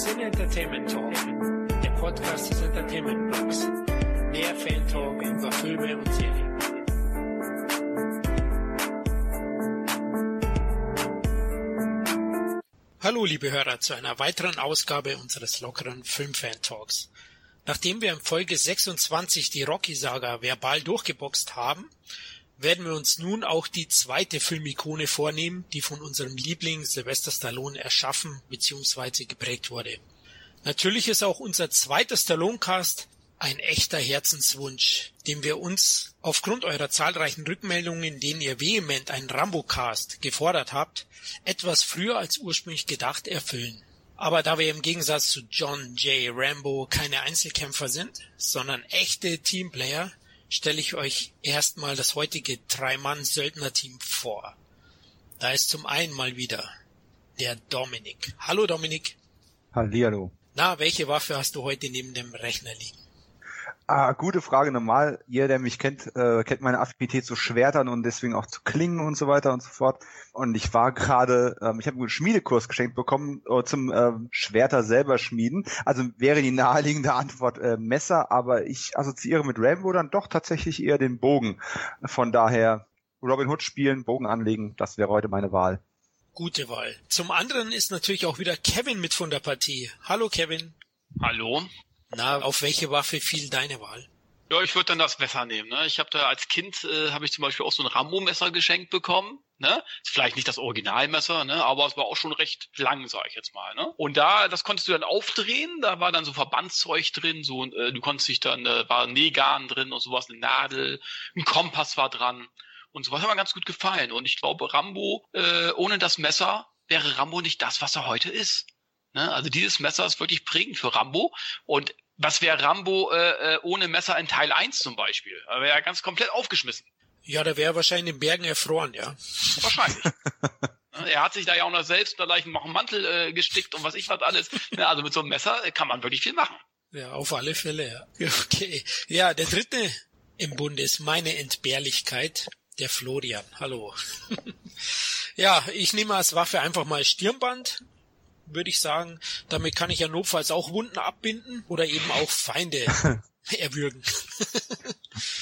Sin Entertainment Talk, der Podcast des Entertainment Blogs. Der Fan Talk über Filme und Serien. Hallo liebe Hörer zu einer weiteren Ausgabe unseres lockeren Filmfan Talks. Nachdem wir in Folge 26 die Rocky-Saga verbal durchgeboxt haben, werden wir uns nun auch die zweite Filmikone vornehmen, die von unserem Liebling Sylvester Stallone erschaffen bzw. geprägt wurde. Natürlich ist auch unser zweiter Stallone-Cast ein echter Herzenswunsch, den wir uns aufgrund eurer zahlreichen Rückmeldungen, in denen ihr vehement einen Rambo-Cast gefordert habt, etwas früher als ursprünglich gedacht erfüllen. Aber da wir im Gegensatz zu John J. Rambo keine Einzelkämpfer sind, sondern echte Teamplayer, stelle ich euch erstmal das heutige Drei-Mann-Söldner-Team vor. Da ist zum einen mal wieder der Dominik. Hallo Dominik. Hallihallo. Na, welche Waffe hast du heute neben dem Rechner liegen? Ah, gute Frage. Normal, jeder, der mich kennt, äh, kennt meine Affinität zu Schwertern und deswegen auch zu Klingen und so weiter und so fort. Und ich war gerade, ähm, ich habe einen Schmiedekurs geschenkt bekommen äh, zum äh, Schwerter selber schmieden. Also wäre die naheliegende Antwort äh, Messer, aber ich assoziiere mit Rambo dann doch tatsächlich eher den Bogen. Von daher Robin Hood spielen, Bogen anlegen, das wäre heute meine Wahl. Gute Wahl. Zum anderen ist natürlich auch wieder Kevin mit von der Partie. Hallo Kevin. Hallo. Na, auf welche Waffe fiel deine Wahl? Ja, ich würde dann das Messer nehmen. Ne? Ich habe da als Kind äh, habe ich zum Beispiel auch so ein Rambo-Messer geschenkt bekommen. Ne? Ist vielleicht nicht das Originalmesser, ne? aber es war auch schon recht lang, sag ich jetzt mal. Ne? Und da, das konntest du dann aufdrehen. Da war dann so Verbandszeug drin. So, äh, du konntest dich dann, äh, war Nähgarn drin und sowas, eine Nadel, ein Kompass war dran und sowas hat mir ganz gut gefallen. Und ich glaube, Rambo äh, ohne das Messer wäre Rambo nicht das, was er heute ist. Ne? Also dieses Messer ist wirklich prägend für Rambo. Und was wäre Rambo äh, äh ohne Messer in Teil 1 zum Beispiel? Er wäre ja ganz komplett aufgeschmissen. Ja, da wäre wahrscheinlich in den Bergen erfroren, ja. Wahrscheinlich. er hat sich da ja auch noch selbst da gleich einen Mantel äh, gestickt und was ich was alles. Ne? Also mit so einem Messer kann man wirklich viel machen. Ja, auf alle Fälle, ja. Okay. Ja, der dritte im Bunde ist meine Entbehrlichkeit, der Florian. Hallo. ja, ich nehme als Waffe einfach mal Stirnband würde ich sagen. Damit kann ich ja notfalls auch Wunden abbinden oder eben auch Feinde erwürgen.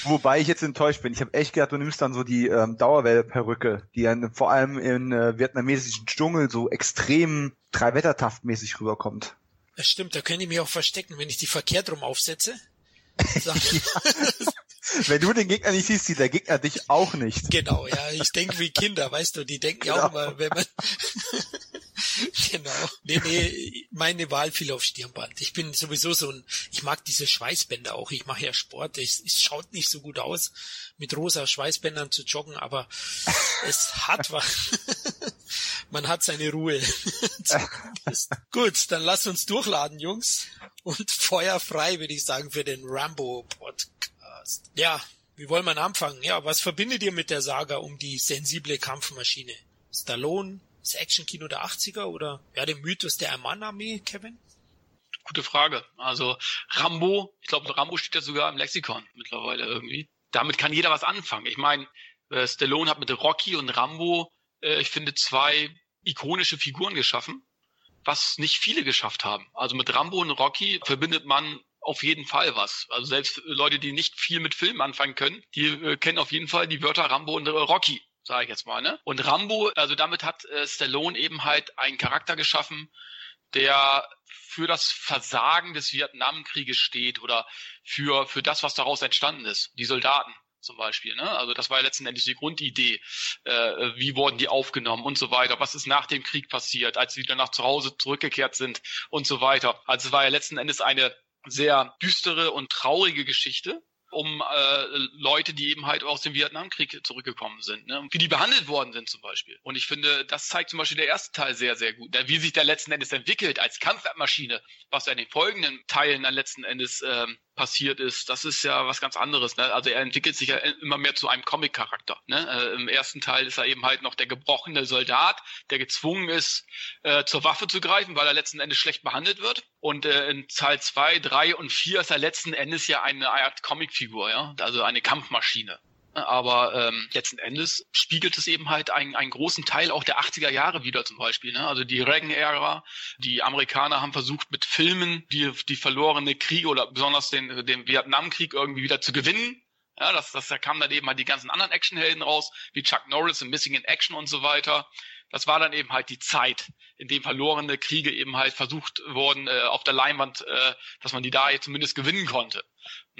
Wobei ich jetzt enttäuscht bin. Ich habe echt gedacht, du nimmst dann so die ähm, Dauerwelle-Perücke, die dann vor allem in äh, vietnamesischen Dschungel so extrem Drei-Wettertaft-mäßig rüberkommt. Das stimmt, da können die mich auch verstecken, wenn ich die verkehrt rum aufsetze. Wenn du den Gegner nicht siehst, sieht der Gegner dich auch nicht. Genau, ja, ich denke wie Kinder, weißt du, die denken ja genau. auch immer, wenn man genau. Nee, nee, meine Wahl fiel auf Stirnband. Ich bin sowieso so ein, ich mag diese Schweißbänder auch. Ich mache ja Sport. Es, es schaut nicht so gut aus, mit rosa Schweißbändern zu joggen, aber es hat was. Man hat seine Ruhe. gut, dann lass uns durchladen, Jungs. Und Feuer frei, würde ich sagen, für den Rambo Podcast. Ja, wie wollen wir anfangen? Ja, was verbindet ihr mit der Saga um die sensible Kampfmaschine? Stallone, das Actionkino der 80er oder ja, den Mythos der Ein-Mann-Armee, Kevin? Gute Frage. Also Rambo, ich glaube, Rambo steht ja sogar im Lexikon mittlerweile irgendwie. Damit kann jeder was anfangen. Ich meine, äh, Stallone hat mit Rocky und Rambo, äh, ich finde, zwei ikonische Figuren geschaffen, was nicht viele geschafft haben. Also mit Rambo und Rocky verbindet man auf jeden Fall was. Also selbst Leute, die nicht viel mit Filmen anfangen können, die äh, kennen auf jeden Fall die Wörter Rambo und äh, Rocky sage ich jetzt mal. Ne? Und Rambo, also damit hat äh, Stallone eben halt einen Charakter geschaffen, der für das Versagen des Vietnamkrieges steht oder für, für das, was daraus entstanden ist. Die Soldaten zum Beispiel. Ne? Also das war ja letzten Endes die Grundidee. Äh, wie wurden die aufgenommen und so weiter? Was ist nach dem Krieg passiert, als sie wieder nach zu Hause zurückgekehrt sind und so weiter? Also es war ja letzten Endes eine sehr düstere und traurige Geschichte, um äh, Leute, die eben halt aus dem Vietnamkrieg zurückgekommen sind, ne? wie die behandelt worden sind zum Beispiel. Und ich finde, das zeigt zum Beispiel der erste Teil sehr, sehr gut, ne? wie sich der letzten Endes entwickelt als Kampfmaschine, was in den folgenden Teilen dann letzten Endes ähm, passiert ist, das ist ja was ganz anderes. Ne? Also er entwickelt sich ja immer mehr zu einem Comic-Charakter. Ne? Äh, Im ersten Teil ist er eben halt noch der gebrochene Soldat, der gezwungen ist, äh, zur Waffe zu greifen, weil er letzten Endes schlecht behandelt wird. Und äh, in Teil 2, 3 und 4 ist er letzten Endes ja eine Art Comicfigur, ja, also eine Kampfmaschine. Aber ähm, letzten Endes spiegelt es eben halt einen, einen großen Teil auch der 80er Jahre wieder zum Beispiel. Ne? Also die Reagan-Ära, die Amerikaner haben versucht mit Filmen die, die verlorene Kriege oder besonders den, den Vietnamkrieg irgendwie wieder zu gewinnen. Ja, das, das, da kamen dann eben halt die ganzen anderen Actionhelden raus, wie Chuck Norris und Missing in Action und so weiter. Das war dann eben halt die Zeit, in dem verlorene Kriege eben halt versucht wurden äh, auf der Leinwand, äh, dass man die da zumindest gewinnen konnte.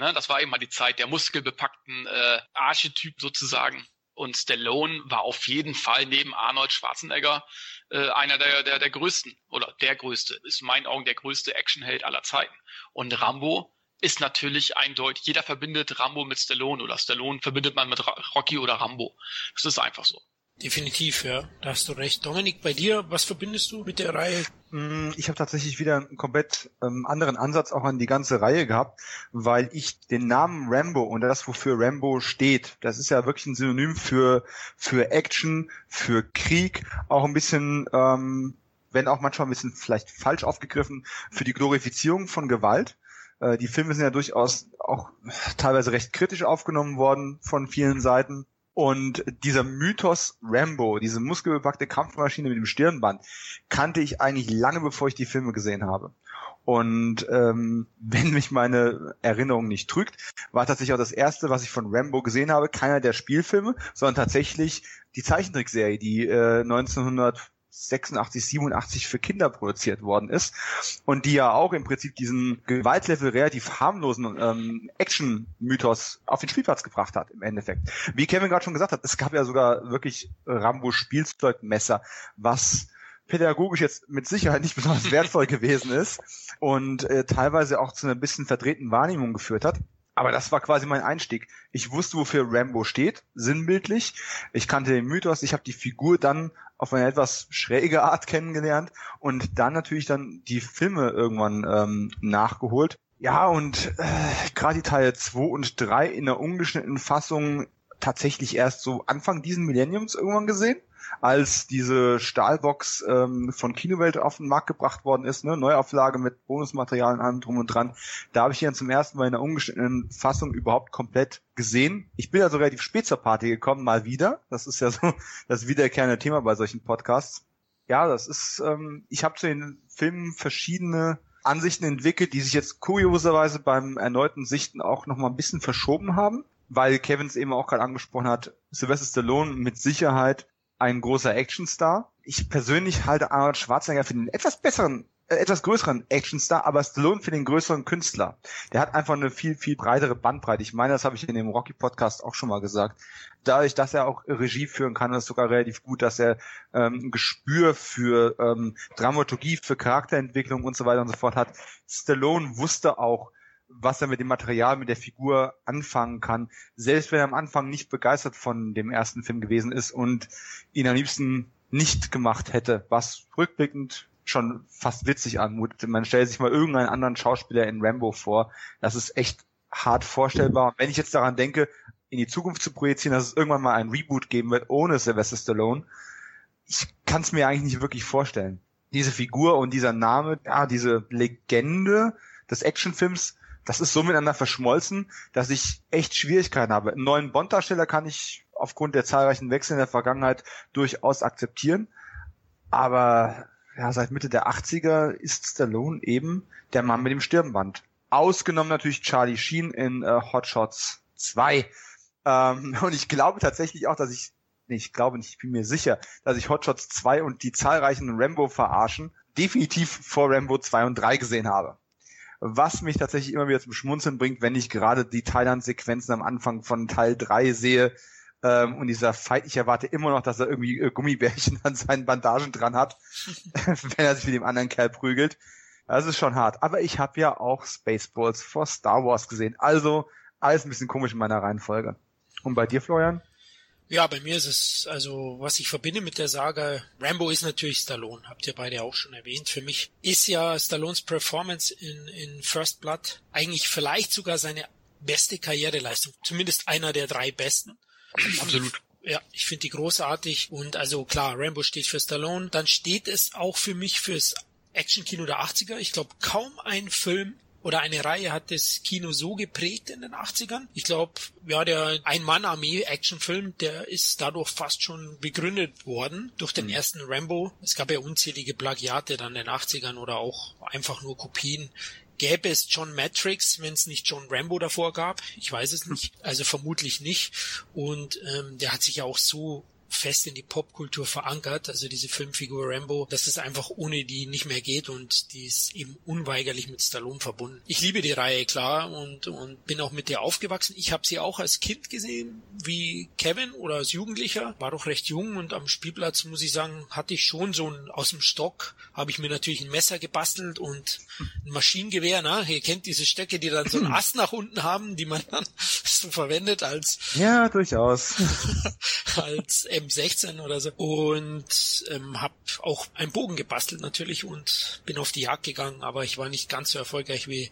Ne, das war eben mal die Zeit der muskelbepackten äh, Archetyp sozusagen. Und Stallone war auf jeden Fall neben Arnold Schwarzenegger äh, einer der, der, der größten oder der größte, ist in meinen Augen der größte Actionheld aller Zeiten. Und Rambo ist natürlich eindeutig, jeder verbindet Rambo mit Stallone oder Stallone verbindet man mit Rocky oder Rambo. Das ist einfach so. Definitiv, ja. Da hast du recht. Dominik, bei dir, was verbindest du mit der Reihe? Mm, ich habe tatsächlich wieder einen komplett ähm, anderen Ansatz auch an die ganze Reihe gehabt, weil ich den Namen Rambo und das, wofür Rambo steht, das ist ja wirklich ein Synonym für, für Action, für Krieg, auch ein bisschen, ähm, wenn auch manchmal ein bisschen vielleicht falsch aufgegriffen, für die Glorifizierung von Gewalt. Äh, die Filme sind ja durchaus auch teilweise recht kritisch aufgenommen worden von vielen Seiten. Und dieser Mythos Rambo, diese muskelbepackte Kampfmaschine mit dem Stirnband, kannte ich eigentlich lange bevor ich die Filme gesehen habe. Und ähm, wenn mich meine Erinnerung nicht trügt, war tatsächlich auch das erste, was ich von Rambo gesehen habe, keiner der Spielfilme, sondern tatsächlich die Zeichentrickserie, die äh, 1900 86, 87 für Kinder produziert worden ist und die ja auch im Prinzip diesen Gewaltlevel relativ harmlosen ähm, Action-Mythos auf den Spielplatz gebracht hat im Endeffekt. Wie Kevin gerade schon gesagt hat, es gab ja sogar wirklich Rambo-Spielzeugmesser, was pädagogisch jetzt mit Sicherheit nicht besonders wertvoll gewesen ist und äh, teilweise auch zu einer bisschen verdrehten Wahrnehmung geführt hat. Aber das war quasi mein Einstieg. Ich wusste, wofür Rambo steht, sinnbildlich. Ich kannte den Mythos, ich habe die Figur dann auf eine etwas schräge Art kennengelernt und dann natürlich dann die Filme irgendwann ähm, nachgeholt. Ja, und äh, gerade die Teile 2 und 3 in der ungeschnittenen Fassung tatsächlich erst so Anfang diesen Millenniums irgendwann gesehen als diese Stahlbox ähm, von Kinowelt auf den Markt gebracht worden ist, ne, Neuauflage mit Bonusmaterial und allem drum und dran. Da habe ich ihn zum ersten Mal in der ungeschnittenen Fassung überhaupt komplett gesehen. Ich bin also relativ spät zur Party gekommen, mal wieder. Das ist ja so das wiederkehrende Thema bei solchen Podcasts. Ja, das ist, ähm, ich habe zu den Filmen verschiedene Ansichten entwickelt, die sich jetzt kurioserweise beim erneuten Sichten auch nochmal ein bisschen verschoben haben, weil Kevin es eben auch gerade angesprochen hat, Sylvester Stallone mit Sicherheit ein großer Actionstar. Ich persönlich halte Arnold Schwarzenegger für den etwas besseren, äh, etwas größeren Actionstar, aber Stallone für den größeren Künstler. Der hat einfach eine viel, viel breitere Bandbreite. Ich meine, das habe ich in dem Rocky-Podcast auch schon mal gesagt. Dadurch, dass er auch Regie führen kann, ist es sogar relativ gut, dass er ähm, ein Gespür für ähm, Dramaturgie, für Charakterentwicklung und so weiter und so fort hat. Stallone wusste auch, was er mit dem Material, mit der Figur anfangen kann, selbst wenn er am Anfang nicht begeistert von dem ersten Film gewesen ist und ihn am liebsten nicht gemacht hätte, was rückblickend schon fast witzig anmutet. Man stellt sich mal irgendeinen anderen Schauspieler in Rambo vor. Das ist echt hart vorstellbar. Und wenn ich jetzt daran denke, in die Zukunft zu projizieren, dass es irgendwann mal ein Reboot geben wird ohne Sylvester Stallone, ich kann es mir eigentlich nicht wirklich vorstellen. Diese Figur und dieser Name, ja, diese Legende des Actionfilms das ist so miteinander verschmolzen, dass ich echt Schwierigkeiten habe. Einen neuen Bond-Darsteller kann ich aufgrund der zahlreichen Wechsel in der Vergangenheit durchaus akzeptieren. Aber ja, seit Mitte der 80er ist Stallone eben der Mann mit dem Stirnband. Ausgenommen natürlich Charlie Sheen in äh, Hot Shots 2. Ähm, und ich glaube tatsächlich auch, dass ich, nee, ich glaube nicht, ich bin mir sicher, dass ich Hot Shots 2 und die zahlreichen Rambo-Verarschen definitiv vor Rambo 2 und 3 gesehen habe was mich tatsächlich immer wieder zum Schmunzeln bringt, wenn ich gerade die Thailand-Sequenzen am Anfang von Teil 3 sehe. Ähm, und dieser Fight, ich erwarte immer noch, dass er irgendwie äh, Gummibärchen an seinen Bandagen dran hat, wenn er sich mit dem anderen Kerl prügelt. Das ist schon hart. Aber ich habe ja auch Spaceballs vor Star Wars gesehen. Also alles ein bisschen komisch in meiner Reihenfolge. Und bei dir, Florian? Ja, bei mir ist es, also was ich verbinde mit der Saga, Rambo ist natürlich Stallone, habt ihr beide auch schon erwähnt. Für mich ist ja Stallones Performance in, in First Blood eigentlich vielleicht sogar seine beste Karriereleistung, zumindest einer der drei besten. Absolut. Ja, ich finde die großartig und also klar, Rambo steht für Stallone, dann steht es auch für mich fürs Actionkino der 80er. Ich glaube, kaum ein Film oder eine Reihe hat das Kino so geprägt in den 80ern. Ich glaube, ja, der Ein-Mann-Armee-Actionfilm, der ist dadurch fast schon begründet worden durch den mhm. ersten Rambo. Es gab ja unzählige Plagiate dann in den 80ern oder auch einfach nur Kopien. Gäbe es John Matrix, wenn es nicht John Rambo davor gab? Ich weiß es nicht. Also vermutlich nicht. Und ähm, der hat sich ja auch so fest in die Popkultur verankert, also diese Filmfigur Rambo, dass es einfach ohne die nicht mehr geht und die ist eben unweigerlich mit Stallone verbunden. Ich liebe die Reihe, klar, und, und bin auch mit der aufgewachsen. Ich habe sie auch als Kind gesehen, wie Kevin oder als Jugendlicher, war doch recht jung und am Spielplatz, muss ich sagen, hatte ich schon so ein, aus dem Stock, habe ich mir natürlich ein Messer gebastelt und ein Maschinengewehr, ne? Ihr kennt diese Stöcke, die dann so einen Ast nach unten haben, die man dann so verwendet als... Ja, durchaus. als M16 oder so und ähm, habe auch einen Bogen gebastelt natürlich und bin auf die Jagd gegangen, aber ich war nicht ganz so erfolgreich wie,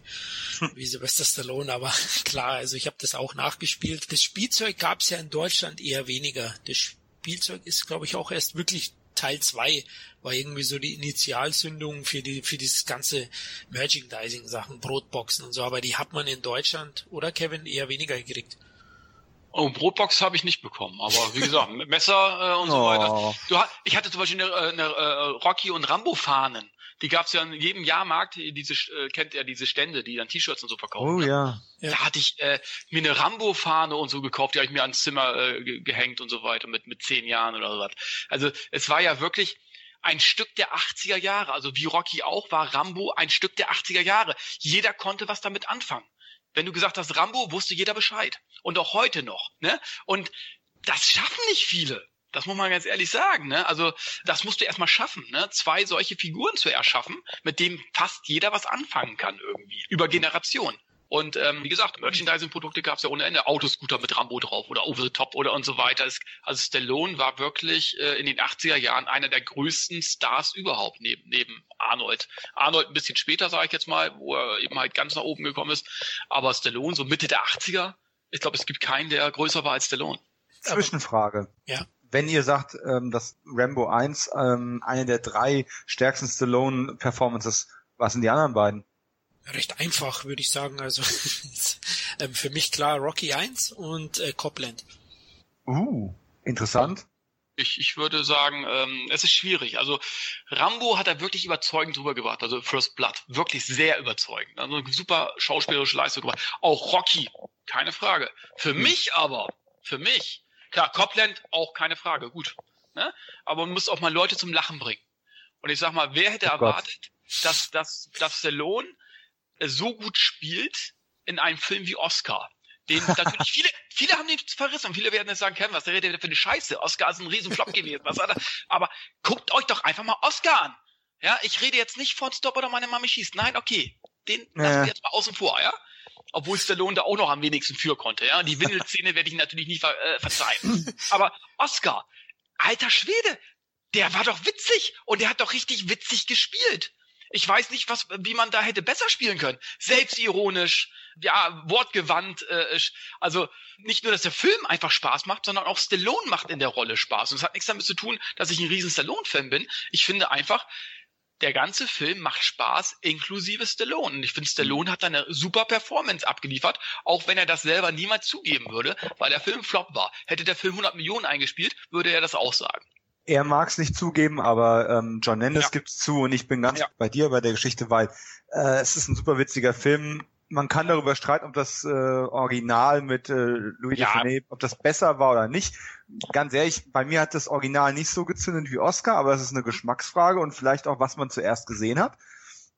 wie Sylvester Stallone, aber klar, also ich habe das auch nachgespielt. Das Spielzeug gab es ja in Deutschland eher weniger. Das Spielzeug ist, glaube ich, auch erst wirklich Teil 2 war irgendwie so die Initialzündung für die für dieses ganze Merchandising Sachen, Brotboxen und so, aber die hat man in Deutschland oder Kevin eher weniger gekriegt. Oh, Brotbox habe ich nicht bekommen, aber wie gesagt, Messer äh, und so oh. weiter. Du, ich hatte zum Beispiel eine, äh, eine äh, Rocky und Rambo-Fahnen. Die gab's ja in jedem Jahrmarkt, diese äh, kennt er diese Stände, die dann T-Shirts und so verkaufen. Oh ja. Da hatte ich äh, mir eine Rambo-Fahne und so gekauft, die habe ich mir ans Zimmer äh, gehängt und so weiter mit mit zehn Jahren oder so was. Also es war ja wirklich ein Stück der 80er Jahre. Also wie Rocky auch war Rambo ein Stück der 80er Jahre. Jeder konnte was damit anfangen. Wenn du gesagt hast Rambo, wusste jeder Bescheid. Und auch heute noch. Ne? Und das schaffen nicht viele. Das muss man ganz ehrlich sagen. Ne? Also das musst du erstmal schaffen, ne? zwei solche Figuren zu erschaffen, mit denen fast jeder was anfangen kann irgendwie. Über Generationen. Und ähm, wie gesagt, Merchandising-Produkte gab es ja ohne Ende. Autoscooter mit Rambo drauf oder Over the Top oder und so weiter. Es, also Stallone war wirklich äh, in den 80er Jahren einer der größten Stars überhaupt neben, neben Arnold. Arnold ein bisschen später, sage ich jetzt mal, wo er eben halt ganz nach oben gekommen ist. Aber Stallone, so Mitte der 80er, ich glaube, es gibt keinen, der größer war als Stallone. Zwischenfrage. Ja. Wenn ihr sagt, ähm, dass Rambo 1 ähm, eine der drei stärksten Stallone-Performances, was sind die anderen beiden? Recht einfach, würde ich sagen. Also ähm, für mich klar Rocky 1 und äh, Copland. Uh, interessant. Ich, ich würde sagen, ähm, es ist schwierig. Also Rambo hat er wirklich überzeugend drüber gebracht. Also First Blood, wirklich sehr überzeugend. Also eine super schauspielerische Leistung gemacht. Auch Rocky, keine Frage. Für hm. mich aber, für mich, klar, Copland auch keine Frage, gut. Ne? Aber man muss auch mal Leute zum Lachen bringen. Und ich sag mal, wer hätte oh erwartet, dass, dass, dass Stallone so gut spielt in einem Film wie Oscar. Den natürlich viele, viele haben den verrissen. Viele werden jetzt sagen, Kevin, was redet der für eine Scheiße? Oscar ist ein Riesenflop gewesen. Was hat er? Aber guckt euch doch einfach mal Oscar an. Ja, ich rede jetzt nicht von Stop oder meine Mami schießt. Nein, okay. Den ja. lassen wir jetzt mal außen vor, ja? Obwohl Stallone da auch noch am wenigsten für konnte, ja? Die Windelszene werde ich natürlich nicht ver äh, verzeihen. Aber Oscar, alter Schwede, der war doch witzig und der hat doch richtig witzig gespielt. Ich weiß nicht, was, wie man da hätte besser spielen können. Selbstironisch, ja, wortgewandt. Äh, also nicht nur, dass der Film einfach Spaß macht, sondern auch Stallone macht in der Rolle Spaß. Und es hat nichts damit zu tun, dass ich ein riesen Stallone-Fan bin. Ich finde einfach, der ganze Film macht Spaß, inklusive Stallone. Und ich finde, Stallone hat eine super Performance abgeliefert, auch wenn er das selber niemals zugeben würde, weil der Film Flop war. Hätte der Film 100 Millionen eingespielt, würde er das auch sagen er mag es nicht zugeben, aber ähm, John Landis ja. gibt's zu und ich bin ganz ja. bei dir bei der Geschichte, weil äh, es ist ein super witziger Film. Man kann darüber streiten, ob das äh, Original mit äh, Louis ja. Define, ob das besser war oder nicht. Ganz ehrlich, bei mir hat das Original nicht so gezündet wie Oscar, aber es ist eine Geschmacksfrage und vielleicht auch, was man zuerst gesehen hat.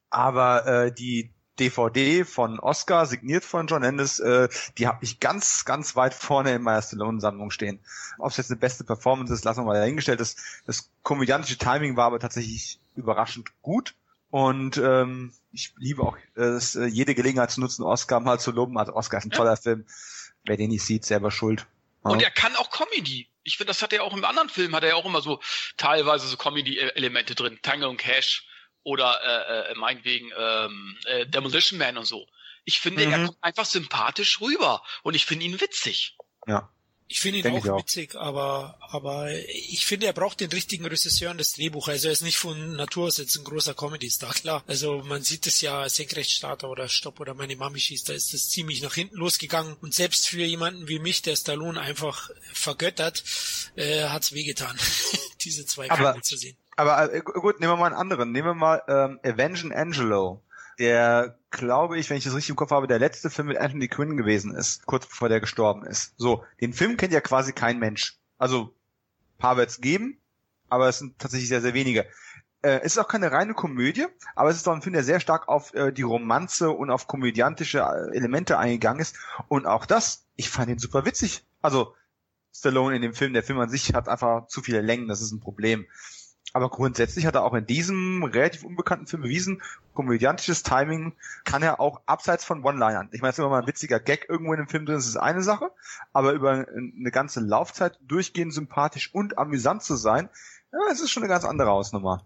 Aber äh, die DVD von Oscar, signiert von John Landis, äh, die habe ich ganz, ganz weit vorne in meiner Stallone-Sammlung stehen. Ob es jetzt eine beste Performance ist, lassen wir mal dahingestellt. Das, das komödiantische Timing war aber tatsächlich überraschend gut. Und ähm, ich liebe auch es, äh, jede Gelegenheit zu nutzen, Oscar mal zu loben. Also Oscar ist ein toller ja. Film. Wer den nicht sieht, selber schuld. Ja. Und er kann auch Comedy. Ich finde, das hat er auch im anderen Film, hat er ja auch immer so teilweise so Comedy-Elemente drin. Tango und Cash oder äh, äh, meinetwegen ähm, äh, Demolition Man und so. Ich finde, mhm. er kommt einfach sympathisch rüber und ich finde ihn witzig. Ja. Ich finde ihn auch, auch, witzig, aber, aber ich finde, er braucht den richtigen Regisseur und das Drehbuch. Also er ist nicht von Natur aus jetzt ein großer Comedy-Star, klar. Also man sieht es ja, Senkrechtstarter oder Stopp oder meine Mami schießt, da ist das ziemlich nach hinten losgegangen. Und selbst für jemanden wie mich, der Stallone einfach vergöttert, äh, hat's wehgetan, diese zwei Filme zu sehen. Aber äh, gut, nehmen wir mal einen anderen. Nehmen wir mal ähm, Avenging Angelo der, glaube ich, wenn ich das richtig im Kopf habe, der letzte Film mit Anthony Quinn gewesen ist, kurz bevor der gestorben ist. So, den Film kennt ja quasi kein Mensch. Also, paar wird es geben, aber es sind tatsächlich sehr, sehr wenige. Äh, es ist auch keine reine Komödie, aber es ist doch ein Film, der sehr stark auf äh, die Romanze und auf komödiantische äh, Elemente eingegangen ist. Und auch das, ich fand ihn super witzig. Also, Stallone in dem Film, der Film an sich hat einfach zu viele Längen, das ist ein Problem. Aber grundsätzlich hat er auch in diesem relativ unbekannten Film bewiesen, komödiantisches Timing kann er auch abseits von One-Linern. Ich meine, es ist immer mal ein witziger Gag irgendwo in dem Film drin, das ist eine Sache, aber über eine ganze Laufzeit durchgehend sympathisch und amüsant zu sein, ja, es ist schon eine ganz andere Ausnummer.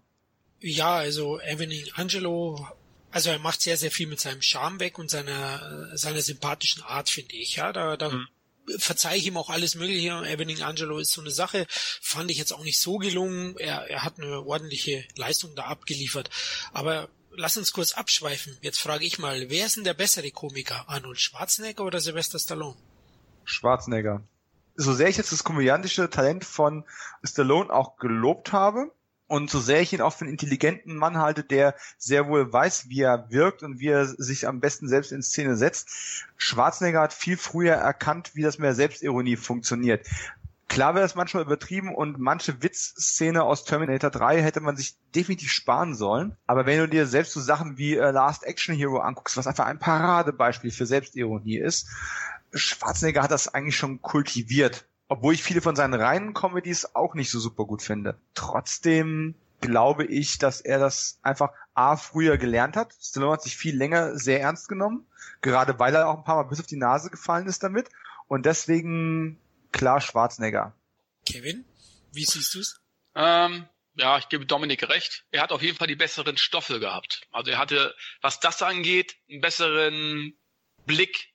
Ja, also Evening Angelo, also er macht sehr, sehr viel mit seinem Charme weg und seiner, seiner sympathischen Art, finde ich. Ja, da, da mhm verzeihe ich ihm auch alles Mögliche. Evening Angelo ist so eine Sache, fand ich jetzt auch nicht so gelungen. Er, er hat eine ordentliche Leistung da abgeliefert. Aber lass uns kurz abschweifen. Jetzt frage ich mal, wer ist denn der bessere Komiker? Arnold Schwarzenegger oder Sylvester Stallone? Schwarzenegger. So sehr ich jetzt das komödiantische Talent von Stallone auch gelobt habe, und so sehr ich ihn auch für einen intelligenten Mann halte, der sehr wohl weiß, wie er wirkt und wie er sich am besten selbst in Szene setzt. Schwarzenegger hat viel früher erkannt, wie das mehr Selbstironie funktioniert. Klar wäre das manchmal übertrieben und manche Witzszene aus Terminator 3 hätte man sich definitiv sparen sollen. Aber wenn du dir selbst so Sachen wie äh, Last Action Hero anguckst, was einfach ein Paradebeispiel für Selbstironie ist, Schwarzenegger hat das eigentlich schon kultiviert. Obwohl ich viele von seinen reinen Comedies auch nicht so super gut finde. Trotzdem glaube ich, dass er das einfach A früher gelernt hat. Stallone hat sich viel länger sehr ernst genommen, gerade weil er auch ein paar Mal bis auf die Nase gefallen ist damit. Und deswegen klar Schwarzenegger. Kevin, wie siehst du's? Ähm, ja, ich gebe Dominik recht. Er hat auf jeden Fall die besseren Stoffe gehabt. Also er hatte, was das angeht, einen besseren Blick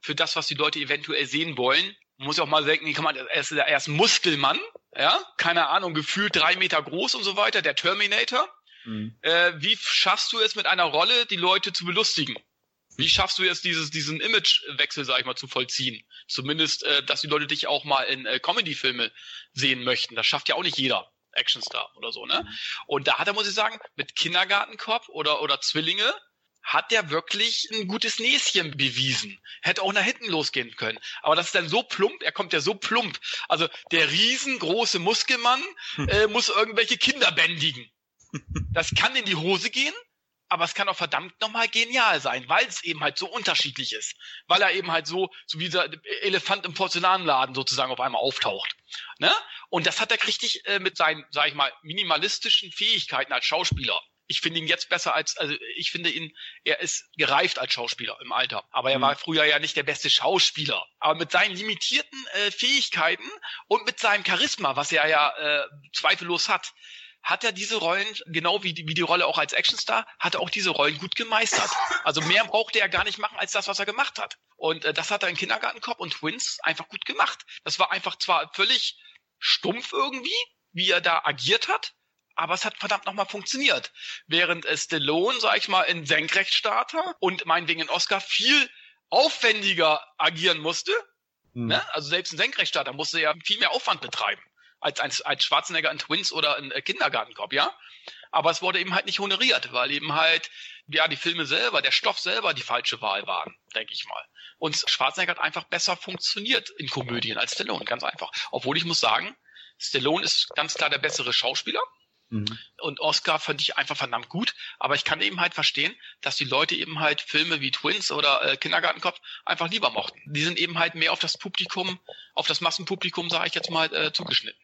für das, was die Leute eventuell sehen wollen muss ja auch mal denken, kann man, er ist, er ist Muskelmann, ja, keine Ahnung, gefühlt drei Meter groß und so weiter, der Terminator. Mhm. Äh, wie schaffst du es mit einer Rolle, die Leute zu belustigen? Wie schaffst du jetzt dieses, diesen Imagewechsel, sag ich mal, zu vollziehen? Zumindest, äh, dass die Leute dich auch mal in äh, Comedy-Filme sehen möchten. Das schafft ja auch nicht jeder. Actionstar oder so, ne? Mhm. Und da hat er, muss ich sagen, mit Kindergartenkopf oder, oder Zwillinge, hat der wirklich ein gutes Näschen bewiesen. Hätte auch nach hinten losgehen können. Aber das ist dann so plump, er kommt ja so plump. Also der riesengroße Muskelmann hm. äh, muss irgendwelche Kinder bändigen. Das kann in die Hose gehen, aber es kann auch verdammt nochmal genial sein, weil es eben halt so unterschiedlich ist. Weil er eben halt so, so wie dieser Elefant im Porzellanladen sozusagen auf einmal auftaucht. Ne? Und das hat er richtig äh, mit seinen, sag ich mal, minimalistischen Fähigkeiten als Schauspieler ich finde ihn jetzt besser als, also ich finde ihn, er ist gereift als Schauspieler im Alter. Aber er mhm. war früher ja nicht der beste Schauspieler. Aber mit seinen limitierten äh, Fähigkeiten und mit seinem Charisma, was er ja äh, zweifellos hat, hat er diese Rollen, genau wie die, wie die Rolle auch als Actionstar, hat er auch diese Rollen gut gemeistert. Also mehr brauchte er gar nicht machen als das, was er gemacht hat. Und äh, das hat er in Kindergartenkopf und Twins einfach gut gemacht. Das war einfach zwar völlig stumpf irgendwie, wie er da agiert hat, aber es hat verdammt nochmal funktioniert. Während Stallone, sag ich mal, in Senkrechtstarter und meinetwegen in Oscar viel aufwendiger agieren musste. Mhm. Ne? Also selbst ein Senkrechtstarter musste ja viel mehr Aufwand betreiben als ein, als Schwarzenegger in Twins oder in Kindergartenkopf, ja. Aber es wurde eben halt nicht honoriert, weil eben halt, ja, die Filme selber, der Stoff selber die falsche Wahl waren, denke ich mal. Und Schwarzenegger hat einfach besser funktioniert in Komödien als Stallone, ganz einfach. Obwohl ich muss sagen, Stallone ist ganz klar der bessere Schauspieler. Mhm. Und Oscar fand ich einfach verdammt gut. Aber ich kann eben halt verstehen, dass die Leute eben halt Filme wie Twins oder äh, Kindergartenkopf einfach lieber mochten. Die sind eben halt mehr auf das Publikum, auf das Massenpublikum, sage ich jetzt mal, äh, zugeschnitten.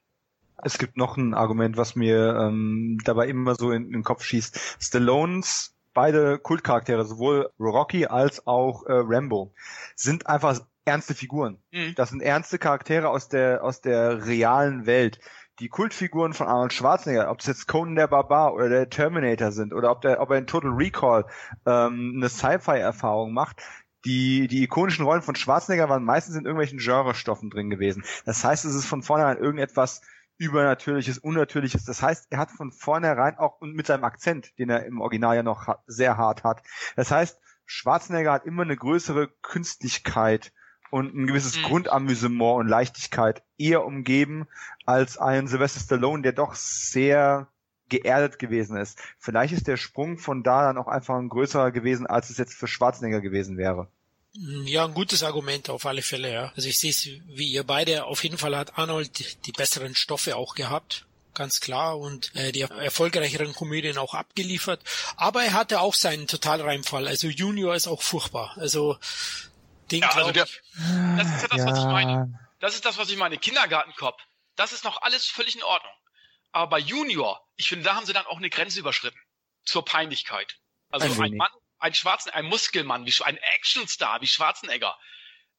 Es gibt noch ein Argument, was mir ähm, dabei immer so in, in den Kopf schießt. Stallones beide Kultcharaktere, sowohl Rocky als auch äh, Rambo, sind einfach ernste Figuren. Mhm. Das sind ernste Charaktere aus der aus der realen Welt die Kultfiguren von Arnold Schwarzenegger, ob das jetzt Conan der Barbar oder der Terminator sind oder ob, der, ob er in Total Recall ähm, eine Sci-Fi-Erfahrung macht, die, die ikonischen Rollen von Schwarzenegger waren meistens in irgendwelchen Genrestoffen drin gewesen. Das heißt, es ist von vornherein irgendetwas Übernatürliches, Unnatürliches. Das heißt, er hat von vornherein auch und mit seinem Akzent, den er im Original ja noch sehr hart hat. Das heißt, Schwarzenegger hat immer eine größere Künstlichkeit und ein gewisses mhm. Grundamüsement und Leichtigkeit eher umgeben als ein Sylvester Stallone, der doch sehr geerdet gewesen ist. Vielleicht ist der Sprung von da dann auch einfach ein größerer gewesen, als es jetzt für Schwarzenegger gewesen wäre. Ja, ein gutes Argument auf alle Fälle, ja. Also ich sehe es wie ihr beide. Auf jeden Fall hat Arnold die, die besseren Stoffe auch gehabt ganz klar und äh, die erfolgreicheren Komödien auch abgeliefert. Aber er hatte auch seinen Totalreimfall. Also Junior ist auch furchtbar. Also den ja, also der, das ist ja das, ja. was ich meine. Das ist das, was ich meine. Kindergartenkopf. Das ist noch alles völlig in Ordnung. Aber bei Junior, ich finde, da haben sie dann auch eine Grenze überschritten. Zur Peinlichkeit. Also ein, ein Mann, ein Schwarzen, ein Muskelmann, wie ein Actionstar wie Schwarzenegger.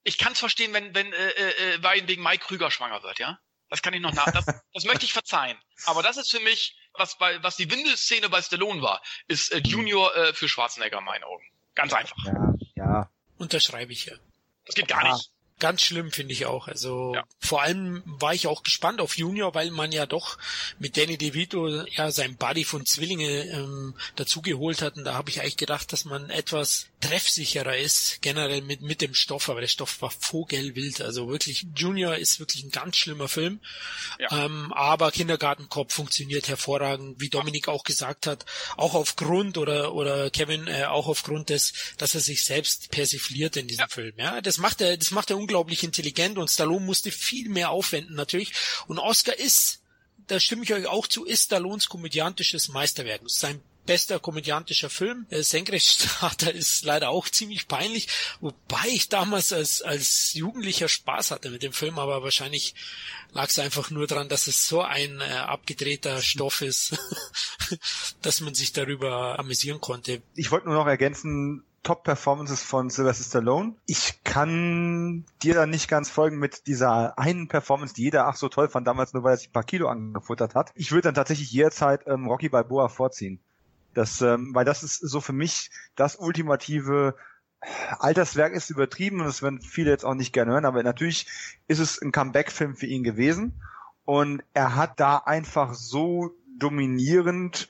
Ich kann es verstehen, wenn, wenn äh, äh, äh wegen Mike Krüger schwanger wird, ja? Das kann ich noch nach. Das, das möchte ich verzeihen. Aber das ist für mich, was bei, was die Windelszene bei Stallone war, ist äh, Junior äh, für Schwarzenegger in meinen Augen. Ganz einfach. Ja, ja. Unterschreibe ich ja. Das geht gar nicht. Ganz schlimm finde ich auch. Also ja. vor allem war ich auch gespannt auf Junior, weil man ja doch mit Danny DeVito ja sein Buddy von Zwillinge ähm, dazugeholt hat. Und da habe ich eigentlich gedacht, dass man etwas treffsicherer ist, generell mit, mit dem Stoff, aber der Stoff war vogelwild. Also wirklich, Junior ist wirklich ein ganz schlimmer Film. Ja. Ähm, aber Kindergartenkopf funktioniert hervorragend, wie Dominik auch gesagt hat, auch aufgrund oder oder Kevin äh, auch aufgrund des, dass er sich selbst persifliert in diesem ja. Film. Ja, das macht er, das macht er unglaublich intelligent und Stallone musste viel mehr aufwenden natürlich. Und Oscar ist, da stimme ich euch auch zu, ist Stallones komödiantisches Meisterwerk. Sein bester komödiantischer Film. Der Senkrechtstarter ist leider auch ziemlich peinlich, wobei ich damals als, als Jugendlicher Spaß hatte mit dem Film, aber wahrscheinlich lag es einfach nur daran, dass es so ein äh, abgedrehter Stoff ist, dass man sich darüber amüsieren konnte. Ich wollte nur noch ergänzen, Top-Performances von Sylvester Stallone. Ich kann dir da nicht ganz folgen mit dieser einen Performance, die jeder ach so toll fand, damals nur weil er sich ein paar Kilo angefuttert hat. Ich würde dann tatsächlich jederzeit ähm, Rocky Balboa vorziehen. Das, ähm, weil das ist so für mich das ultimative Alterswerk ist übertrieben und das werden viele jetzt auch nicht gerne hören, aber natürlich ist es ein Comeback-Film für ihn gewesen und er hat da einfach so dominierend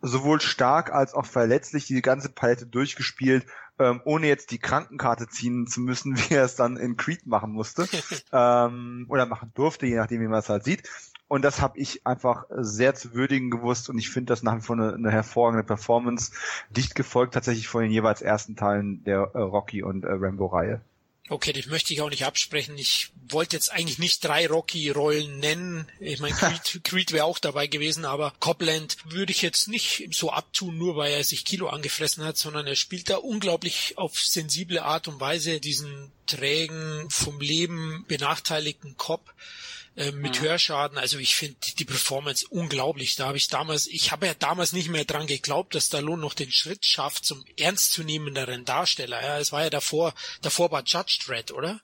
sowohl stark als auch verletzlich die ganze Palette durchgespielt, ähm, ohne jetzt die Krankenkarte ziehen zu müssen, wie er es dann in Creed machen musste ähm, oder machen durfte, je nachdem, wie man es halt sieht. Und das habe ich einfach sehr zu würdigen gewusst und ich finde das nach wie vor eine, eine, hervorragende Performance, dicht gefolgt tatsächlich von den jeweils ersten Teilen der äh, Rocky und äh, Rambo-Reihe. Okay, das möchte ich auch nicht absprechen. Ich wollte jetzt eigentlich nicht drei Rocky-Rollen nennen. Ich meine, Creed, Creed wäre auch dabei gewesen, aber Copland würde ich jetzt nicht so abtun, nur weil er sich Kilo angefressen hat, sondern er spielt da unglaublich auf sensible Art und Weise diesen trägen, vom Leben benachteiligten Cop äh, mit mhm. Hörschaden. Also ich finde die Performance unglaublich. Da habe ich damals, ich habe ja damals nicht mehr dran geglaubt, dass Stallone noch den Schritt schafft zum ernstzunehmenderen Darsteller. Ja, es war ja davor, davor war Judge Dredd, oder?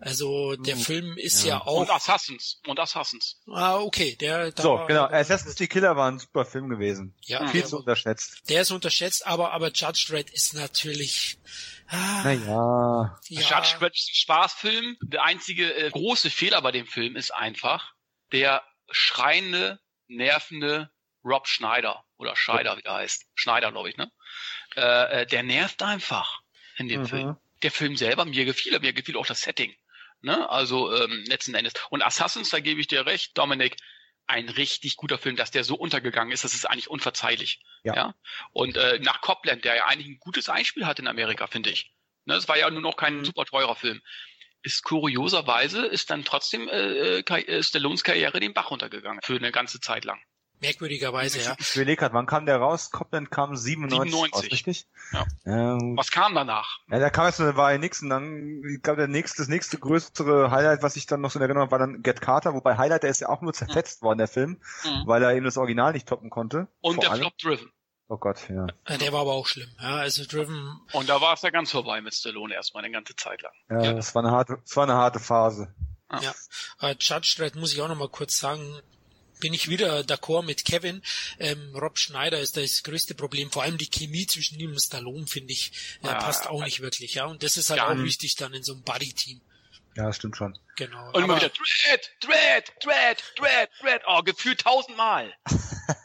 Also der mhm. Film ist ja. ja. auch. Und Assassins. Und Assassins. Ah, okay. Der, so, war, genau. Assassins die Killer war ein super Film gewesen. Ja. Viel zu unterschätzt. Der ist unterschätzt, aber, aber Judge Dredd ist natürlich naja. Ja. Judge Dredd ist ein Spaßfilm. Der einzige äh, große Fehler bei dem Film ist einfach der schreiende, nervende Rob Schneider oder Scheider, wie er heißt. Schneider, glaube ich, ne? Äh, äh, der nervt einfach in dem mhm. Film. Der Film selber, mir gefiel er, mir gefiel auch das Setting. Ne? Also ähm, letzten Endes. Und Assassins, da gebe ich dir recht, Dominik, ein richtig guter Film, dass der so untergegangen ist, das ist eigentlich unverzeihlich. Ja. ja? Und äh, nach Copland, der ja eigentlich ein gutes Einspiel hat in Amerika, finde ich. Ne, es war ja nur noch kein mhm. super teurer Film. Ist kurioserweise ist dann trotzdem äh, äh, Stallones Karriere den Bach runtergegangen für eine ganze Zeit lang. Merkwürdigerweise, ja. Ich überlege gerade, wann kam der raus? Copland kam 97, 97. Raus, richtig? Ja. Ähm, Was kam danach? Ja, da kam jetzt war nix und dann, ich glaube, der nächste, das nächste größere Highlight, was ich dann noch so in Erinnerung habe, war dann Get Carter, wobei Highlight, der ist ja auch nur zerfetzt mhm. worden, der Film, mhm. weil er eben das Original nicht toppen konnte. Und der allem. Flop Driven. Oh Gott, ja. Der war aber auch schlimm, ja, also Driven. Und da war es ja ganz vorbei mit Stallone erstmal eine ganze Zeit lang. Ja, ja. das war eine harte, das war eine harte Phase. Ja. ja. Uh, Judge Dredd muss ich auch noch mal kurz sagen, bin ich wieder d'accord mit Kevin. Ähm, Rob Schneider ist das größte Problem. Vor allem die Chemie zwischen ihm und Stallone, finde ich, äh, ja, passt auch nicht wirklich. Ja, und das ist halt ja, auch wichtig dann in so einem Buddy-Team. Ja, das stimmt schon. Genau. Und immer wieder Dread, Dread, Dread, Dread, Dread. Oh, gefühlt tausendmal.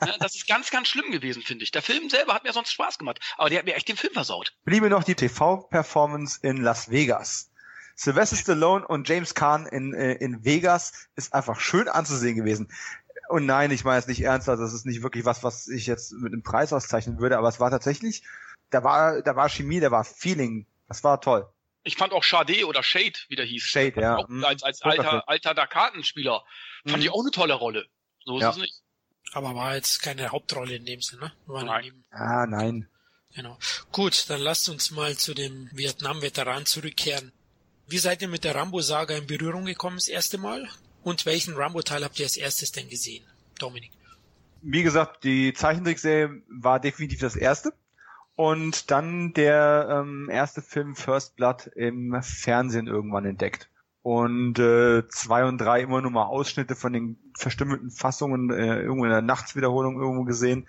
ja, das ist ganz, ganz schlimm gewesen, finde ich. Der Film selber hat mir sonst Spaß gemacht, aber der hat mir echt den Film versaut. Bliebe noch die TV-Performance in Las Vegas. Sylvester Stallone und James Caan in, äh, in Vegas ist einfach schön anzusehen gewesen. Und nein, ich meine es nicht ernst, also das ist nicht wirklich was, was ich jetzt mit einem Preis auszeichnen würde, aber es war tatsächlich, da war, da war Chemie, da war Feeling. Das war toll. Ich fand auch Shade oder Shade, wie der hieß. Shade, ja. Auch mhm. als, als alter, alter Dakartenspieler. Fand mhm. ich auch eine tolle Rolle. So ist ja. es nicht. Aber war jetzt keine Hauptrolle in dem Sinne, ne? War nein. Ah, nein. Genau. Gut, dann lasst uns mal zu dem Vietnam-Veteran zurückkehren. Wie seid ihr mit der Rambo-Saga in Berührung gekommen das erste Mal? Und welchen Rambo-Teil habt ihr als erstes denn gesehen? Dominik. Wie gesagt, die Zeichentrickserie war definitiv das erste. Und dann der ähm, erste Film First Blood im Fernsehen irgendwann entdeckt. Und äh, zwei und drei immer nur mal Ausschnitte von den verstümmelten Fassungen äh, irgendwo in der Nachtswiederholung irgendwo gesehen.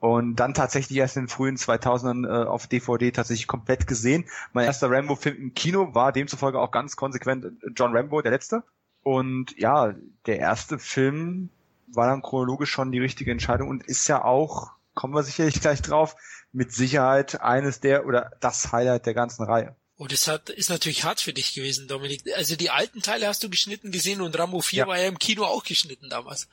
Und dann tatsächlich erst in den frühen 2000ern äh, auf DVD tatsächlich komplett gesehen. Mein erster Rambo-Film im Kino war demzufolge auch ganz konsequent John Rambo, der letzte. Und ja, der erste Film war dann chronologisch schon die richtige Entscheidung und ist ja auch, kommen wir sicherlich gleich drauf, mit Sicherheit eines der oder das Highlight der ganzen Reihe. Oh, das hat, ist natürlich hart für dich gewesen, Dominik. Also die alten Teile hast du geschnitten gesehen und Rambo 4 ja. war ja im Kino auch geschnitten damals.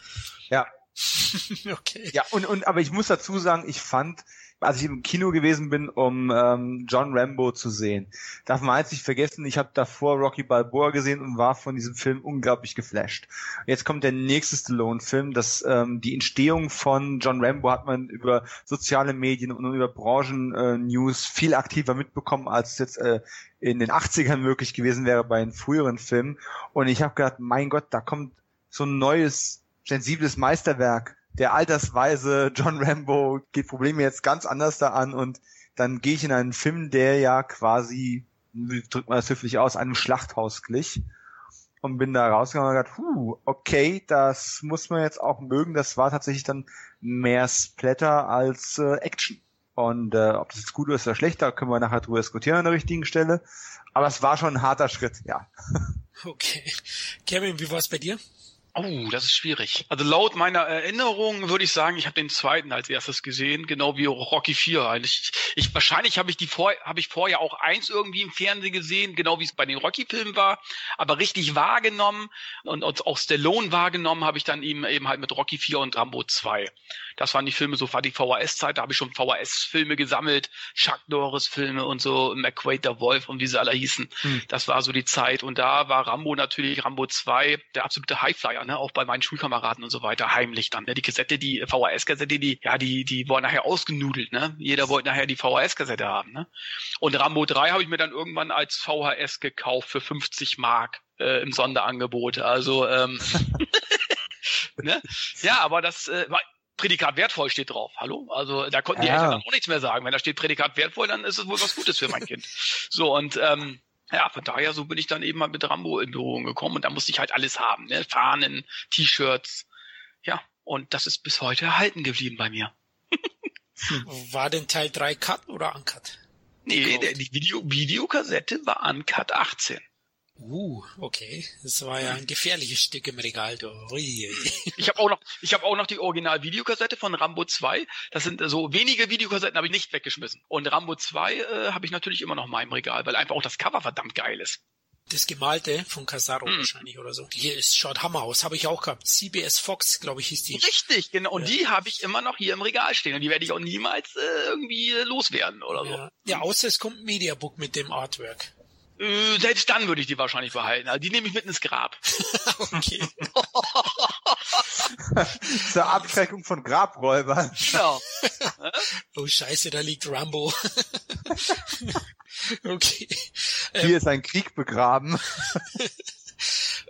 Ja. okay. Ja, und, und aber ich muss dazu sagen, ich fand als ich im Kino gewesen bin, um ähm, John Rambo zu sehen. Darf man eins nicht vergessen, ich habe davor Rocky Balboa gesehen und war von diesem Film unglaublich geflasht. Jetzt kommt der nächste Stallone-Film, das ähm, die Entstehung von John Rambo hat man über soziale Medien und über Branchen-News äh, viel aktiver mitbekommen, als es jetzt äh, in den 80ern möglich gewesen wäre bei den früheren Filmen. Und ich habe gedacht, mein Gott, da kommt so ein neues, sensibles Meisterwerk der altersweise John Rambo geht Probleme jetzt ganz anders da an und dann gehe ich in einen Film, der ja quasi, drückt man das höflich aus, einem Schlachthaus glich und bin da rausgegangen und gedacht, huh, okay, das muss man jetzt auch mögen. Das war tatsächlich dann mehr Splatter als äh, Action. Und äh, ob das jetzt gut ist oder schlecht, da können wir nachher drüber diskutieren an der richtigen Stelle. Aber es war schon ein harter Schritt, ja. Okay. Kevin, wie war es bei dir? Oh, das ist schwierig. Also laut meiner Erinnerung würde ich sagen, ich habe den zweiten als erstes gesehen, genau wie Rocky 4 eigentlich. Ich, wahrscheinlich habe ich die vor, habe ich vorher auch eins irgendwie im Fernsehen gesehen, genau wie es bei den Rocky-Filmen war, aber richtig wahrgenommen und, auch Stallone wahrgenommen habe ich dann eben eben halt mit Rocky 4 und Rambo 2. Das waren die Filme, so war die VHS-Zeit, da habe ich schon VHS-Filme gesammelt, Chuck Norris-Filme und so, McQuaid der Wolf und wie sie alle hießen. Hm. Das war so die Zeit und da war Rambo natürlich, Rambo 2, der absolute Highflyer, ne? auch bei meinen Schulkameraden und so weiter, heimlich dann. Ne? Die Kassette, die VHS-Kassette, die, ja, die, die wurden nachher ausgenudelt, ne? Jeder wollte nachher die VHS-Kassette haben, ne? Und Rambo 3 habe ich mir dann irgendwann als VHS gekauft für 50 Mark äh, im Sonderangebot. Also ähm, ne? Ja, aber das äh, war Prädikat wertvoll steht drauf. Hallo? Also da konnten die ja. Eltern dann auch nichts mehr sagen. Wenn da steht Prädikat wertvoll, dann ist es wohl was Gutes für mein Kind. So, und ähm, ja, von daher, so bin ich dann eben mal mit Rambo in Berührung gekommen und da musste ich halt alles haben, ne? Fahnen, T-Shirts. Ja, und das ist bis heute erhalten geblieben bei mir. War denn Teil 3 Cut oder Uncut? Nee, der, die Video, Videokassette war Uncut 18. Uh, okay. Das war ja ein gefährliches Stück im Regal. Ich habe auch noch, ich habe auch noch die Original-Videokassette von Rambo 2. Das sind so wenige Videokassetten, habe ich nicht weggeschmissen. Und Rambo 2 äh, habe ich natürlich immer noch mal im Regal, weil einfach auch das Cover verdammt geil ist. Das Gemalte von Casaro hm. wahrscheinlich oder so. Hier ist schaut Hammer aus, habe ich auch gehabt. CBS Fox, glaube ich, hieß die. Richtig, genau. Und ja. die habe ich immer noch hier im Regal stehen und die werde ich auch niemals äh, irgendwie loswerden oder ja. so. Ja, außer es kommt ein Mediabook mit dem Artwork. Äh, selbst dann würde ich die wahrscheinlich behalten. Also die nehme ich mit ins Grab. okay. Zur Abschreckung von Grabräubern. Genau. oh Scheiße, da liegt Rambo. okay. Hier ähm, ist ein Krieg begraben.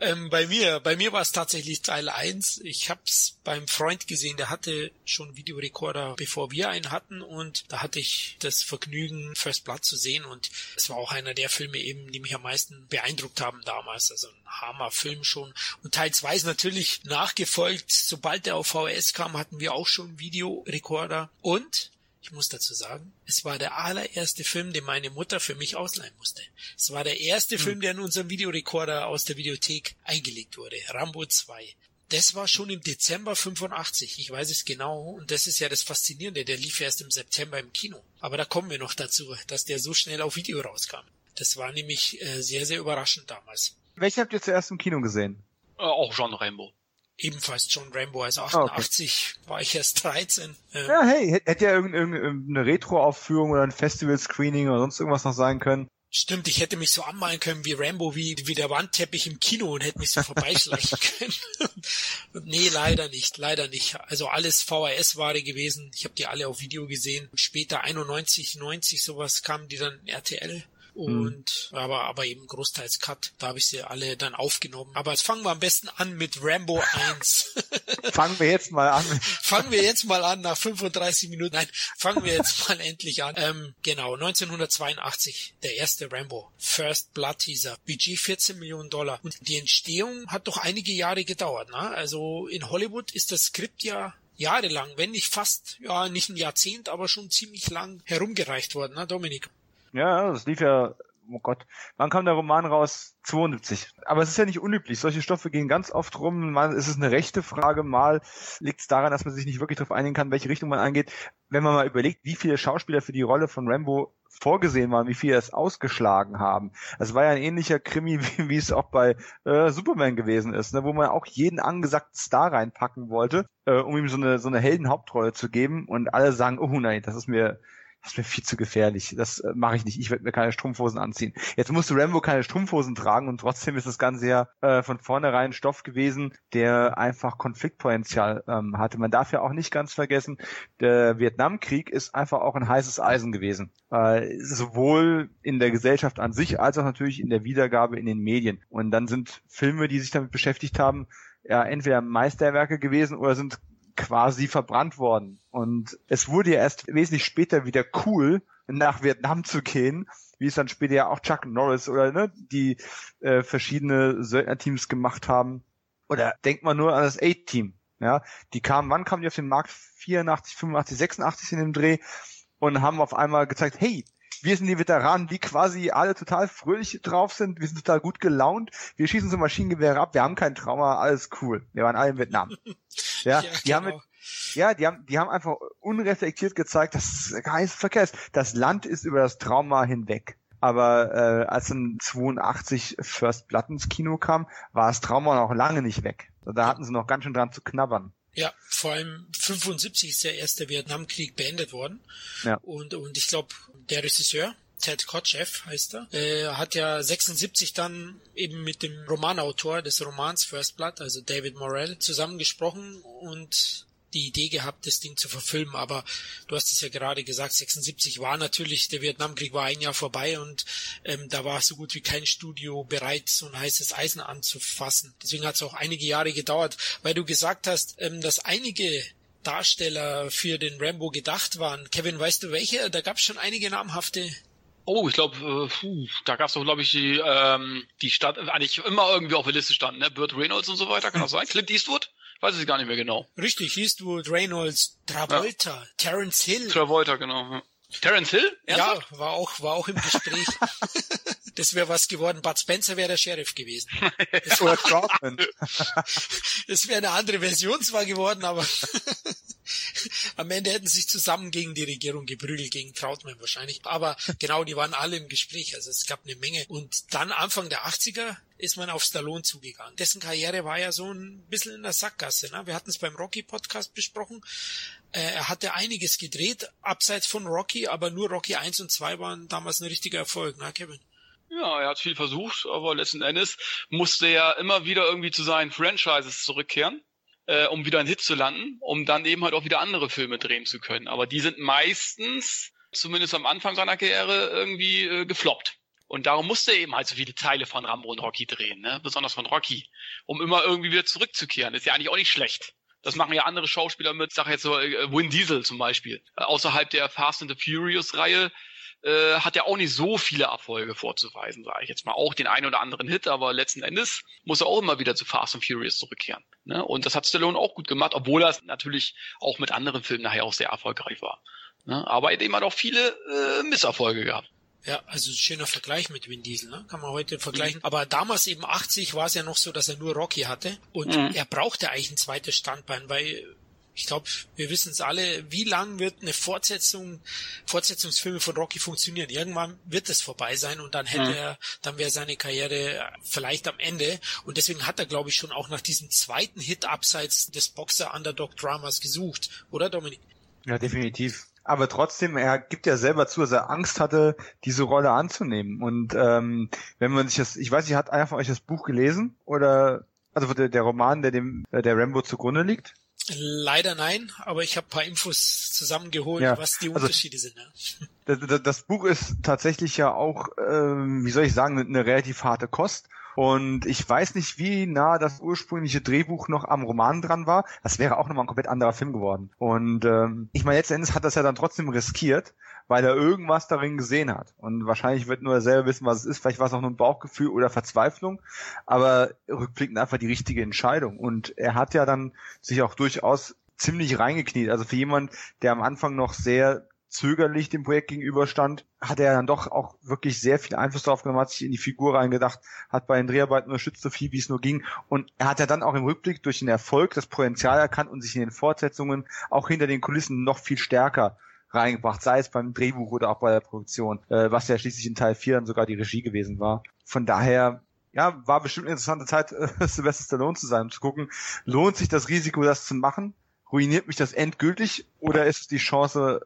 Ähm, bei mir, bei mir war es tatsächlich Teil 1. Ich hab's beim Freund gesehen, der hatte schon Videorekorder, bevor wir einen hatten und da hatte ich das Vergnügen, First Blood zu sehen und es war auch einer der Filme eben, die mich am meisten beeindruckt haben damals. Also ein Hammer-Film schon. Und Teil 2 ist natürlich nachgefolgt. Sobald der auf VHS kam, hatten wir auch schon Videorekorder und ich muss dazu sagen, es war der allererste Film, den meine Mutter für mich ausleihen musste. Es war der erste hm. Film, der in unserem Videorekorder aus der Videothek eingelegt wurde. Rambo 2. Das war schon im Dezember 85. Ich weiß es genau. Und das ist ja das Faszinierende. Der lief erst im September im Kino. Aber da kommen wir noch dazu, dass der so schnell auf Video rauskam. Das war nämlich äh, sehr, sehr überraschend damals. Welchen habt ihr zuerst im Kino gesehen? Äh, auch John Rambo ebenfalls John Rambo, also 88 okay. war ich erst 13. Ähm, ja, hey, hätte ja irgendeine Retro-Aufführung oder ein Festival-Screening oder sonst irgendwas noch sein können. Stimmt, ich hätte mich so anmalen können wie Rambo, wie, wie der Wandteppich im Kino und hätte mich so vorbeischleichen können. nee, leider nicht, leider nicht. Also alles VHS-Ware gewesen. Ich habe die alle auf Video gesehen. Später 91, 90 sowas kamen die dann RTL. Hm. Und mhm. aber, aber eben großteils Cut. Da habe ich sie alle dann aufgenommen. Aber jetzt fangen wir am besten an mit Rambo 1. fangen wir jetzt mal an. fangen wir jetzt mal an nach 35 Minuten. Nein, fangen wir jetzt mal endlich an. Ähm, genau, 1982, der erste Rambo. First Blood Teaser. Budget 14 Millionen Dollar. Und die Entstehung hat doch einige Jahre gedauert. Ne? Also in Hollywood ist das Skript ja jahrelang, wenn nicht fast, ja, nicht ein Jahrzehnt, aber schon ziemlich lang herumgereicht worden, ne, Dominik? Ja, das lief ja, oh Gott, wann kam der Roman raus? 72. Aber es ist ja nicht unüblich. Solche Stoffe gehen ganz oft rum. Mal ist es eine rechte Frage, mal liegt es daran, dass man sich nicht wirklich darauf einigen kann, welche Richtung man angeht. Wenn man mal überlegt, wie viele Schauspieler für die Rolle von Rambo vorgesehen waren, wie viele es ausgeschlagen haben. Das war ja ein ähnlicher Krimi, wie, wie es auch bei äh, Superman gewesen ist, ne, wo man auch jeden angesagten Star reinpacken wollte, äh, um ihm so eine, so eine Heldenhauptrolle zu geben und alle sagen, oh nein, das ist mir das wäre viel zu gefährlich. Das äh, mache ich nicht. Ich werde mir keine Strumpfhosen anziehen. Jetzt musste Rambo keine Strumpfhosen tragen und trotzdem ist das Ganze ja äh, von vornherein Stoff gewesen, der einfach Konfliktpotenzial ähm, hatte. Man darf ja auch nicht ganz vergessen, der Vietnamkrieg ist einfach auch ein heißes Eisen gewesen. Äh, sowohl in der Gesellschaft an sich als auch natürlich in der Wiedergabe in den Medien. Und dann sind Filme, die sich damit beschäftigt haben, ja entweder Meisterwerke gewesen oder sind quasi verbrannt worden. Und es wurde ja erst wesentlich später wieder cool, nach Vietnam zu gehen, wie es dann später ja auch Chuck Norris oder ne, die äh, verschiedene Söldnerteams gemacht haben. Oder denkt man nur an das A-Team. Ja, die kamen, wann kamen die auf den Markt? 84, 85, 86 in dem Dreh und haben auf einmal gezeigt, hey, wir sind die Veteranen, die quasi alle total fröhlich drauf sind, wir sind total gut gelaunt, wir schießen so Maschinengewehre ab, wir haben kein Trauma, alles cool. Wir waren alle in Vietnam. Ja, ja die genau. haben mit, ja, die haben, die haben einfach unreflektiert gezeigt, dass es kein Verkehr ist. Das Land ist über das Trauma hinweg. Aber äh, als dann 82 First Blood ins Kino kam, war das Trauma noch lange nicht weg. Da hatten sie noch ganz schön dran zu knabbern. Ja, vor allem 75 ist der erste Vietnamkrieg beendet worden. Ja. Und, und ich glaube, der Regisseur, Ted Kotcheff heißt er, äh, hat ja 76 dann eben mit dem Romanautor des Romans First Blood, also David Morell, zusammengesprochen und die Idee gehabt, das Ding zu verfilmen, aber du hast es ja gerade gesagt, 76 war natürlich, der Vietnamkrieg war ein Jahr vorbei und ähm, da war so gut wie kein Studio bereit, so ein heißes Eisen anzufassen. Deswegen hat es auch einige Jahre gedauert, weil du gesagt hast, ähm, dass einige Darsteller für den Rambo gedacht waren. Kevin, weißt du welche? Da gab es schon einige namhafte Oh, ich glaube, äh, da gab es doch, glaube ich, die, ähm, die Stadt, eigentlich immer irgendwie auf der Liste standen, ne? Burt Reynolds und so weiter, kann das sein? Clint Eastwood? Weiß ich gar nicht mehr genau. Richtig, Eastwood, Reynolds, Travolta, ja. Terence Hill. Travolta, genau. Terence Hill? Ernsthaft? Ja, war auch, war auch im Gespräch. das wäre was geworden. Bud Spencer wäre der Sheriff gewesen. Das Oder Troutman. das wäre eine andere Version zwar geworden, aber am Ende hätten sie sich zusammen gegen die Regierung geprügelt, gegen Trautmann wahrscheinlich. Aber genau, die waren alle im Gespräch. Also es gab eine Menge. Und dann Anfang der 80er ist man auf Stallone zugegangen. Dessen Karriere war ja so ein bisschen in der Sackgasse. Ne? Wir hatten es beim Rocky-Podcast besprochen. Äh, er hatte einiges gedreht, abseits von Rocky, aber nur Rocky 1 und 2 waren damals ein richtiger Erfolg, ne, Kevin? Ja, er hat viel versucht, aber letzten Endes musste er immer wieder irgendwie zu seinen Franchises zurückkehren, äh, um wieder einen Hit zu landen, um dann eben halt auch wieder andere Filme drehen zu können. Aber die sind meistens, zumindest am Anfang seiner Karriere, irgendwie äh, gefloppt. Und darum musste er eben halt so viele Teile von Rambo und Rocky drehen, ne? besonders von Rocky, um immer irgendwie wieder zurückzukehren. Ist ja eigentlich auch nicht schlecht. Das machen ja andere Schauspieler mit, sag jetzt so äh, Win Diesel zum Beispiel. Äh, außerhalb der Fast and the Furious Reihe äh, hat er auch nicht so viele Erfolge vorzuweisen, sage ich jetzt mal. Auch den einen oder anderen Hit, aber letzten Endes muss er auch immer wieder zu Fast and Furious zurückkehren. Ne? Und das hat Stallone auch gut gemacht, obwohl er natürlich auch mit anderen Filmen nachher auch sehr erfolgreich war. Ne? Aber er hat eben halt auch viele äh, Misserfolge gehabt. Ja, also schöner Vergleich mit Vin Diesel, ne? kann man heute vergleichen. Mhm. Aber damals eben 80 war es ja noch so, dass er nur Rocky hatte und mhm. er brauchte eigentlich ein zweites Standbein, weil ich glaube, wir wissen es alle, wie lang wird eine Fortsetzung, Fortsetzungsfilme von Rocky funktionieren? Irgendwann wird es vorbei sein und dann hätte mhm. er, dann wäre seine Karriere vielleicht am Ende. Und deswegen hat er, glaube ich, schon auch nach diesem zweiten Hit abseits des Boxer-Underdog-Dramas gesucht, oder Dominik? Ja, definitiv. Aber trotzdem, er gibt ja selber zu, dass er Angst hatte, diese Rolle anzunehmen. Und ähm, wenn man sich das, ich weiß nicht, hat einer von euch das Buch gelesen? Oder also der, der Roman, der dem der Rambo zugrunde liegt? Leider nein, aber ich habe paar Infos zusammengeholt, ja, was die also Unterschiede also, sind. Ja. Das, das, Buch ist tatsächlich ja auch, ähm, wie soll ich sagen, eine relativ harte Kost. Und ich weiß nicht, wie nah das ursprüngliche Drehbuch noch am Roman dran war. Das wäre auch nochmal ein komplett anderer Film geworden. Und ähm, ich meine, letztendlich hat das ja dann trotzdem riskiert, weil er irgendwas darin gesehen hat. Und wahrscheinlich wird nur er selber wissen, was es ist. Vielleicht war es auch nur ein Bauchgefühl oder Verzweiflung. Aber rückblickend einfach die richtige Entscheidung. Und er hat ja dann sich auch durchaus ziemlich reingekniet. Also für jemand, der am Anfang noch sehr zögerlich dem Projekt gegenüberstand, hat er dann doch auch wirklich sehr viel Einfluss darauf genommen, hat sich in die Figur reingedacht, hat bei den Dreharbeiten unterstützt, so viel wie es nur ging. Und er hat ja dann auch im Rückblick durch den Erfolg das Potenzial erkannt und sich in den Fortsetzungen auch hinter den Kulissen noch viel stärker reingebracht, sei es beim Drehbuch oder auch bei der Produktion, äh, was ja schließlich in Teil 4 dann sogar die Regie gewesen war. Von daher, ja, war bestimmt eine interessante Zeit, äh, Sylvester Stallone zu sein, um zu gucken, lohnt sich das Risiko, das zu machen? Ruiniert mich das endgültig oder ist es die Chance,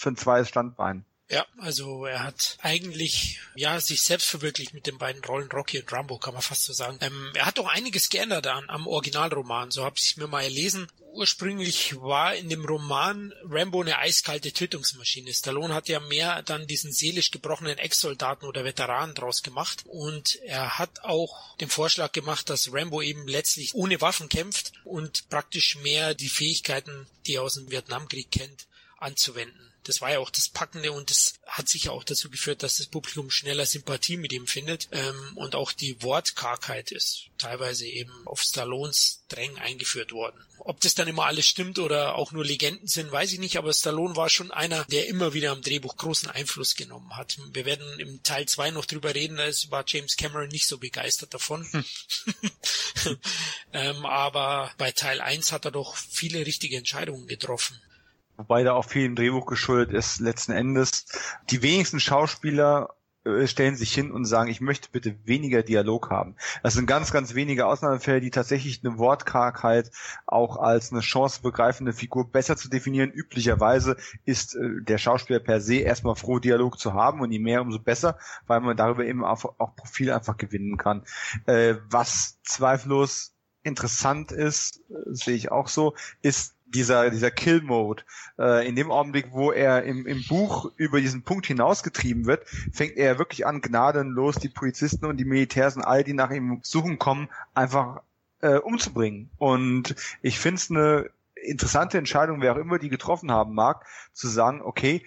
für ein zweites Standbein. Ja, also er hat eigentlich ja sich selbst verwirklicht mit den beiden Rollen Rocky und Rambo, kann man fast so sagen. Ähm, er hat auch einiges geändert an, am Originalroman, so habe ich mir mal gelesen. Ursprünglich war in dem Roman Rambo eine eiskalte Tötungsmaschine. Stallone hat ja mehr dann diesen seelisch gebrochenen Ex-Soldaten oder Veteranen draus gemacht und er hat auch den Vorschlag gemacht, dass Rambo eben letztlich ohne Waffen kämpft und praktisch mehr die Fähigkeiten, die er aus dem Vietnamkrieg kennt, anzuwenden. Das war ja auch das Packende und das hat sicher auch dazu geführt, dass das Publikum schneller Sympathie mit ihm findet ähm, und auch die Wortkargheit ist teilweise eben auf Stallones Drängen eingeführt worden. Ob das dann immer alles stimmt oder auch nur Legenden sind, weiß ich nicht, aber Stallone war schon einer, der immer wieder am Drehbuch großen Einfluss genommen hat. Wir werden im Teil 2 noch drüber reden, da war James Cameron nicht so begeistert davon. Hm. ähm, aber bei Teil 1 hat er doch viele richtige Entscheidungen getroffen wobei da auch viel im Drehbuch geschuldet ist letzten Endes. Die wenigsten Schauspieler äh, stellen sich hin und sagen, ich möchte bitte weniger Dialog haben. Das sind ganz, ganz wenige Ausnahmefälle, die tatsächlich eine Wortkargheit auch als eine chancebegreifende Figur besser zu definieren. Üblicherweise ist äh, der Schauspieler per se erstmal froh, Dialog zu haben und je mehr, umso besser, weil man darüber eben auch, Profil einfach gewinnen kann. Äh, was zweifellos interessant ist, sehe ich auch so, ist dieser, dieser Kill-Mode. Äh, in dem Augenblick, wo er im, im Buch über diesen Punkt hinausgetrieben wird, fängt er wirklich an, gnadenlos die Polizisten und die Militärs und all, die nach ihm suchen kommen, einfach äh, umzubringen. Und ich finde es eine interessante Entscheidung, wer auch immer die getroffen haben mag, zu sagen, okay,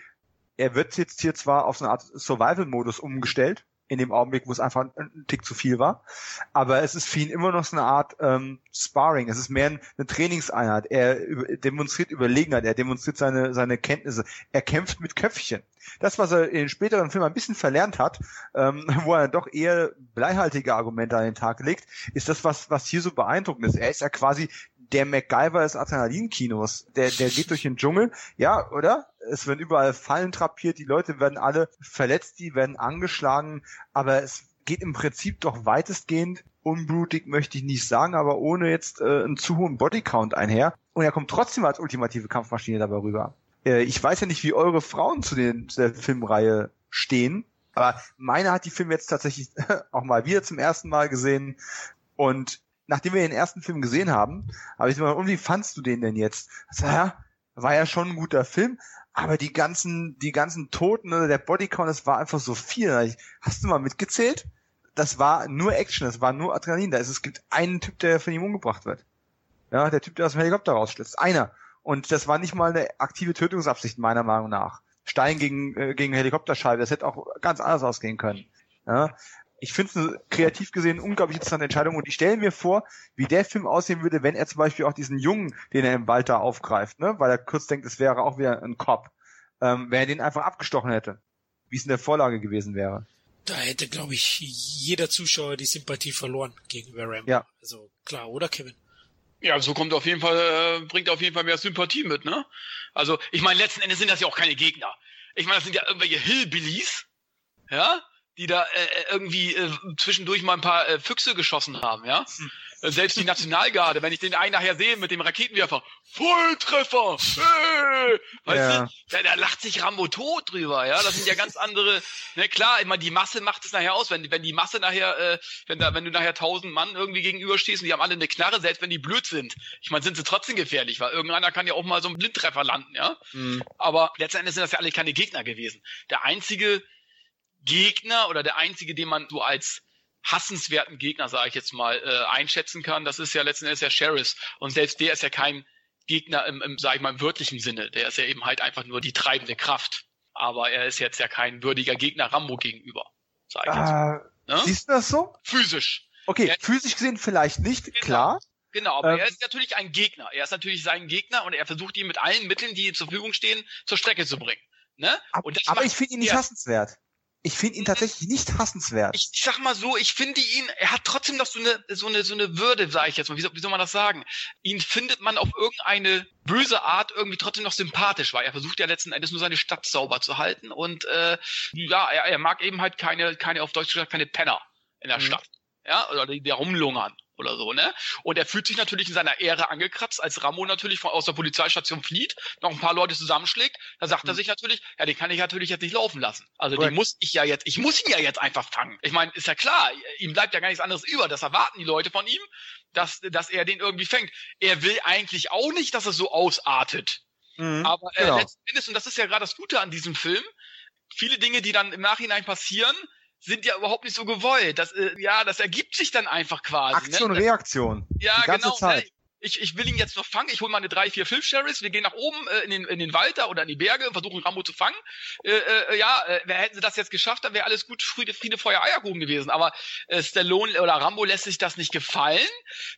er wird jetzt hier zwar auf so eine Art Survival-Modus umgestellt, in dem Augenblick, wo es einfach ein Tick zu viel war. Aber es ist für ihn immer noch so eine Art ähm, Sparring. Es ist mehr eine Trainingseinheit. Er demonstriert Überlegenheit, er demonstriert seine, seine Kenntnisse. Er kämpft mit Köpfchen. Das, was er in den späteren Filmen ein bisschen verlernt hat, ähm, wo er doch eher bleihaltige Argumente an den Tag legt, ist das, was, was hier so beeindruckend ist. Er ist ja quasi der MacGyver des Adrenalinkinos. Der, der geht durch den Dschungel, ja, oder? Es werden überall Fallen trapiert, die Leute werden alle verletzt, die werden angeschlagen, aber es geht im Prinzip doch weitestgehend unblutig möchte ich nicht sagen, aber ohne jetzt äh, einen zu hohen Bodycount einher. Und er kommt trotzdem als ultimative Kampfmaschine dabei rüber. Äh, ich weiß ja nicht, wie eure Frauen zu, den, zu der Filmreihe stehen, aber meine hat die Film jetzt tatsächlich auch mal wieder zum ersten Mal gesehen. Und nachdem wir den ersten Film gesehen haben, habe ich gesagt, und wie fandst du den denn jetzt? Also, ja, war ja schon ein guter Film, aber die ganzen, die ganzen Toten, oder der Bodycount, das war einfach so viel. Hast du mal mitgezählt? Das war nur Action, das war nur Adrenalin. Da ist, es gibt einen Typ, der von ihm umgebracht wird. Ja, der Typ, der aus dem Helikopter rausschlitzt. Einer. Und das war nicht mal eine aktive Tötungsabsicht, meiner Meinung nach. Stein gegen, äh, gegen Helikopterscheibe, das hätte auch ganz anders ausgehen können. Ja, ich finde es kreativ gesehen eine unglaublich interessante Entscheidung und ich stelle mir vor, wie der Film aussehen würde, wenn er zum Beispiel auch diesen Jungen, den er im Wald da aufgreift, ne, weil er kurz denkt, es wäre auch wieder ein Cop, ähm, wenn er den einfach abgestochen hätte, wie es in der Vorlage gewesen wäre. Da hätte, glaube ich, jeder Zuschauer die Sympathie verloren gegenüber Rambo. Ja. Also klar, oder Kevin? Ja, so kommt auf jeden Fall, äh, bringt auf jeden Fall mehr Sympathie mit, ne? Also, ich meine, letzten Endes sind das ja auch keine Gegner. Ich meine, das sind ja irgendwelche Hillbillies, ja, die da äh, äh irgendwie äh, zwischendurch mal ein paar äh, Füchse geschossen haben, ja. Hm. Selbst die Nationalgarde, wenn ich den einen nachher sehe mit dem Raketenwerfer, Volltreffer! Hey! Weißt ja. du, da, da lacht sich Rambo tot drüber, ja. Das sind ja ganz andere, ne, klar, immer die Masse macht es nachher aus, wenn, wenn die Masse nachher, äh, wenn da, wenn du nachher tausend Mann irgendwie gegenüberstehst und die haben alle eine Knarre, selbst wenn die blöd sind. Ich meine, sind sie trotzdem gefährlich, weil irgendeiner kann ja auch mal so einen Blindtreffer landen, ja. Mhm. Aber letztendlich sind das ja alle keine Gegner gewesen. Der einzige Gegner oder der einzige, den man so als hassenswerten Gegner, sage ich jetzt mal, äh, einschätzen kann. Das ist ja letzten Endes der Sheriff. Und selbst der ist ja kein Gegner im, im sage ich mal, im wörtlichen Sinne. Der ist ja eben halt einfach nur die treibende Kraft. Aber er ist jetzt ja kein würdiger Gegner Rambo gegenüber, sage ich jetzt mal. Äh, ne? Siehst du das so? Physisch. Okay, er, physisch gesehen vielleicht nicht, genau. klar. Genau, aber ähm, er ist natürlich ein Gegner. Er ist natürlich sein Gegner und er versucht ihn mit allen Mitteln, die ihm zur Verfügung stehen, zur Strecke zu bringen. Ne? aber ich finde ihn nicht hassenswert. Ich finde ihn tatsächlich nicht hassenswert. Ich, ich sag mal so, ich finde ihn, er hat trotzdem noch so eine, so eine, so eine Würde, sage ich jetzt mal. Wie, wie soll man das sagen? Ihn findet man auf irgendeine böse Art irgendwie trotzdem noch sympathisch, weil er versucht ja letzten Endes nur seine Stadt sauber zu halten und äh, ja, er, er mag eben halt keine, keine auf Deutsch gesagt, keine Penner in der mhm. Stadt. Ja, oder die, die rumlungern oder so, ne? Und er fühlt sich natürlich in seiner Ehre angekratzt, als Rambo natürlich von, aus der Polizeistation flieht, noch ein paar Leute zusammenschlägt, da sagt mhm. er sich natürlich, ja, den kann ich natürlich jetzt nicht laufen lassen. Also Correct. den muss ich ja jetzt, ich muss ihn ja jetzt einfach fangen. Ich meine, ist ja klar, ihm bleibt ja gar nichts anderes über, das erwarten die Leute von ihm, dass, dass er den irgendwie fängt. Er will eigentlich auch nicht, dass es so ausartet. Mhm, Aber äh, genau. letzten Endes, und das ist ja gerade das Gute an diesem Film, viele Dinge, die dann im Nachhinein passieren, sind ja überhaupt nicht so gewollt. Das, äh, ja, das ergibt sich dann einfach quasi. Aktion, ne? Reaktion. Ja, die ganze genau. Zeit. Ne? Ich, ich will ihn jetzt noch fangen. Ich hole meine drei, vier Fünf Sheriffs. Wir gehen nach oben äh, in, den, in den Wald da oder in die Berge und versuchen Rambo zu fangen. Äh, äh, ja, äh, hätten sie das jetzt geschafft, dann wäre alles gut, Friede, Friede, Feuer, Eierkuchen gewesen. Aber äh, Stallone oder Rambo lässt sich das nicht gefallen.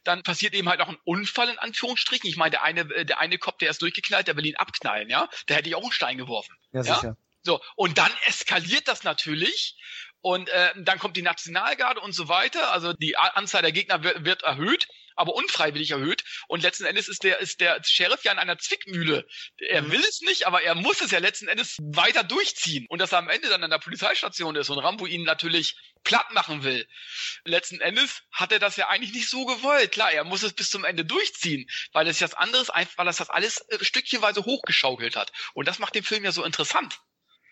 Dann passiert eben halt auch ein Unfall in Anführungsstrichen. Ich meine, der eine, äh, der eine Kopf, der ist durchgeknallt, der will ihn abknallen, ja. Da hätte ich auch einen Stein geworfen. Ja, sicher. Ja? So, und dann eskaliert das natürlich und äh, dann kommt die Nationalgarde und so weiter. Also die Anzahl der Gegner wird, wird erhöht, aber unfreiwillig erhöht. Und letzten Endes ist der, ist der Sheriff ja in einer Zwickmühle. Er mhm. will es nicht, aber er muss es ja letzten Endes weiter durchziehen. Und dass er am Ende dann an der Polizeistation ist und Rambo ihn natürlich platt machen will. Letzten Endes hat er das ja eigentlich nicht so gewollt. Klar, er muss es bis zum Ende durchziehen, weil es das anderes, weil es das alles äh, stückchenweise hochgeschaukelt hat. Und das macht den Film ja so interessant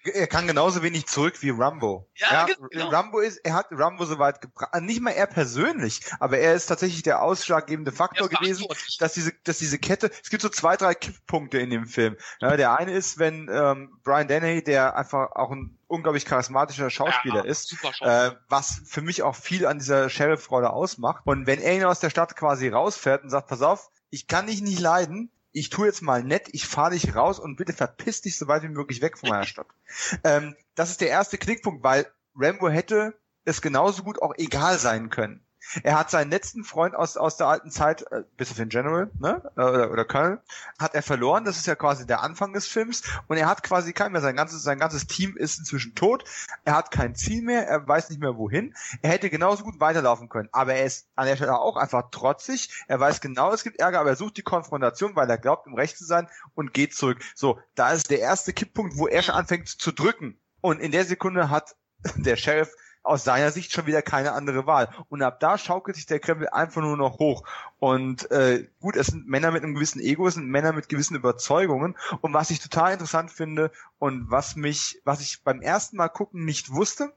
er kann genauso wenig zurück wie Rambo. Ja, ja genau. Rambo ist, er hat Rambo so weit gebracht, also nicht mal er persönlich, aber er ist tatsächlich der ausschlaggebende Faktor gewesen, dass diese, dass diese Kette, es gibt so zwei, drei Kipppunkte in dem Film. Ja, der eine ist, wenn ähm, Brian Dennehy, der einfach auch ein unglaublich charismatischer Schauspieler ja, ist, äh, was für mich auch viel an dieser Sheriff-Rolle ausmacht. Und wenn er ihn aus der Stadt quasi rausfährt und sagt, pass auf, ich kann dich nicht leiden, ich tue jetzt mal nett, ich fahre dich raus und bitte verpiss dich so weit wie möglich weg von meiner Stadt. Ähm, das ist der erste Knickpunkt, weil Rambo hätte es genauso gut auch egal sein können. Er hat seinen letzten Freund aus, aus der alten Zeit, äh, bis auf den General, ne, äh, oder, oder Colonel, hat er verloren. Das ist ja quasi der Anfang des Films. Und er hat quasi keinen mehr. Sein ganzes, sein ganzes Team ist inzwischen tot. Er hat kein Ziel mehr. Er weiß nicht mehr wohin. Er hätte genauso gut weiterlaufen können. Aber er ist an der Stelle auch einfach trotzig. Er weiß genau, es gibt Ärger, aber er sucht die Konfrontation, weil er glaubt, im Recht zu sein und geht zurück. So, da ist der erste Kipppunkt, wo er schon anfängt zu drücken. Und in der Sekunde hat der Sheriff aus seiner Sicht schon wieder keine andere Wahl. Und ab da schaukelt sich der Kreml einfach nur noch hoch. Und äh, gut, es sind Männer mit einem gewissen Ego, es sind Männer mit gewissen Überzeugungen. Und was ich total interessant finde und was mich, was ich beim ersten Mal gucken nicht wusste,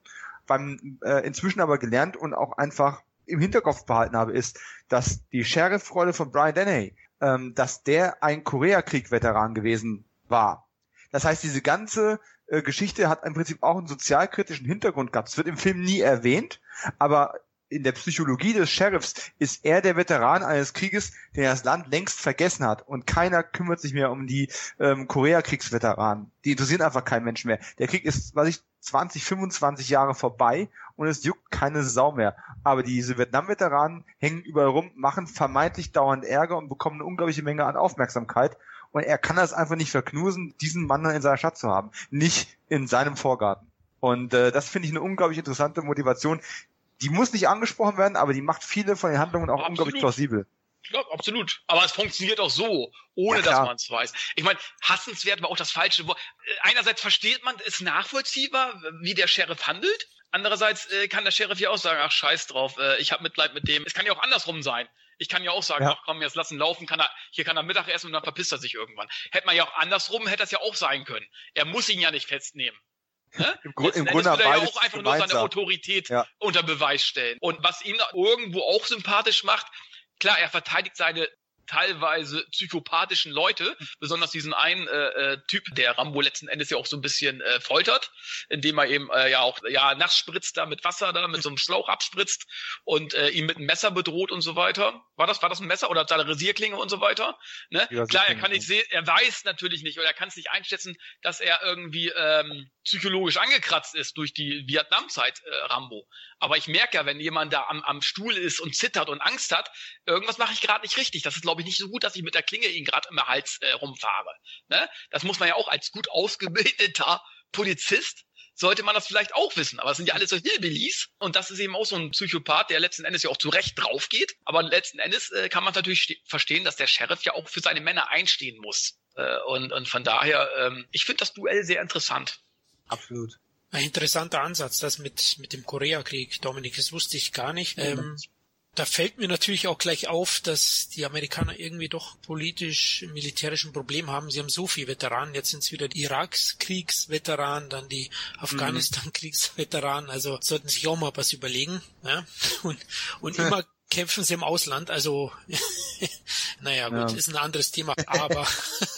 beim äh, inzwischen aber gelernt und auch einfach im Hinterkopf behalten habe, ist, dass die Sheriff-Rolle von Brian Dennehy, ähm, dass der ein Koreakrieg-Veteran gewesen war Das heißt, diese ganze äh, Geschichte hat im Prinzip auch einen sozialkritischen Hintergrund gehabt. Es wird im Film nie erwähnt, aber in der Psychologie des Sheriffs ist er der Veteran eines Krieges, der das Land längst vergessen hat. Und keiner kümmert sich mehr um die ähm, Koreakriegsveteranen. Die interessieren einfach keinen Menschen mehr. Der Krieg ist, weiß ich, 20, 25 Jahre vorbei und es juckt keine Sau mehr. Aber diese Vietnam-Veteranen hängen überall rum, machen vermeintlich dauernd Ärger und bekommen eine unglaubliche Menge an Aufmerksamkeit. Und er kann das einfach nicht verknusen, diesen Mann in seiner Stadt zu haben. Nicht in seinem Vorgarten. Und äh, das finde ich eine unglaublich interessante Motivation, die muss nicht angesprochen werden, aber die macht viele von den Handlungen auch Absolut. unglaublich plausibel. Ja, absolut. Aber es funktioniert auch so, ohne ja, dass man es weiß. Ich meine, hassenswert war auch das falsche Wort. Äh, einerseits versteht man, ist nachvollziehbar, wie der Sheriff handelt. Andererseits äh, kann der Sheriff ja auch sagen, ach scheiß drauf, äh, ich habe Mitleid mit dem. Es kann ja auch andersrum sein. Ich kann ja auch sagen, ja. ach komm, jetzt lassen laufen, kann er, hier kann er Mittag essen und dann verpisst er sich irgendwann. Hätte man ja auch andersrum, hätte das ja auch sein können. Er muss ihn ja nicht festnehmen. Ne? Im, Grund, im Grunde will er ja auch einfach nur seine Autorität ja. unter Beweis stellen. Und was ihn irgendwo auch sympathisch macht, klar, er verteidigt seine teilweise psychopathischen Leute, besonders diesen einen äh, äh, Typ, der Rambo letzten Endes ja auch so ein bisschen äh, foltert, indem er eben äh, ja auch ja nass spritzt da mit Wasser da mit so einem Schlauch abspritzt und äh, ihn mit einem Messer bedroht und so weiter. War das war das ein Messer oder seine Rasierklinge und so weiter? Ne? Ja, Klar, er kann nicht sehen, er weiß natürlich nicht oder er kann es nicht einschätzen, dass er irgendwie ähm, psychologisch angekratzt ist durch die Vietnamzeit äh, Rambo. Aber ich merke ja, wenn jemand da am, am Stuhl ist und zittert und Angst hat, irgendwas mache ich gerade nicht richtig. Das ist, glaube ich, nicht so gut, dass ich mit der Klinge ihn gerade im Hals äh, rumfahre. Ne? Das muss man ja auch als gut ausgebildeter Polizist sollte man das vielleicht auch wissen. Aber es sind ja alles so Hillbillies. Und das ist eben auch so ein Psychopath, der letzten Endes ja auch zu Recht drauf geht. Aber letzten Endes äh, kann man natürlich verstehen, dass der Sheriff ja auch für seine Männer einstehen muss. Äh, und, und von daher, ähm, ich finde das Duell sehr interessant. Absolut. Ein interessanter Ansatz, das mit, mit dem Koreakrieg, Dominik, das wusste ich gar nicht. Ähm, da fällt mir natürlich auch gleich auf, dass die Amerikaner irgendwie doch politisch, militärisch ein Problem haben. Sie haben so viele Veteranen. Jetzt sind es wieder die Irakskriegsveteranen, dann die Afghanistan-Kriegsveteranen. Also sollten sich auch mal was überlegen. Ja? Und, und immer kämpfen sie im Ausland. Also, naja, gut, ja. ist ein anderes Thema. Aber,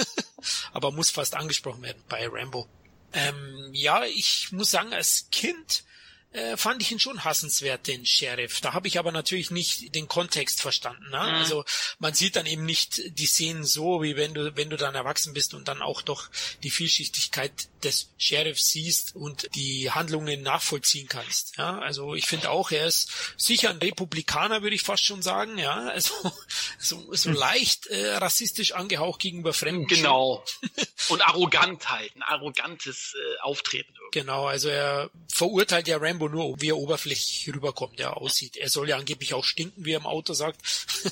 aber muss fast angesprochen werden bei Rambo. Ähm, ja, ich muss sagen, als Kind äh, fand ich ihn schon hassenswert, den Sheriff. Da habe ich aber natürlich nicht den Kontext verstanden. Ne? Mhm. Also man sieht dann eben nicht die Szenen so, wie wenn du, wenn du dann erwachsen bist und dann auch doch die Vielschichtigkeit des Sheriffs siehst und die Handlungen nachvollziehen kannst. Ja, also ich finde auch, er ist sicher ein Republikaner, würde ich fast schon sagen. Ja, also so, so hm. leicht äh, rassistisch angehaucht gegenüber Fremden. Genau. und arrogant halt, ein arrogantes äh, Auftreten. Irgendwie. Genau, also er verurteilt ja Rambo nur, wie er oberflächlich rüberkommt, ja, aussieht. Er soll ja angeblich auch stinken, wie er im Auto sagt.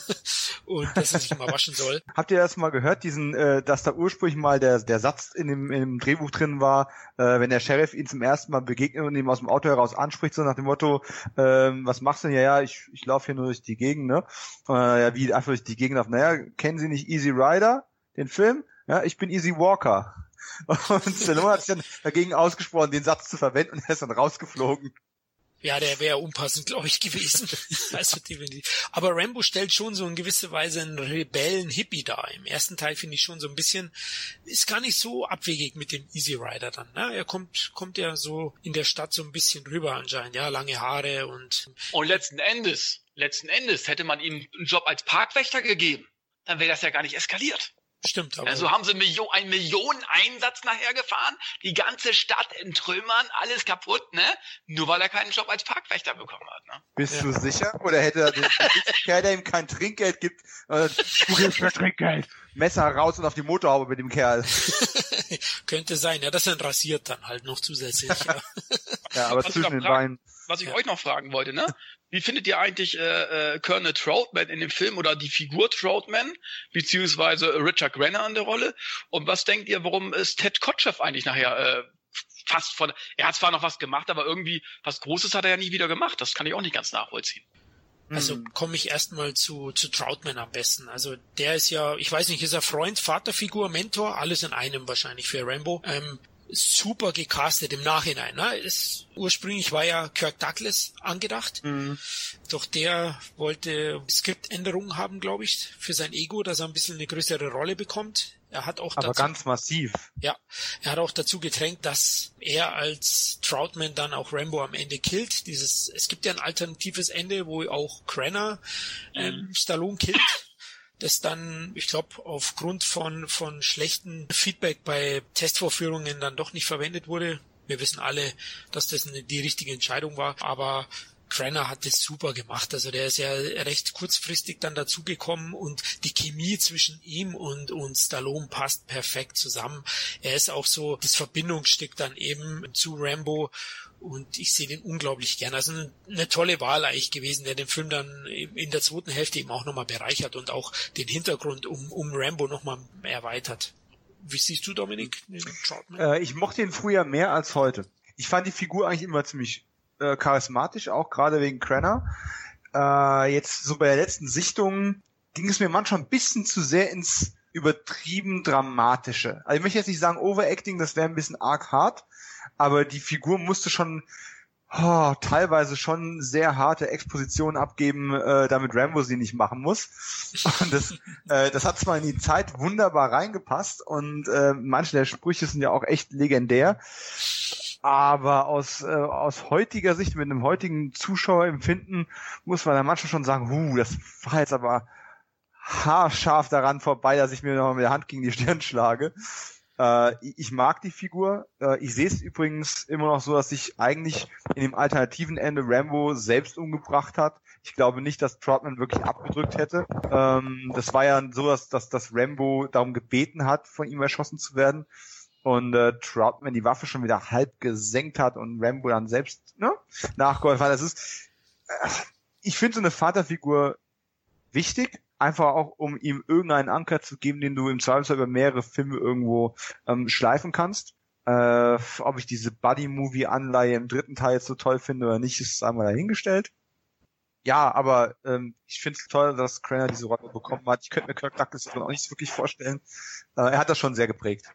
und dass er sich mal waschen soll. Habt ihr das mal gehört, diesen, äh, dass da ursprünglich mal der, der Satz in dem, in dem Drehbuch drin war, äh, wenn der Sheriff ihn zum ersten Mal begegnet und ihm aus dem Auto heraus anspricht, so nach dem Motto, ähm, was machst du denn? Ja, ja, ich, ich laufe hier nur durch die Gegend, ne? Äh, ja, wie einfach durch die Gegend auf. Naja, kennen Sie nicht Easy Rider, den Film? Ja, ich bin Easy Walker. Und Stallone hat sich dann dagegen ausgesprochen, den Satz zu verwenden und er ist dann rausgeflogen. Ja, der wäre unpassend, glaube ich, gewesen. also definitiv. Aber Rambo stellt schon so in gewisser Weise einen Rebellen-Hippie dar. Im ersten Teil finde ich schon so ein bisschen, ist gar nicht so abwegig mit dem Easy Rider dann. Ne? Er kommt, kommt ja so in der Stadt so ein bisschen rüber anscheinend, ja, lange Haare und. Und letzten Endes, letzten Endes hätte man ihm einen Job als Parkwächter gegeben, dann wäre das ja gar nicht eskaliert. Stimmt. Aber also haben sie Million, einen Millioneneinsatz nachher gefahren, die ganze Stadt in Trümmern, alles kaputt, ne? Nur weil er keinen Job als Parkwächter bekommen hat, ne? Bist ja. du sicher? Oder hätte er den Kerl, der ihm kein Trinkgeld gibt, äh, du gibst mir Trinkgeld. Messer raus und auf die Motorhaube mit dem Kerl. Könnte sein, ja, das ist rasiert dann halt noch zusätzlich. Ja, ja aber zwischen den Beinen. Was ich ja. euch noch fragen wollte, ne? Wie findet ihr eigentlich äh, äh, Colonel Troutman in dem Film oder die Figur Troutman, beziehungsweise Richard Grenner an der Rolle? Und was denkt ihr, warum ist Ted Kotcheff eigentlich nachher äh, fast von, er hat zwar noch was gemacht, aber irgendwie was Großes hat er ja nie wieder gemacht. Das kann ich auch nicht ganz nachvollziehen. Also hm. komme ich erstmal zu, zu Troutman am besten. Also der ist ja, ich weiß nicht, ist er Freund, Vaterfigur, Mentor, alles in einem wahrscheinlich für Rambo. Ähm, super gecastet im Nachhinein. Ne? Es, ursprünglich war ja Kirk Douglas angedacht, mhm. doch der wollte Skriptänderungen haben, glaube ich, für sein Ego, dass er ein bisschen eine größere Rolle bekommt Er hat auch Aber dazu, ganz massiv. ja, er hat auch dazu gedrängt, dass er als Troutman dann auch Rambo am Ende killt. Dieses, es gibt ja ein alternatives Ende, wo auch Crenna ähm, Stallone killt. Das dann, ich glaube, aufgrund von von schlechten Feedback bei Testvorführungen dann doch nicht verwendet wurde. Wir wissen alle, dass das die richtige Entscheidung war, aber Crenner hat das super gemacht. Also der ist ja recht kurzfristig dann dazugekommen und die Chemie zwischen ihm und, und Stallone passt perfekt zusammen. Er ist auch so das Verbindungsstück dann eben zu Rambo und ich sehe den unglaublich gern. Also eine, tolle Wahl eigentlich gewesen, der den Film dann in der zweiten Hälfte eben auch nochmal bereichert und auch den Hintergrund um, um Rambo nochmal erweitert. Wie siehst du, Dominik? Äh, ich mochte ihn früher mehr als heute. Ich fand die Figur eigentlich immer ziemlich äh, charismatisch, auch gerade wegen Crenner. Äh, jetzt so bei der letzten Sichtung ging es mir manchmal ein bisschen zu sehr ins übertrieben dramatische. Also ich möchte jetzt nicht sagen Overacting, das wäre ein bisschen arg hart, aber die Figur musste schon oh, teilweise schon sehr harte Expositionen abgeben, äh, damit Rambo sie nicht machen muss. Und das, äh, das hat zwar in die Zeit wunderbar reingepasst und äh, manche der Sprüche sind ja auch echt legendär. Aber aus, äh, aus heutiger Sicht, mit einem heutigen Zuschauerempfinden, muss man da manchmal schon sagen, huh, das war jetzt aber haarscharf daran vorbei, dass ich mir noch mit der Hand gegen die Stirn schlage. Äh, ich mag die Figur. Äh, ich sehe es übrigens immer noch so, dass sich eigentlich in dem alternativen Ende Rambo selbst umgebracht hat. Ich glaube nicht, dass Trotman wirklich abgedrückt hätte. Ähm, das war ja so, dass, dass, dass Rambo darum gebeten hat, von ihm erschossen zu werden. Und äh, Troutman die Waffe schon wieder halb gesenkt hat und Rambo dann selbst ne, nachgeholfen hat. Das ist, äh, ich finde so eine Vaterfigur wichtig, einfach auch, um ihm irgendeinen Anker zu geben, den du im Zweifelsfall über mehrere Filme irgendwo ähm, schleifen kannst. Äh, ob ich diese Buddy-Movie-Anleihe im dritten Teil jetzt so toll finde oder nicht, ist einmal dahingestellt. Ja, aber ähm, ich finde es toll, dass Craner diese Rolle bekommen hat. Ich könnte mir Kirk Douglas auch nicht wirklich vorstellen. Äh, er hat das schon sehr geprägt.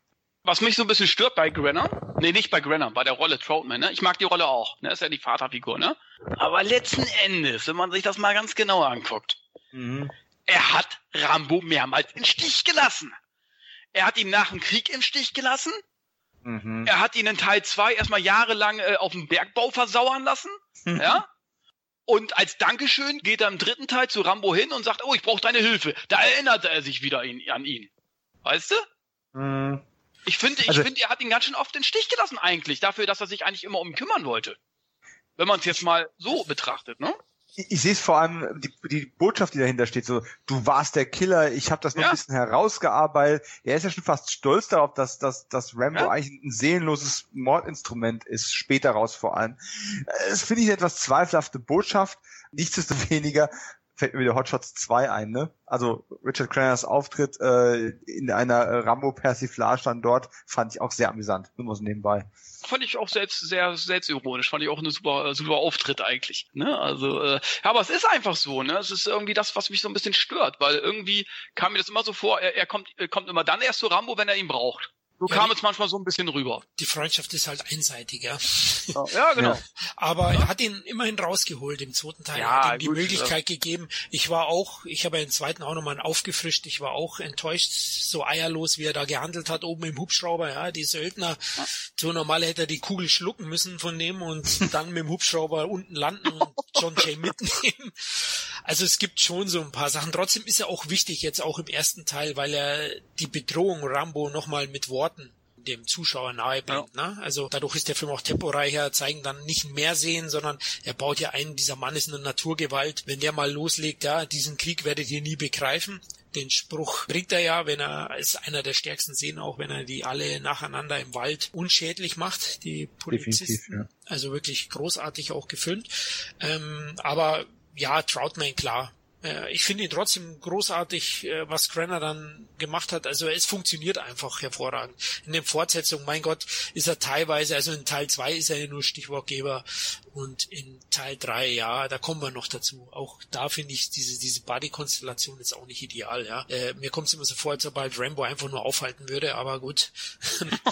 Was mich so ein bisschen stört bei Grenner, nee, nicht bei Grenner, bei der Rolle Troutman, ne? Ich mag die Rolle auch, ne? Ist ja die Vaterfigur, ne? Aber letzten Endes, wenn man sich das mal ganz genau anguckt, Mhm. Er hat Rambo mehrmals im Stich gelassen. Er hat ihn nach dem Krieg im Stich gelassen. Mhm. Er hat ihn in Teil 2 erstmal jahrelang äh, auf dem Bergbau versauern lassen. Ja? Und als Dankeschön geht er im dritten Teil zu Rambo hin und sagt, oh, ich brauche deine Hilfe. Da erinnerte er sich wieder ihn, an ihn. Weißt du? Mhm. Ich finde, ich Also- finde, er hat ihn ganz schön oft in den Stich gelassen eigentlich, dafür, dass er sich eigentlich immer um ihn kümmern wollte. Wenn man es jetzt mal so betrachtet, ne? Ich, sehe es vor allem, die, die Botschaft, die dahinter steht, so, du warst der Killer, ich habe das noch Ja. ein bisschen herausgearbeitet. Er ist ja schon fast stolz darauf, dass, dass, dass Rambo Ja. eigentlich ein seelenloses Mordinstrument ist, später raus vor allem. Äh, Das finde ich eine etwas zweifelhafte Botschaft. Nichtsdestoweniger fällt mir wieder Hotshots 2 ein, ne? Also Richard Cranners Auftritt äh, in einer äh, Rambo-Persiflage dann dort fand ich auch sehr amüsant, nur mal so nebenbei. Fand ich auch selbst sehr selbstironisch, fand ich auch eine super super Auftritt eigentlich, ne? Also äh, aber es ist einfach so, ne? Es ist irgendwie das, was mich so ein bisschen stört, weil irgendwie kam mir das immer so vor, er, er kommt er kommt immer dann erst zu Rambo, wenn er ihn braucht. So Ja, kam es manchmal so ein bisschen rüber. Die Freundschaft ist halt einseitig, ja. Ja, genau. Ja. Aber er hat ihn immerhin rausgeholt im zweiten Teil. Ja, er hat ihm die gut, Möglichkeit gegeben. Ich war auch, ich habe ja den zweiten auch nochmal aufgefrischt. Ich war auch enttäuscht, so eierlos, wie er da gehandelt hat, oben im Hubschrauber. Ja, die Söldner, so normal hätte er die Kugel schlucken müssen von dem und dann mit dem Hubschrauber unten landen und John Jay mitnehmen. Also es gibt schon so ein paar Sachen. Trotzdem ist er auch wichtig jetzt auch im ersten Teil, weil er die Bedrohung Rambo nochmal mit Worten dem Zuschauer nahe bringt. Ne? Also dadurch ist der Film auch temporeicher, zeigen dann nicht mehr sehen, sondern er baut ja ein, dieser Mann ist eine Naturgewalt. Wenn der mal loslegt, ja, diesen Krieg werdet ihr nie begreifen. Den Spruch bringt er ja, wenn er ist einer der stärksten Szenen, auch wenn er die alle nacheinander im Wald unschädlich macht, die Polizisten. Definitiv, ja. Also wirklich großartig auch gefilmt. Ähm, aber ja, Troutman, klar. Äh, Ich finde ihn trotzdem großartig, äh, was Crenner dann gemacht hat. Also es funktioniert einfach hervorragend. In den Fortsetzungen, mein Gott, ist er teilweise, also in Teil 2 ist er ja nur Stichwortgeber und in Teil 3, ja, da kommen wir noch dazu. Auch da finde ich diese, diese Buddy-Konstellation ist auch nicht ideal, ja. Äh, mir kommt es immer so vor, als ob halt Rambo einfach nur aufhalten würde, aber gut.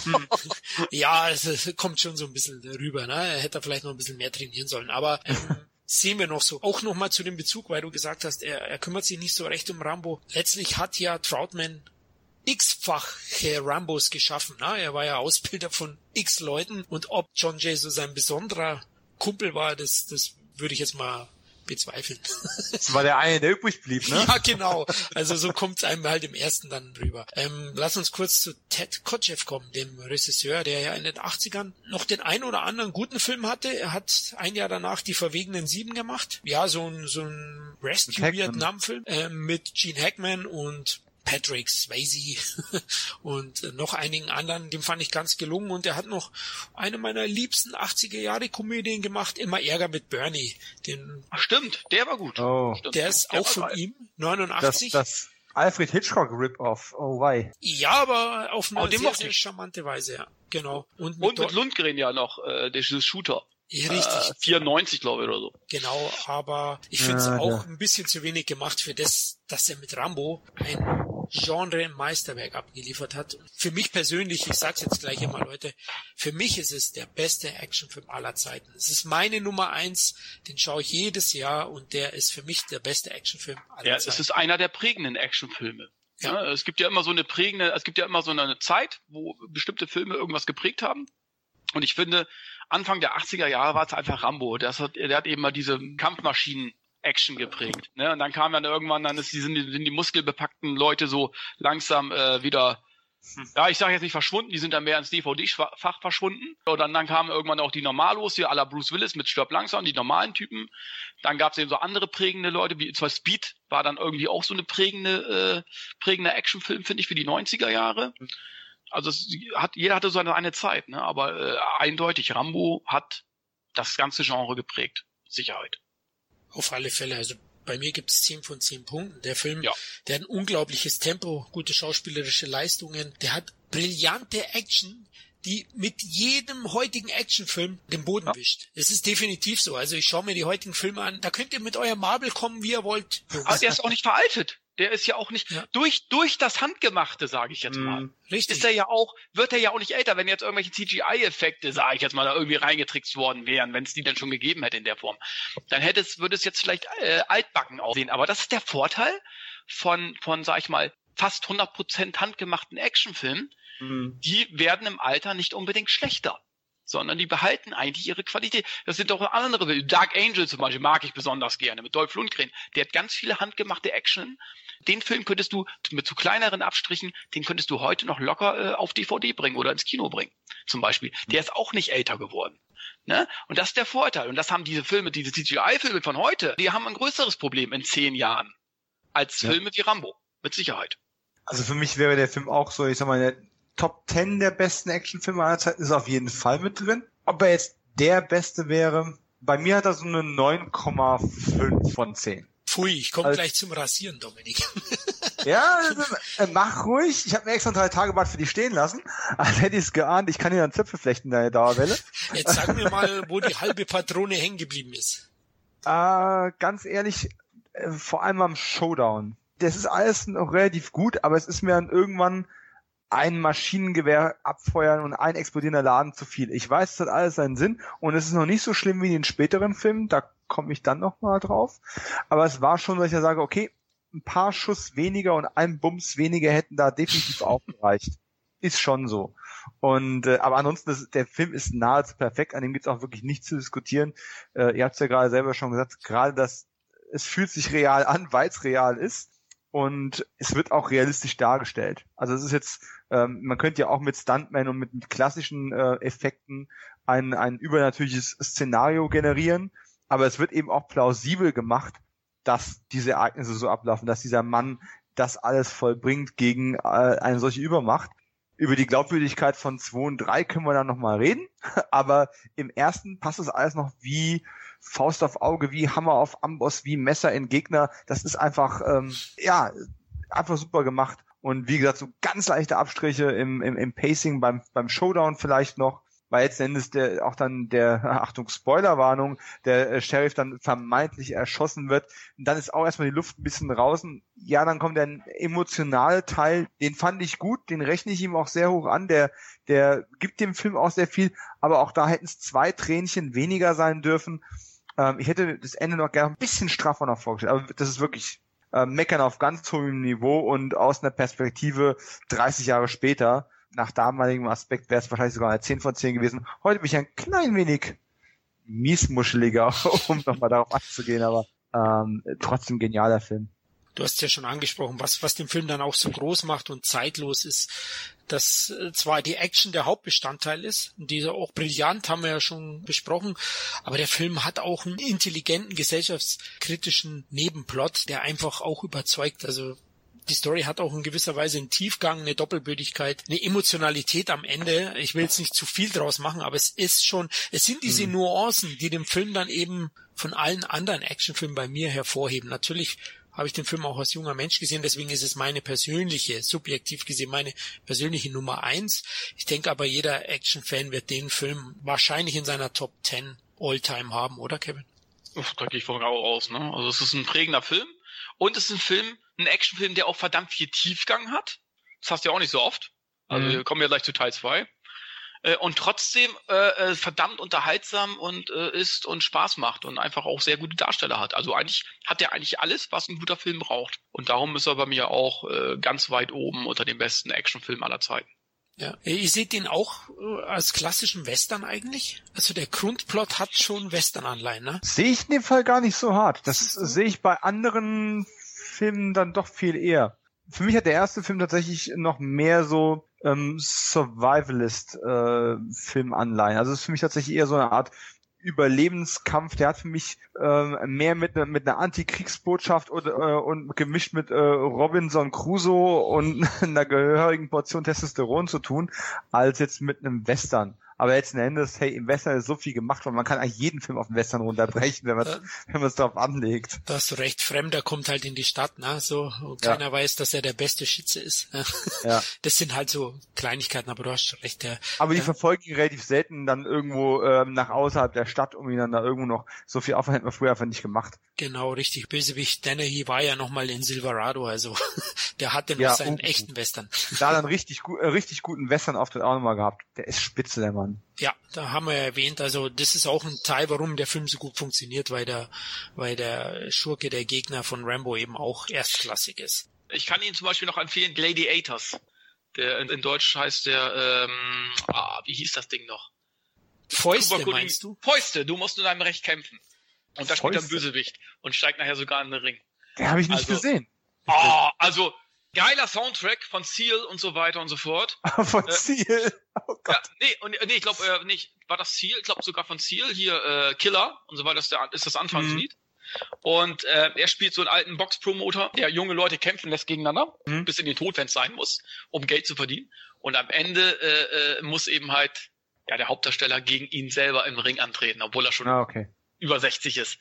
ja, es, es kommt schon so ein bisschen rüber, ne? Er hätte vielleicht noch ein bisschen mehr trainieren sollen, aber ähm, sehen wir noch so. Auch nochmal zu dem Bezug, weil du gesagt hast, er, er kümmert sich nicht so recht um Rambo. Letztlich hat ja Troutman x-fache Rambos geschaffen. Ne? Er war ja Ausbilder von x Leuten und ob John Jay so sein besonderer Kumpel war, das, das würde ich jetzt mal bezweifeln. Das war der eine, der übrig blieb, ne? Ja, genau. Also so kommt es einem halt im ersten dann rüber. Ähm, lass uns kurz zu Ted Kotcheff kommen, dem Regisseur, der ja in den 80ern noch den ein oder anderen guten Film hatte. Er hat ein Jahr danach die Verwegenen Sieben gemacht. Ja, so ein, so ein Rescue-Vietnam-Film äh, mit Gene Hackman und Patrick Swayze und noch einigen anderen, dem fand ich ganz gelungen und er hat noch eine meiner liebsten 80er Jahre Komödien gemacht, immer Ärger mit Bernie. Den, Ach stimmt, der war gut. Oh. Stimmt. der ist Der auch von geil. ihm, Das, 89. das Alfred Hitchcock Rip-Off. Oh, why? ja, aber auf eine Oh, sehr, sehr charmante Weise, ja. Genau. Und mit, Und mit Lundgren ja noch, äh, dieses Shooter. ja, richtig. Äh, 94, glaube ich, oder so. Genau, aber ich finde es Ja, auch ja. ein bisschen zu wenig gemacht für das, dass er mit Rambo ein Genre-Meisterwerk abgeliefert hat. Für mich persönlich, ich sag's jetzt gleich immer, Leute, für mich ist es der beste Actionfilm aller Zeiten. Es ist meine Nummer eins, den schaue ich jedes Jahr und der ist für mich der beste Actionfilm aller Ja, Zeiten. es ist einer der prägenden Actionfilme. Ja. Ja. es gibt ja immer so eine prägende, es gibt ja immer so eine Zeit, wo bestimmte Filme irgendwas geprägt haben. Und ich finde, Anfang der 80er Jahre war es einfach Rambo. Das hat, der hat eben mal diese Kampfmaschinen Action geprägt. Ne? Und dann kam dann irgendwann, dann ist die, sind, die, sind die muskelbepackten Leute so langsam äh, wieder, ja, ich sage jetzt nicht verschwunden, die sind dann mehr ins DVD-Fach verschwunden. Und dann, dann kamen irgendwann auch die Normalos, hier à la Bruce Willis mit Stirb langsam, die normalen Typen. Dann gab es eben so andere prägende Leute, wie zwar Speed war dann irgendwie auch so eine prägende, äh, prägender Actionfilm, finde ich, für die 90er Jahre. Also es hat, jeder hatte so eine, eine Zeit, ne? aber äh, eindeutig, Rambo hat das ganze Genre geprägt. Sicherheit. Auf alle Fälle. Also bei mir gibt es 10 von 10 Punkten. Der Film, Ja. der hat ein unglaubliches Tempo, gute schauspielerische Leistungen, der hat brillante Action, die mit jedem heutigen Actionfilm den Boden Ja. wischt. Es ist definitiv so. Also ich schaue mir die heutigen Filme an, da könnt ihr mit eurem Marvel kommen, wie ihr wollt. Aber der ist auch nicht veraltet. Der ist ja auch nicht Ja. durch durch das Handgemachte, sage ich jetzt mal. Mm. Richtig. Ist er ja auch, wird er ja auch nicht älter, wenn jetzt irgendwelche CGI-Effekte, sage ich jetzt mal, da irgendwie reingetrickst worden wären, wenn es die dann schon gegeben hätte in der Form. Dann hätte es, würde es jetzt vielleicht äh, altbacken aussehen. Aber das ist der Vorteil von, von, sag ich mal, fast 100% handgemachten Actionfilmen. Mm. Die werden im Alter nicht unbedingt schlechter sondern die behalten eigentlich ihre Qualität. Das sind doch andere Filme. Dark Angel zum Beispiel mag ich besonders gerne mit Dolph Lundgren. Der hat ganz viele handgemachte Action. Den Film könntest du mit zu kleineren Abstrichen, den könntest du heute noch locker äh, auf DVD bringen oder ins Kino bringen, zum Beispiel. Der ist auch nicht älter geworden. Ne? Und das ist der Vorteil. Und das haben diese Filme, diese CGI-Filme von heute, die haben ein größeres Problem in zehn Jahren als Ja. Filme wie Rambo. Mit Sicherheit. Also für mich wäre der Film auch so, ich sag mal, in der Top 10 der besten Actionfilme aller Zeiten ist auf jeden Fall mit drin. Ob er jetzt der beste wäre, bei mir hat er so eine 9,5 von 10. Pfui, ich komme gleich zum Rasieren, Dominik. Ja, also, mach ruhig. Ich habe mir extra drei Tage Bad für die stehen lassen. Als hätte ich es geahnt, ich kann hier dann Zöpfe flechten in der Dauerwelle. Jetzt sag mir mal, wo die halbe Patrone hängen geblieben ist. Äh, ganz ehrlich, äh, vor allem am Showdown. Das ist alles noch relativ gut, aber es ist mir dann irgendwann ein Maschinengewehr abfeuern und ein explodierender Laden zu viel. Ich weiß, es hat alles seinen Sinn und es ist noch nicht so schlimm wie in den späteren Filmen, da komme ich dann noch mal drauf. Aber es war schon, dass ich ja sage, okay, ein paar Schuss weniger und ein Bums weniger hätten da definitiv auch gereicht. Ist schon so. Und äh, aber ansonsten, das, der Film ist nahezu perfekt, an dem gibt's auch wirklich nichts zu diskutieren. Äh, ihr habt ja gerade selber schon gesagt, gerade das, es fühlt sich real an, weil es real ist. Und es wird auch realistisch dargestellt. Also es ist jetzt, ähm, man könnte ja auch mit Stuntman und mit, mit klassischen äh, Effekten ein, ein übernatürliches Szenario generieren, aber es wird eben auch plausibel gemacht, dass diese Ereignisse so ablaufen, dass dieser Mann das alles vollbringt gegen äh, eine solche Übermacht. Über die Glaubwürdigkeit von 2 und 3 können wir dann nochmal reden, aber im ersten passt das alles noch wie Faust auf Auge, wie Hammer auf Amboss, wie Messer in Gegner. Das ist einfach, ähm, ja, einfach super gemacht. Und wie gesagt, so ganz leichte Abstriche im, im, im Pacing beim, beim Showdown vielleicht noch, weil jetzt Endes der auch dann der, Achtung, Spoilerwarnung, der äh, Sheriff dann vermeintlich erschossen wird. Und dann ist auch erstmal die Luft ein bisschen draußen. Ja, dann kommt der emotionale Teil, den fand ich gut, den rechne ich ihm auch sehr hoch an. Der, der gibt dem Film auch sehr viel, aber auch da hätten es zwei Tränchen weniger sein dürfen. Ähm, ich hätte das Ende noch gerne ein bisschen straffer noch vorgestellt, aber das ist wirklich äh, meckern auf ganz hohem Niveau und aus einer Perspektive 30 Jahre später, nach damaligem Aspekt wäre es wahrscheinlich sogar eine 10 von 10 gewesen. Heute bin ich ein klein wenig miesmuscheliger, um nochmal darauf anzugehen, aber ähm, trotzdem genialer Film. Du hast ja schon angesprochen, was, was den Film dann auch so groß macht und zeitlos ist, dass äh, zwar die Action der Hauptbestandteil ist, dieser auch brillant, haben wir ja schon besprochen, aber der Film hat auch einen intelligenten, gesellschaftskritischen Nebenplot, der einfach auch überzeugt. Also die Story hat auch in gewisser Weise einen Tiefgang, eine Doppelbödigkeit, eine Emotionalität am Ende. Ich will jetzt nicht zu viel draus machen, aber es ist schon, es sind diese hm. Nuancen, die den Film dann eben von allen anderen Actionfilmen bei mir hervorheben. Natürlich habe ich den Film auch als junger Mensch gesehen, deswegen ist es meine persönliche, subjektiv gesehen, meine persönliche Nummer eins. Ich denke aber, jeder Action-Fan wird den Film wahrscheinlich in seiner Top 10 All-Time haben, oder Kevin? Da gehe ich von auch aus, ne? Also es ist ein prägender Film und es ist ein Film, ein Actionfilm, der auch verdammt viel Tiefgang hat. Das hast du ja auch nicht so oft. Also mhm. wir kommen ja gleich zu Teil 2 äh, und trotzdem äh, äh, verdammt unterhaltsam und äh, ist und Spaß macht und einfach auch sehr gute Darsteller hat. Also eigentlich hat er eigentlich alles, was ein guter Film braucht. Und darum ist er bei mir auch äh, ganz weit oben unter den besten Actionfilmen aller Zeiten. Ja, ihr seht den auch äh, als klassischen Western eigentlich? Also der Grundplot hat schon Western-Anleihen, ne? Sehe ich in dem Fall gar nicht so hart. Das sehe ich bei anderen Filmen dann doch viel eher. Für mich hat der erste Film tatsächlich noch mehr so ähm, Survivalist-Film-Anleihen. Äh, also es ist für mich tatsächlich eher so eine Art Überlebenskampf, der hat für mich ähm, mehr mit, ne, mit einer Antikriegsbotschaft und, äh, und gemischt mit äh, Robinson Crusoe und einer gehörigen Portion Testosteron zu tun, als jetzt mit einem Western. Aber letzten Endes, hey, im Western ist so viel gemacht worden, man kann eigentlich jeden Film auf den Western runterbrechen, wenn man es wenn man es darauf anlegt. Da hast du recht, Fremder kommt halt in die Stadt, ne? So, und keiner ja. weiß, dass er der beste Schütze ist. ja. Das sind halt so Kleinigkeiten, aber du hast recht. Der, aber die verfolgen ihn relativ selten dann irgendwo ähm, nach außerhalb der Stadt, um ihn dann da irgendwo noch so viel Aufwand hat man früher einfach nicht gemacht. Genau, richtig. Bösewicht Dennehy war ja nochmal in Silverado, also der hatte noch ja, seinen uh, echten Western. Da dann richtig, gut, äh, richtig guten Western-Auftritt auch nochmal gehabt. Der ist spitze, der Mann. Ja, da haben wir erwähnt, also das ist auch ein Teil, warum der Film so gut funktioniert, weil der, weil der Schurke, der Gegner von Rambo eben auch erstklassig ist. Ich kann Ihnen zum Beispiel noch empfehlen Gladiators. Der in, in Deutsch heißt der, ähm, ah, wie hieß das Ding noch? Fäuste, meinst du? Fäuste, du musst in deinem Recht kämpfen. Und da spielt er ein Bösewicht und steigt nachher sogar in den Ring. Den habe ich nicht also, gesehen. Oh, also geiler Soundtrack von Seal und so weiter und so fort. von äh, Seal? Oh Gott. Ja, nee, und, nee ich glaube äh, nicht, war das Seal? Ich glaube sogar von Seal, hier äh, Killer und so weiter ist, der, ist das Anfangslied. Mhm. Und äh, er spielt so einen alten Box-Promoter, der junge Leute kämpfen lässt gegeneinander, mhm. bis in den Tod, wenn es sein muss, um Geld zu verdienen. Und am Ende äh, äh, muss eben halt ja der Hauptdarsteller gegen ihn selber im Ring antreten, obwohl er schon ah, okay. über 60 ist.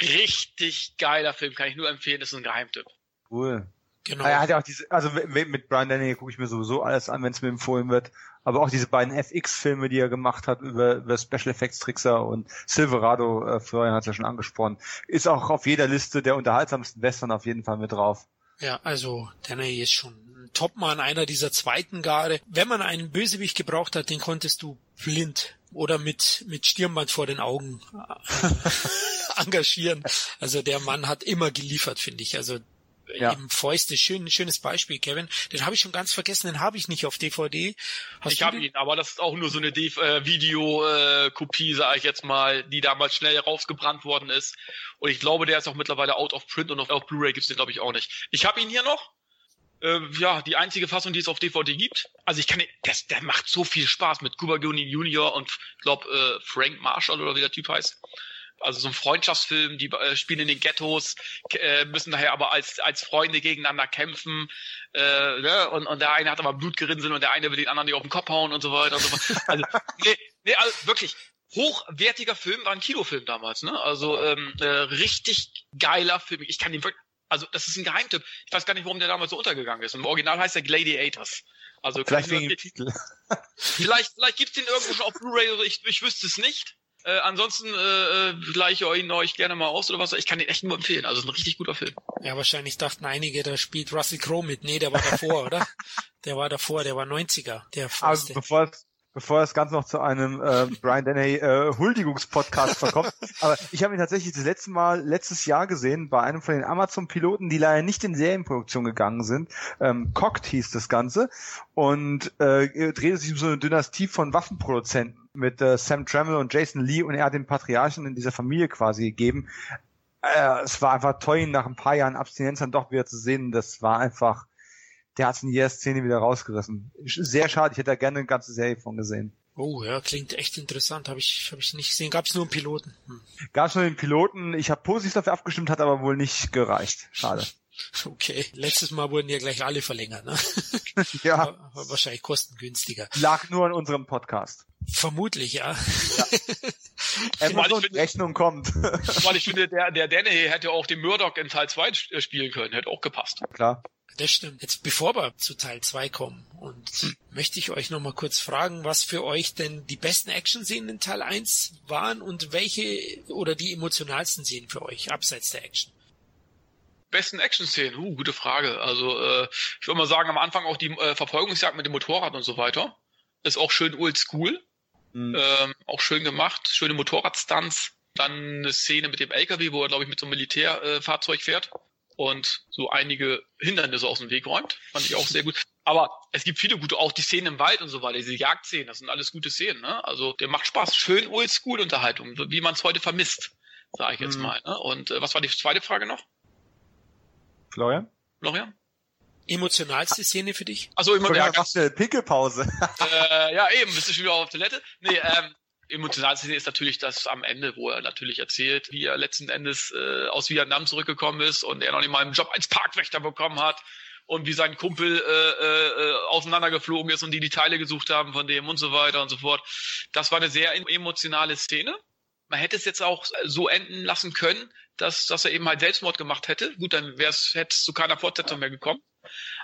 Richtig geiler Film, kann ich nur empfehlen, das ist ein Geheimtipp. Cool. Genau. Er hat ja auch diese, also mit Brian Denny gucke ich mir sowieso alles an, wenn es mir empfohlen wird. Aber auch diese beiden FX-Filme, die er gemacht hat über, über Special Effects Trickser und Silverado, äh, Florian hat es ja schon angesprochen, ist auch auf jeder Liste der unterhaltsamsten Western auf jeden Fall mit drauf. Ja, also Denny ist schon ein Topmann, einer dieser zweiten Garde. Wenn man einen Bösewicht gebraucht hat, den konntest du blind oder mit, mit Stirnband vor den Augen engagieren. Also der Mann hat immer geliefert, finde ich. Also ja. eben Fäuste, schön, schönes Beispiel, Kevin. Den habe ich schon ganz vergessen, den habe ich nicht auf DVD. Hast ich habe ihn, aber das ist auch nur so eine äh, Videokopie, äh, sage ich jetzt mal, die damals schnell rausgebrannt worden ist. Und ich glaube, der ist auch mittlerweile out of print und auf, auf Blu-ray gibt's den, glaube ich, auch nicht. Ich habe ihn hier noch. Äh, ja, die einzige Fassung, die es auf DVD gibt. Also ich kann, der, der macht so viel Spaß mit Cuba Gooding Jr. und glaube äh, Frank Marshall oder wie der Typ heißt also so ein Freundschaftsfilm, die äh, spielen in den Ghettos, äh, müssen daher aber als, als Freunde gegeneinander kämpfen, äh, ne? und, und der eine hat aber Blutgerinnsel und der eine will den anderen nicht auf den Kopf hauen und so weiter und so fort. Also, nee, nee, also wirklich, hochwertiger Film, war ein Kinofilm damals, ne? Also ähm, äh, richtig geiler Film. Ich kann den wirklich, also das ist ein Geheimtipp. Ich weiß gar nicht, warum der damals so untergegangen ist. Im Original heißt er Gladiators. Also vielleicht wegen dem Titel. vielleicht, vielleicht gibt's den irgendwo schon auf Blu-ray, ich, ich wüsste es nicht. Äh, ansonsten äh, gleiche äh, ihn euch gerne mal aus oder was. Ich kann den echt nur empfehlen. Also ein richtig guter Film. Ja, wahrscheinlich dachten einige, da spielt Russell Crowe mit. Nee, der war davor, oder? Der war davor, der war 90er. Der also bevor bevor das Ganze noch zu einem äh, Brian Denny äh, Huldigungspodcast verkommt. Aber ich habe ihn tatsächlich das letzte Mal letztes Jahr gesehen bei einem von den Amazon-Piloten, die leider nicht in Serienproduktion gegangen sind. Ähm, Cocked hieß das Ganze und äh, drehte sich um so eine Dynastie von Waffenproduzenten mit äh, Sam Trammell und Jason Lee und er hat den Patriarchen in dieser Familie quasi gegeben. Äh, es war einfach toll, ihn nach ein paar Jahren Abstinenz dann doch wieder zu sehen. Das war einfach der hat es in jeder Szene wieder rausgerissen. Sehr schade, ich hätte da gerne eine ganze Serie von gesehen. Oh ja, klingt echt interessant. Habe ich, hab ich nicht gesehen. Gab es nur einen Piloten? Hm. Gab es nur den Piloten. Ich habe positiv dafür abgestimmt, hat aber wohl nicht gereicht. Schade. Okay, letztes Mal wurden ja gleich alle verlängert, ne? ja. War, war wahrscheinlich kostengünstiger. Lag nur an unserem Podcast. Vermutlich, ja. ja. Amazon finde, Rechnung kommt. weil ich finde, der, der Danny hätte auch den Murdoch in Teil 2 spielen können, hätte auch gepasst. Ja, klar. Das stimmt. Jetzt bevor wir zu Teil 2 kommen und hm. möchte ich euch nochmal kurz fragen, was für euch denn die besten Action-Szenen in Teil 1 waren und welche oder die emotionalsten Szenen für euch, abseits der Action. Besten Action-Szenen, uh, gute Frage. Also äh, ich würde mal sagen, am Anfang auch die äh, Verfolgungsjagd mit dem Motorrad und so weiter. Ist auch schön old school. Mhm. Ähm, auch schön gemacht, schöne Motorradstunts. Dann eine Szene mit dem LKW, wo er, glaube ich, mit so einem Militärfahrzeug äh, fährt und so einige Hindernisse aus dem Weg räumt. Fand ich auch sehr gut. Aber es gibt viele gute, auch die Szenen im Wald und so weiter, diese Jagdszenen, das sind alles gute Szenen. Ne? Also der macht Spaß. Schön Oldschool-Unterhaltung, wie man es heute vermisst, sage ich jetzt mhm. mal. Ne? Und äh, was war die zweite Frage noch? Florian? Florian? Emotionalste Szene für dich? Also immer ja, ganz schnell Pickelpause. äh, ja, eben, bist du schon wieder auf Toilette? Nee, ähm, emotionalste ist natürlich das am Ende, wo er natürlich erzählt, wie er letzten Endes äh, aus Vietnam zurückgekommen ist und er noch nicht mal einen Job als Parkwächter bekommen hat und wie sein Kumpel äh, äh, auseinandergeflogen ist und die die Teile gesucht haben von dem und so weiter und so fort. Das war eine sehr emotionale Szene. Man hätte es jetzt auch so enden lassen können, dass, dass er eben halt Selbstmord gemacht hätte. Gut, dann wäre es hätte es zu keiner Fortsetzung mehr gekommen.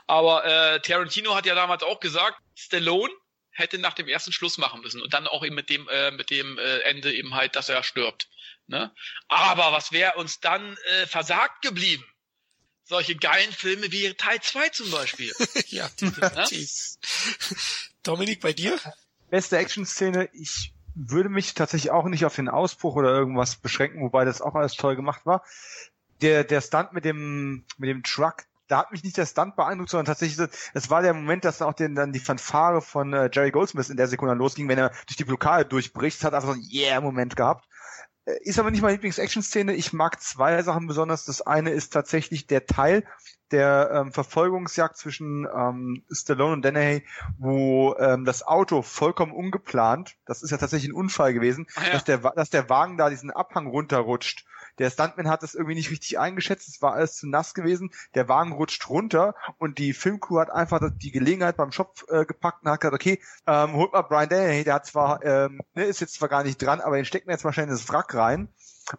Aber äh, Tarantino hat ja damals auch gesagt, Stallone hätte nach dem ersten Schluss machen müssen und dann auch eben mit dem äh, mit dem äh, Ende eben halt, dass er stirbt. Ne? Aber was wäre uns dann äh, versagt geblieben? Solche geilen Filme wie Teil 2 zum Beispiel. ja, definitiv. Dominik, bei dir? Beste Action-Szene, ich würde mich tatsächlich auch nicht auf den Ausbruch oder irgendwas beschränken, wobei das auch alles toll gemacht war. Der, der Stunt mit dem, mit dem Truck, da hat mich nicht der Stunt beeindruckt, sondern tatsächlich, es war der Moment, dass auch den, dann die Fanfare von äh, Jerry Goldsmith in der Sekunde losging, wenn er durch die Blockade durchbricht, hat einfach so einen Yeah-Moment gehabt. Äh, ist aber nicht meine Lieblings-Action-Szene. Ich mag zwei Sachen besonders. Das eine ist tatsächlich der Teil der ähm, Verfolgungsjagd zwischen ähm, Stallone und Dennehy, wo ähm, das Auto vollkommen ungeplant, das ist ja tatsächlich ein Unfall gewesen, ja. dass, der, dass der Wagen da diesen Abhang runterrutscht der Stuntman hat das irgendwie nicht richtig eingeschätzt. Es war alles zu nass gewesen. Der Wagen rutscht runter und die Filmcrew hat einfach die Gelegenheit beim Shop äh, gepackt und hat gesagt, okay, ähm, holt mal Brian Dennehy, der hat zwar, ähm, ne, ist jetzt zwar gar nicht dran, aber den stecken wir jetzt wahrscheinlich ins Wrack rein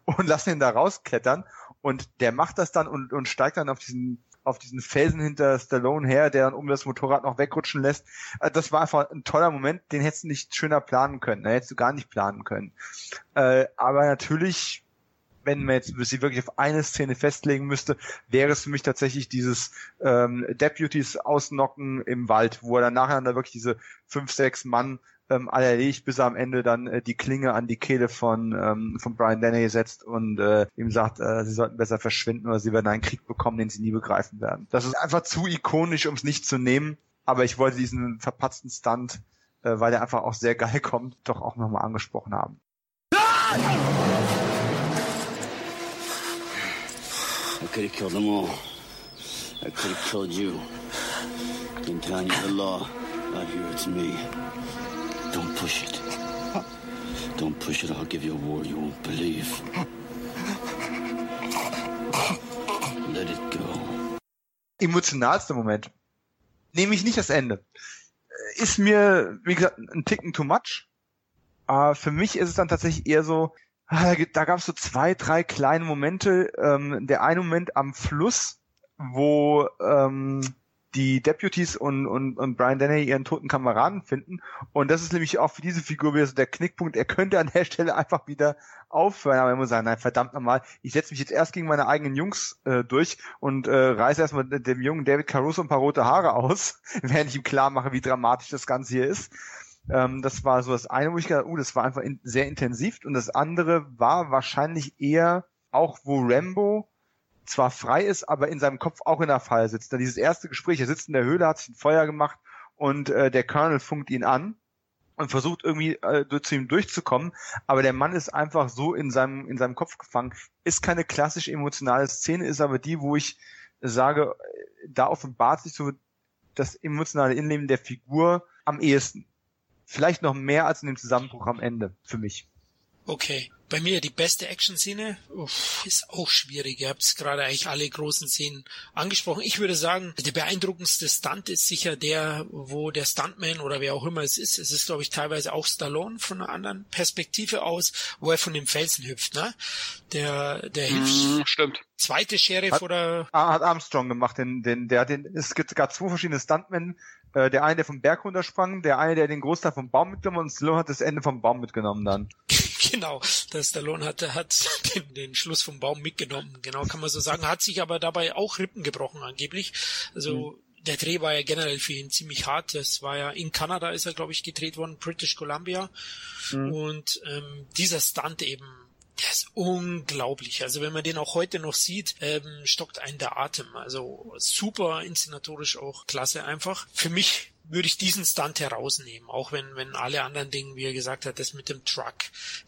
und lassen ihn da rausklettern. Und der macht das dann und, und steigt dann auf diesen auf diesen Felsen hinter Stallone her, der dann um das Motorrad noch wegrutschen lässt. Äh, das war einfach ein toller Moment, den hättest du nicht schöner planen können. Den hättest du gar nicht planen können. Äh, aber natürlich wenn man jetzt sich wirklich auf eine Szene festlegen müsste, wäre es für mich tatsächlich dieses ähm, Deputies ausnocken im Wald, wo er dann nachher dann wirklich diese fünf, sechs Mann ähm, alle erledigt, bis er am Ende dann äh, die Klinge an die Kehle von, ähm, von Brian Denny setzt und äh, ihm sagt, äh, sie sollten besser verschwinden oder sie werden einen Krieg bekommen, den sie nie begreifen werden. Das ist einfach zu ikonisch, um es nicht zu nehmen, aber ich wollte diesen verpatzten Stunt, äh, weil der einfach auch sehr geil kommt, doch auch nochmal angesprochen haben. I could have killed them all. I could have killed you. In town, you're the law. Out here, it's me. Don't push it. Don't push it. I'll give you a war you won't believe. Let it go. Emotionalster Moment. Nehme ich nicht das Ende. Ist mir, wie gesagt, ein Ticken too much. Aber für mich ist es dann tatsächlich eher so, Ah, da gab es so zwei, drei kleine Momente. Ähm, der eine Moment am Fluss, wo ähm, die Deputies und, und, und Brian Denny ihren toten Kameraden finden. Und das ist nämlich auch für diese Figur wieder so der Knickpunkt. Er könnte an der Stelle einfach wieder aufhören, aber er muss sagen, nein, verdammt nochmal, ich setze mich jetzt erst gegen meine eigenen Jungs äh, durch und äh, reiße erstmal dem jungen David Caruso ein paar rote Haare aus, während ich ihm klar mache, wie dramatisch das Ganze hier ist. Ähm, das war so das eine, wo ich gedacht, uh, das war einfach in, sehr intensiv. Und das andere war wahrscheinlich eher auch, wo Rambo zwar frei ist, aber in seinem Kopf auch in der Falle sitzt. Da dieses erste Gespräch, er sitzt in der Höhle, hat sich ein Feuer gemacht und äh, der Colonel funkt ihn an und versucht irgendwie äh, zu ihm durchzukommen, aber der Mann ist einfach so in seinem in seinem Kopf gefangen. Ist keine klassisch emotionale Szene, ist aber die, wo ich sage, da offenbart sich so das emotionale Innenleben der Figur am ehesten. Vielleicht noch mehr als in dem Zusammenbruch am Ende für mich. Okay. Bei mir die beste Action-Szene ist auch schwierig. Ihr habt es gerade eigentlich alle großen Szenen angesprochen. Ich würde sagen, der beeindruckendste Stunt ist sicher der, wo der Stuntman oder wer auch immer es ist, es ist glaube ich teilweise auch Stallone von einer anderen Perspektive aus, wo er von dem Felsen hüpft. Ne? Der, der hilft. Mm, stimmt. Zweite Sheriff hat, oder? Hat Armstrong gemacht, den, den, der, den, es gibt, gab zwei verschiedene Stuntmen, äh, der eine, der vom Berg runtersprang, der eine, der den Großteil vom Baum mitgenommen und Stallone hat das Ende vom Baum mitgenommen dann. genau, der Stallone hat, hat den, den Schluss vom Baum mitgenommen, genau kann man so sagen, hat sich aber dabei auch Rippen gebrochen angeblich. Also mhm. der Dreh war ja generell für ihn ziemlich hart. Das war ja in Kanada ist er, glaube ich, gedreht worden, British Columbia. Mhm. Und ähm, dieser Stunt eben der ist unglaublich. Also wenn man den auch heute noch sieht, ähm, stockt einen der Atem. Also super inszenatorisch auch klasse einfach. Für mich würde ich diesen Stunt herausnehmen, auch wenn, wenn alle anderen Dinge, wie er gesagt hat, das mit dem Truck,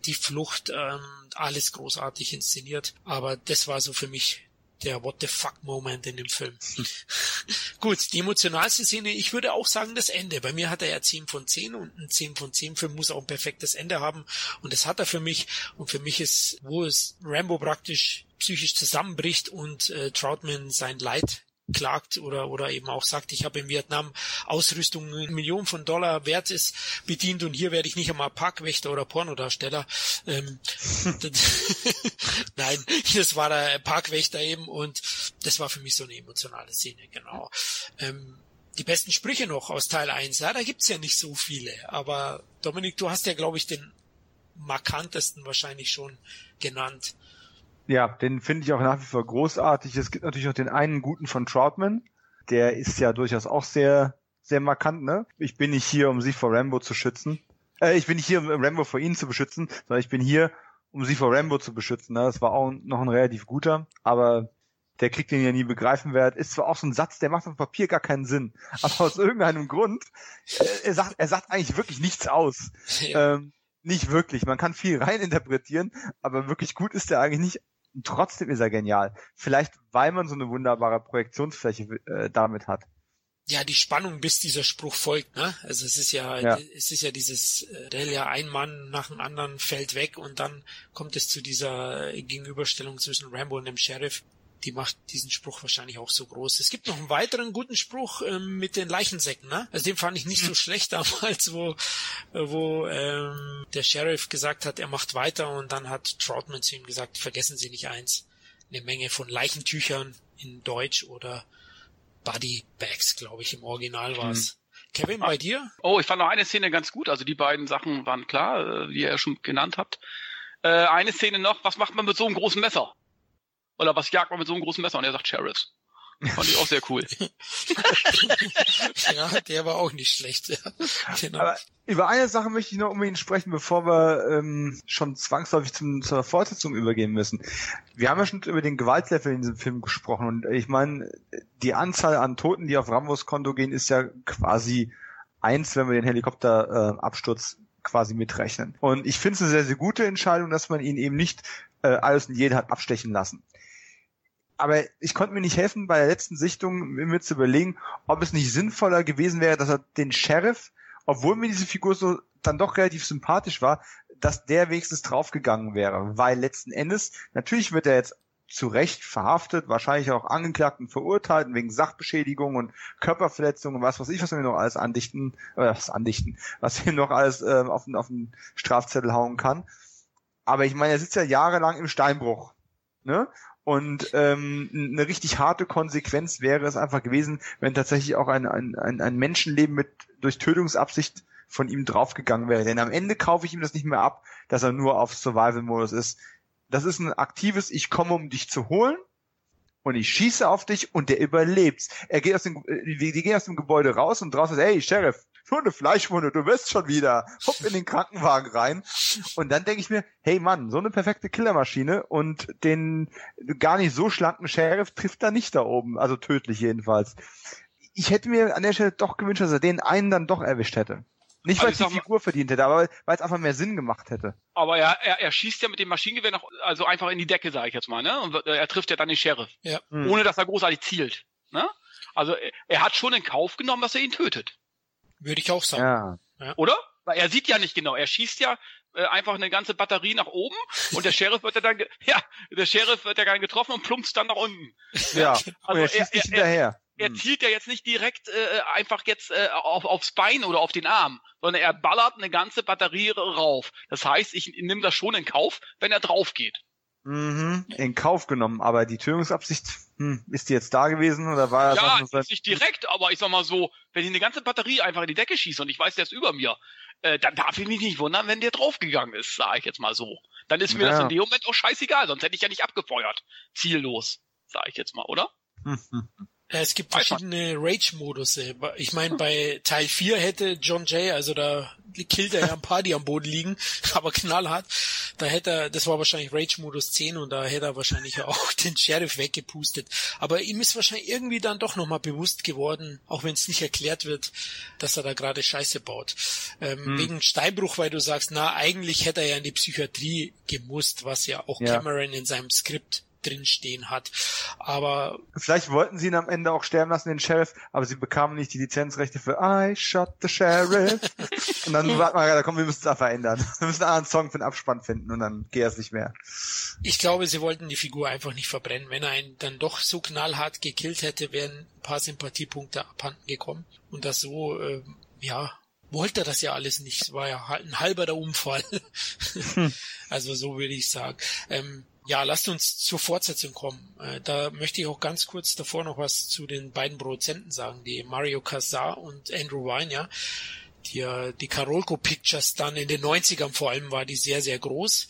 die Flucht, ähm, alles großartig inszeniert. Aber das war so für mich der What the fuck Moment in dem Film. Gut, die emotionalste Szene, ich würde auch sagen das Ende. Bei mir hat er ja 10 von 10 und ein 10 von 10 Film muss auch ein perfektes Ende haben und das hat er für mich und für mich ist, wo es Rambo praktisch psychisch zusammenbricht und äh, Troutman sein Leid klagt oder oder eben auch sagt, ich habe in Vietnam Ausrüstung Millionen von Dollar wert ist bedient und hier werde ich nicht einmal Parkwächter oder Pornodarsteller. Ähm, Nein, das war der Parkwächter eben und das war für mich so eine emotionale Szene, genau. Ähm, die besten Sprüche noch aus Teil 1, ja, da gibt's ja nicht so viele, aber Dominik, du hast ja, glaube ich, den markantesten wahrscheinlich schon genannt. Ja, den finde ich auch nach wie vor großartig. Es gibt natürlich noch den einen guten von Troutman. Der ist ja durchaus auch sehr, sehr markant, ne? Ich bin nicht hier, um sie vor Rambo zu schützen. Äh, ich bin nicht hier, um Rambo vor ihnen zu beschützen, sondern ich bin hier, um sie vor Rambo zu beschützen. Ne? Das war auch noch ein relativ guter, aber der kriegt den ja nie begreifen wird. Ist zwar auch so ein Satz, der macht auf Papier gar keinen Sinn, aber aus irgendeinem Grund, äh, er sagt, er sagt eigentlich wirklich nichts aus. Ja. Ähm, nicht wirklich. Man kann viel reininterpretieren, aber wirklich gut ist der eigentlich nicht. Und trotzdem ist er genial. Vielleicht, weil man so eine wunderbare Projektionsfläche äh, damit hat. Ja, die Spannung, bis dieser Spruch folgt, ne? Also es ist ja, ja. es ist ja dieses äh, ja ein Mann nach dem anderen fällt weg und dann kommt es zu dieser Gegenüberstellung zwischen Rambo und dem Sheriff die macht diesen Spruch wahrscheinlich auch so groß. Es gibt noch einen weiteren guten Spruch ähm, mit den Leichensäcken, ne? Also den fand ich nicht so hm. schlecht damals, wo, wo ähm, der Sheriff gesagt hat, er macht weiter und dann hat Troutman zu ihm gesagt, vergessen Sie nicht eins, eine Menge von Leichentüchern in Deutsch oder Body Bags, glaube ich, im Original war es. Hm. Kevin, bei dir? Oh, ich fand noch eine Szene ganz gut. Also die beiden Sachen waren klar, äh, wie ihr ja schon genannt habt. Äh, eine Szene noch, was macht man mit so einem großen Messer? Oder was jagt man mit so einem großen Messer? Und er sagt Sheriffs. Fand ich auch sehr cool. ja, der war auch nicht schlecht. Ja. Genau. Aber über eine Sache möchte ich noch unbedingt sprechen, bevor wir ähm, schon zwangsläufig zum, zur Fortsetzung übergehen müssen. Wir haben ja schon über den Gewaltlevel in diesem Film gesprochen und ich meine, die Anzahl an Toten, die auf Rambos Konto gehen, ist ja quasi eins, wenn wir den Helikopterabsturz äh, quasi mitrechnen. Und ich finde es eine sehr, sehr gute Entscheidung, dass man ihn eben nicht äh, alles und jeden hat abstechen lassen aber ich konnte mir nicht helfen, bei der letzten Sichtung mir zu überlegen, ob es nicht sinnvoller gewesen wäre, dass er den Sheriff, obwohl mir diese Figur so dann doch relativ sympathisch war, dass der wenigstens draufgegangen wäre. Weil letzten Endes, natürlich wird er jetzt zu Recht verhaftet, wahrscheinlich auch angeklagt und verurteilt wegen Sachbeschädigung und Körperverletzung und was weiß ich, was wir noch alles andichten, äh, was andichten, was wir noch alles äh, auf, den, auf den Strafzettel hauen kann. Aber ich meine, er sitzt ja jahrelang im Steinbruch. Ne? Und ähm, eine richtig harte Konsequenz wäre es einfach gewesen, wenn tatsächlich auch ein, ein, ein, ein Menschenleben mit durch Tötungsabsicht von ihm draufgegangen wäre. Denn am Ende kaufe ich ihm das nicht mehr ab, dass er nur auf Survival-Modus ist. Das ist ein aktives, ich komme, um dich zu holen und ich schieße auf dich und der überlebt. Er geht aus dem, äh, die gehen aus dem Gebäude raus und draußen ist, hey, Sheriff, nur eine Fleischwunde, du wirst schon wieder. Hopp in den Krankenwagen rein. Und dann denke ich mir, hey Mann, so eine perfekte Killermaschine und den gar nicht so schlanken Sheriff trifft er nicht da oben, also tödlich jedenfalls. Ich hätte mir an der Stelle doch gewünscht, dass er den einen dann doch erwischt hätte. Nicht, weil Also es ich die Figur verdient hätte, aber weil es einfach mehr Sinn gemacht hätte. Aber er, er, er schießt ja mit dem Maschinengewehr noch, also einfach in die Decke, sage ich jetzt mal, ne? Und wird- er trifft ja dann den Sheriff, Ja. Hm. ohne dass er großartig zielt. Ne? Also er, er hat schon in Kauf genommen, dass er ihn tötet, Würde ich auch sagen. Ja. oder? Weil er sieht ja nicht genau. Er schießt ja äh, einfach eine ganze Batterie nach oben und der Sheriff wird ja dann, ge- ja, der Sheriff wird ja dann getroffen und plumpst dann nach unten. Ja. Also und er schießt er- nicht er- hinterher. Er Hm. zielt ja jetzt nicht direkt äh, einfach jetzt äh, auf, aufs Bein oder auf den Arm, sondern er ballert eine ganze Batterie rauf. Das heißt, ich nehme das schon in Kauf, wenn er drauf geht. Mhm, in Kauf genommen, aber die Tötungsabsicht, hm, ist die jetzt da gewesen oder war das Ja, jetzt nicht direkt, aber ich sag mal so, wenn ich eine ganze Batterie einfach in die Decke schieße und ich weiß, der ist über mir, äh, dann darf ich mich nicht wundern, wenn der draufgegangen ist, sage ich jetzt mal so. Dann ist mir das Ja. in dem Moment auch scheißegal, sonst hätte ich ja nicht abgefeuert. Ziellos, sage ich jetzt mal, oder? Äh, Es gibt verschiedene Rage-Modus. Ich meine, bei Teil 4 hätte John Jay, also da killt er ja ein paar, die am Boden liegen, aber knallhart. Da hätte er, das war wahrscheinlich Rage-Modus 10 und da hätte er wahrscheinlich auch den Sheriff weggepustet. Aber ihm ist wahrscheinlich irgendwie dann doch nochmal bewusst geworden, auch wenn es nicht erklärt wird, dass er da gerade Scheiße baut. Ähm, Hm. Wegen Steinbruch, weil du sagst, na, eigentlich hätte er ja in die Psychiatrie gemusst, was ja auch Ja. Cameron in seinem Skript drinstehen hat. Aber Vielleicht wollten sie ihn am Ende auch sterben lassen, den Sheriff, aber sie bekamen nicht die Lizenzrechte für I shot the Sheriff. und dann warten wir, da komm, wir müssen es da verändern. Wir müssen einen anderen Song für den Abspann finden und dann geht es nicht mehr. Ich glaube, sie wollten die Figur einfach nicht verbrennen. Wenn er ihn dann doch so knallhart gekillt hätte, wären ein paar Sympathiepunkte abhanden gekommen. Und das so, äh, ja, wollte er das ja alles nicht. Es war ja halt ein halber der Unfall. also so würde ich sagen. Ähm, ja, lasst uns zur Fortsetzung kommen. Äh, da möchte ich auch ganz kurz davor noch was zu den beiden Produzenten sagen, die Mario Casar und Andrew Wine, ja. Die, äh, die Carolco Pictures dann in den 90ern vor allem war die sehr, sehr groß.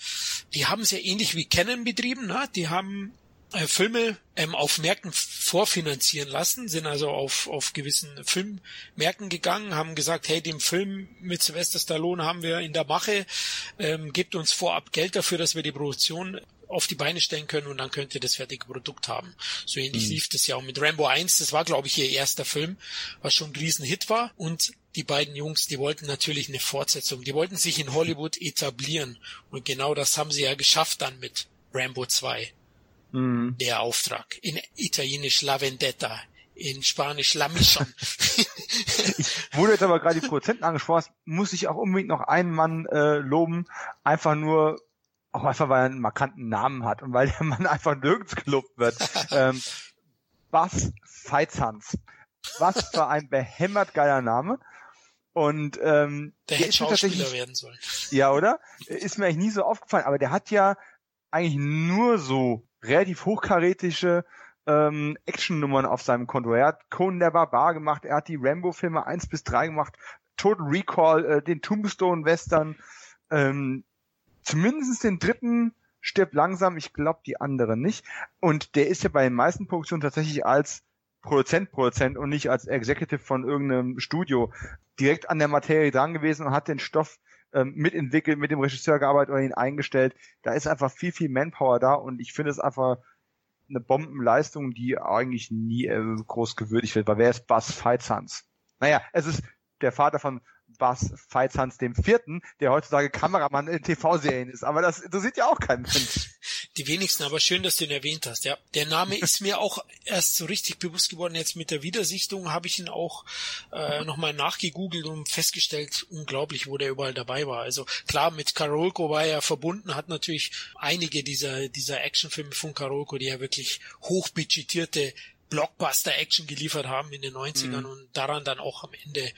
Die haben es ja ähnlich wie Canon betrieben, ne? Die haben Filme ähm, auf Märkten vorfinanzieren lassen, sind also auf, auf gewissen Filmmärkten gegangen, haben gesagt, hey, den Film mit Sylvester Stallone haben wir in der Mache, ähm, gebt uns vorab Geld dafür, dass wir die Produktion auf die Beine stellen können und dann könnt ihr das fertige Produkt haben. So ähnlich lief das ja auch mit Rambo 1, das war glaube ich ihr erster Film, was schon ein Riesenhit war. Und die beiden Jungs, die wollten natürlich eine Fortsetzung, die wollten sich in Hollywood etablieren. Und genau das haben sie ja geschafft dann mit Rambo 2 Mhm. der Auftrag. In Italienisch La Vendetta, in Spanisch La Mission. Wo du jetzt aber gerade die Produzenten angesprochen hast, muss ich auch unbedingt noch einen Mann äh, loben, einfach nur, auch einfach weil er einen markanten Namen hat und weil der Mann einfach nirgends gelobt wird. ähm, Bass Feizhans. Was für ein behämmert geiler Name. Und ähm, Der der hätte Schauspieler werden sollen. Ja, oder? Ist mir eigentlich nie so aufgefallen, aber der hat ja eigentlich nur so relativ hochkarätische ähm, Actionnummern auf seinem Konto. Er hat Conan der Barbar gemacht, er hat die Rambo-Filme 1 bis 3 gemacht, Total Recall, äh, den Tombstone-Western, ähm, zumindest den dritten stirbt langsam, ich glaube die anderen nicht. Und der ist ja bei den meisten Produktionen tatsächlich als Produzent, Produzent und nicht als Executive von irgendeinem Studio direkt an der Materie dran gewesen und hat den Stoff ähm, mitentwickelt, mit dem Regisseur gearbeitet oder ihn eingestellt. Da ist einfach viel, viel Manpower da und ich finde es einfach eine Bombenleistung, die eigentlich nie äh, groß gewürdigt wird. Weil wer ist Buzz Feizhans? Naja, es ist der Vater von Buzz Feizhans dem Vierten, der heutzutage Kameramann in TV-Serien ist. Aber das interessiert ja auch keinen Mensch. Die wenigsten, aber schön, dass du ihn erwähnt hast. Ja, der Name ist mir auch erst so richtig bewusst geworden. Jetzt mit der Wiedersichtung habe ich ihn auch äh, nochmal nachgegoogelt und festgestellt, unglaublich, wo der überall dabei war. Also klar, mit Karolko war er verbunden, hat natürlich einige dieser dieser Actionfilme von Karolko, die ja wirklich hochbudgetierte Blockbuster-Action geliefert haben in den 90ern und daran dann auch am Ende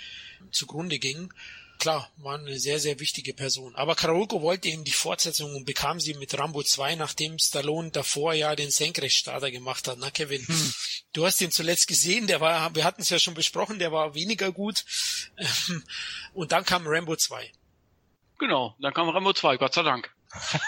zugrunde gingen. Klar, war eine sehr, sehr wichtige Person. Aber Karolko wollte eben die Fortsetzung und bekam sie mit Rambo 2, nachdem Stallone davor ja den Senkrechtstarter gemacht hat. Na, Kevin, du hast ihn zuletzt gesehen, der war, wir hatten es ja schon besprochen, der war weniger gut. Und dann kam Rambo 2. Genau, dann kam Rambo 2, Gott sei Dank.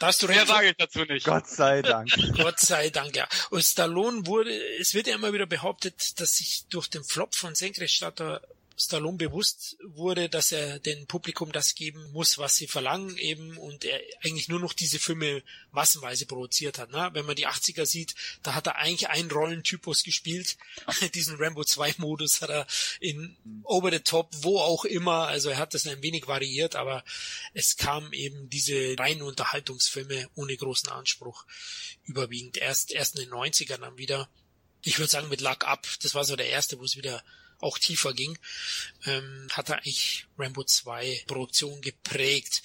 Da hast du Mehr sage ich dazu nicht. Gott sei Dank. Gott sei Dank, ja. Und Stallone wurde, es wird ja immer wieder behauptet, dass sich durch den Flop von Senkrechtstarter Stallone bewusst wurde, dass er dem Publikum das geben muss, was sie verlangen eben und er eigentlich nur noch diese Filme massenweise produziert hat. Ne? Wenn man die 80er sieht, da hat er eigentlich einen Rollentypus gespielt. Diesen Rambo 2 Modus hat er in Over the Top, wo auch immer, also er hat das ein wenig variiert, aber es kamen eben diese reinen Unterhaltungsfilme ohne großen Anspruch überwiegend. Erst, erst in den 90ern dann wieder. Ich würde sagen mit Luck Up, das war so der erste, wo es wieder auch tiefer ging, ähm, hat er eigentlich Rambo 2 Produktion geprägt.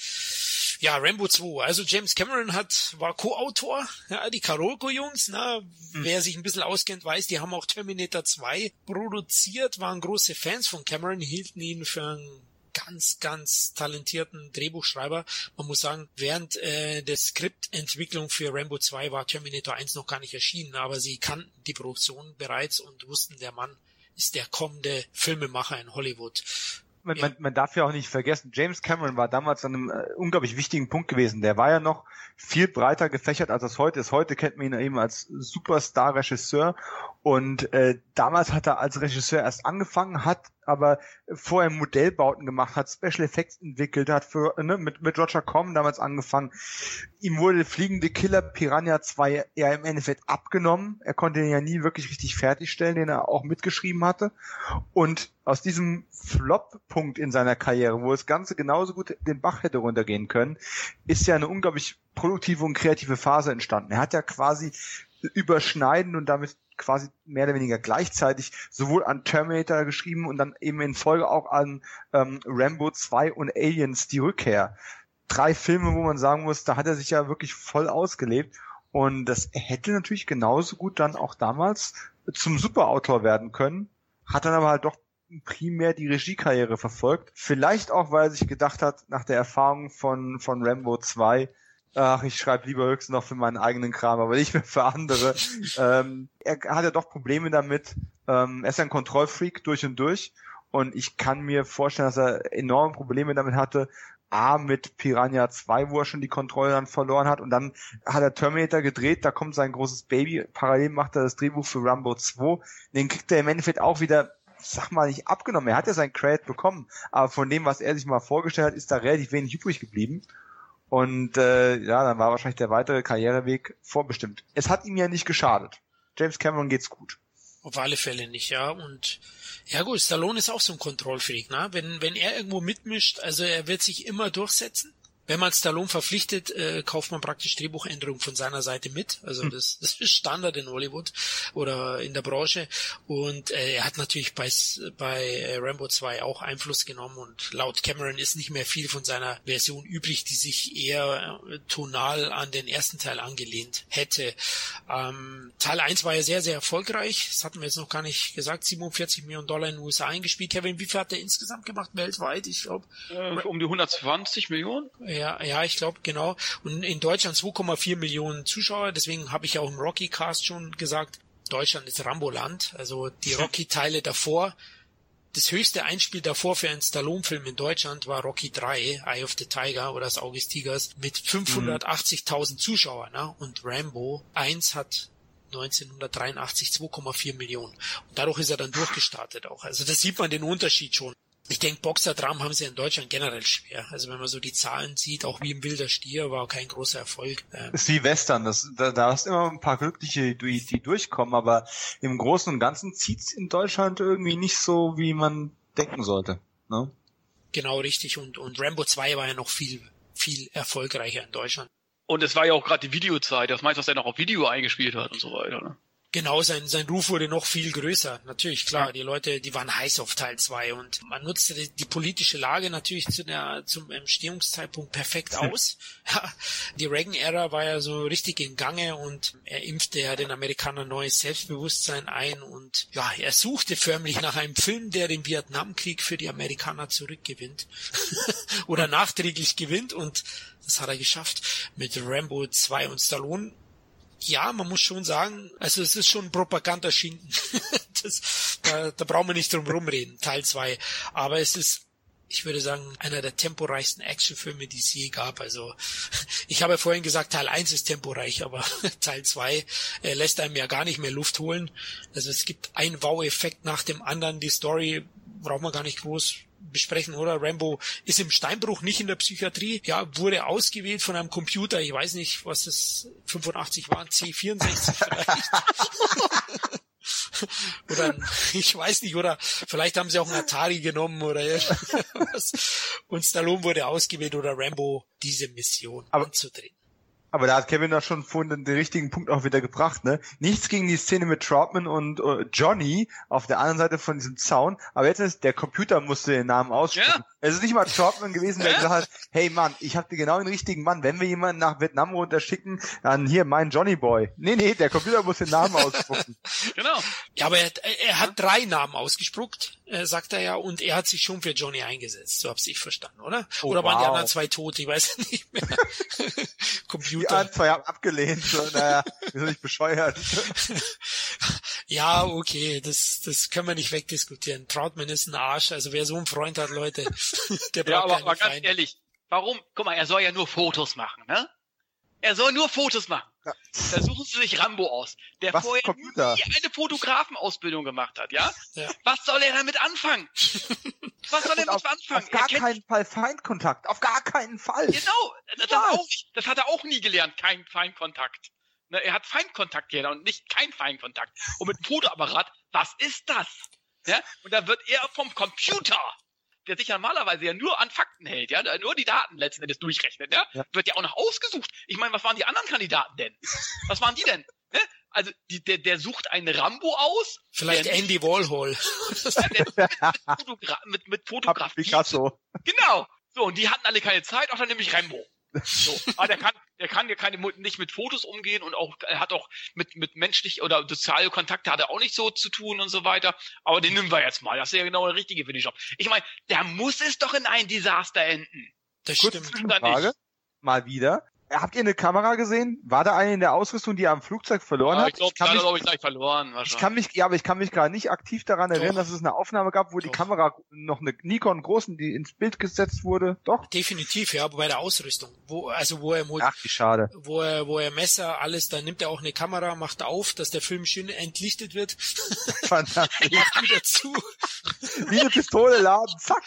Ja, Rambo 2. Also James Cameron hat, war Co-Autor, ja, die Karolko-Jungs, na, wer sich ein bisschen auskennt, weiß, die haben auch Terminator 2 produziert, waren große Fans von Cameron, hielten ihn für einen ganz, ganz talentierten Drehbuchschreiber. Man muss sagen, während äh, der Skriptentwicklung für Rambo 2 war Terminator 1 noch gar nicht erschienen, aber sie kannten die Produktion bereits und wussten, der Mann ist der kommende Filmemacher in Hollywood. Man, Ja. man, man darf ja auch nicht vergessen, James Cameron war damals an einem äh, unglaublich wichtigen Punkt gewesen. Der war ja noch viel breiter gefächert, als es heute ist. Heute kennt man ihn eben als Superstar-Regisseur und äh, damals hat er als Regisseur erst angefangen, hat aber vorher Modellbauten gemacht, hat Special Effects entwickelt, hat für ne, mit, mit Roger Corman damals angefangen. Ihm wurde Fliegende Killer Piranha 2 ja im Endeffekt abgenommen. Er konnte ihn ja nie wirklich richtig fertigstellen, den er auch mitgeschrieben hatte. Und aus diesem Flop-Punkt in seiner Karriere, wo das Ganze genauso gut den Bach hätte runtergehen können, ist ja eine unglaublich produktive und kreative Phase entstanden. Er hat ja quasi überschneidend und damit quasi mehr oder weniger gleichzeitig sowohl an Terminator geschrieben und dann eben in Folge auch an ähm, Rambo 2 und Aliens die Rückkehr. Drei Filme, wo man sagen muss, da hat er sich ja wirklich voll ausgelebt. Und das hätte natürlich genauso gut dann auch damals zum Superautor werden können, hat dann aber halt doch primär die Regiekarriere verfolgt. Vielleicht auch, weil er sich gedacht hat, nach der Erfahrung von, von Rambo 2, ach, ich schreibe lieber höchstens noch für meinen eigenen Kram, aber nicht mehr für andere. ähm, er hat ja doch Probleme damit. Ähm, er ist ein Kontrollfreak durch und durch. Und ich kann mir vorstellen, dass er enorme Probleme damit hatte, A mit Piranha 2, wo er schon die Kontrolle dann verloren hat. Und dann hat er Terminator gedreht, da kommt sein großes Baby, parallel macht er das Drehbuch für Rambo 2, den kriegt er im Endeffekt auch wieder, sag mal, nicht abgenommen, er hat ja sein Credit bekommen, aber von dem, was er sich mal vorgestellt hat, ist da relativ wenig übrig geblieben und äh, ja, dann war wahrscheinlich der weitere Karriereweg vorbestimmt. Es hat ihm ja nicht geschadet. James Cameron geht's gut. Auf alle Fälle nicht, ja. Und ja gut, Stallone ist auch so ein Kontrollfreak, ne? Wenn, wenn er irgendwo mitmischt, also er wird sich immer durchsetzen. Wenn man Stallone verpflichtet, äh, kauft man praktisch Drehbuchänderungen von seiner Seite mit. Also das, das ist Standard in Hollywood oder in der Branche. Und äh, er hat natürlich bei, bei äh, Rambo 2 auch Einfluss genommen und laut Cameron ist nicht mehr viel von seiner Version übrig, die sich eher äh, tonal an den ersten Teil angelehnt hätte. Ähm, Teil 1 war ja sehr, sehr erfolgreich. Das hatten wir jetzt noch gar nicht gesagt. 47 Millionen Dollar in den USA eingespielt. Kevin, wie viel hat er insgesamt gemacht weltweit? Ich glaube, Äh, um die 120 Millionen? ja, ja, ich glaube, genau. Und in Deutschland 2,4 Millionen Zuschauer. Deswegen habe ich ja auch im Rocky-Cast schon gesagt, Deutschland ist Rambo-Land. Also die Rocky-Teile davor. Das höchste Einspiel davor für einen Stallone-Film in Deutschland war Rocky 3, Eye of the Tiger oder das Auge des Tigers, mit 580.000 Zuschauern. Ne? Und Rambo 1 hat 1983 2,4 Millionen. Und dadurch ist er dann durchgestartet auch. Also das sieht man den Unterschied schon. Ich denke, Boxerdramen haben sie in Deutschland generell schwer. Also wenn man so die Zahlen sieht, auch wie im Wilder Stier war kein großer Erfolg. Ähm, ist wie Western, das, da, da hast immer ein paar Glückliche, die, die durchkommen, aber im Großen und Ganzen zieht's in Deutschland irgendwie nicht so, wie man denken sollte. Ne? genau richtig. Und, und Rambo 2 war ja noch viel, viel erfolgreicher in Deutschland. Und es war ja auch gerade die Videozeit. Das meinst du, dass er noch auf Video eingespielt hat und so weiter. Ne? Genau, sein, sein Ruf wurde noch viel größer. Natürlich, klar, die Leute, die waren heiß auf Teil 2 und man nutzte die, die politische Lage natürlich zu der, zum Entstehungszeitpunkt perfekt aus. Ja, die Reagan-Ära war ja so richtig in Gange und er impfte ja den Amerikanern neues Selbstbewusstsein ein und ja, er suchte förmlich nach einem Film, der den Vietnamkrieg für die Amerikaner zurückgewinnt oder nachträglich gewinnt und das hat er geschafft mit Rambo 2 und Stallone ja, man muss schon sagen, also es ist schon Propagandaschinken. das, da, da brauchen wir nicht drum rumreden, Teil 2. Aber es ist ich würde sagen, einer der temporeichsten Actionfilme, die es je gab. Also ich habe vorhin gesagt, Teil 1 ist temporeich, aber Teil 2 äh, lässt einem ja gar nicht mehr Luft holen. Also es gibt einen Wow-Effekt nach dem anderen. Die Story braucht man gar nicht groß besprechen, oder? Rambo ist im Steinbruch nicht in der Psychiatrie, ja, wurde ausgewählt von einem Computer, ich weiß nicht, was das 85 war, C64 vielleicht. oder ich weiß nicht, oder vielleicht haben sie auch einen Atari genommen oder irgendwas. Und Stallone wurde ausgewählt oder Rambo diese Mission Aber anzutreten. Aber da hat Kevin da schon vorhin den, den richtigen Punkt auch wieder gebracht, ne? Nichts gegen die Szene mit Troutman und äh, Johnny auf der anderen Seite von diesem Zaun, aber jetzt ist der Computer musste den Namen aussprechen. Ja. Es ist nicht mal Troutman gewesen, der gesagt hat, hey Mann, ich habe dir genau den richtigen Mann. Wenn wir jemanden nach Vietnam runterschicken, dann hier mein Johnny Boy. Nee, nee, der Computer muss den Namen aussprechen. Genau. Ja, aber er, hat- er hat drei Namen ausgespuckt, äh, sagt er ja, und er hat sich schon für Johnny eingesetzt, so hab's ich verstanden, oder? Oh, oder waren die wow. anderen zwei tot, ich weiß nicht mehr. Die Computer. anderen zwei haben abgelehnt. So, naja, wir sind nicht bescheuert. Ja, okay, das, das können wir nicht wegdiskutieren. Troutman ist ein Arsch, also wer so einen Freund hat, Leute, der braucht Ja, aber, keine aber ganz Feinde. ehrlich, warum? Guck mal, er soll ja nur Fotos machen, ne? Er soll nur Fotos machen. Ja. Da suchen sie sich Rambo aus, der Was, vorher Computer? nie eine Fotografenausbildung gemacht hat, ja? Ja. Was soll er damit anfangen? Was soll er damit auf, anfangen? auf gar kennt keinen Fall Feindkontakt. Auf gar keinen Fall. Genau, das, Ja. auch nicht, das hat er auch nie gelernt, kein Feindkontakt. Ne, er hat Feindkontakt gelernt und nicht kein Feindkontakt. Und mit dem Fotoapparat, was ist das? Ja? Und da wird er vom Computer, der sich ja normalerweise ja nur an Fakten hält, ja, nur die Daten letzten Endes durchrechnet, ja, Ja. wird ja auch noch ausgesucht. Ich meine, was waren die anderen Kandidaten denn? Was waren die denn? Ne? Also die, der, der sucht einen Rambo aus, Vielleicht der, Andy Warhol. der, mit, mit, Fotogra mit, Fotografie Picasso. Genau. So, und die hatten alle keine Zeit, auch dann nämlich Rambo. So. Aber der kann, der kann ja keine, nicht mit Fotos umgehen und auch, er hat auch mit, mit menschlich oder soziale Kontakte hat er auch nicht so zu tun und so weiter. Aber den nehmen wir jetzt mal. Das ist ja genau der richtige für den Job. Ich meine, der muss es doch in ein Desaster enden. Das Kurze stimmt. Nicht. Mal wieder. Habt ihr eine Kamera gesehen? War da eine in der Ausrüstung, die er am Flugzeug verloren Ja, hat? ich glaube, kann da mich- habe ich gleich verloren. Ich Wahrscheinlich. kann mich, ja, aber ich kann mich gerade nicht aktiv daran erinnern, Doch. dass es eine Aufnahme gab, wo die Doch. Kamera noch eine Nikon großen, die ins Bild gesetzt wurde. Doch. Definitiv, ja, aber bei der Ausrüstung. Wo, also wo er, Ach, wie schade. wo er, wo er Messer, alles, da nimmt er auch eine Kamera, macht auf, dass der Film schön entlichtet wird, Fantastisch. wieder zu. Wie eine Pistole laden, zack.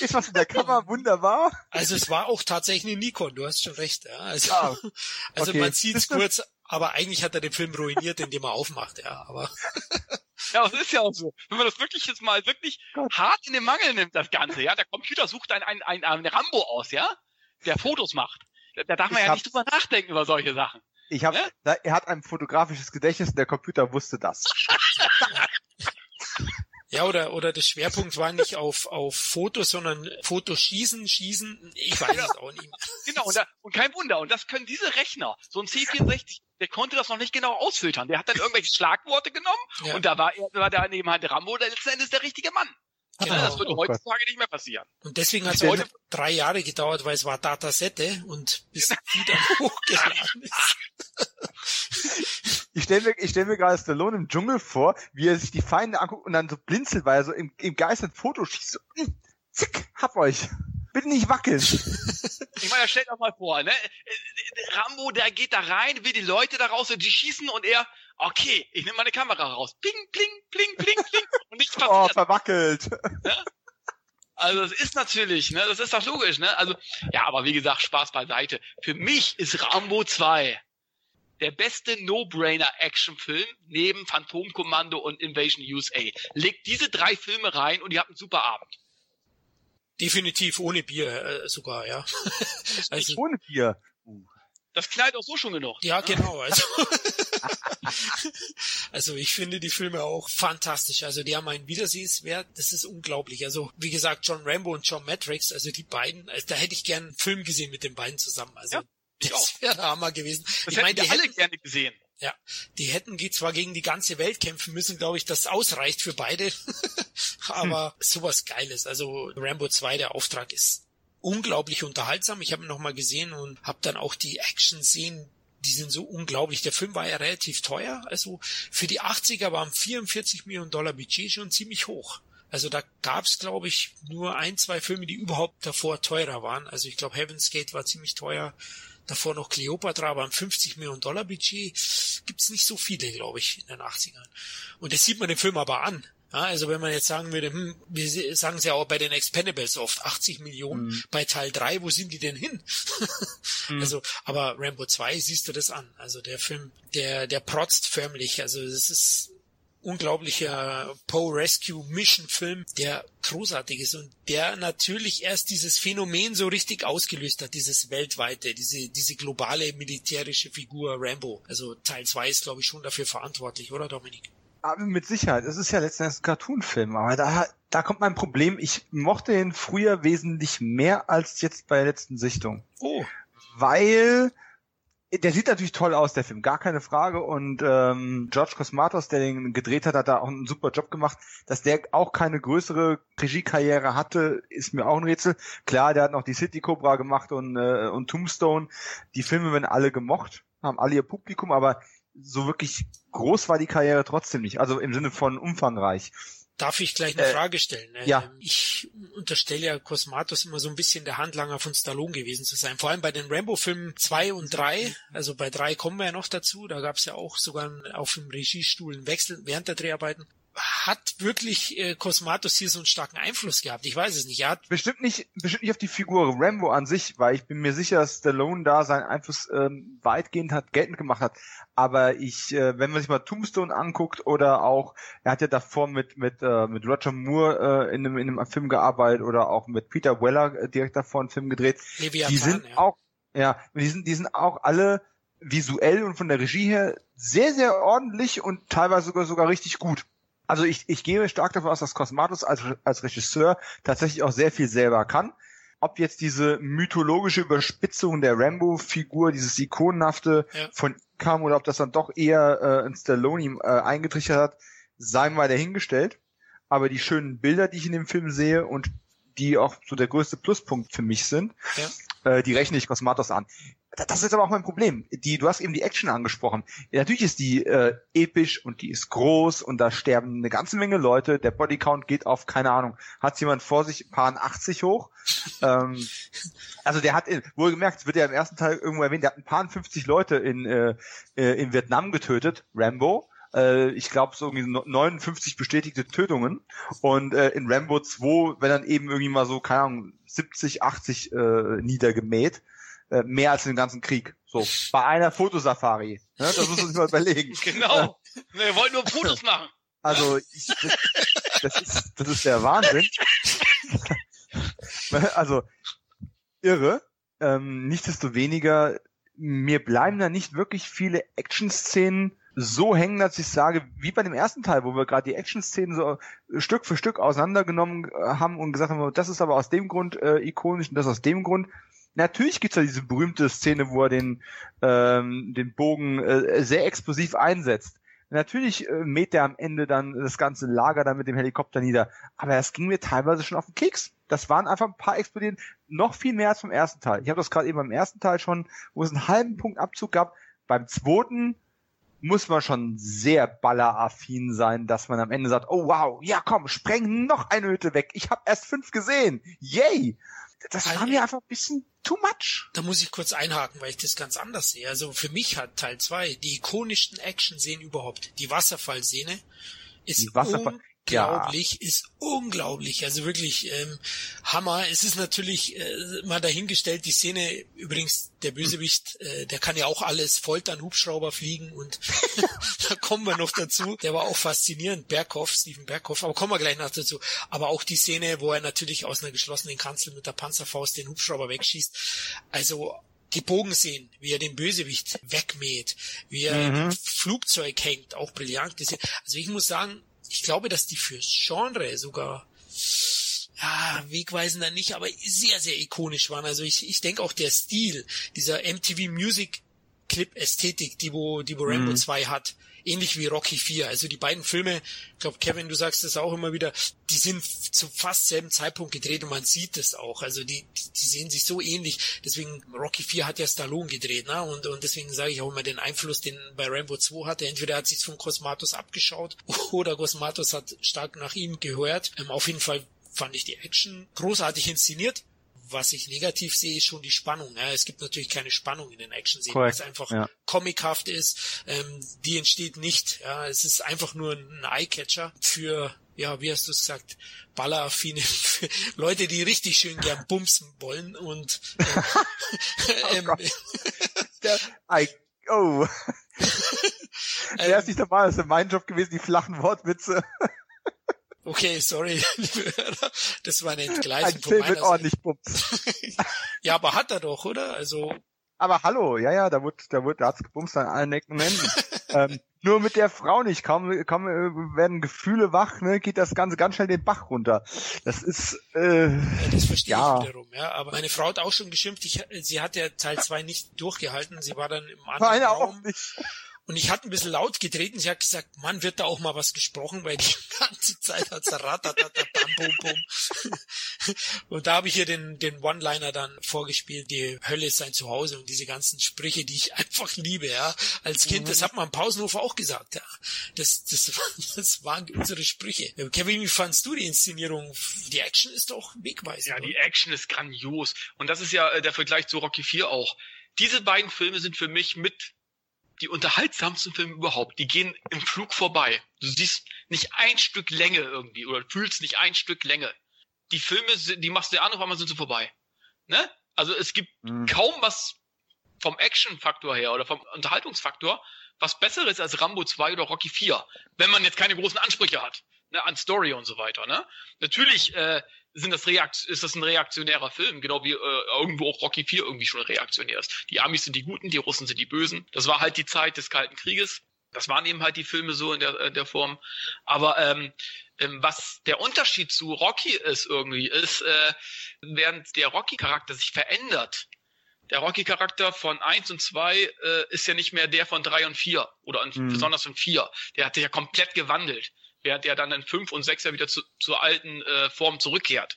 Ist was in der Kamera wunderbar. Also es war auch tatsächlich eine Nikon, du hast schon recht, ja. Also, Ja, also okay. man sieht's kurz, aber eigentlich hat er den Film ruiniert, indem er aufmacht, ja. Aber Ja, das ist ja auch so. Wenn man das wirklich jetzt mal wirklich Gott. hart in den Mangel nimmt, das Ganze, ja, der Computer sucht einen, einen, einen, einen Rambo aus, ja, der Fotos macht. Da, da darf man Ich ja hab- nicht drüber nachdenken über solche Sachen. Ich habe, Ja? er hat ein fotografisches Gedächtnis und der Computer wusste das. ja, oder oder der Schwerpunkt war nicht auf auf Fotos, sondern Fotoschießen, schießen. Ich weiß es auch nicht. mehr. Genau, und, da, und kein Wunder. Und das können diese Rechner, so ein C64, der konnte das noch nicht genau ausfiltern. Der hat dann irgendwelche Schlagworte genommen Ja. und da war er, war da neben halt Rambo der letzten Endes der richtige Mann. Genau. Ja, das würde Oh Gott. heutzutage nicht mehr passieren. Und deswegen hat es heute drei Jahre gedauert, weil es war Datasette und bis die dann hochgeladen ist. Ich stelle mir, ich stell mir gerade Stallone im Dschungel vor, wie er sich die Feinde anguckt und dann so blinzelt, weil er so im, im Geist ein Foto schießt. So, hm, zick, hab euch. Bitte nicht wackeln. Ich meine, stellt euch mal vor, ne? Rambo, der geht da rein, will die Leute da raus und die schießen und er, okay, ich nehme meine Kamera raus. Pling, pling, pling, pling, pling. Und nichts Oh, passiert. verwackelt. Also das ist natürlich, ne, das ist doch logisch, ne? Also, ja, aber wie gesagt, Spaß beiseite. Für mich ist Rambo 2 der beste No-Brainer-Action-Film neben Phantomkommando und Invasion USA. Legt diese drei Filme rein und ihr habt einen super Abend. Definitiv ohne Bier äh, sogar, ja. Also Ohne Bier. Das knallt auch so schon genug. Ja, genau. Also, also ich finde die Filme auch fantastisch. Also die haben einen Wiedersehenswert, das ist unglaublich. Also wie gesagt, John Rambo und John Matrix, also die beiden, also da hätte ich gern einen Film gesehen mit den beiden zusammen. Also Ja, ich das wäre der Hammer gewesen. Das ich meine, die alle hätten, gerne gesehen. ja, die hätten zwar gegen die ganze Welt kämpfen müssen, glaube ich, das ausreicht für beide. Aber sowas Geiles. Also Rambo 2, der Auftrag ist unglaublich unterhaltsam. Ich habe ihn nochmal gesehen und habe dann auch die Action-Szenen, die sind so unglaublich. Der Film war ja relativ teuer. Also für die 80er waren 44 Millionen Dollar Budget schon ziemlich hoch. Also da gab's, glaube ich, nur ein, zwei Filme, die überhaupt davor teurer waren. Also ich glaube, Heaven's Gate war ziemlich teuer. Davor noch Cleopatra, aber ein 50 Millionen Dollar Budget gibt's nicht so viele, glaube ich, in den 80ern. Und das sieht man den Film aber an. Ja, also wenn man jetzt sagen würde, hm, wir sagen es ja auch bei den Expendables oft, 80 Millionen mhm. bei Teil 3, wo sind die denn hin? mhm. Also, aber Rambo 2 siehst du das an. Also der Film, der, der protzt förmlich. Also es ist unglaublicher Poe Rescue Mission Film, der großartig ist und der natürlich erst dieses Phänomen so richtig ausgelöst hat, dieses weltweite, diese, diese globale militärische Figur Rambo. Also Teil 2 ist glaube ich schon dafür verantwortlich, oder Dominik? Aber mit Sicherheit. Es ist ja letztendlich ein Cartoon-Film. Aber da, da kommt mein Problem. Ich mochte ihn früher wesentlich mehr als jetzt bei der letzten Sichtung. Oh. Weil der sieht natürlich toll aus, der Film, gar keine Frage. Und ähm, George Cosmatos, der den gedreht hat, hat da auch einen super Job gemacht. Dass der auch keine größere Regiekarriere hatte, ist mir auch ein Rätsel. Klar, der hat noch die City Cobra gemacht und, äh, und Tombstone. Die Filme werden alle gemocht, haben alle ihr Publikum, aber so wirklich groß war die Karriere trotzdem nicht. Also im Sinne von umfangreich. Darf ich gleich eine äh, Frage stellen? Ja. Ähm, ich unterstelle ja Cosmatos immer so ein bisschen der Handlanger von Stallone gewesen zu sein. Vor allem bei den Rambo-Filmen zwei und drei. Also bei drei kommen wir ja noch dazu. Da gab es ja auch sogar auf dem Regiestuhl einen Wechsel während der Dreharbeiten hat wirklich äh, Cosmatos hier so einen starken Einfluss gehabt? Ich weiß es nicht. Er hat bestimmt nicht, bestimmt nicht auf die Figur Rambo an sich, weil ich bin mir sicher, dass Stallone da seinen Einfluss ähm, weitgehend hat geltend gemacht hat. Aber ich, äh, wenn man sich mal Tombstone anguckt oder auch, er hat ja davor mit mit äh, mit Roger Moore äh, in einem in einem Film gearbeitet oder auch mit Peter Weller äh, direkt davor einen Film gedreht. Leviathan, die sind ja. auch, ja, die sind die sind auch alle visuell und von der Regie her sehr sehr ordentlich und teilweise sogar sogar richtig gut. Also ich, ich gehe stark davon aus, dass Cosmatos als, als Regisseur tatsächlich auch sehr viel selber kann. Ob jetzt diese mythologische Überspitzung der Rambo-Figur, dieses ikonenhafte Ja. von ihm kam oder ob das dann doch eher äh, in Stallone äh, eingetrichtert hat, sei mal dahingestellt. Aber die schönen Bilder, die ich in dem Film sehe und die auch so der größte Pluspunkt für mich sind, Ja. äh, die rechne ich Cosmatos an. Da- Das ist aber auch mein Problem. Die, du hast eben die Action angesprochen. Ja, natürlich ist die äh, episch und die ist groß und da sterben eine ganze Menge Leute. Der Bodycount geht auf, keine Ahnung, hat jemand vor sich, Paar 80 hoch. ähm, also der hat, in- wohlgemerkt, es wird ja im ersten Teil irgendwo erwähnt, der hat ein paar 50 Leute in, äh, äh, in Vietnam getötet, Rambo. Äh, ich glaube, so irgendwie no- 59 bestätigte Tötungen. Und äh, in Rambo 2, wenn dann eben irgendwie mal so, keine Ahnung, 70, 80 äh, niedergemäht. Äh, mehr als den ganzen Krieg. So, bei einer Fotosafari. Ne? Das muss man sich mal überlegen. Genau. Wir wollten nur Fotos machen. Also, ich, das, das, ist, das ist der Wahnsinn. also, irre. Ähm, nichtsdestoweniger, mir bleiben da nicht wirklich viele Action-Szenen so hängen, dass ich sage, wie bei dem ersten Teil, wo wir gerade die Action-Szenen so Stück für Stück auseinandergenommen äh, haben und gesagt haben, das ist aber aus dem Grund äh, ikonisch und das aus dem Grund. Natürlich gibt's da diese berühmte Szene, wo er den, ähm, den Bogen äh, sehr explosiv einsetzt. Natürlich äh, mäht er am Ende dann das ganze Lager dann mit dem Helikopter nieder. Aber es ging mir teilweise schon auf den Keks. Das waren einfach ein paar explodieren, noch viel mehr als beim ersten Teil. Ich habe das gerade eben beim ersten Teil schon, wo es einen halben Punkt Abzug gab. Beim zweiten muss man schon sehr balleraffin sein, dass man am Ende sagt, oh wow, ja komm, spreng noch eine Hütte weg. Ich habe erst fünf gesehen. Yay! Das war mir einfach ein bisschen too much. Da muss ich kurz einhaken, weil ich das ganz anders sehe. Also für mich hat Teil 2 die ikonischsten Action-Szenen überhaupt. Die Wasserfallszene ist Die Wasserfall- unglaublich, ist unglaublich. Also wirklich ähm, Hammer. Es ist natürlich äh, mal dahingestellt, die Szene, übrigens der Bösewicht, äh, der kann ja auch alles foltern, Hubschrauber fliegen und da kommen wir noch dazu. Der war auch faszinierend, Berghoff, Steven Berghoff, aber kommen wir gleich noch dazu. Aber auch die Szene, wo er natürlich aus einer geschlossenen Kanzel mit der Panzerfaust den Hubschrauber wegschießt. Also die Bogenszenen, wie er den Bösewicht wegmäht, wie er im Flugzeug hängt, auch brillant gesehen. Also ich muss sagen, ich glaube, dass die fürs Genre sogar ja, wegweisender nicht, aber sehr, sehr ikonisch waren. Also ich, ich denke auch der Stil, dieser MTV Music Clip Ästhetik, die wo, die wo Rambo 2 hat, ähnlich wie Rocky 4. Also die beiden Filme, ich glaube, Kevin, du sagst es auch immer wieder, die sind zu fast selben Zeitpunkt gedreht und man sieht es auch. Also die, die sehen sich so ähnlich. Deswegen, Rocky 4 hat ja Stallone gedreht, ne? Und, und deswegen sage ich auch immer den Einfluss, den bei Rambo 2 hatte. Entweder hat sich von Cosmatos abgeschaut oder Cosmatos hat stark nach ihm gehört. Ähm, auf jeden Fall fand ich die Action großartig inszeniert was ich negativ sehe, ist schon die Spannung. Ja, es gibt natürlich keine Spannung in den Action-Szenen, weil es einfach ja. comichaft ist. Ähm, die entsteht nicht. Ja, es ist einfach nur ein Eyecatcher für, ja, wie hast du es gesagt, balleraffine Leute, die richtig schön gern bumsen wollen und äh, oh ähm, oh. Der ist nicht normal, das ist mein Job gewesen, die flachen Wortwitze. Okay, sorry, liebe Hörer. Das war eine Entgleisung Ein Film mit ordentlich ja, aber hat er doch, oder? Also. Aber hallo, ja, ja, da wird, da wird, da hat's gebumst an allen Ecken und Enden. ähm, nur mit der Frau nicht. Kaum, kaum äh, werden Gefühle wach, ne, geht das Ganze ganz schnell den Bach runter. Das ist, äh, ja, Das verstehe ja. ich wiederum, ja. Aber meine Frau hat auch schon geschimpft. Ich, sie hat ja Teil 2 nicht durchgehalten. Sie war dann im anderen Meine Raum. Auch nicht. Und ich hatte ein bisschen laut getreten. Sie hat gesagt, Mann, wird da auch mal was gesprochen, weil die ganze Zeit hat's ratatata, bam, bum, bum. Und da habe ich ihr den, den One-Liner dann vorgespielt, die Hölle ist sein Zuhause und diese ganzen Sprüche, die ich einfach liebe, ja. Als Kind, mhm. das hat man im Pausenhof auch gesagt, ja. Das, das, das waren unsere Sprüche. Kevin, wie fandst du die Inszenierung? Die Action ist doch wegweisend. Ja, die Action ist grandios. Und das ist ja äh, der Vergleich zu Rocky 4 auch. Diese beiden Filme sind für mich mit die unterhaltsamsten Filme überhaupt, die gehen im Flug vorbei. Du siehst nicht ein Stück Länge irgendwie oder fühlst nicht ein Stück Länge. Die Filme, die machst du dir an, auf einmal sind sie vorbei. Ne? Also es gibt mhm. kaum was vom Action-Faktor her oder vom Unterhaltungsfaktor, was besseres als Rambo 2 oder Rocky 4, wenn man jetzt keine großen Ansprüche hat, ne, an Story und so weiter. Ne? Natürlich äh, sind das Reakt ist das ein reaktionärer Film, genau wie äh, irgendwo auch Rocky 4 irgendwie schon reaktionär ist. Die Amis sind die Guten, die Russen sind die Bösen. Das war halt die Zeit des Kalten Krieges. Das waren eben halt die Filme so in der, in der Form. Aber ähm, ähm, was der Unterschied zu Rocky ist irgendwie, ist, äh, während der Rocky-Charakter sich verändert, der Rocky-Charakter von 1 und 2 äh, ist ja nicht mehr der von 3 und 4 oder mhm. besonders von 4. Der hat sich ja komplett gewandelt während er dann in 5 und 6 ja wieder zu, zur alten äh, Form zurückkehrt.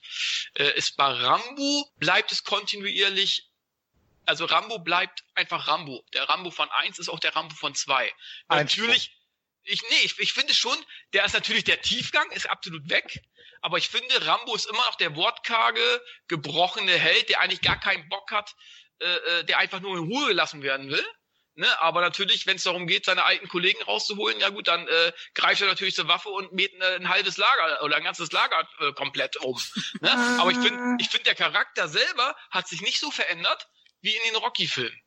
Äh, ist bei Rambo bleibt es kontinuierlich also Rambo bleibt einfach Rambo. Der Rambo von 1 ist auch der Rambo von 2. Natürlich, ich, nee, ich, ich finde schon, der ist natürlich der Tiefgang, ist absolut weg. Aber ich finde, Rambo ist immer noch der wortkarge, gebrochene Held, der eigentlich gar keinen Bock hat, äh, äh der einfach nur in Ruhe gelassen werden will. Ne, aber natürlich, wenn es darum geht, seine alten Kollegen rauszuholen, ja gut, dann äh, greift er natürlich zur Waffe und mäht äh, ein halbes Lager oder ein ganzes Lager äh, komplett um. Ne? aber ich finde, ich finde, der Charakter selber hat sich nicht so verändert wie in den Rocky-Filmen.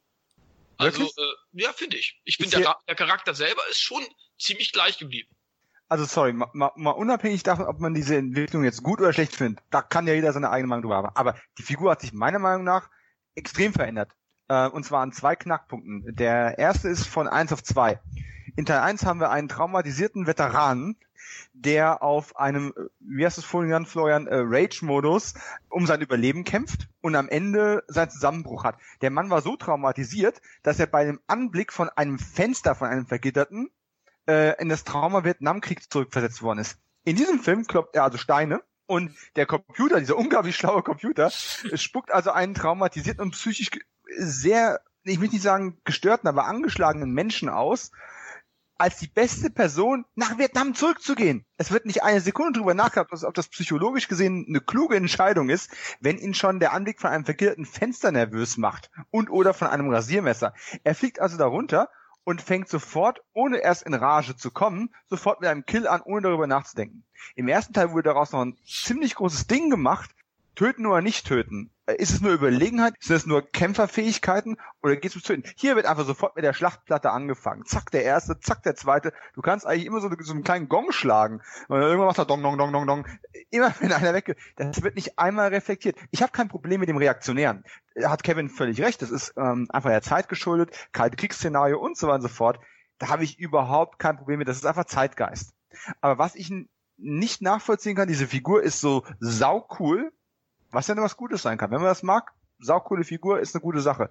Also, äh, ja, finde ich. Ich finde, der, der Charakter selber ist schon ziemlich gleich geblieben. Also sorry, mal, mal unabhängig davon, ob man diese Entwicklung jetzt gut oder schlecht findet, da kann ja jeder seine eigene Meinung drüber haben. Aber die Figur hat sich meiner Meinung nach extrem verändert. Äh, und zwar an zwei Knackpunkten. Der erste ist von eins auf zwei. In Teil 1 haben wir einen traumatisierten Veteranen, der auf einem, wie du es vorhin genannt, Florian, äh, Rage-Modus um sein Überleben kämpft und am Ende seinen Zusammenbruch hat. Der Mann war so traumatisiert, dass er bei dem Anblick von einem Fenster von einem Vergitterten äh, in das Trauma Vietnamkrieg zurückversetzt worden ist. In diesem Film kloppt er also Steine und der Computer, dieser unglaublich schlaue Computer, spuckt also einen traumatisierten und psychisch sehr, ich will nicht sagen gestörten, aber angeschlagenen Menschen aus, als die beste Person nach Vietnam zurückzugehen. Es wird nicht eine Sekunde drüber nachgedacht, ob das psychologisch gesehen eine kluge Entscheidung ist, wenn ihn schon der Anblick von einem vergillerten Fenster nervös macht und oder von einem Rasiermesser. Er fliegt also darunter und fängt sofort, ohne erst in Rage zu kommen, sofort mit einem Kill an, ohne darüber nachzudenken. Im ersten Teil wurde daraus noch ein ziemlich großes Ding gemacht, töten oder nicht töten. Ist es nur Überlegenheit? Sind es nur Kämpferfähigkeiten? Oder geht es zu Hier wird einfach sofort mit der Schlachtplatte angefangen. Zack, der erste, zack, der zweite. Du kannst eigentlich immer so, so einen kleinen Gong schlagen. Und irgendwann macht er Dong, Dong, Dong, Dong, Dong. Immer wenn einer weg Das wird nicht einmal reflektiert. Ich habe kein Problem mit dem Reaktionären. Hat Kevin völlig recht. Das ist ähm, einfach der Zeit geschuldet. Kalte Kriegsszenario und so weiter und so fort. Da habe ich überhaupt kein Problem mit. Das ist einfach Zeitgeist. Aber was ich nicht nachvollziehen kann, diese Figur ist so sau cool was ja was Gutes sein kann. Wenn man das mag, saukoole Figur, ist eine gute Sache.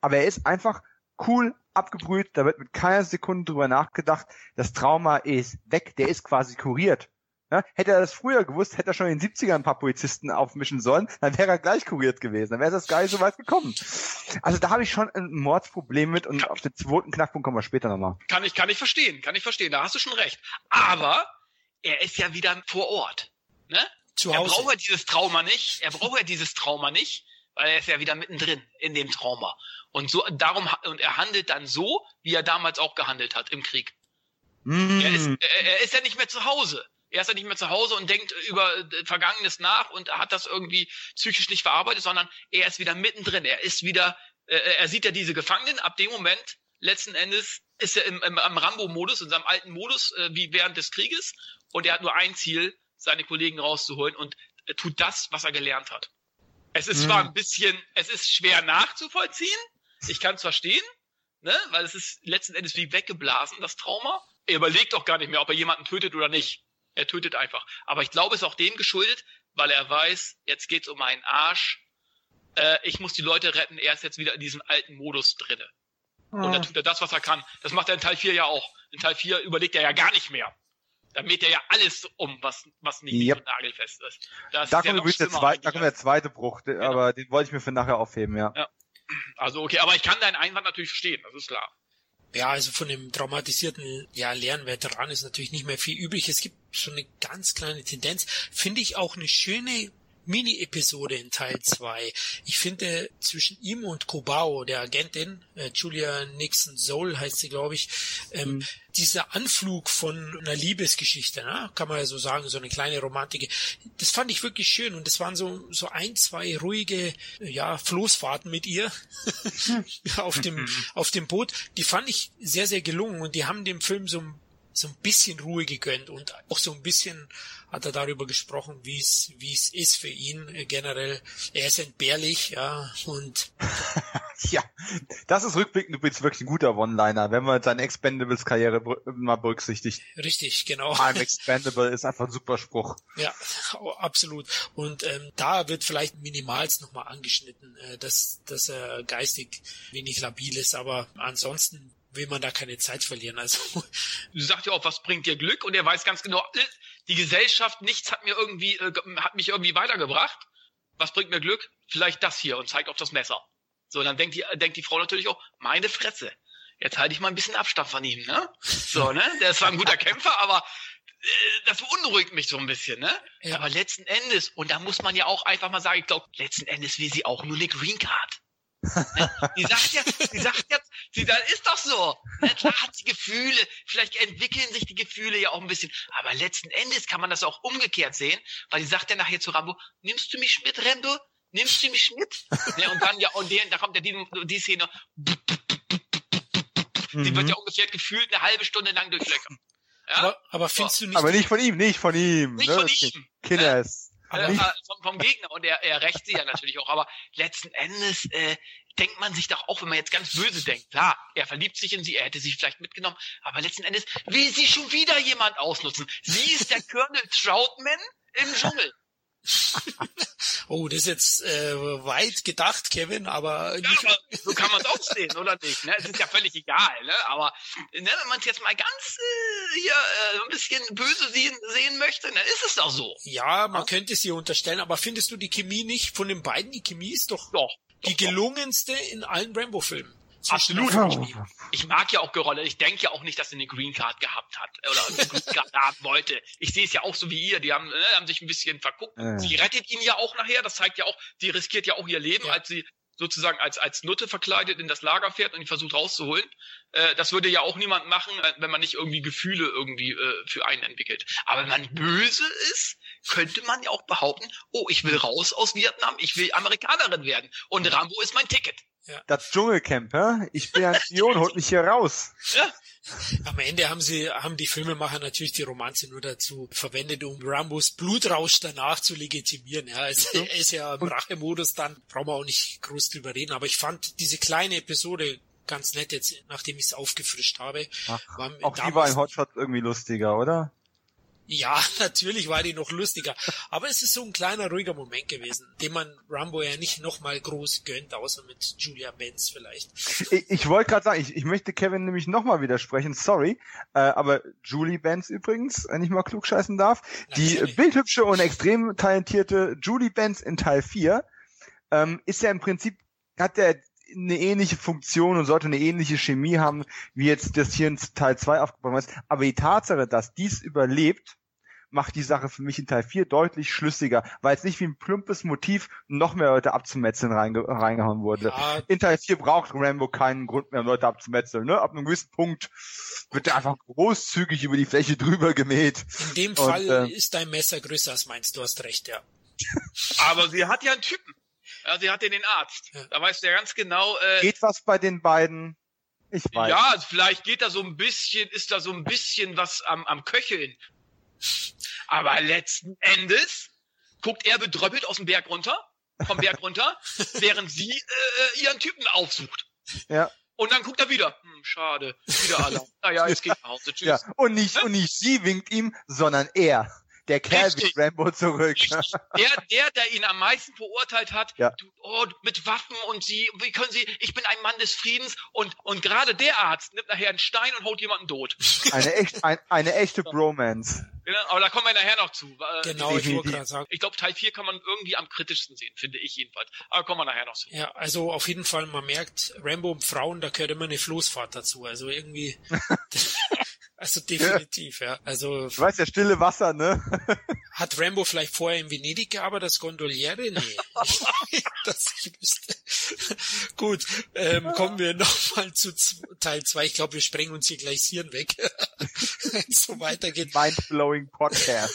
Aber er ist einfach cool, abgebrüht, da wird mit keiner Sekunde drüber nachgedacht. Das Trauma ist weg, der ist quasi kuriert. Ja, hätte er das früher gewusst, hätte er schon in den 70ern ein paar Polizisten aufmischen sollen, dann wäre er gleich kuriert gewesen. Dann wäre das gar nicht so weit gekommen. Also da habe ich schon ein Mordsproblem mit und auf den zweiten Knackpunkt kommen wir später nochmal. Kann ich, kann ich verstehen, kann ich verstehen. Da hast du schon recht. Aber er ist ja wieder vor Ort. Ne? Zu Er Hause. braucht ja dieses Trauma nicht. Er braucht ja dieses Trauma nicht, weil er ist ja wieder mittendrin in dem Trauma. Und so, darum, und er handelt dann so, wie er damals auch gehandelt hat im Krieg. Mm. Er ist, er, er ist ja nicht mehr zu Hause. Er ist ja nicht mehr zu Hause und denkt über äh, Vergangenes nach und hat das irgendwie psychisch nicht verarbeitet, sondern er ist wieder mittendrin. Er ist wieder, äh, er sieht ja diese Gefangenen. Ab dem Moment, letzten Endes, ist er im, im, im Rambo-Modus, in seinem alten Modus, äh, wie während des Krieges. Und er hat nur ein Ziel, seine Kollegen rauszuholen und äh, tut das, was er gelernt hat. Es ist Mhm. zwar ein bisschen, es ist schwer nachzuvollziehen. Ich kann es verstehen, ne? weil es ist letzten Endes wie weggeblasen, das Trauma. Er überlegt auch gar nicht mehr, ob er jemanden tötet oder nicht. Er tötet einfach. Aber ich glaube, es ist auch dem geschuldet, weil er weiß, jetzt geht's um meinen Arsch. Äh, ich muss die Leute retten. Er ist jetzt wieder in diesem alten Modus drinne. Und dann tut er das, was er kann. Das macht er in Teil 4 ja auch. In Teil 4 überlegt er ja gar nicht mehr. Da mäht er ja alles um, was, was nicht Yep. so nagelfest ist. Das Da ist ja kommt übrigens der zweite, da kommt der zweite Bruch, Genau. aber den wollte ich mir für nachher aufheben, ja. Also okay, aber ich kann deinen Einwand natürlich verstehen, das ist klar. Ja, also von dem traumatisierten, ja, leeren Veteran ist natürlich nicht mehr viel übrig. Es gibt schon eine ganz kleine Tendenz. Finde ich auch eine schöne Mini-Episode in Teil 2. Ich finde zwischen ihm und Kobao, der Agentin, äh, Julia Nixon Soul heißt sie, glaube ich, ähm, dieser Anflug von einer Liebesgeschichte, ne? kann man ja so sagen, so eine kleine Romantik. Das fand ich wirklich schön und das waren so, so ein, zwei ruhige, ja, Floßfahrten mit ihr auf dem, auf dem Boot. Die fand ich sehr, sehr gelungen und die haben dem Film so, ein- so ein bisschen Ruhe gegönnt und auch so ein bisschen hat er darüber gesprochen, wie es, wie es ist für ihn äh, generell. Er ist entbehrlich, ja, und Ja, das ist rückblickend übrigens wirklich ein guter One-Liner, wenn man seine Expendables-Karriere mal berücksichtigt. richtig, genau. I'm expendable ist einfach ein super Spruch. Ja, absolut. Und ähm, da wird vielleicht minimalst nochmal angeschnitten, äh, dass, dass er geistig wenig labil ist, aber ansonsten will man da keine Zeit verlieren. Also Du sagst ja auch, was bringt dir Glück? Und er weiß ganz genau, äh, die Gesellschaft, nichts hat mir irgendwie, äh, hat mich irgendwie weitergebracht. Was bringt mir Glück? Vielleicht das hier und zeigt auf das Messer. So, dann denkt die, denkt die Frau natürlich auch, meine Fresse. Jetzt halte ich mal ein bisschen Abstand von ihm, ne? So, ne? Der ist zwar ein guter Kämpfer, aber äh, das beunruhigt mich so ein bisschen, ne? Ja. Aber letzten Endes, und da muss man ja auch einfach mal sagen, ich glaube, letzten Endes will sie auch nur eine Green Card. Die sagt jetzt, die sagt jetzt, sie, das ist doch so. Klar hat sie Gefühle, vielleicht entwickeln sich die Gefühle ja auch ein bisschen, aber letzten Endes kann man das auch umgekehrt sehen, weil die sagt ja nachher zu Rambo, nimmst du mich mit, Rambo? Nimmst du mich mit? ne? Und dann ja, und den, da kommt ja die, die Szene, die wird ja ungefähr gefühlt eine halbe Stunde lang durchlöchert. Ja? aber, aber findest du nicht, Aber nicht von ihm, nicht von ihm. Nicht ne? von Das ihm. Killers. Äh, vom, vom Gegner und er, er rächt sie ja natürlich auch, aber letzten Endes äh, denkt man sich doch auch, wenn man jetzt ganz böse denkt, klar, er verliebt sich in sie, er hätte sie vielleicht mitgenommen, aber letzten Endes will sie schon wieder jemand ausnutzen. Sie ist der Colonel Troutman im Dschungel. oh, das ist jetzt äh, weit gedacht, Kevin, aber Ja, aber so kann man es auch sehen, oder nicht? Ne? Es ist ja völlig egal, ne? aber ne, wenn man es jetzt mal ganz äh, hier äh, ein bisschen böse sehen, sehen möchte, dann ist es doch so. ja, man könnte es ihr unterstellen, aber findest du die Chemie nicht von den beiden? Die Chemie ist doch Doch. die gelungenste in allen Rambo-Filmen. Absolut. Und ihm. Ich mag ja auch Gerolle. Ich denke ja auch nicht, dass er eine Green Card gehabt hat oder eine Green Card haben wollte. Ich sehe es ja auch so wie ihr. Die haben, äh, haben sich ein bisschen verguckt. Ja. Sie rettet ihn ja auch nachher. Das zeigt ja auch, die riskiert ja auch ihr Leben, Ja. als sie sozusagen als als Nutte verkleidet in das Lager fährt und ihn versucht rauszuholen. Äh, das würde ja auch niemand machen, äh, wenn man nicht irgendwie Gefühle irgendwie äh, für einen entwickelt. Aber wenn man böse ist, könnte man ja auch behaupten, oh, ich will raus aus Vietnam, ich will Amerikanerin werden und Rambo ist mein Ticket. Das Dschungelcamp, hä? Ich bin ein Spion, holt mich hier raus. Ja, Am Ende haben sie, haben die Filmemacher natürlich die Romanze nur dazu verwendet, um Rambos Blutrausch danach zu legitimieren. Ja, es, er ist ja im Rachemodus dann, brauchen wir auch nicht groß drüber reden, aber ich fand diese kleine Episode ganz nett jetzt, nachdem ich es aufgefrischt habe. Ach, War Auch die war damals- in Hotshot irgendwie lustiger, oder? Ja, natürlich war die noch lustiger. Aber es ist so ein kleiner, ruhiger Moment gewesen, den man Rambo ja nicht nochmal groß gönnt, außer mit Julia Benz vielleicht. Ich, ich wollte gerade sagen, ich, ich möchte Kevin nämlich nochmal widersprechen, sorry. Äh, aber Julie Benz übrigens, wenn ich mal klug scheißen darf, die Natürlich. bildhübsche und extrem talentierte Julie Benz in Teil 4 ähm, ist ja im Prinzip, hat der eine ähnliche Funktion und sollte eine ähnliche Chemie haben, wie jetzt das hier in Teil 2 aufgebaut ist. Aber die Tatsache, dass dies überlebt, macht die Sache für mich in Teil 4 deutlich schlüssiger, weil es nicht wie ein plumpes Motiv noch mehr Leute abzumetzeln reinge reingehauen wurde. Ja, In Teil 4 braucht Rambo keinen Grund mehr, um Leute abzumetzeln. Ne? Ab einem gewissen Punkt wird er einfach großzügig über die Fläche drüber gemäht. in dem Und, Fall äh, ist dein Messer größer als meins, du hast recht, ja. Aber sie hat ja einen Typen. Ja, sie hat ja den Arzt. Ja. Da weißt du ja ganz genau, äh, Geht was bei den beiden? Ich weiß. ja, vielleicht geht da so ein bisschen, ist da so ein bisschen was am, am Köcheln. Aber letzten Endes guckt er bedröppelt aus dem Berg runter, vom Berg runter, während sie äh, ihren Typen aufsucht. Ja. Und dann guckt er wieder. Hm, schade, wieder allein. Naja, jetzt geht nach Hause. Tschüss. Ja. Und nicht, und nicht sie winkt ihm, sondern er. Der Kerl Richtig. winkt Rambo zurück. Der, der, der ihn am meisten verurteilt hat, Ja. du, oh, mit Waffen und sie, wie können sie, ich bin ein Mann des Friedens und, und gerade der Arzt nimmt nachher einen Stein und haut jemanden tot. Eine, echt, ein, eine echte Bromance. Ja, Aber da kommen wir nachher noch zu. Äh, Genau, ich wollte definitiv. gerade sagen. Ich glaube, Teil 4 kann man irgendwie am kritischsten sehen, finde ich jedenfalls. Aber kommen wir nachher noch zu. Ja, also auf jeden Fall, man merkt, Rambo und Frauen, da gehört immer eine Floßfahrt dazu. Also irgendwie, also definitiv, ja. Also Du weißt ja, stille Wasser, ne? hat Rambo vielleicht vorher in Venedig gearbeitet als Gondoliere? Nee. das ich wüsste. Gut, ähm, kommen wir nochmal zu Teil 2. Ich glaube, wir sprengen uns hier gleich das Hirn weg. Wenn es so weitergeht. Mindblowing Podcast.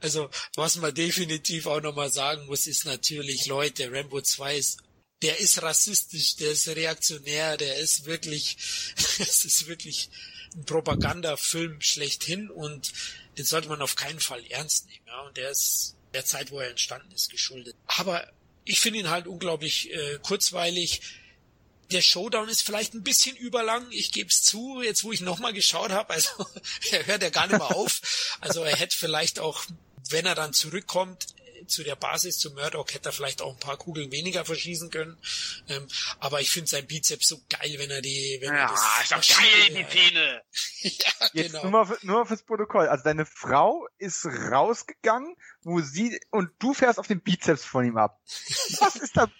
Also, was man definitiv auch nochmal sagen muss, ist natürlich, Leute, Rambo 2 ist, der ist rassistisch, der ist reaktionär, der ist wirklich, es ist wirklich ein Propagandafilm schlechthin und den sollte man auf keinen Fall ernst nehmen, ja, und der ist der Zeit, wo er entstanden ist, geschuldet. Aber ich finde ihn halt unglaublich äh, kurzweilig. Der Showdown ist vielleicht ein bisschen überlang, ich gebe es zu, jetzt wo ich nochmal geschaut habe, also er hört ja gar nicht mehr auf. Also er hätte vielleicht auch, wenn er dann zurückkommt zu der Basis, zu Murdoch, hätte er vielleicht auch ein paar Kugeln weniger verschießen können. Ähm, aber ich finde sein Bizeps so geil, wenn er die, wenn er das verschiebt. Szene. ja, Jetzt genau. nur, mal, für- nur mal fürs Protokoll. Also deine Frau ist rausgegangen, wo sie, und du fährst auf den Bizeps von ihm ab. Was ist da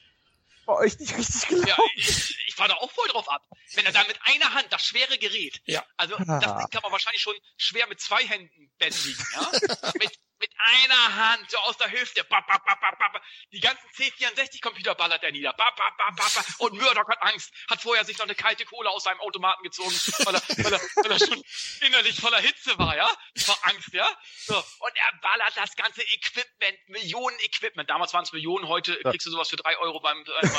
bei euch nicht richtig gelaufen? Ja, ich, ich fahre da auch voll drauf ab. Wenn er da mit einer Hand das schwere Gerät, Ja. also das Ah. Ding kann man wahrscheinlich schon schwer mit zwei Händen bändigen, ja? mit, mit einer Hand, so aus der Hüfte, bap, bap, bap, bap, bap. die ganzen C64-Computer ballert er nieder, bap, bap, bap, bap, bap. und Murdoch hat Angst, hat vorher sich noch eine kalte Kohle aus seinem Automaten gezogen, weil er, weil er, weil er schon innerlich voller Hitze war, ja, vor Angst, ja, so, und er ballert das ganze Equipment, Millionen Equipment, damals waren es Millionen, heute kriegst du sowas für drei Euro beim, äh, beim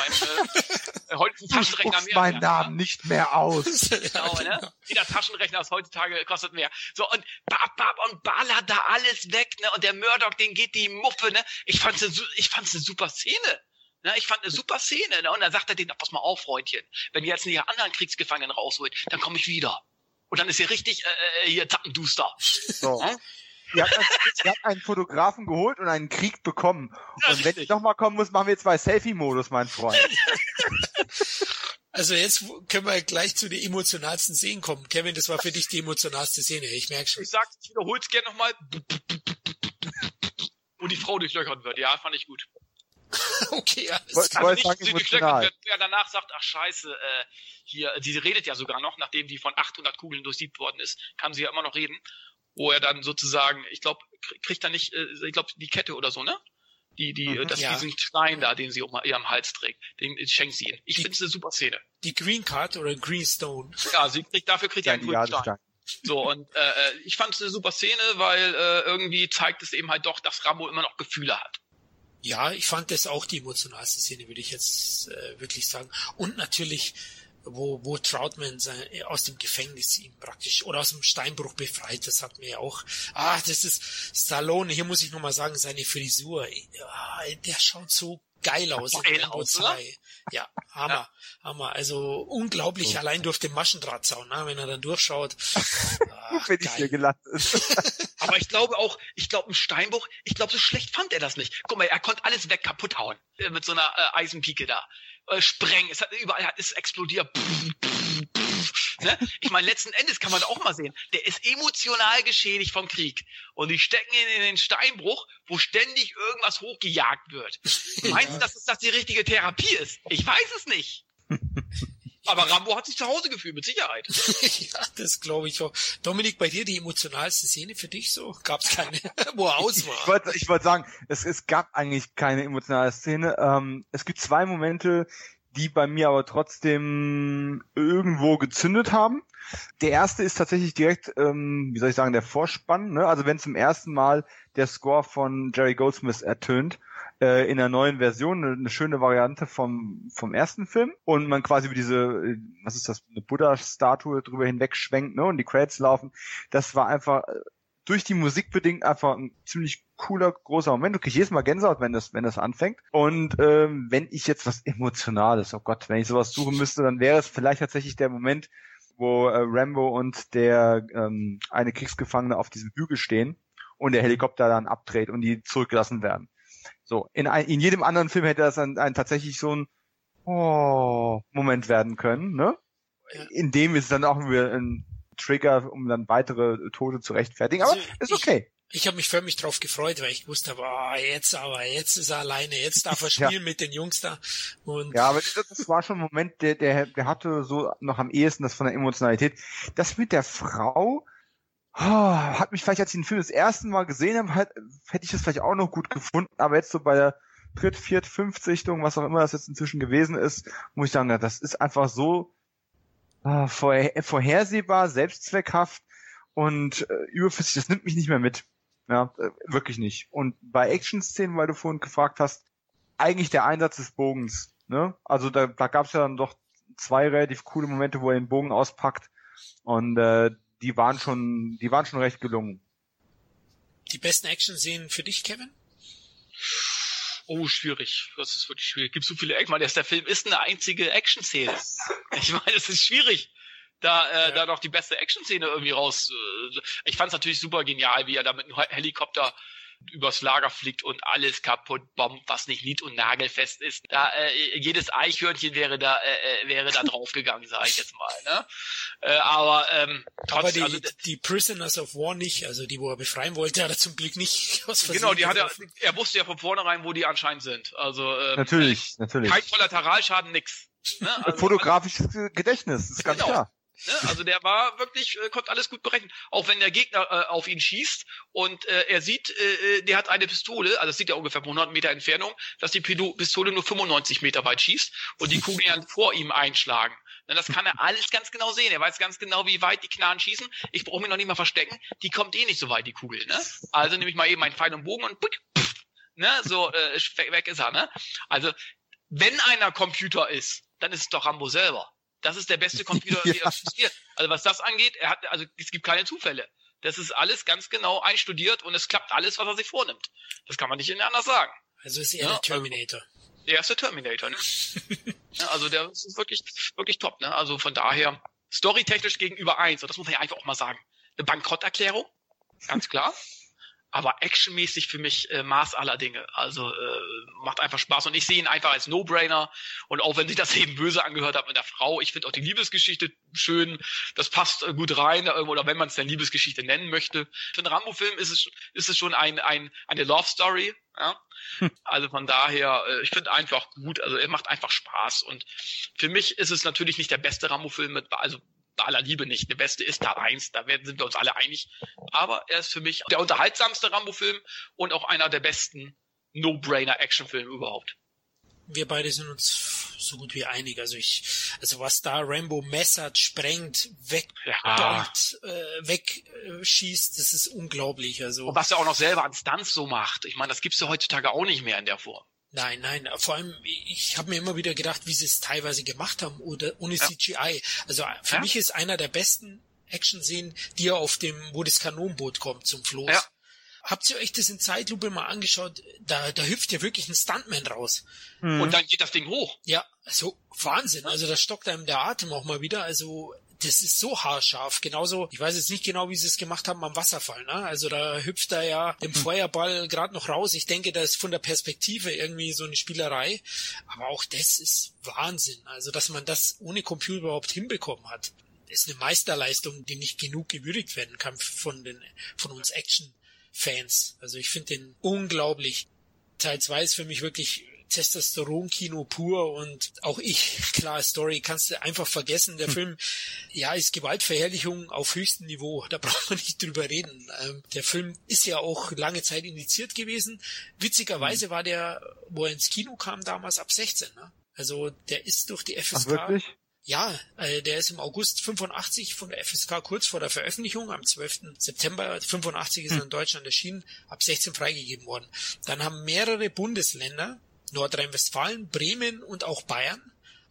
äh, heute ist ein Taschenrechner mehr. meinen ja. Namen nicht mehr aus. Genau, ne? Jeder Taschenrechner ist heutzutage kostet mehr. So und bap, bap, und ballert da alles weg, ne? Und der Murdoch, den geht die Muffe, ne? Ich fand's eine, ich fand's eine super Szene. Ne, ich fand eine super Szene, ne? Und dann sagt er denen, pass mal auf, Freundchen, wenn ihr jetzt nicht die anderen Kriegsgefangenen rausholt, dann komme ich wieder. Und dann ist hier richtig äh, äh, hier Zappenduster. So. Hä? Ihr habt, einen, ihr habt einen Fotografen geholt und einen Krieg bekommen. Ja, Und wenn ich nochmal kommen muss, machen wir zwei Selfie-Modus, mein Freund. Also jetzt können wir gleich zu den emotionalsten Szenen kommen. Kevin, das war für dich die emotionalste Szene, ich merke schon. Ich sag's, ich wiederhol's gerne nochmal. Wo die Frau durchlöchert wird. Ja, fand ich gut. Okay, alles Woll- klar. Also nicht, sie durchlöchert wird, wer danach sagt, ach scheiße, äh, hier, sie redet ja sogar noch, nachdem die von 800 Kugeln durchsiebt worden ist, kann sie ja immer noch reden, wo er dann sozusagen, ich glaube, kriegt er nicht, äh, ich glaube, die Kette oder so, ne? Die, die, Mhm. äh, das, Ja. diesen Stein da, den sie um ihr am Hals trägt, den schenkt sie ihm. Ich Die- finde es eine super Szene. Die Green Card oder Green Stone. Ja, sie kriegt, dafür kriegt sie einen grünen Stein. Idealstein. So, und äh, äh, ich fand es eine super Szene, weil äh, irgendwie zeigt es eben halt doch, dass Rambo immer noch Gefühle hat. Ja, ich fand das auch die emotionalste Szene, würde ich jetzt äh, wirklich sagen. Und natürlich, wo, wo Troutman sein, aus dem Gefängnis ihn praktisch oder aus dem Steinbruch befreit, das hat mir auch, ah, das ist Stallone, hier muss ich nochmal sagen, seine Frisur, ja, der schaut so geil aus in Geil Rambo aus, 2. Ja, Hammer, Ja. Hammer. Also unglaublich allein durch den Maschendrahtzaun, ne, wenn er dann durchschaut. Ach, wenn ich hier gelandet. Aber ich glaube auch, ich glaube, ein Steinbruch, ich glaube, so schlecht fand er das nicht. Guck mal, er konnte alles weg kaputt hauen. Äh, Mit so einer äh, Eisenpike da. Äh, sprengen, es hat überall hat es explodiert. Pff, pff, pff, ne? Ich meine, letzten Endes kann man auch mal sehen, der ist emotional geschädigt vom Krieg. Und die stecken ihn in den Steinbruch, wo ständig irgendwas hochgejagt wird. Meinst du, dass es das die richtige Therapie ist? Ich weiß es nicht. Aber Rambo hat sich zu Hause gefühlt, mit Sicherheit. ja, das glaube ich auch. Dominik, bei dir die emotionalste Szene für dich so? Gab es keine, wo er aus Ich war? wollte ich wollte sagen, es, es gab eigentlich keine emotionale Szene. Ähm, es gibt zwei Momente, die bei mir aber trotzdem irgendwo gezündet haben. Der erste ist tatsächlich direkt, ähm, wie soll ich sagen, der Vorspann. Ne? Also wenn zum ersten Mal der Score von Jerry Goldsmith ertönt äh, in der neuen Version, eine, eine schöne Variante vom vom ersten Film und man quasi über diese, äh, was ist das, eine Buddha-Statue drüber hinweg schwenkt, ne? Und die Credits laufen. Das war einfach äh, durch die Musik bedingt einfach ein ziemlich cooler, großer Moment. Du kriegst jedes Mal Gänsehaut, wenn das, wenn das anfängt. Und ähm, wenn ich jetzt was Emotionales, oh Gott, wenn ich sowas suchen müsste, dann wäre es vielleicht tatsächlich der Moment, wo äh, Rambo und der ähm, eine Kriegsgefangene auf diesem Hügel stehen und der Helikopter dann abdreht und die zurückgelassen werden. So, in, ein, in jedem anderen Film hätte das ein, ein tatsächlich so ein oh, Moment werden können, ne? In dem ist es dann auch wieder ein Trigger, um dann weitere Tote zu rechtfertigen. Aber Also, ist ich- okay. Ich habe mich förmlich drauf gefreut, weil ich wusste, aber jetzt aber, jetzt ist er alleine, jetzt darf er Ja. spielen mit den Jungs da. Und Ja, aber das, das war schon ein Moment, der, der, der hatte so noch am ehesten das von der Emotionalität. Das mit der Frau ah, hat mich vielleicht, als ich den Film das erste Mal gesehen habe, halt, hätte ich das vielleicht auch noch gut gefunden, aber jetzt so bei der Dritt-, Viert-, Fünft-Sichtung, was auch immer das jetzt inzwischen gewesen ist, muss ich sagen, ja, das ist einfach so ah, vorher, vorhersehbar, selbstzweckhaft und äh, überflüssig, das nimmt mich nicht mehr mit. Ja, äh, wirklich nicht. Und bei Action-Szenen, weil du vorhin gefragt hast, eigentlich der Einsatz des Bogens. Ne? Also da, da gab es ja dann doch zwei relativ coole Momente, wo er den Bogen auspackt und äh, die waren schon, die waren schon recht gelungen. die besten Action-Szenen für dich, Kevin? Oh, schwierig. Das ist wirklich schwierig. Gibt so viele Action. Der, der Film ist eine einzige Action-Szene. Ich meine, es ist schwierig, da, äh, Ja. da noch die beste Action-Szene irgendwie raus. Äh, ich fand es natürlich super genial, wie er da mit einem Helikopter übers Lager fliegt und alles kaputt bombt, was nicht nied- und nagelfest ist. Da äh, jedes Eichhörnchen wäre da äh, äh, wäre da draufgegangen, sage ich jetzt mal. Ne? Äh, aber ähm, Aber trotzdem, die, also, die Prisoners of War nicht, also die, wo er befreien wollte, hat er zum Glück nicht aus Versehen genau, die hat er, er wusste ja von vornherein, wo die anscheinend sind. Also ähm, Natürlich, natürlich. kein Kollateralschaden, nix. Ne? Also, Fotografisches Gedächtnis, ist ganz Genau. klar. Ne? Also der war wirklich, äh, konnte alles gut berechnen. Auch wenn der Gegner äh, auf ihn schießt und äh, er sieht, äh, äh, der hat eine Pistole, also das sieht er ungefähr von 100 Meter Entfernung, dass die Pistole nur 95 Meter weit schießt und die Kugeln dann vor ihm einschlagen. Ne, Das kann er alles ganz genau sehen. Er weiß ganz genau, wie weit die Knarren schießen. Ich brauche mich noch nicht mal verstecken. Die kommt eh nicht so weit, die Kugel. Ne? Also nehme ich mal eben einen Pfeil und Bogen und put, pff, ne? so äh, weg ist er. Ne? Also wenn einer Computer ist, dann ist es doch Rambo selber. Das ist der beste Computer, der Ja. existiert. Also was das angeht, er hat, also es gibt keine Zufälle. Das ist alles ganz genau einstudiert und es klappt alles, was er sich vornimmt. Das kann man nicht anders sagen. Also ist er Ja, der also- Terminator. Der erste Terminator, ne? ja, also der ist wirklich, wirklich top, ne? Also von daher, storytechnisch gegenüber eins, und das muss man ja einfach auch mal sagen. Eine Bankrotterklärung, ganz klar. Aber actionmäßig für mich äh, Maß aller Dinge. Also äh, macht einfach Spaß. Und ich sehe ihn einfach als No-Brainer. Und auch wenn sich das eben böse angehört hat mit der Frau, ich finde auch die Liebesgeschichte schön. Das passt äh, gut rein. Äh, oder wenn man es dann Liebesgeschichte nennen möchte. Für einen Rambo-Film ist es, ist es schon ein, ein, eine Love-Story. Ja? Also von daher, äh, ich finde einfach gut. Also er macht einfach Spaß. Und für mich ist es natürlich nicht der beste Rambo-Film mit, also bei aller Liebe nicht. Der beste ist da eins, da werden, sind wir uns alle einig. Aber er ist für mich der unterhaltsamste Rambo-Film und auch einer der besten No-Brainer-Action-Filme überhaupt. Wir beide sind uns so gut wie einig. Also ich, also was da Rambo messert, sprengt, wegdonkt, äh, wegschießt, das ist unglaublich. Also Und was er auch noch selber an Stunts so macht. Ich meine, das gibt's ja heutzutage auch nicht mehr in der Form. Nein, nein, vor allem, ich habe mir immer wieder gedacht, wie sie es teilweise gemacht haben oder ohne Ja. CGI. Also für Ja. mich ist einer der besten Action-Szenen, die er auf dem, wo das Kanonboot kommt zum Floß. Ja. habt ihr euch das in Zeitlupe mal angeschaut? Da, da hüpft ja wirklich ein Stuntman raus. Mhm. Und dann geht das Ding hoch. Ja, so Wahnsinn. Also da stockt einem der Atem auch mal wieder. Also das ist so haarscharf. Genauso, ich weiß jetzt nicht genau, wie sie es gemacht haben am Wasserfall. Ne? Also da hüpft er ja dem hm. Feuerball gerade noch raus. Ich denke, da ist von der Perspektive irgendwie so eine Spielerei. Aber auch das ist Wahnsinn. Also dass man das ohne Computer überhaupt hinbekommen hat, ist eine Meisterleistung, die nicht genug gewürdigt werden kann von den von uns Action-Fans. Also ich finde den unglaublich. Teil 2 ist für mich wirklich Testosteron-Kino pur und auch ich, klar, Story kannst du einfach vergessen. Der hm. Film, ja, ist Gewaltverherrlichung auf höchstem Niveau. Da braucht man nicht drüber reden. Ähm, der Film ist ja auch lange Zeit indiziert gewesen. Witzigerweise hm. war der, wo er ins Kino kam, damals ab 16. Ne? Also der ist durch die FSK. Ach? Ja, äh, der ist im August 85 von der FSK kurz vor der Veröffentlichung, am 12. September 85 ist er hm. in Deutschland erschienen, ab 16 freigegeben worden. Dann haben mehrere Bundesländer Nordrhein-Westfalen, Bremen und auch Bayern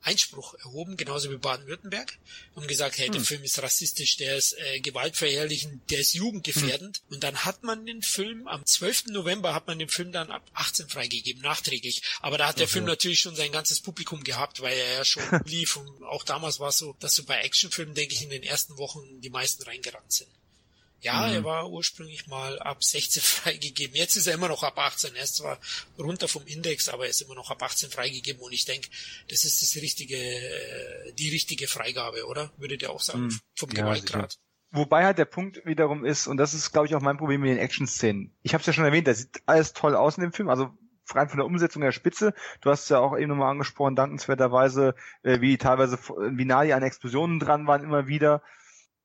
Einspruch erhoben, genauso wie Baden-Württemberg, haben gesagt, hey, hm. der Film ist rassistisch, der ist äh, gewaltverherrlichend, der ist jugendgefährdend. Hm. Und dann hat man den Film, am 12. November hat man den Film dann ab 18 freigegeben, nachträglich. Aber da hat der mhm. Film natürlich schon sein ganzes Publikum gehabt, weil er ja schon lief. Und auch damals war es so, dass so bei Actionfilmen, denke ich, in den ersten Wochen die meisten reingerannt sind. Ja, mhm. er war ursprünglich mal ab 16 freigegeben. Jetzt ist er immer noch ab 18. Er ist zwar runter vom Index, aber er ist immer noch ab 18 freigegeben und ich denke, das ist das richtige, äh, die richtige Freigabe, oder? Würdet ihr auch sagen, mhm. vom ja, Gewaltgrad. Sicher. Wobei halt der Punkt wiederum ist, und das ist, glaube ich, auch mein Problem mit den Action-Szenen. Ich habe es ja schon erwähnt, da sieht alles toll aus in dem Film, also rein von der Umsetzung der Spitze. Du hast ja auch eben nochmal angesprochen, dankenswerterweise, äh, wie teilweise, wie nah die an Explosionen dran waren immer wieder.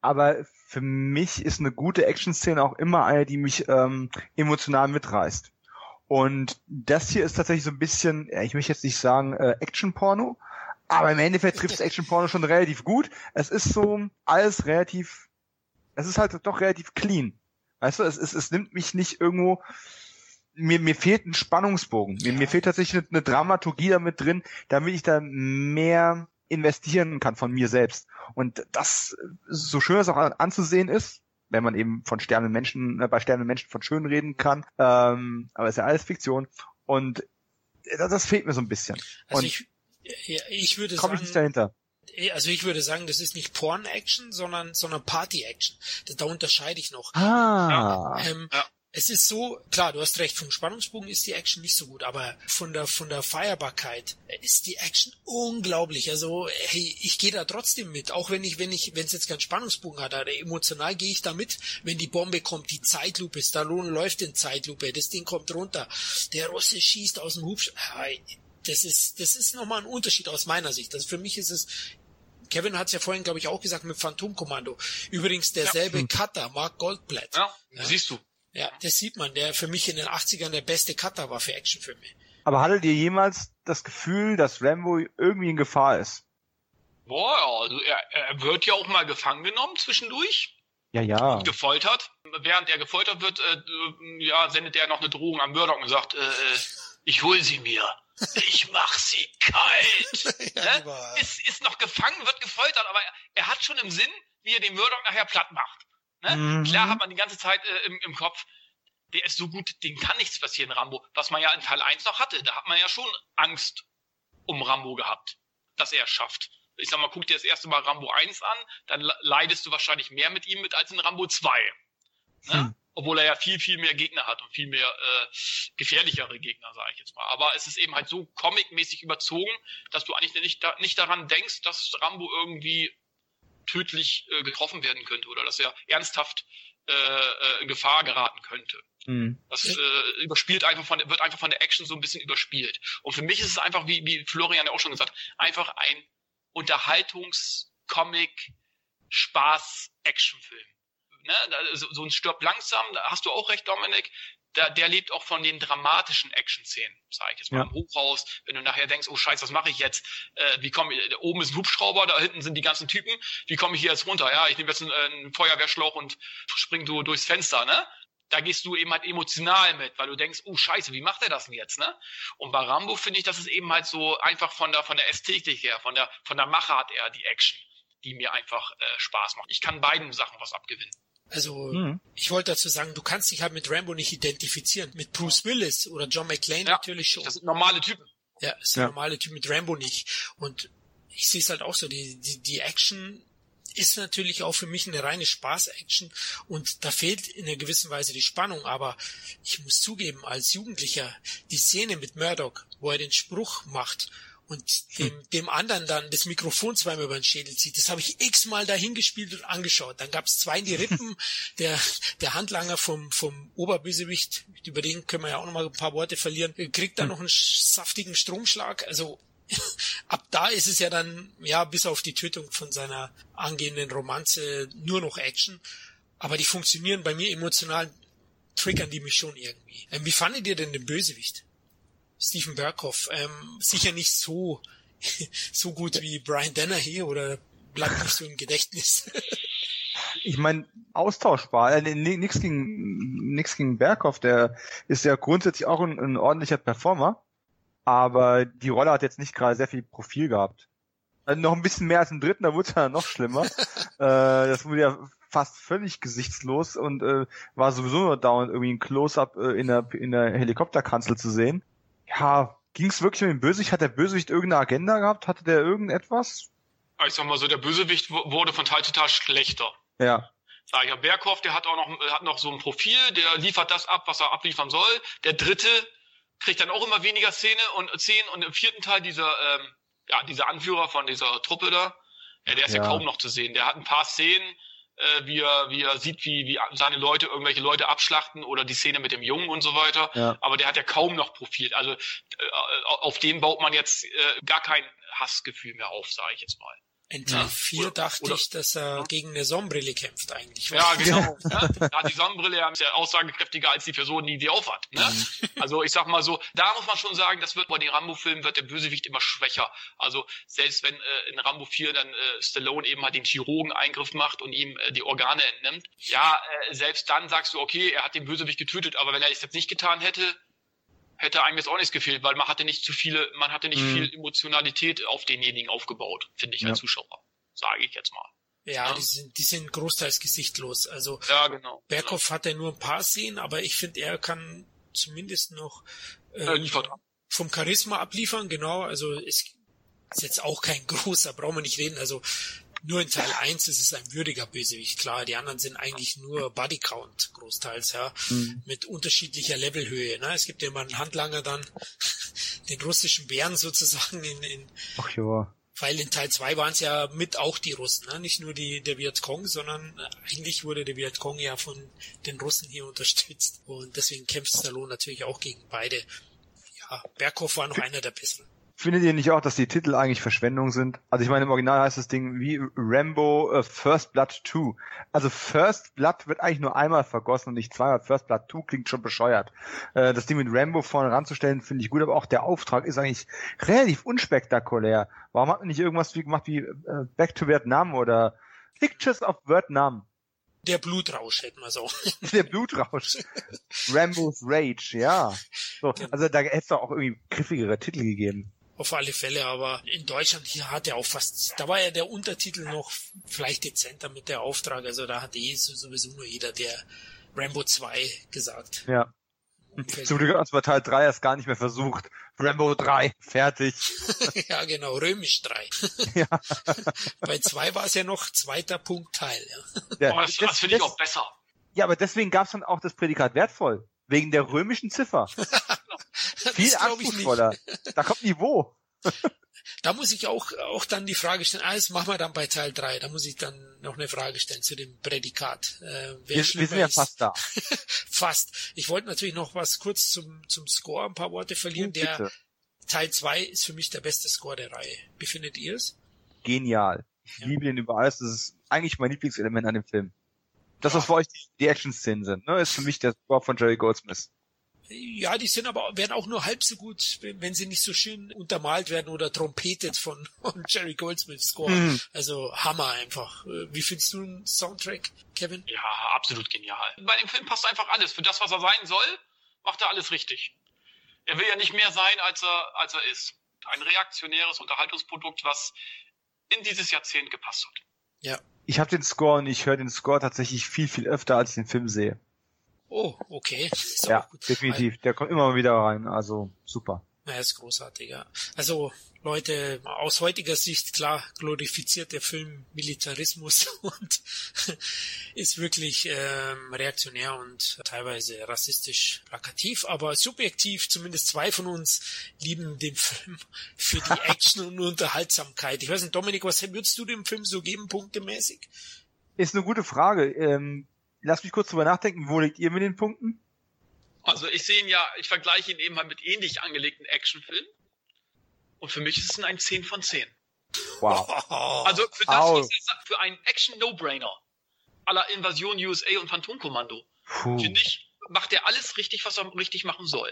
Aber für mich ist eine gute Action-Szene auch immer eine, die mich ähm, emotional mitreißt. Und das hier ist tatsächlich so ein bisschen, ich möchte jetzt nicht sagen äh, Action-Porno, aber im Endeffekt trifft Action-Porno schon relativ gut. Es ist so alles relativ, es ist halt doch relativ clean. Weißt du, es, es, es nimmt mich nicht irgendwo, mir, mir fehlt ein Spannungsbogen. Mir, ja. mir fehlt tatsächlich eine, eine Dramaturgie damit drin, damit ich da mehr investieren kann von mir selbst. Und das, so schön es auch anzusehen ist, wenn man eben von Sternen Menschen, äh, bei Sternen Menschen von schön reden kann, ähm, aber es ist ja alles Fiktion. Und das, das fehlt mir so ein bisschen. Also und ich, ja, ich würde komm sagen. ich nicht dahinter. Also ich würde sagen, das ist nicht Porn-Action, sondern, sondern Party-Action. Da unterscheide ich noch. Ah. Ähm, ja es ist so, klar, du hast recht, vom Spannungsbogen ist die Action nicht so gut, aber von der von der Feierbarkeit ist die Action unglaublich. Also, hey, ich gehe da trotzdem mit, auch wenn ich wenn ich wenn es jetzt keinen Spannungsbogen hat, aber emotional gehe ich da mit, wenn die Bombe kommt, die Zeitlupe, Stallone läuft in Zeitlupe, das Ding kommt runter, der Russe schießt aus dem Hubschrauber. Das ist das ist nochmal ein Unterschied aus meiner Sicht. Also für mich ist es Kevin hat es ja vorhin, glaube ich, auch gesagt mit Phantomkommando. Übrigens derselbe ja. Cutter, Mark Goldblatt. Ja, ja, siehst du. Ja, das sieht man, der für mich in den 80ern der beste Cutter war für Actionfilme. Aber hattet ihr jemals das Gefühl, dass Rambo irgendwie in Gefahr ist? Boah, also er, er wird ja auch mal gefangen genommen zwischendurch. Ja, ja. Und gefoltert. Während er gefoltert wird, äh, ja, sendet er noch eine Drohung am Murdoch und sagt, äh, äh ich hol sie mir. Ich mach sie kalt. ja, ne? ist, ist noch gefangen, wird gefoltert, aber er, er hat schon im Sinn, wie er den Murdoch nachher platt macht. Ne? Mhm. Klar hat man die ganze Zeit äh, im, im Kopf, der ist so gut, dem kann nichts passieren, Rambo. Was man ja in Teil 1 noch hatte. Da hat man ja schon Angst um Rambo gehabt, dass er es schafft. Ich sag mal, guck dir das erste Mal Rambo 1 an, dann leidest du wahrscheinlich mehr mit ihm mit als in Rambo 2. Ne? Hm. Obwohl er ja viel, viel mehr Gegner hat und viel mehr äh, gefährlichere Gegner, sage ich jetzt mal. Aber es ist eben halt so comicmäßig überzogen, dass du eigentlich nicht, da, nicht daran denkst, dass Rambo irgendwie tödlich äh, getroffen werden könnte oder dass er ernsthaft äh, äh, in Gefahr geraten könnte. Mhm. Das äh, überspielt einfach von, wird einfach von der Action so ein bisschen überspielt. Und für mich ist es einfach, wie, wie Florian ja auch schon gesagt hat, einfach ein Unterhaltungscomic, Spaß, Actionfilm. Ne? So, so ein Stirb langsam, da hast du auch recht, Dominik, der, der lebt auch von den dramatischen Action-Szenen, sage ich jetzt mal ja. im Hochhaus, wenn du nachher denkst, oh Scheiße, was mache ich jetzt? Äh, wie komme ich, oben ist ein Hubschrauber, da hinten sind die ganzen Typen, wie komme ich hier jetzt runter? Ja, ich nehme jetzt einen, einen Feuerwehrschlauch und spring du durchs Fenster, ne? Da gehst du eben halt emotional mit, weil du denkst, oh Scheiße, wie macht er das denn jetzt, ne? Und bei Rambo finde ich, das ist eben halt so einfach von der von der Ästhetik her, von der von der Machart her die Action, die mir einfach äh, Spaß macht. Ich kann beiden Sachen was abgewinnen. Also mhm. ich wollte dazu sagen, du kannst dich halt mit Rambo nicht identifizieren. Mit Bruce Willis oder John McClane ja, natürlich schon. Das sind normale Typen. Ja, das sind ja. normale Typen mit Rambo nicht. Und ich sehe es halt auch so, die, die, die Action ist natürlich auch für mich eine reine Spaß-Action und da fehlt in einer gewissen Weise die Spannung, aber ich muss zugeben, als Jugendlicher, die Szene mit Murdoch, wo er den Spruch macht und dem, hm. dem anderen dann das Mikrofon zweimal über den Schädel zieht. Das habe ich x-mal dahin gespielt und angeschaut. Dann gab es zwei in die Rippen. der, der Handlanger vom, vom Oberbösewicht, über den können wir ja auch noch mal ein paar Worte verlieren, kriegt dann hm. noch einen saftigen Stromschlag. Also ab da ist es ja dann, ja, bis auf die Tötung von seiner angehenden Romanze nur noch Action. Aber die funktionieren bei mir emotional, triggern die mich schon irgendwie. Ähm, wie fandet ihr denn den Bösewicht? Stephen Berghoff. Ähm, sicher nicht so, so gut wie Brian Dennehy oder bleibt nicht so im Gedächtnis. ich meine, austauschbar. Äh, nix gegen, nix gegen Berghoff, der ist ja grundsätzlich auch ein, ein ordentlicher Performer. Aber die Rolle hat jetzt nicht gerade sehr viel Profil gehabt. Also noch ein bisschen mehr als im dritten, da wurde es ja noch schlimmer. äh, das wurde ja fast völlig gesichtslos und äh, war sowieso nur dauernd irgendwie ein Close-up äh, in der in der Helikopterkanzel zu sehen ja, ging es wirklich um den Bösewicht? Hat der Bösewicht irgendeine Agenda gehabt? Hatte der irgendetwas? Ich sag mal so, der Bösewicht wurde von Teil zu Teil schlechter. Ja. Sag ich ja, Berghoff, der hat auch noch, hat noch so ein Profil, der liefert das ab, was er abliefern soll. Der dritte kriegt dann auch immer weniger Szene und Szenen und im vierten Teil dieser, ähm, ja, dieser Anführer von dieser Truppe da, ja, der ist ja. ja kaum noch zu sehen. Der hat ein paar Szenen, äh, wie, er, wie er sieht, wie, wie seine Leute irgendwelche Leute abschlachten oder die Szene mit dem Jungen und so weiter. Ja. Aber der hat ja kaum noch Profil. Also äh, auf den baut man jetzt äh, gar kein Hassgefühl mehr auf, sage ich jetzt mal. In Teil 4 ja. dachte oder, ich, dass er ja. gegen eine Sonnenbrille kämpft eigentlich. Ja, genau. Ja. ja. die Sonnenbrille ist ja aussagekräftiger als die Person, die die aufhat. Ne? Mhm. Also ich sag mal so, da muss man schon sagen, das wird bei den Rambo-Filmen wird der Bösewicht immer schwächer. Also selbst wenn äh, in Rambo 4 dann äh, Stallone eben halt den Chirurgen-Eingriff macht und ihm äh, die Organe entnimmt, ja, äh, selbst dann sagst du, okay, er hat den Bösewicht getötet, aber wenn er es jetzt nicht getan hätte, hätte einem jetzt auch nichts gefehlt, weil man hatte nicht zu viele, man hatte nicht mhm. viel Emotionalität auf denjenigen aufgebaut, finde ich ja. als Zuschauer. Sage ich jetzt mal. Ja, ja, Die, sind, die sind großteils gesichtlos. Also ja, genau. Berghoff genau. hat ja nur ein paar Szenen, aber ich finde, er kann zumindest noch äh, liefert vom Charisma abliefern, genau. Also es ist jetzt auch kein großer, brauchen wir nicht reden. Also nur in Teil 1 ist es ein würdiger Bösewicht, klar. Die anderen sind eigentlich nur Bodycount großteils, ja. Mhm. Mit unterschiedlicher Levelhöhe. Ne? Es gibt ja immer einen Handlanger dann, den russischen Bären sozusagen in, in Ach ja. Weil in Teil 2 waren es ja mit auch die Russen, ne? nicht nur die der Vietcong, sondern eigentlich wurde der Vietcong ja von den Russen hier unterstützt. Und deswegen kämpft Stallone natürlich auch gegen beide. Ja, Berghoff war noch einer der besseren. Findet ihr nicht auch, dass die Titel eigentlich Verschwendung sind? Also ich meine, im Original heißt das Ding wie Rambo uh, First Blood 2. Also First Blood wird eigentlich nur einmal vergossen und nicht zweimal. First Blood 2 klingt schon bescheuert. Äh, das Ding mit Rambo vorne ranzustellen, finde ich gut, aber auch der Auftrag ist eigentlich relativ unspektakulär. Warum hat man nicht irgendwas wie gemacht wie äh, Back to Vietnam oder Pictures of Vietnam? Der Blutrausch hätten wir so. Der Blutrausch. Rambo's Rage, ja. So, genau. also da hätte es doch auch irgendwie griffigere Titel gegeben. Auf alle Fälle, aber in Deutschland hier hat er auch fast, da war ja der Untertitel noch vielleicht dezenter mit der Auftrag, also da hat eh sowieso nur jeder der Rambo 2 gesagt. Ja. Zum Glück hat bei Teil 3 erst gar nicht mehr versucht. Rambo 3, fertig. ja, genau, römisch 3. ja. bei 2 war es ja noch zweiter Punktteil. Ja. ja. Oh, das, das finde ich auch besser. Ja, aber deswegen gab es dann auch das Prädikat wertvoll. Wegen der römischen Ziffer. Viel anspruchsvoller. Da kommt Niveau. da muss ich auch, auch dann die Frage stellen, ah, das machen wir dann bei Teil 3, da muss ich dann noch eine Frage stellen zu dem Prädikat. Äh, wir, wir sind ja fast da. fast. Ich wollte natürlich noch was kurz zum, zum Score, ein paar Worte verlieren. Oh, der Teil 2 ist für mich der beste Score der Reihe. Wie findet ihr es? Genial. Ich ja. liebe den über alles. Das ist eigentlich mein Lieblingselement an dem Film. Das, was für euch die, die Action-Szenen sind, ne, ist für mich der Score von Jerry Goldsmith. Ja, die sind aber, werden auch nur halb so gut, wenn sie nicht so schön untermalt werden oder trompetet von, von Jerry Goldsmiths Score. Mhm. Also Hammer einfach. Wie findest du den Soundtrack, Kevin? Ja, absolut genial. Bei dem Film passt einfach alles. Für das, was er sein soll, macht er alles richtig. Er will ja nicht mehr sein, als er, als er ist. Ein reaktionäres Unterhaltungsprodukt, was in dieses Jahrzehnt gepasst hat. Ja, Ich habe den Score und ich höre den Score tatsächlich viel, viel öfter, als ich den Film sehe. Oh, okay. Ist ja, definitiv. Der kommt immer wieder rein. Also super. Er ist großartig, ja. Also Leute, aus heutiger Sicht, klar, glorifiziert der Film Militarismus und ist wirklich ähm, reaktionär und teilweise rassistisch plakativ, aber subjektiv, zumindest zwei von uns lieben den Film für die Action und Unterhaltsamkeit. Ich weiß nicht, Dominik, was würdest du dem Film so geben, punktemäßig? Ist eine gute Frage. Ähm, lass mich kurz drüber nachdenken, wo liegt ihr mit den Punkten? Also ich sehe ihn ja, ich vergleiche ihn eben mal mit ähnlich angelegten Actionfilmen. Und für mich ist es ein 10 von 10. Wow. Also für das, was er für einen Action-No-Brainer aller Invasion USA und Phantomkommando, finde ich, macht er alles richtig, was er richtig machen soll.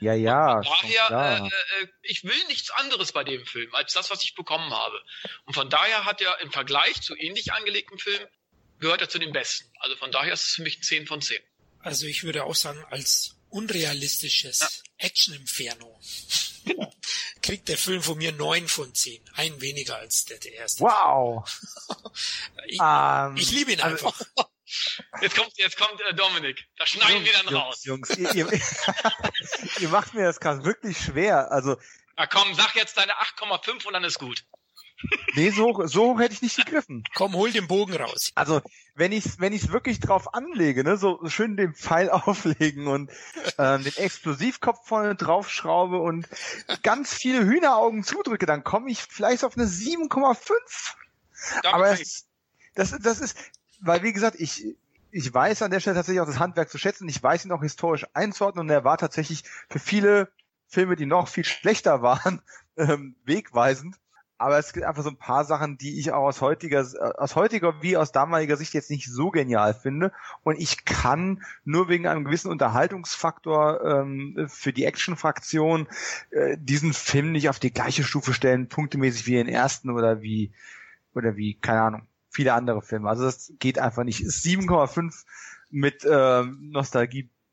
Ja, ja. Und daher, äh, äh, ich will nichts anderes bei dem Film, als das, was ich bekommen habe. Und von daher hat er im Vergleich zu ähnlich angelegten Filmen, gehört er zu den besten. Also von daher ist es für mich ein 10 von 10. Also ich würde auch sagen, als unrealistisches ja. Action-Inferno kriegt der Film von mir neun von zehn. Ein weniger als der, der erste. Wow. ich, um, ähm, ich liebe ihn also einfach. Jetzt kommt, jetzt kommt äh, Dominik. Da schneiden Jungs, wir dann Jungs, raus. Jungs, ihr, ihr, ihr macht mir das gerade wirklich schwer. Also. Na komm, sag jetzt deine 8,5 und dann ist gut. Nee, so, so hoch hätte ich nicht gegriffen. Komm, hol den Bogen raus. Also, wenn ich wenn ich's wirklich drauf anlege, ne, so schön den Pfeil auflegen und ähm, den Explosivkopf vorne draufschraube und ganz viele Hühneraugen zudrücke, dann komme ich vielleicht auf eine 7,5. Aber das, das, das ist, weil wie gesagt, ich, ich weiß an der Stelle tatsächlich auch das Handwerk zu schätzen. Ich weiß ihn auch historisch einzuordnen und er war tatsächlich für viele Filme, die noch viel schlechter waren, ähm, wegweisend aber es gibt einfach so ein paar Sachen, die ich auch aus heutiger, aus heutiger wie aus damaliger Sicht jetzt nicht so genial finde. Und ich kann nur wegen einem gewissen Unterhaltungsfaktor ähm, für die Action-Fraktion äh, diesen Film nicht auf die gleiche Stufe stellen, punktemäßig wie den ersten oder wie, oder wie, keine Ahnung, viele andere Filme. Also das geht einfach nicht. 7,5 mit äh,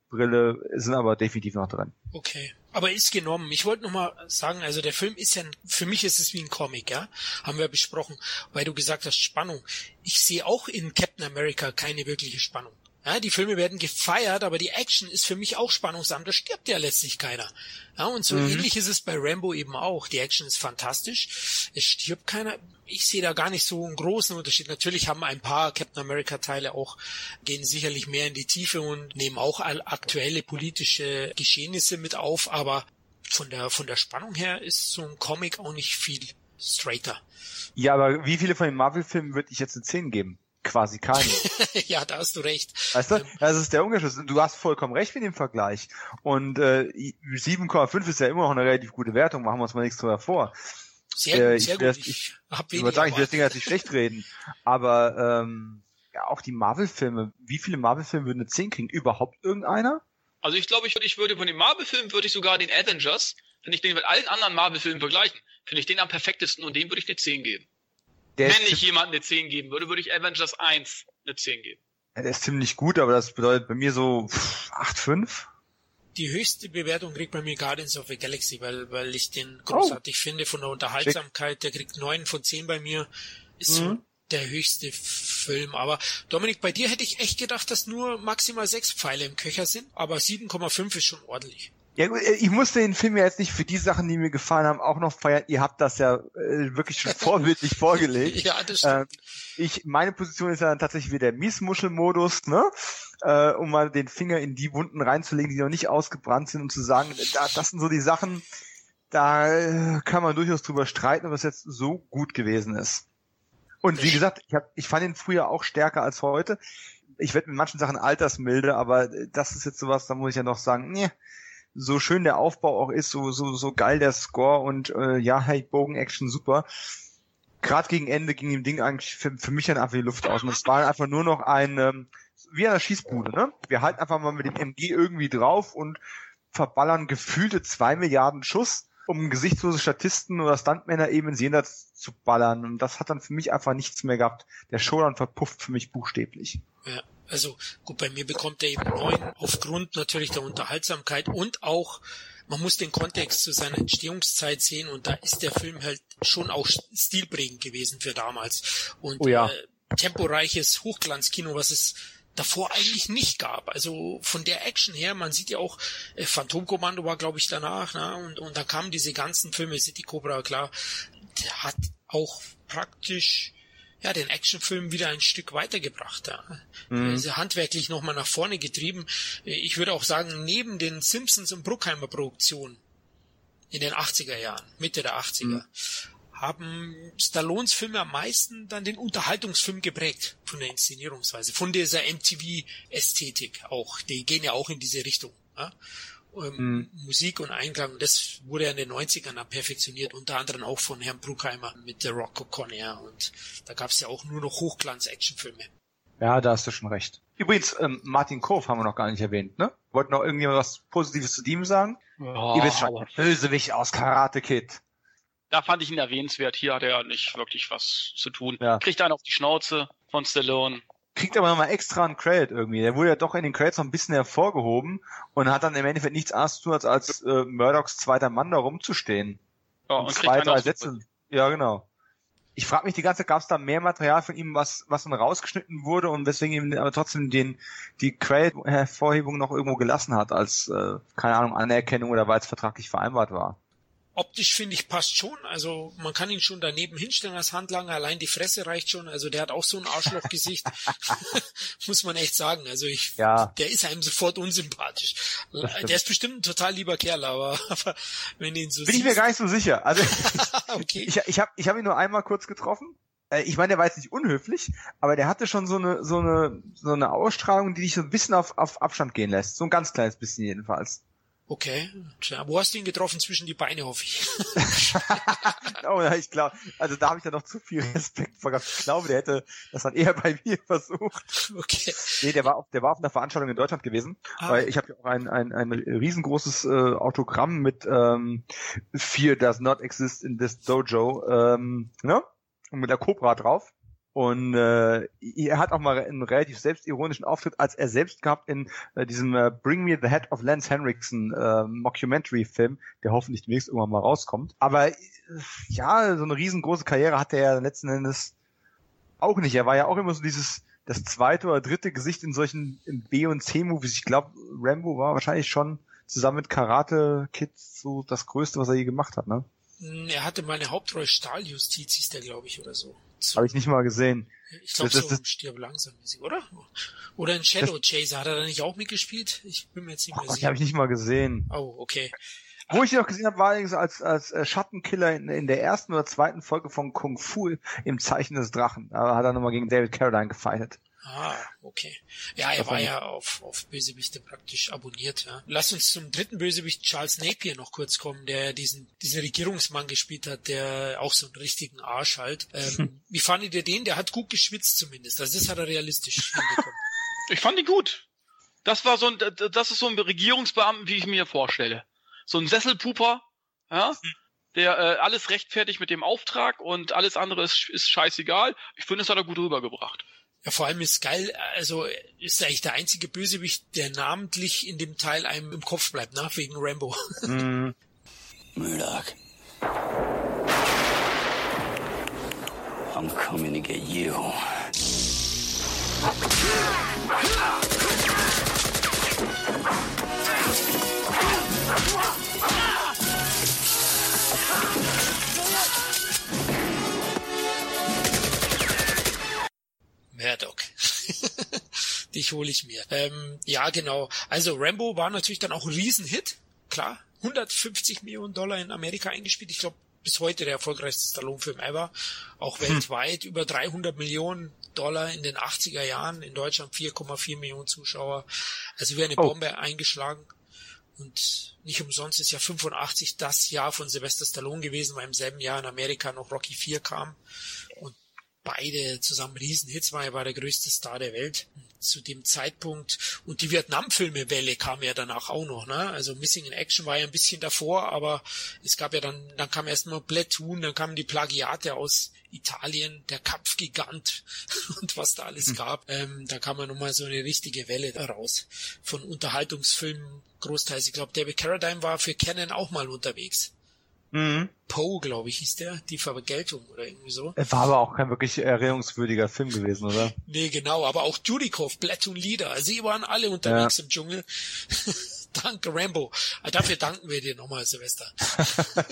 Nostalgiebrille sind aber definitiv noch drin. Okay. Aber ist genommen. Ich wollte noch mal sagen, also der Film ist ja, für mich ist es wie ein Comic, ja, haben wir besprochen, weil du gesagt hast Spannung. Ich sehe auch in Captain America keine wirkliche Spannung. Ja, die Filme werden gefeiert, aber die Action ist für mich auch spannungsam. Da stirbt ja letztlich keiner. Ja, und so mhm. ähnlich ist es bei Rambo eben auch. Die Action ist fantastisch. Es stirbt keiner. Ich sehe da gar nicht so einen großen Unterschied. Natürlich haben ein paar Captain America Teile auch, gehen sicherlich mehr in die Tiefe und nehmen auch aktuelle politische Geschehnisse mit auf, aber von der, von der Spannung her ist so ein Comic auch nicht viel straighter. Ja, aber wie viele von den Marvel-Filmen würde ich jetzt eine 10 geben? quasi keine. ja, da hast du recht. Weißt du, ähm, das ist der Umgeschluss. Du hast vollkommen recht mit dem Vergleich. Und äh, 7,5 ist ja immer noch eine relativ gute Wertung, machen wir uns mal nichts drüber vor. Sehr, äh, sehr gut. Ich, ich, hab ich würde sagen, ich will das Ding jetzt nicht schlecht reden. Aber ähm, ja, auch die Marvel-Filme, wie viele Marvel-Filme würden eine 10 kriegen? Überhaupt irgendeiner? Also ich glaube, ich würde, ich würde von den Marvel-Filmen würde ich sogar den Avengers, wenn ich den mit allen anderen Marvel-Filmen vergleichen, finde ich den am perfektesten und dem würde ich eine 10 geben. Der Wenn ich jemandem eine 10 geben würde, würde ich Avengers 1 eine 10 geben. Ja, der ist ziemlich gut, aber das bedeutet bei mir so 8,5. Die höchste Bewertung kriegt bei mir Guardians of the Galaxy, weil, weil ich den großartig oh. finde von der Unterhaltsamkeit. Der kriegt 9 von 10 bei mir. Ist mhm. so der höchste Film. Aber Dominik, bei dir hätte ich echt gedacht, dass nur maximal 6 Pfeile im Köcher sind, aber 7,5 ist schon ordentlich. Ja gut, äh, ich musste den Film ja jetzt nicht für die Sachen, die mir gefallen haben, auch noch feiern. Ihr habt das ja äh, wirklich schon vorbildlich vorgelegt. Ja, das stimmt. Äh, ich, meine Position ist ja dann tatsächlich wieder der Miesmuschelmodus, ne? Äh, um mal den Finger in die Wunden reinzulegen, die noch nicht ausgebrannt sind und zu sagen, da, das sind so die Sachen, da äh, kann man durchaus drüber streiten, ob es jetzt so gut gewesen ist. Und wie gesagt, ich, hab, ich fand ihn früher auch stärker als heute. Ich werde mit manchen Sachen altersmilde, aber das ist jetzt sowas, da muss ich ja noch sagen, nee, so schön der Aufbau auch ist, so, so, so geil der Score und äh, ja, hey, Bogen-Action super. Gerade gegen Ende ging dem Ding eigentlich für, für mich dann einfach die Luft aus. Und es war einfach nur noch ein, ähm, wie eine Schießbude, ne? Wir halten einfach mal mit dem MG irgendwie drauf und verballern gefühlte zwei Milliarden Schuss, um gesichtslose Statisten oder Stuntmänner eben ins Jenseits zu ballern. Und das hat dann für mich einfach nichts mehr gehabt. Der Showdown verpufft für mich buchstäblich. Ja. Also gut, bei mir bekommt er eben neun aufgrund natürlich der Unterhaltsamkeit und auch man muss den Kontext zu seiner Entstehungszeit sehen und da ist der Film halt schon auch stilprägend gewesen für damals. Und oh ja. äh, temporeiches Hochglanzkino, was es davor eigentlich nicht gab. Also von der Action her, man sieht ja auch, äh, Phantomkommando war, glaube ich, danach, ne? und, und da kamen diese ganzen Filme, City Cobra, klar, der hat auch praktisch ja, den Actionfilm wieder ein Stück weitergebracht. Ja. Mhm. Also handwerklich nochmal nach vorne getrieben. Ich würde auch sagen, neben den Simpsons und Bruckheimer Produktionen in den 80er Jahren, Mitte der 80er, mhm. Haben Stallones Filme am meisten dann den Unterhaltungsfilm geprägt von der Inszenierungsweise, von dieser MTV-Ästhetik auch. Die gehen ja auch in diese Richtung. Ja ähm, mhm. Musik und Einklang. Das wurde ja in den 90ern dann perfektioniert, unter anderem auch von Herrn Bruckheimer mit The Rock Conner und da gab es ja auch nur noch Hochglanz-Actionfilme. Ja, da hast du schon recht. Übrigens, ähm, Martin Kove haben wir noch gar nicht erwähnt, ne? Wollten noch irgendjemand was Positives zu ihm sagen? Ja, Ihr wisst schon, Bösewicht aus Karate Kid. Da fand ich ihn erwähnenswert. Hier hat er nicht wirklich was zu tun. Ja. Kriegt einen auf die Schnauze von Stallone kriegt aber nochmal extra einen Credit irgendwie. Der wurde ja doch in den Credits noch ein bisschen hervorgehoben und hat dann im Endeffekt nichts anderes zu tun, als als äh, Murdochs zweiter Mann da rumzustehen. Ja, und, und zwei, drei Sätze. Ja, genau. Ich frage mich die ganze Zeit, gab es da mehr Material von ihm, was, was dann rausgeschnitten wurde und weswegen ihm aber trotzdem den, die Credit-Hervorhebung noch irgendwo gelassen hat, als, äh, keine Ahnung, Anerkennung oder weil es vertraglich vereinbart war optisch finde ich passt schon. Also man kann ihn schon daneben hinstellen als Handlanger. Allein die Fresse reicht schon. Also der hat auch so ein Arschlochgesicht. Muss man echt sagen. Also ich, ja. der ist einem sofort unsympathisch. Der ist bestimmt ein total lieber Kerl, aber, aber wenn ihn so Bin siehst, ich mir gar nicht so sicher. Also okay. ich, ich habe ich hab ihn nur einmal kurz getroffen. Äh, ich meine, der war jetzt nicht unhöflich, aber der hatte schon so eine so eine so eine Ausstrahlung, die dich so ein bisschen auf, auf Abstand gehen lässt. So ein ganz kleines bisschen jedenfalls. Okay. Tja, wo hast du ihn getroffen zwischen die Beine, hoffe ich? oh, ja, ich glaube, also da habe ich ja noch zu viel Respekt vor gehabt. Ich glaube, der hätte das dann eher bei mir versucht. Okay. Nee, der war auf, der war auf einer Veranstaltung in Deutschland gewesen, ah. weil ich habe ja auch ein, ein, ein riesengroßes äh, Autogramm mit ähm, Fear does not exist in this dojo, ähm, ne? Und mit der Cobra drauf. Und äh, er hat auch mal einen relativ selbstironischen Auftritt, als er selbst gehabt in äh, diesem äh, Bring Me the Head of Lance Henriksen äh, Mockumentary-Film, der hoffentlich demnächst irgendwann mal rauskommt. Aber äh, ja, so eine riesengroße Karriere hatte er letzten Endes auch nicht. Er war ja auch immer so dieses das zweite oder dritte Gesicht in solchen B- und C-Movies. Ich glaube, Rambo war wahrscheinlich schon zusammen mit Karate Kids so das Größte, was er je gemacht hat, ne? Hm, er hatte meine Hauptrolle Stahljustiz, hieß der, glaube ich, oder so. Habe ich nicht mal gesehen. Ich glaube so das, Stirb langsam oder? Oder in Shadow das, Chaser, hat er da nicht auch mitgespielt? Ich bin mir jetzt nicht mehr oh, sicher. habe ich nicht mal gesehen. Oh, okay. Wo ich ihn noch gesehen habe, war allerdings als, als äh, Schattenkiller in, in der ersten oder zweiten Folge von Kung Fu im Zeichen des Drachen. Da hat er nochmal gegen David Carradine gefightet. Ah, okay. Ja, er war ja auf, auf Bösewichte praktisch abonniert. Ja. Lass uns zum dritten Bösewicht Charles Napier noch kurz kommen, der diesen, diesen Regierungsmann gespielt hat, der auch so einen richtigen Arsch halt. Ähm, hm. Wie fandet ihr den? Der hat gut geschwitzt zumindest. Also das hat er realistisch hinbekommen. Ich fand ihn gut. Das war so ein, das ist so ein Regierungsbeamten, wie ich mir vorstelle. So ein Sesselpuper, ja, der äh, alles rechtfertigt mit dem Auftrag und alles andere ist, ist scheißegal. Ich finde, das hat er gut rübergebracht. Ja, vor allem ist geil, also ist eigentlich der einzige Bösewicht, der namentlich in dem Teil einem im Kopf bleibt, nach wegen Rambo. Mm. Murdoch. I'm coming to get you. Murdoch. Dich hole ich mir. Ähm, ja, genau. Also Rambo war natürlich dann auch ein Riesenhit. Klar. 150 Millionen Dollar in Amerika eingespielt. Ich glaube, bis heute der erfolgreichste Stallone-Film ever. Auch hm. weltweit über 300 Millionen Dollar in den 80er Jahren. In Deutschland 4,4 Millionen Zuschauer. Also wie eine oh. Bombe eingeschlagen. Und nicht umsonst ist ja 85 das Jahr von Sylvester Stallone gewesen, weil im selben Jahr in Amerika noch Rocky 4 kam beide zusammen Riesenhits war. Er war der größte Star der Welt zu dem Zeitpunkt. Und die Vietnam-Filme-Welle kam ja danach auch noch, ne? Also Missing in Action war ja ein bisschen davor, aber es gab ja dann, dann kam erst mal Platoon, dann kamen die Plagiate aus Italien, der Kampfgigant und was da alles hm. gab. Ähm, da kam ja nochmal so eine richtige Welle raus von Unterhaltungsfilmen großteils. Ich glaube, David Carradine war für Canon auch mal unterwegs Mhm. Poe, glaube ich, hieß der, die Vergeltung oder irgendwie so. Es war aber auch kein wirklich erinnerungswürdiger Film gewesen, oder? nee, genau, aber auch Judikov, Platoon Leader, sie waren alle unterwegs ja. im Dschungel. Danke, Rambo. Ah, dafür danken wir dir nochmal, Silvester.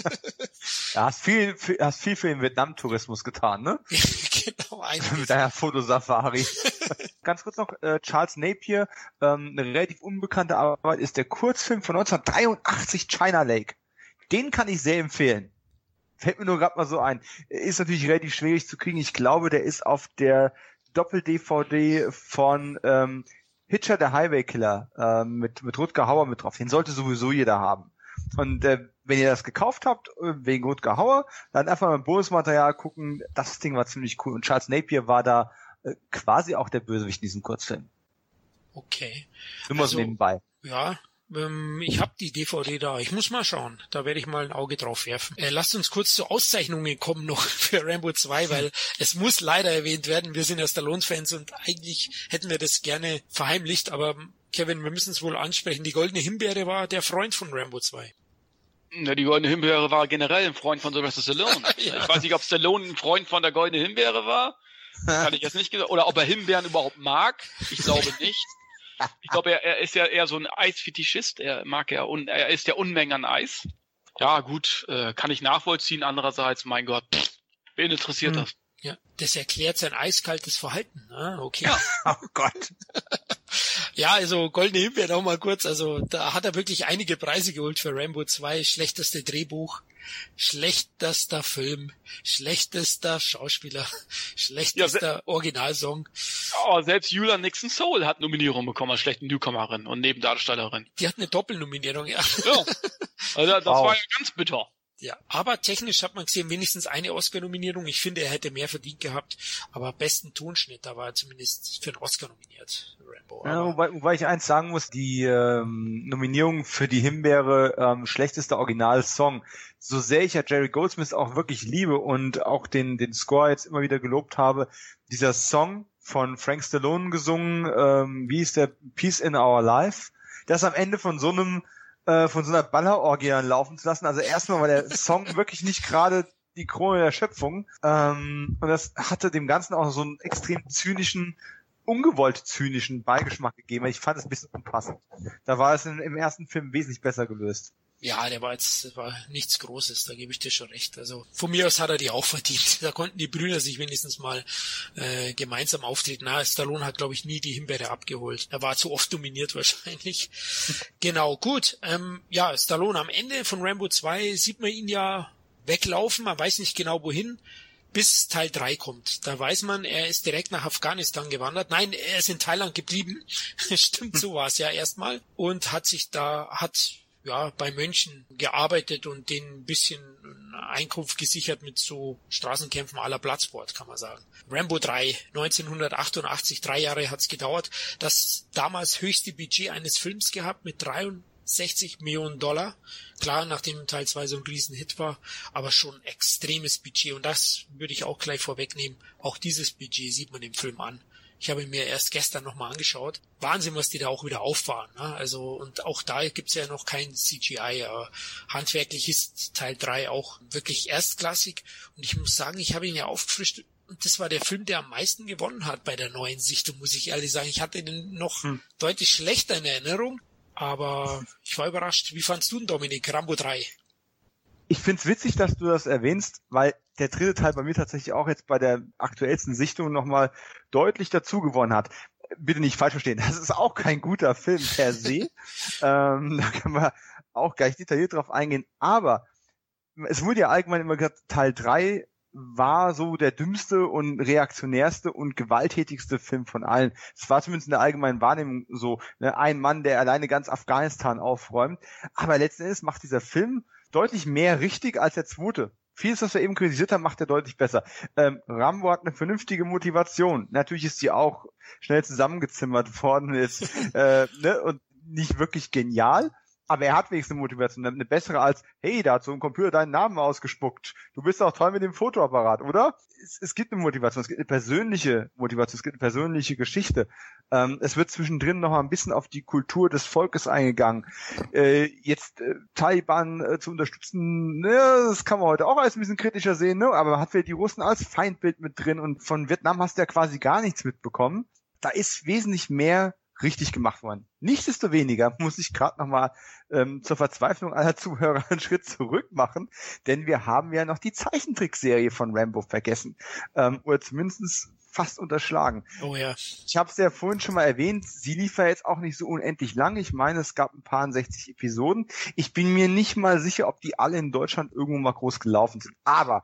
ja, hast viel, viel, hast viel für den Vietnam-Tourismus getan, ne? genau, Mit deiner Fotosafari. Ganz kurz noch, äh, Charles Napier, ähm, eine relativ unbekannte Arbeit, ist der Kurzfilm von 1983 China Lake. Den kann ich sehr empfehlen. Fällt mir nur gerade mal so ein. Ist natürlich relativ schwierig zu kriegen. Ich glaube, der ist auf der Doppel-DVD von ähm, Hitcher der Highway Killer ähm, mit, mit Rutger Hauer mit drauf. Den sollte sowieso jeder haben. Und äh, wenn ihr das gekauft habt, äh, wegen Rutger Hauer, dann einfach mal Bonusmaterial gucken. Das Ding war ziemlich cool. Und Charles Napier war da äh, quasi auch der Bösewicht in diesem Kurzfilm. Okay. Immer also, so nebenbei. Ja, ähm, ich habe die DVD da. Ich muss mal schauen. Da werde ich mal ein Auge drauf werfen. Äh, lasst uns kurz zu Auszeichnungen kommen noch für Rambo 2, weil es muss leider erwähnt werden. Wir sind ja Stallone-Fans und eigentlich hätten wir das gerne verheimlicht, aber Kevin, wir müssen es wohl ansprechen. Die Goldene Himbeere war der Freund von Rambo 2. Ja, die Goldene Himbeere war generell ein Freund von Sylvester Stallone. ja. Ich weiß nicht, ob Stallone ein Freund von der Goldenen Himbeere war. Kann ich jetzt nicht gesagt. Oder ob er Himbeeren überhaupt mag. Ich glaube nicht. Ich glaube, er, er ist ja eher so ein Eisfetischist. Er mag ja, un, er ist ja Unmengen an Eis. Ja, gut, äh, kann ich nachvollziehen. Andererseits, mein Gott, pff, wen interessiert hm. das? Ja, das erklärt sein eiskaltes Verhalten. Ah, okay. Ja. Oh Gott. ja, also Goldene Himbeere noch mal kurz. Also da hat er wirklich einige Preise geholt für Rambo 2. Schlechteste Drehbuch, schlechtester Film, schlechtester Schauspieler, schlechtester ja, Originalsong. Oh, selbst Julia Nixon Soul hat Nominierung bekommen als schlechte Newcomerin und Nebendarstellerin. Die hat eine Doppelnominierung, ja. Ja. Also das wow. war ja ganz bitter. Ja, aber technisch hat man gesehen, wenigstens eine Oscar-Nominierung. Ich finde, er hätte mehr verdient gehabt, aber besten Tonschnitt, da war er zumindest für einen Oscar nominiert, Rambo. Ja, wobei, wobei ich eins sagen muss, die ähm, Nominierung für die Himbeere ähm, schlechtester Originalsong, so sehr ich ja Jerry Goldsmith auch wirklich liebe und auch den, den Score jetzt immer wieder gelobt habe, dieser Song von Frank Stallone gesungen, ähm, wie ist der Peace in Our Life, das am Ende von so einem äh, von so einer Ballerorgie laufen zu lassen. Also erstmal war der Song wirklich nicht gerade die Krone der Schöpfung. Ähm, und das hatte dem Ganzen auch so einen extrem zynischen, ungewollt zynischen Beigeschmack gegeben. Ich fand es ein bisschen unpassend. Da war es in, im ersten Film wesentlich besser gelöst. Ja, der war jetzt war nichts Großes, da gebe ich dir schon recht. Also von mir aus hat er die auch verdient. Da konnten die Brüder sich wenigstens mal äh, gemeinsam auftreten. Na, Stallone hat, glaube ich, nie die Himbeere abgeholt. Er war zu oft dominiert wahrscheinlich. genau, gut. Ähm, ja, Stallone am Ende von Rambo 2 sieht man ihn ja weglaufen, man weiß nicht genau wohin bis Teil 3 kommt. Da weiß man, er ist direkt nach Afghanistan gewandert. Nein, er ist in Thailand geblieben. Stimmt, so war es ja erstmal. Und hat sich da, hat ja, bei Mönchen gearbeitet und denen ein bisschen Einkunft gesichert mit so Straßenkämpfen aller Platzsport, kann man sagen. Rambo 3, 1988, drei Jahre hat's gedauert. Das damals höchste Budget eines Films gehabt mit 63 Millionen Dollar. Klar, nachdem Teil 2 so ein Riesenhit war, aber schon extremes Budget. Und das würde ich auch gleich vorwegnehmen. Auch dieses Budget sieht man im Film an. Ich habe ihn mir erst gestern nochmal angeschaut. Wahnsinn, was die da auch wieder auffahren. Ne? Also, und auch da gibt's ja noch kein CGI. Aber handwerklich ist Teil 3 auch wirklich erstklassig. Und ich muss sagen, ich habe ihn ja aufgefrischt. Und das war der Film, der am meisten gewonnen hat bei der neuen Sichtung, muss ich ehrlich sagen. Ich hatte den noch hm. deutlich schlechter in Erinnerung. Aber ich war überrascht. Wie fandst du ihn, Dominik? Rambo 3? Ich find's witzig, dass du das erwähnst, weil der dritte Teil bei mir tatsächlich auch jetzt bei der aktuellsten Sichtung nochmal deutlich dazu gewonnen hat. Bitte nicht falsch verstehen, das ist auch kein guter Film per se. ähm, da können wir auch gleich detailliert drauf eingehen. Aber es wurde ja allgemein immer gesagt, Teil 3 war so der dümmste und reaktionärste und gewalttätigste Film von allen. Es war zumindest in der allgemeinen Wahrnehmung so, ne, ein Mann, der alleine ganz Afghanistan aufräumt. Aber letzten Endes macht dieser Film deutlich mehr richtig als der zweite. Vieles, was wir eben kritisiert haben, macht er deutlich besser. Ähm, Rambo hat eine vernünftige Motivation. Natürlich ist sie auch schnell zusammengezimmert worden ist, äh, ne, und nicht wirklich genial. Aber er hat wenigstens eine Motivation, eine bessere als, hey, da hat so ein Computer deinen Namen ausgespuckt. Du bist auch toll mit dem Fotoapparat, oder? Es, es gibt eine Motivation, es gibt eine persönliche Motivation, es gibt eine persönliche Geschichte. Ähm, es wird zwischendrin noch mal ein bisschen auf die Kultur des Volkes eingegangen. Äh, jetzt äh, Taliban äh, zu unterstützen, ne, das kann man heute auch als ein bisschen kritischer sehen, ne? aber man hat wieder die Russen als Feindbild mit drin und von Vietnam hast du ja quasi gar nichts mitbekommen. Da ist wesentlich mehr richtig gemacht worden. Nichtsdestoweniger muss ich gerade nochmal ähm, zur Verzweiflung aller Zuhörer einen Schritt zurück machen, denn wir haben ja noch die Zeichentrickserie von Rambo vergessen. Ähm, oder zumindest fast unterschlagen. Oh ja. Ich habe es ja vorhin schon mal erwähnt, sie lief ja jetzt auch nicht so unendlich lang. Ich meine, es gab ein paar 60 Episoden. Ich bin mir nicht mal sicher, ob die alle in Deutschland irgendwo mal groß gelaufen sind. Aber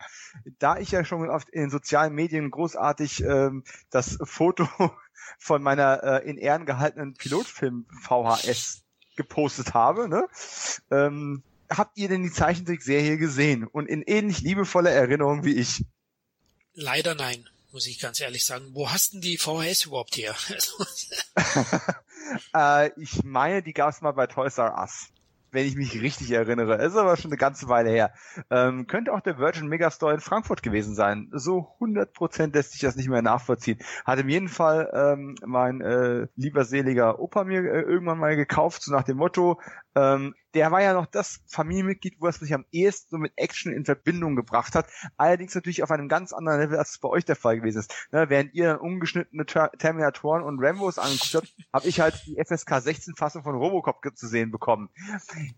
da ich ja schon auf, in den sozialen Medien großartig ähm, das Foto von meiner äh, in Ehren gehaltenen Pilotfilm VHS gepostet habe, ne? Ähm, habt ihr denn die Zeichentrickserie gesehen und in ähnlich liebevoller Erinnerung wie ich? Leider nein, muss ich ganz ehrlich sagen. Wo hast denn die VHS überhaupt her? äh, ich meine, die gab es mal bei Toys R Us wenn ich mich richtig erinnere. Ist aber schon eine ganze Weile her. Ähm, könnte auch der Virgin Megastore in Frankfurt gewesen sein. So 100% lässt sich das nicht mehr nachvollziehen. Hat im jeden Fall ähm, mein äh, lieber seliger Opa mir äh, irgendwann mal gekauft, so nach dem Motto, ähm, der war ja noch das Familienmitglied, wo er sich am ehesten so mit Action in Verbindung gebracht hat. Allerdings natürlich auf einem ganz anderen Level, als es bei euch der Fall gewesen ist. Ne, während ihr dann ungeschnittene Ter Terminatoren und Rambos angeguckt habt, habe ich halt die FSK 16 Fassung von Robocop zu sehen bekommen.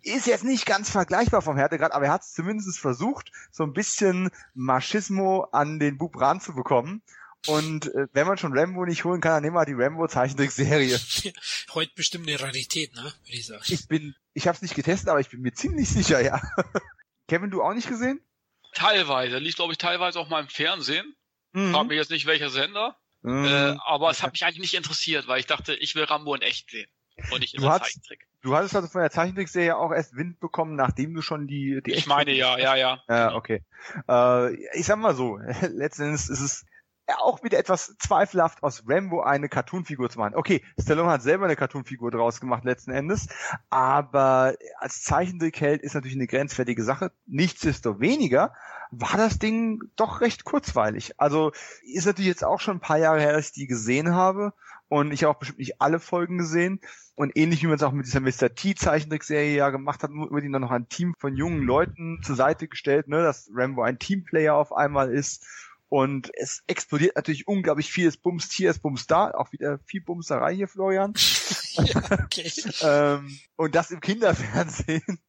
Ist jetzt nicht ganz vergleichbar vom Härtegrad, aber er hat es zumindest versucht, so ein bisschen Maschismo an den Bub ranzubekommen. Und äh, wenn man schon Rambo nicht holen kann, dann nehmen wir die Rambo Zeichentrickserie. Heute bestimmt eine Rarität, ne? Würde ich sagen. Ich bin, ich habe es nicht getestet, aber ich bin mir ziemlich sicher, ja. Kevin, du auch nicht gesehen? Teilweise, lief glaube ich teilweise auch mal im Fernsehen. Mhm. Frag mich jetzt nicht welcher Sender. Mhm. Äh, aber es hat mich eigentlich nicht interessiert, weil ich dachte, ich will Rambo in echt sehen. Und nicht in der Zeichentrick. Du hattest also von der Zeichentrickserie auch erst Wind bekommen, nachdem du schon die, die Ich meine ja, ja, ja. Ja, okay. Äh, ich sag mal so, letzten Endes ist es auch wieder etwas zweifelhaft aus Rambo eine Cartoonfigur zu machen. Okay, Stallone hat selber eine Cartoonfigur draus gemacht letzten Endes, aber als Zeichentrickheld ist natürlich eine grenzwertige Sache. Nichtsdestoweniger war das Ding doch recht kurzweilig. Also ist natürlich jetzt auch schon ein paar Jahre her, dass ich die gesehen habe und ich habe auch bestimmt nicht alle Folgen gesehen. Und ähnlich wie man es auch mit dieser Mr. T Zeichentrickserie ja gemacht hat, wird ihm dann noch ein Team von jungen Leuten zur Seite gestellt, ne, dass Rambo ein Teamplayer auf einmal ist und es explodiert natürlich unglaublich vieles Bums hier, ist Bums da, auch wieder viel Bumserei hier, Florian. ja, okay. ähm, und das im Kinderfernsehen.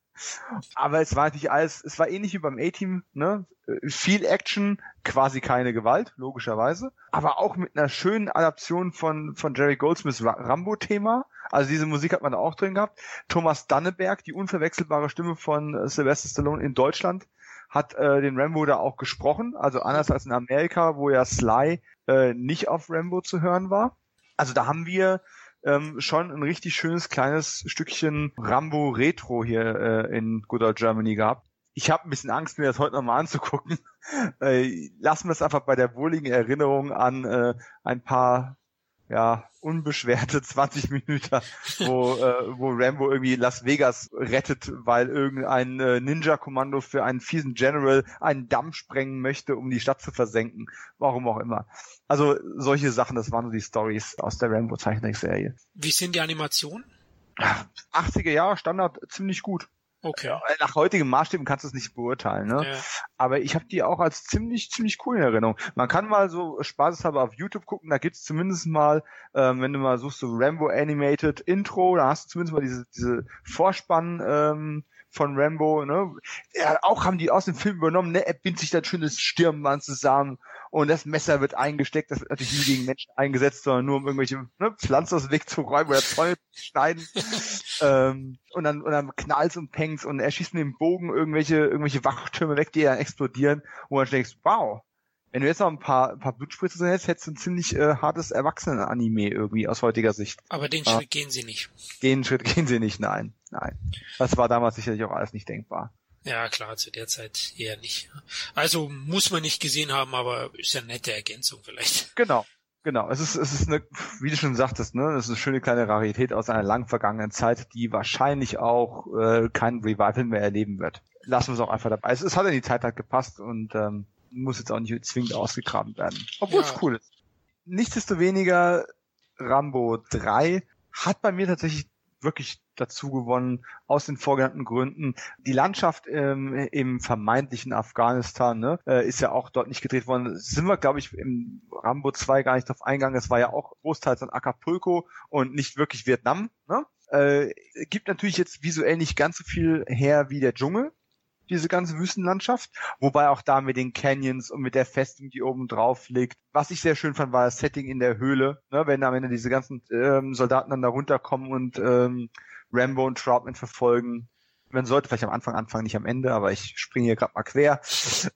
Aber es war natürlich alles, es war ähnlich wie beim A-Team, ne? Viel Action, quasi keine Gewalt, logischerweise. Aber auch mit einer schönen Adaption von, von Jerry Goldsmiths Rambo-Thema. Also diese Musik hat man da auch drin gehabt. Thomas Danneberg, die unverwechselbare Stimme von Sylvester Stallone in Deutschland, hat äh, den Rambo da auch gesprochen, also anders als in Amerika, wo ja Sly äh, nicht auf Rambo zu hören war. Also da haben wir ähm, schon ein richtig schönes kleines Stückchen Rambo Retro hier äh, in Good Old Germany gehabt. Ich habe ein bisschen Angst, mir das heute nochmal anzugucken. äh, lassen wir es einfach bei der wohligen Erinnerung an äh, ein paar ja, unbeschwerte 20 Minuten, wo, äh, wo Rambo irgendwie Las Vegas rettet, weil irgendein äh, Ninja-Kommando für einen fiesen General einen Damm sprengen möchte, um die Stadt zu versenken. Warum auch immer. Also solche Sachen, das waren so die Stories aus der Rambo-Zeichentrickserie. Wie sind die Animationen? 80er Jahre Standard ziemlich gut. Okay. Nach heutigen Maßstäben kannst du es nicht beurteilen, ne? Ja. Aber ich habe die auch als ziemlich, ziemlich cool in Erinnerung. Man kann mal so spaßeshalber auf YouTube gucken, da gibt's zumindest mal, ähm, wenn du mal suchst, so Rambo Animated Intro, da hast du zumindest mal diese, diese Vorspann, ähm, von Rambo, ne? Ja, auch haben die aus dem Film übernommen, ne? Er bindet sich dann schönes Stirnband zusammen und das Messer wird eingesteckt, das wird natürlich nie gegen Menschen eingesetzt, sondern nur um irgendwelche ne, Pflanzen aus dem Weg zu räumen oder Zäune zu schneiden. ähm, und dann, und dann knallt's und pengt's und er schießt mit dem Bogen irgendwelche, irgendwelche Wachtürme weg, die dann explodieren, wo du denkst, wow, wenn du jetzt noch ein paar, ein paar Blutspritze hättest, hättest du ein ziemlich äh, hartes Erwachsenen-Anime irgendwie aus heutiger Sicht. Aber den Schritt gehen sie nicht. Den Schritt gehen sie nicht, nein. Nein. Das war damals sicherlich auch alles nicht denkbar. Ja, klar, zu der Zeit eher nicht. Also muss man nicht gesehen haben, aber ist ja eine nette Ergänzung vielleicht. Genau. Genau, es ist, es ist eine, wie du schon sagtest, ne, es ist eine schöne kleine Rarität aus einer lang vergangenen Zeit, die wahrscheinlich auch äh, kein Revival mehr erleben wird. Lassen wir es auch einfach dabei. Es, es hat in die Zeit halt gepasst und ähm, muss jetzt auch nicht zwingend ausgegraben werden. Obwohl ja. es cool ist. Nichtsdestoweniger, Rambo 3 hat bei mir tatsächlich wirklich dazu gewonnen, aus den vorgenannten Gründen. Die Landschaft ähm, im vermeintlichen Afghanistan ne, äh, ist ja auch dort nicht gedreht worden. Sind wir, glaube ich, im Rambo 2 gar nicht drauf eingegangen. Es war ja auch großteils an Acapulco und nicht wirklich Vietnam. Ne? Äh, gibt natürlich jetzt visuell nicht ganz so viel her wie der Dschungel diese ganze Wüstenlandschaft, wobei auch da mit den Canyons und mit der Festung, die oben drauf liegt. Was ich sehr schön fand, war das Setting in der Höhle, ne, wenn am Ende diese ganzen ähm, Soldaten dann da runterkommen und ähm, Rambo und Troutman verfolgen. Man sollte vielleicht am Anfang anfangen, nicht am Ende, aber ich springe hier gerade mal quer.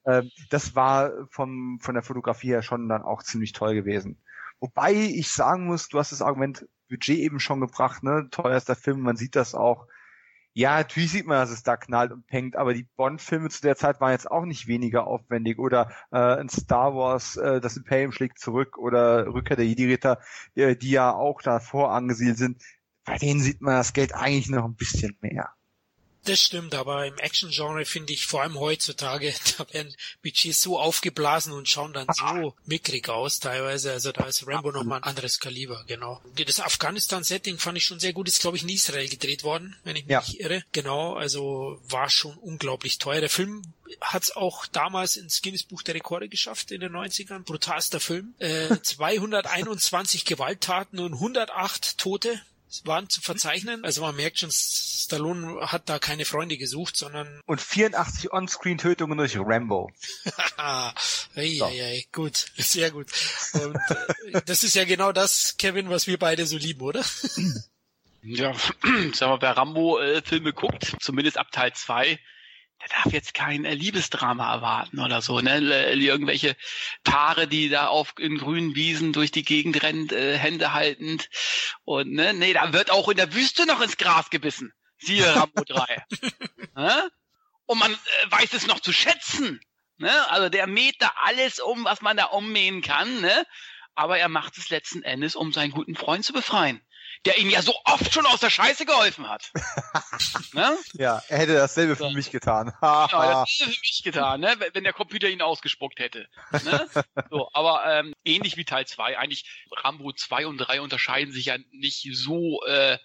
Ähm, das war vom, von der Fotografie her schon dann auch ziemlich toll gewesen. Wobei ich sagen muss, du hast das Argument Budget eben schon gebracht, ne? Teuerster Film, man sieht das auch. Ja, natürlich sieht man, dass es da knallt und pengt, aber die Bond-Filme zu der Zeit waren jetzt auch nicht weniger aufwendig. Oder äh, ein Star Wars, äh, das Imperium schlägt zurück oder Rückkehr der Jedi-Ritter, äh, die ja auch davor angesiedelt sind bei denen sieht man das Geld eigentlich noch ein bisschen mehr. Das stimmt, aber im Action-Genre finde ich vor allem heutzutage, da werden Budgets so aufgeblasen und schauen dann so mickrig aus teilweise. Also da ist Rambo nochmal ein anderes Kaliber, genau. Das Afghanistan-Setting fand ich schon sehr gut. Ist, glaube ich, in Israel gedreht worden, wenn ich mich ja. nicht irre. Genau, also war schon unglaublich teuer. Der Film hat es auch damals ins Guinness-Buch der Rekorde geschafft in den 90ern. Brutalster Film. Äh, 221 Gewalttaten und 108 Tote waren zu verzeichnen. Also man merkt schon, Stallone hat da keine Freunde gesucht, sondern... Und 84 On-Screen-Tötungen durch Rambo. ei, so. ei, ei, gut, sehr gut. Und äh, das ist ja genau das, Kevin, was wir beide so lieben, oder? ja, sagen wir, wer Rambo-Filme guckt, zumindest ab Teil 2, der darf jetzt kein äh, Liebesdrama erwarten oder so, ne? Irgendwelche Paare, die da auf in grünen Wiesen durch die Gegend rennen, äh, Hände haltend. Und ne, nee, da wird auch in der Wüste noch ins Gras gebissen. Siehe Rambo 3. ne? Und man äh, weiß es noch zu schätzen. Ne? Also der mäht da alles um, was man da ummähen kann, ne? Aber er macht es letzten Endes, um seinen guten Freund zu befreien der ihm ja so oft schon aus der Scheiße geholfen hat. ne? Ja, er hätte dasselbe für mich getan. genau, dasselbe für mich getan, ne? wenn der Computer ihn ausgespuckt hätte. Ne? so, aber ähm, ähnlich wie Teil 2, eigentlich Rambo 2 und 3 unterscheiden sich ja nicht so äh,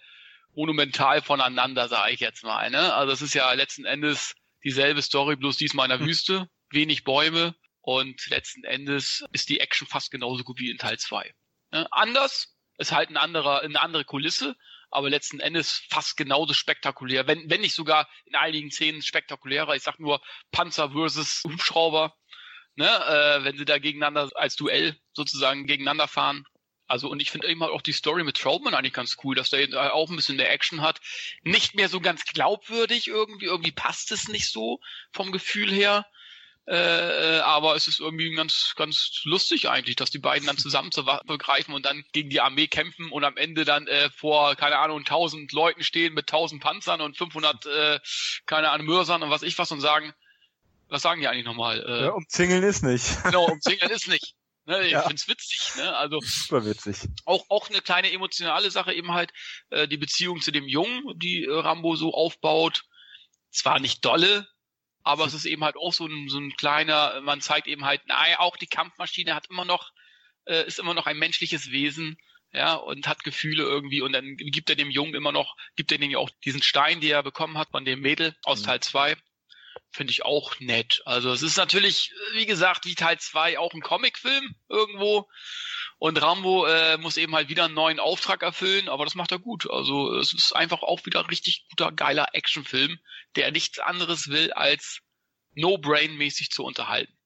monumental voneinander, sage ich jetzt mal. Ne? Also es ist ja letzten Endes dieselbe Story, bloß diesmal in der hm. Wüste, wenig Bäume und letzten Endes ist die Action fast genauso gut wie in Teil 2. Ne? Anders, ist halt ein anderer, eine andere Kulisse, aber letzten Endes fast genauso spektakulär, wenn, wenn nicht sogar in einigen Szenen spektakulärer. Ich sag nur Panzer versus Hubschrauber, ne, äh, wenn sie da gegeneinander als Duell sozusagen gegeneinander fahren. Also und ich finde immer auch die Story mit Troutman eigentlich ganz cool, dass der auch ein bisschen der Action hat. Nicht mehr so ganz glaubwürdig irgendwie, irgendwie passt es nicht so vom Gefühl her. Äh, aber es ist irgendwie ganz, ganz lustig eigentlich, dass die beiden dann zusammen zur Waffe greifen und dann gegen die Armee kämpfen und am Ende dann äh, vor, keine Ahnung, 1000 Leuten stehen mit 1000 Panzern und 500, äh, keine Ahnung, Mörsern und was ich was und sagen, was sagen die eigentlich nochmal? Äh, ja, umzingeln ist nicht. Genau, umzingeln ist nicht. Ne, ich ja. find's witzig, ne? Also super witzig. Auch auch eine kleine emotionale Sache eben halt äh, die Beziehung zu dem Jungen, die äh, Rambo so aufbaut. Zwar nicht dolle, aber es ist eben halt auch so ein, so ein kleiner, man zeigt eben halt, naja, auch die Kampfmaschine hat immer noch, äh, ist immer noch ein menschliches Wesen, ja, und hat Gefühle irgendwie und dann gibt er dem Jungen immer noch, gibt er dem ja auch diesen Stein, den er bekommen hat von dem Mädel aus mhm. Teil 2. Finde ich auch nett. Also es ist natürlich, wie gesagt, wie Teil 2 auch ein Comicfilm irgendwo. Und Rambo äh, muss eben halt wieder einen neuen Auftrag erfüllen, aber das macht er gut. Also es ist einfach auch wieder ein richtig guter, geiler Actionfilm, der nichts anderes will, als No-Brain-mäßig zu unterhalten.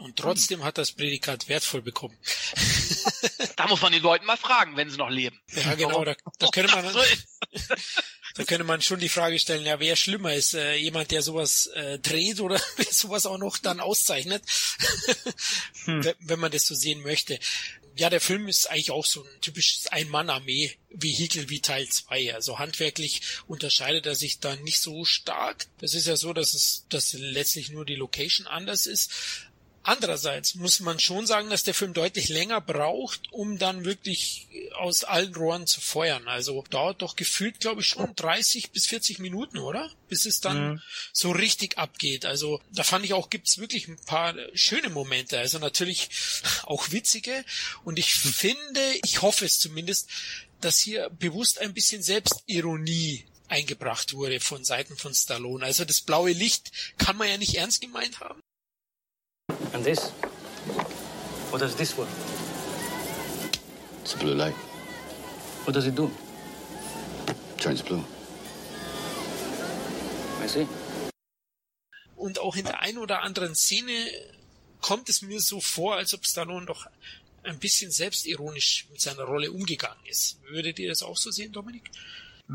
Und trotzdem hat das Prädikat wertvoll bekommen. da muss man den Leuten mal fragen, wenn sie noch leben. Ja, genau, da, da könnte man, da könnte man schon die Frage stellen, ja, wer schlimmer ist, äh, jemand, der sowas äh, dreht oder sowas auch noch dann auszeichnet, hm. wenn, wenn man das so sehen möchte. Ja, der Film ist eigentlich auch so ein typisches Ein-Mann-Armee-Vehikel wie Teil 2. Also handwerklich unterscheidet er sich da nicht so stark. Das ist ja so, dass es, dass letztlich nur die Location anders ist. Andererseits muss man schon sagen, dass der Film deutlich länger braucht, um dann wirklich aus allen Rohren zu feuern. Also dauert doch gefühlt, glaube ich, schon 30 bis 40 Minuten, oder? Bis es dann mhm. so richtig abgeht. Also da fand ich auch, gibt's wirklich ein paar schöne Momente. Also natürlich auch witzige. Und ich hm. finde, ich hoffe es zumindest, dass hier bewusst ein bisschen Selbstironie eingebracht wurde von Seiten von Stallone. Also das blaue Licht kann man ja nicht ernst gemeint haben. And this? What does this work? It's a blue light. What does it do? Turns blue. I see. Und auch in der einen oder anderen Szene kommt es mir so vor, als ob Stallone doch ein bisschen selbstironisch mit seiner Rolle umgegangen ist. Würdet ihr das auch so sehen, Dominik?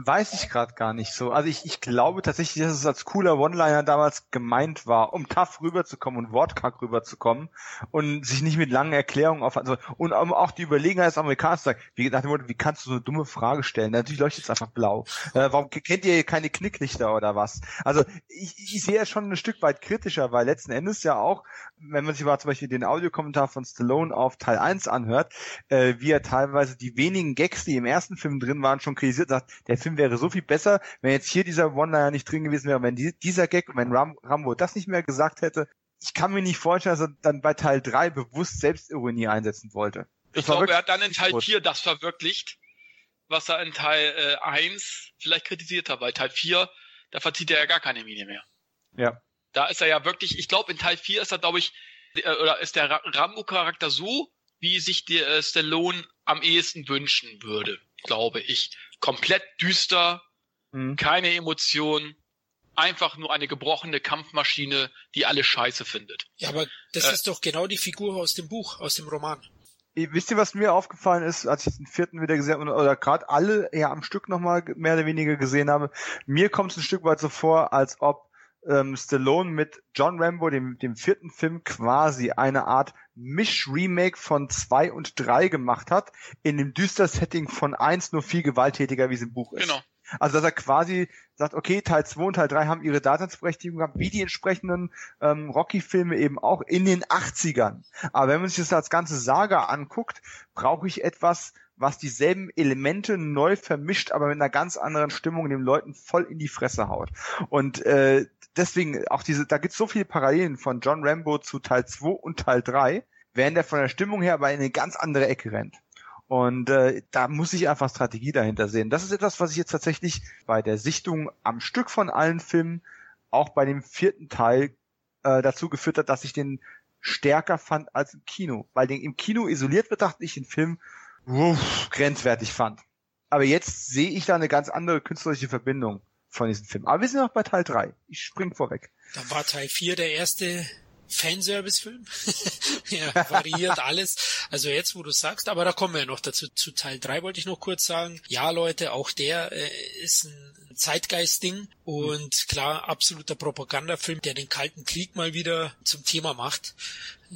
Weiß ich gerade gar nicht so. Also ich, ich glaube tatsächlich, dass es als cooler One-Liner damals gemeint war, um tough rüberzukommen und wortkarg rüberzukommen und sich nicht mit langen Erklärungen auf, also, und um auch die Überlegenheit des Amerikaners zu sagen, wie, nach dem wie kannst du so eine dumme Frage stellen? Natürlich leuchtet es einfach blau. Äh, warum kennt ihr keine Knicklichter oder was? Also ich, ich sehe es schon ein Stück weit kritischer, weil letzten Endes ja auch, wenn man sich mal zum Beispiel den Audiokommentar von Stallone auf Teil 1 anhört, äh, wie er teilweise die wenigen Gags, die im ersten Film drin waren, schon kritisiert, sagt, der Film wäre so viel besser, wenn jetzt hier dieser One-Liner nicht drin gewesen wäre, wenn die, dieser Gag und wenn Ram, Rambo das nicht mehr gesagt hätte. Ich kann mir nicht vorstellen, dass er dann bei Teil 3 bewusst Selbstironie einsetzen wollte. Das ich glaube, er hat dann in Teil 4 das verwirklicht, was er in Teil äh, 1 vielleicht kritisiert hat. Bei Teil 4, da verzieht er ja gar keine Miene mehr. Ja. Da ist er ja wirklich, ich glaube, in Teil 4 ist er, glaube ich, äh, oder ist der Rambo-Charakter so, wie sich der äh, Stallone am ehesten wünschen würde, glaube ich. Komplett düster, mhm. keine Emotionen, einfach nur eine gebrochene Kampfmaschine, die alle scheiße findet. Ja, aber das äh, ist doch genau die Figur aus dem Buch, aus dem Roman. Wisst ihr, was mir aufgefallen ist, als ich den vierten wieder gesehen habe, oder gerade alle ja am Stück nochmal mehr oder weniger gesehen habe? Mir kommt es ein Stück weit so vor, als ob ähm, Stallone mit John Rambo, dem, dem vierten Film, quasi eine Art Misch-Remake von zwei und drei gemacht hat, in dem düster Setting von eins nur viel gewalttätiger, wie es im Buch ist. Genau. Also dass er quasi sagt, okay, Teil 2 und Teil 3 haben ihre Daseinsberechtigung gehabt, wie die entsprechenden ähm, Rocky-Filme eben auch in den 80ern. Aber wenn man sich das als ganze Saga anguckt, brauche ich etwas, was dieselben Elemente neu vermischt, aber mit einer ganz anderen Stimmung den Leuten voll in die Fresse haut. Und äh, deswegen auch diese, da gibt es so viele Parallelen von John Rambo zu Teil 2 und Teil 3, während der von der Stimmung her aber in eine ganz andere Ecke rennt. Und äh, da muss ich einfach Strategie dahinter sehen. Das ist etwas, was ich jetzt tatsächlich bei der Sichtung am Stück von allen Filmen, auch bei dem vierten Teil, äh, dazu geführt hat, dass ich den stärker fand als im Kino. Weil den im Kino isoliert betrachtet ich den Film uff, grenzwertig fand. Aber jetzt sehe ich da eine ganz andere künstlerische Verbindung von diesem Film. Aber wir sind noch bei Teil 3. Ich spring vorweg. Dann war Teil 4 der erste Fanservice-Film. ja, variiert alles. Also jetzt, wo du sagst, aber da kommen wir ja noch dazu. Zu Teil 3 wollte ich noch kurz sagen. Ja, Leute, auch der äh, ist ein Zeitgeist-Ding und klar, absoluter Propagandafilm, der den Kalten Krieg mal wieder zum Thema macht.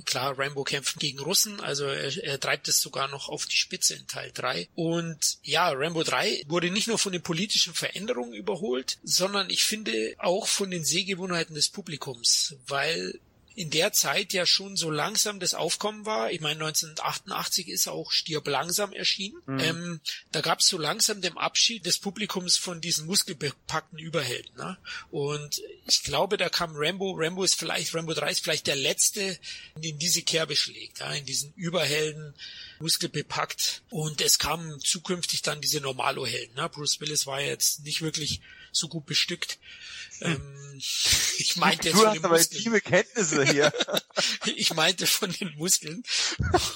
Klar, Rambo kämpft gegen Russen, also er, er treibt es sogar noch auf die Spitze in Teil 3. Und ja, Rambo 3 wurde nicht nur von den politischen Veränderungen überholt, sondern ich finde auch von den Sehgewohnheiten des Publikums, weil in der Zeit ja schon so langsam das Aufkommen war. Ich meine, 1988 ist auch Stirb langsam erschienen. Mhm. Ähm, da gab es so langsam den Abschied des Publikums von diesen muskelbepackten Überhelden. Ne? Und ich glaube, da kam Rambo. Rambo ist vielleicht, Rambo 3 ist vielleicht der letzte, in diese Kerbe schlägt, ja? in diesen Überhelden, muskelbepackt. Und es kamen zukünftig dann diese Normalo-Helden. Ne? Bruce Willis war jetzt nicht wirklich so gut bestückt. Ähm, ich meinte jetzt du von den aber Muskeln. tiefe Kenntnisse hier. ich meinte von den Muskeln.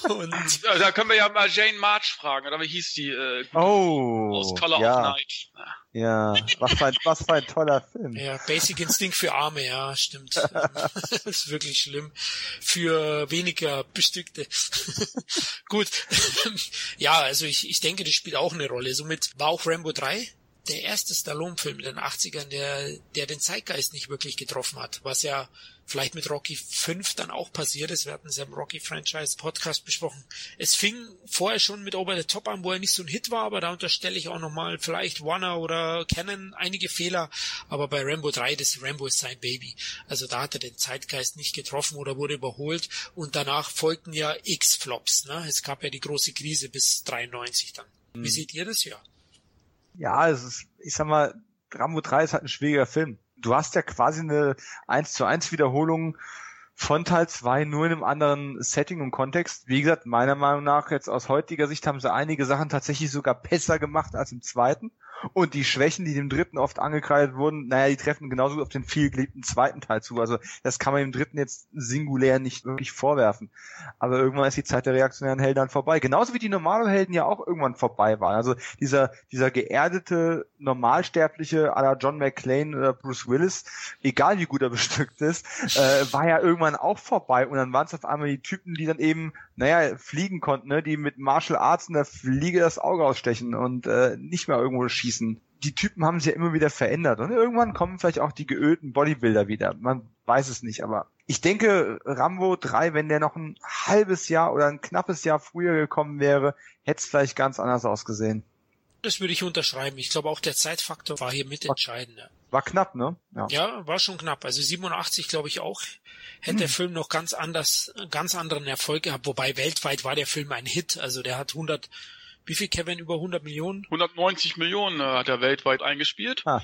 Und da können wir ja mal Jane March fragen, oder wie hieß die? Äh, oh, aus Color ja. of Night. Ja, was für, ein, was für ein toller Film. Ja, Basic Instinct für Arme, ja, stimmt. das ist wirklich schlimm. Für weniger Bestückte. Gut. ja, also ich, ich denke, das spielt auch eine Rolle. Somit war auch Rambo 3 der erste Stallone-Film in den 80ern, der, der den Zeitgeist nicht wirklich getroffen hat, was ja vielleicht mit Rocky 5 dann auch passiert ist. Wir hatten es ja im Rocky Franchise Podcast besprochen. Es fing vorher schon mit Over the Top an, wo er nicht so ein Hit war, aber da unterstelle ich auch nochmal vielleicht Warner oder Canon einige Fehler. Aber bei Rambo 3, das Rambo ist sein Baby. Also da hat er den Zeitgeist nicht getroffen oder wurde überholt. Und danach folgten ja X-Flops. Ne? Es gab ja die große Krise bis 93 dann. Wie mhm. seht ihr das ja? Ja, es ist, ich sag mal, Rambo 3 ist halt ein schwieriger Film. Du hast ja quasi eine 1 zu 1 Wiederholung von Teil 2 nur in einem anderen Setting und Kontext. Wie gesagt, meiner Meinung nach, jetzt aus heutiger Sicht haben sie einige Sachen tatsächlich sogar besser gemacht als im zweiten. Und die Schwächen, die dem dritten oft angekreidet wurden, naja, die treffen genauso auf den viel geliebten zweiten Teil zu. Also das kann man dem dritten jetzt singulär nicht wirklich vorwerfen. Aber irgendwann ist die Zeit der reaktionären Helden dann vorbei. Genauso wie die normalen Helden ja auch irgendwann vorbei waren. Also dieser, dieser geerdete, normalsterbliche à la John McClane oder Bruce Willis, egal wie gut er bestückt ist, äh, war ja irgendwann auch vorbei. Und dann waren es auf einmal die Typen, die dann eben, naja, fliegen konnten, ne? die mit Martial Arts in der Fliege das Auge ausstechen und äh, nicht mehr irgendwo schießen. Die Typen haben sich ja immer wieder verändert und irgendwann kommen vielleicht auch die geölten Bodybuilder wieder. Man weiß es nicht, aber ich denke, Rambo 3, wenn der noch ein halbes Jahr oder ein knappes Jahr früher gekommen wäre, hätte es vielleicht ganz anders ausgesehen. Das würde ich unterschreiben. Ich glaube auch der Zeitfaktor war hier mitentscheidend. War knapp, ne? Ja. ja, war schon knapp. Also 87 glaube ich auch hätte hm. der Film noch ganz anders, ganz anderen Erfolg gehabt. Wobei weltweit war der Film ein Hit. Also der hat 100 wie viel, Kevin? Über 100 Millionen? 190 Millionen äh, hat er weltweit eingespielt. Ah.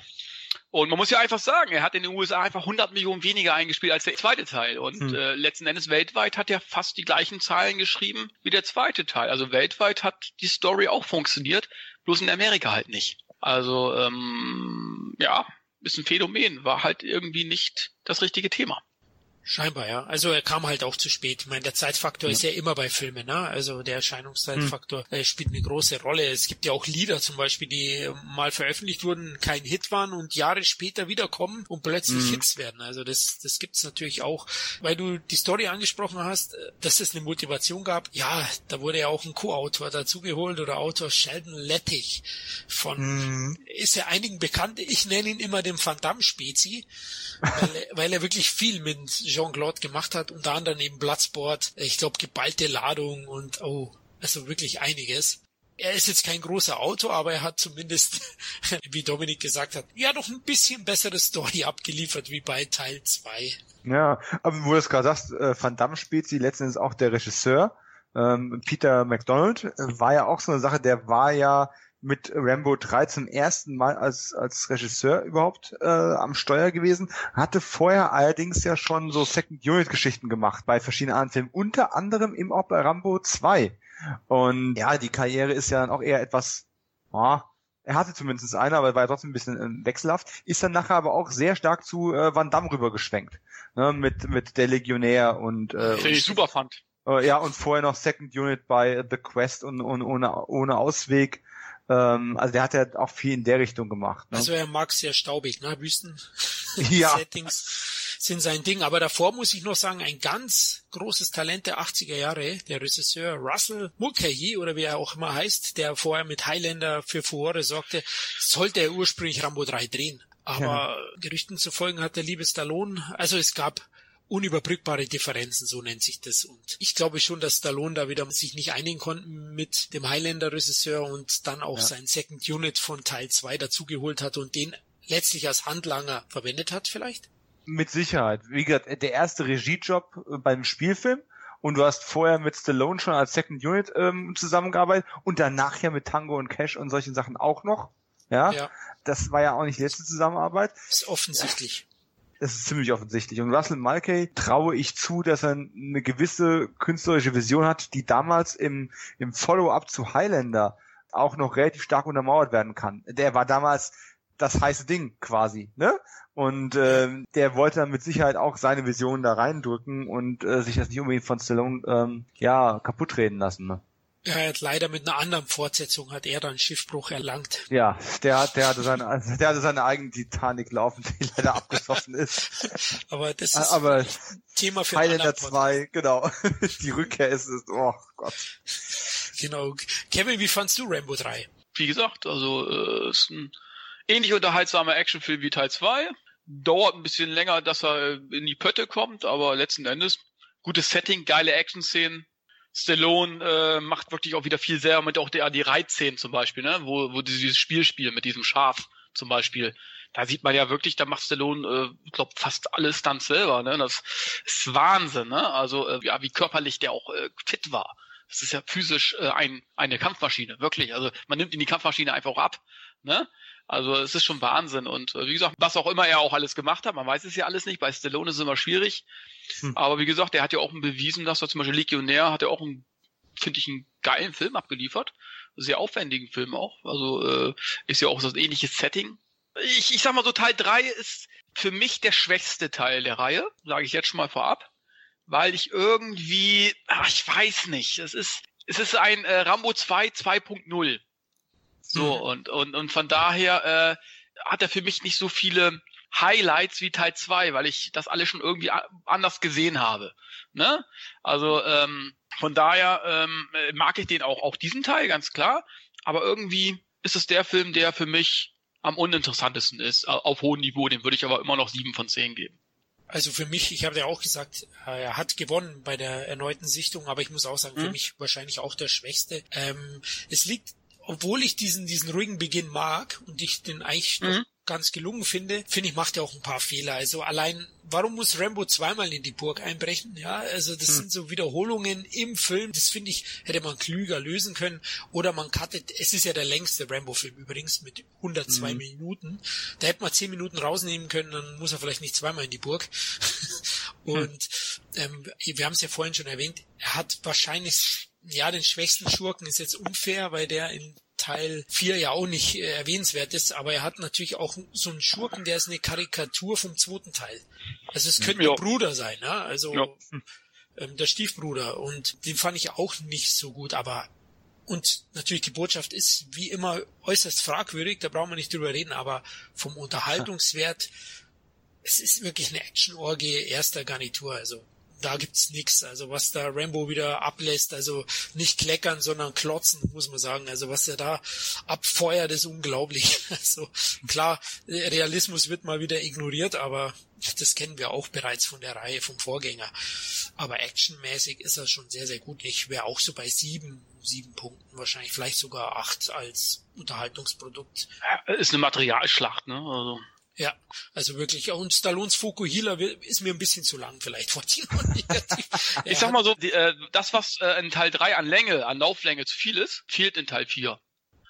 Und man muss ja einfach sagen, er hat in den USA einfach 100 Millionen weniger eingespielt als der zweite Teil. Und hm. äh, letzten Endes weltweit hat er fast die gleichen Zahlen geschrieben wie der zweite Teil. Also weltweit hat die Story auch funktioniert, bloß in Amerika halt nicht. Also ähm, ja, ist ein Phänomen, war halt irgendwie nicht das richtige Thema. Scheinbar, ja. Also er kam halt auch zu spät. Ich meine, der Zeitfaktor ja. ist ja immer bei Filmen, ne? Also der Erscheinungszeitfaktor hm. spielt eine große Rolle. Es gibt ja auch Lieder zum Beispiel, die mal veröffentlicht wurden, kein Hit waren und Jahre später wiederkommen und plötzlich hm. Hits werden. Also das, das gibt's natürlich auch. Weil du die Story angesprochen hast, dass es eine Motivation gab. Ja, da wurde ja auch ein Co-Autor dazugeholt oder Autor Sheldon Lettich von, hm. ist ja einigen bekannt. Ich nenne ihn immer den Van Damme-Spezi, weil, weil er wirklich viel mit Jean-Claude gemacht hat, unter anderem eben Bloodsport, ich glaube geballte Ladung und oh, also wirklich einiges. Er ist jetzt kein großer Autor, aber er hat zumindest, wie Dominik gesagt hat, ja doch ein bisschen bessere Story abgeliefert wie bei Teil 2. Ja, aber wo du es gerade sagst, äh, Van Damme spielt sie letztendlich auch der Regisseur. Ähm, Peter McDonald äh, war ja auch so eine Sache, der war ja mit Rambo 3 zum ersten Mal als, als Regisseur überhaupt äh, am Steuer gewesen, hatte vorher allerdings ja schon so Second-Unit-Geschichten gemacht bei verschiedenen anderen Filmen, unter anderem eben auch bei Rambo 2. Und ja, die Karriere ist ja dann auch eher etwas, oh, er hatte zumindest eine, aber war trotzdem ein bisschen äh, wechselhaft, ist dann nachher aber auch sehr stark zu äh, Van Damme rübergeschwenkt. Ne, mit, mit der Legionär und äh, Den ich super fand. Äh, ja, und vorher noch Second Unit bei The Quest und, und ohne, ohne Ausweg ähm, also der hat ja auch viel in der Richtung gemacht. Ne? Also er mag sehr staubig, ne? Wüsten ja. Settings sind sein Ding. Aber davor muss ich noch sagen, ein ganz großes Talent der 80er Jahre, der Regisseur Russell Mulcahy oder wie er auch immer heißt, der vorher mit Highlander für Furore sorgte, sollte er ursprünglich Rambo 3 drehen. Aber ja. Gerüchten zu folgen hat der liebe Stallone, also es gab unüberbrückbare Differenzen, so nennt sich das. Und ich glaube schon, dass Stallone da wieder sich nicht einigen konnten mit dem Highlander-Regisseur und dann auch ja. sein Second Unit von Teil 2 dazugeholt hat und den letztlich als Handlanger verwendet hat vielleicht? Mit Sicherheit. Wie gesagt, der erste Regiejob äh, beim Spielfilm und du hast vorher mit Stallone schon als Second Unit ähm, zusammengearbeitet und danach ja mit Tango und Cash und solchen Sachen auch noch. Ja, ja. das war ja auch nicht die letzte Zusammenarbeit. Das ist offensichtlich. Das ist ziemlich offensichtlich. Und Russell Mulcahy traue ich zu, dass er eine gewisse künstlerische Vision hat, die damals im, im Follow-up zu Highlander auch noch relativ stark untermauert werden kann. Der war damals das heiße Ding quasi, ne? Und ähm, der wollte dann mit Sicherheit auch seine Vision da reindrücken und äh, sich das nicht unbedingt von Stallone ähm, ja kaputt reden lassen. Ne? Er hat leider mit einer anderen Fortsetzung hat er dann Schiffbruch erlangt. Ja, der hat, der hatte seine, also der hatte seine eigene Titanic laufen, die leider abgesoffen ist. Aber das ist Aber Thema für Highlander 2, genau. Die Rückkehr ist es, oh Gott. Genau. Kevin, wie fandst du Rambo 3? Wie gesagt, also, äh, ist ein ähnlich unterhaltsamer Actionfilm wie Teil 2. Dauert ein bisschen länger, dass er in die Pötte kommt, aber letzten Endes gutes Setting, geile Action-Szenen. Stallone äh, macht wirklich auch wieder viel selber mit auch der, die Reitszenen zum Beispiel, ne? wo, wo dieses Spiel spielen mit diesem Schaf zum Beispiel. Da sieht man ja wirklich, da macht Stallone, äh, glaube, fast alles dann selber. Ne? Das ist Wahnsinn, ne? Also äh, ja, wie körperlich der auch äh, fit war. Das ist ja physisch äh, ein, eine Kampfmaschine, wirklich. Also man nimmt ihn die Kampfmaschine einfach auch ab. Ne? Also es ist schon Wahnsinn. Und äh, wie gesagt, was auch immer er auch alles gemacht hat, man weiß es ja alles nicht. Bei Stallone ist es immer schwierig. Hm. Aber wie gesagt, der hat ja auch bewiesen, dass er zum Beispiel Legionär hat ja auch einen, finde ich, einen geilen Film abgeliefert. Sehr aufwendigen Film auch. Also äh, ist ja auch so ein ähnliches Setting. Ich, ich sag mal so, Teil 3 ist für mich der schwächste Teil der Reihe, sage ich jetzt schon mal vorab. Weil ich irgendwie, ach, ich weiß nicht, es ist, es ist ein äh, Rambo 2 2.0. So, mhm. und, und, und von daher äh, hat er für mich nicht so viele Highlights wie Teil 2, weil ich das alles schon irgendwie anders gesehen habe. Ne? Also ähm, von daher ähm, mag ich den auch, auch diesen Teil, ganz klar. Aber irgendwie ist es der Film, der für mich am uninteressantesten ist, auf hohem Niveau. Den würde ich aber immer noch sieben von zehn geben. Also für mich, ich habe ja auch gesagt, äh, er hat gewonnen bei der erneuten Sichtung, aber ich muss auch sagen, mhm. für mich wahrscheinlich auch der Schwächste. Ähm, es liegt obwohl ich diesen, diesen ruhigen Beginn mag und ich den eigentlich mhm. ganz gelungen finde, finde ich, macht er auch ein paar Fehler. Also allein, warum muss Rambo zweimal in die Burg einbrechen? Ja, also das mhm. sind so Wiederholungen im Film. Das finde ich, hätte man klüger lösen können. Oder man cuttet, es ist ja der längste Rambo-Film übrigens mit 102 mhm. Minuten. Da hätte man 10 Minuten rausnehmen können, dann muss er vielleicht nicht zweimal in die Burg. und ähm, wir haben es ja vorhin schon erwähnt, er hat wahrscheinlich ja, den schwächsten Schurken ist jetzt unfair, weil der in Teil 4 ja auch nicht äh, erwähnenswert ist, aber er hat natürlich auch so einen Schurken, der ist eine Karikatur vom zweiten Teil. Also es könnte ja. der Bruder sein, ne? Also ja. ähm, der Stiefbruder und den fand ich auch nicht so gut, aber und natürlich die Botschaft ist wie immer äußerst fragwürdig, da brauchen wir nicht drüber reden, aber vom Unterhaltungswert, es ist wirklich eine Action-Orgie erster Garnitur, also da gibt's nix. Also was da Rambo wieder ablässt, also nicht kleckern, sondern klotzen, muss man sagen. Also was er da abfeuert, ist unglaublich. Also klar, Realismus wird mal wieder ignoriert, aber das kennen wir auch bereits von der Reihe vom Vorgänger. Aber actionmäßig ist er schon sehr, sehr gut. Ich wäre auch so bei sieben, sieben Punkten wahrscheinlich, vielleicht sogar acht als Unterhaltungsprodukt. Ja, ist eine Materialschlacht, ne? Also. Ja, also wirklich. Und Stallones Fokuhila ist mir ein bisschen zu lang vielleicht vor Ich sag mal so, die, äh, das, was äh, in Teil 3 an Länge, an Lauflänge zu viel ist, fehlt in Teil 4.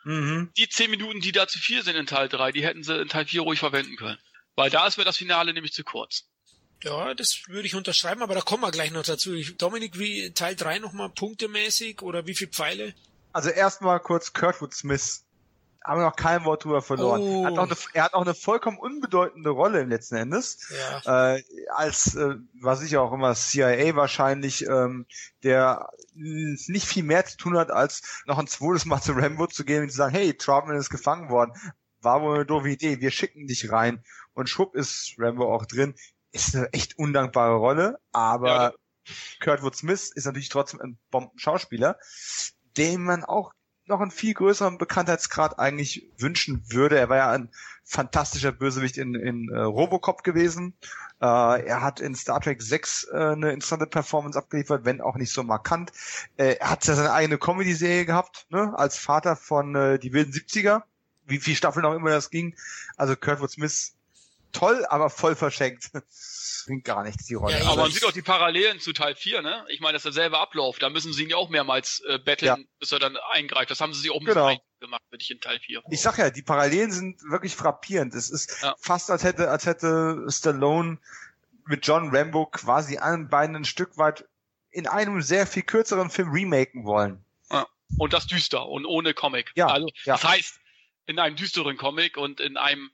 Mhm. Die 10 Minuten, die da zu viel sind in Teil 3, die hätten sie in Teil 4 ruhig verwenden können. Weil da ist mir das Finale nämlich zu kurz. Ja, das würde ich unterschreiben, aber da kommen wir gleich noch dazu. Dominik, wie Teil 3 nochmal punktemäßig oder wie viele Pfeile? Also erstmal kurz Kurtwood Smith haben wir noch kein Wort drüber verloren. Oh. Er, hat auch eine, er hat auch eine vollkommen unbedeutende Rolle im letzten Endes. Ja. Äh, als, äh, was ich auch immer, CIA wahrscheinlich, ähm, der nicht viel mehr zu tun hat, als noch ein zweites Mal zu Rambo zu gehen und zu sagen, hey, Troutman ist gefangen worden. War wohl eine doofe Idee, wir schicken dich rein. Und schwupp ist Rambo auch drin. Ist eine echt undankbare Rolle, aber ja. Kurtwood Smith ist natürlich trotzdem ein Bombenschauspieler, den man auch noch einen viel größeren Bekanntheitsgrad eigentlich wünschen würde. Er war ja ein fantastischer Bösewicht in, in äh, Robocop gewesen. Äh, er hat in Star Trek 6 äh, eine interessante Performance abgeliefert, wenn auch nicht so markant. Äh, er hat ja seine eigene Comedy-Serie gehabt, ne, als Vater von äh, die wilden 70er. Wie viele Staffeln auch immer das ging. Also Kurtwood Smith toll, aber voll verschenkt bringt gar nichts, die Rolle. Ja, aber man sieht auch die Parallelen zu Teil 4, ne? Ich meine, das ist derselbe Ablauf. Da müssen sie ihn ja auch mehrmals äh, betteln, ja. bis er dann eingreift. Das haben sie sich auch ein genau. gemacht, wenn ich in Teil 4. Ich sag ja, die Parallelen sind wirklich frappierend. Es ist ja. fast, als hätte, als hätte Stallone mit John Rambo quasi allen beiden ein Stück weit in einem sehr viel kürzeren Film remaken wollen. Ja. Und das düster und ohne Comic. Ja. Also, das heißt, in einem düsteren Comic und in einem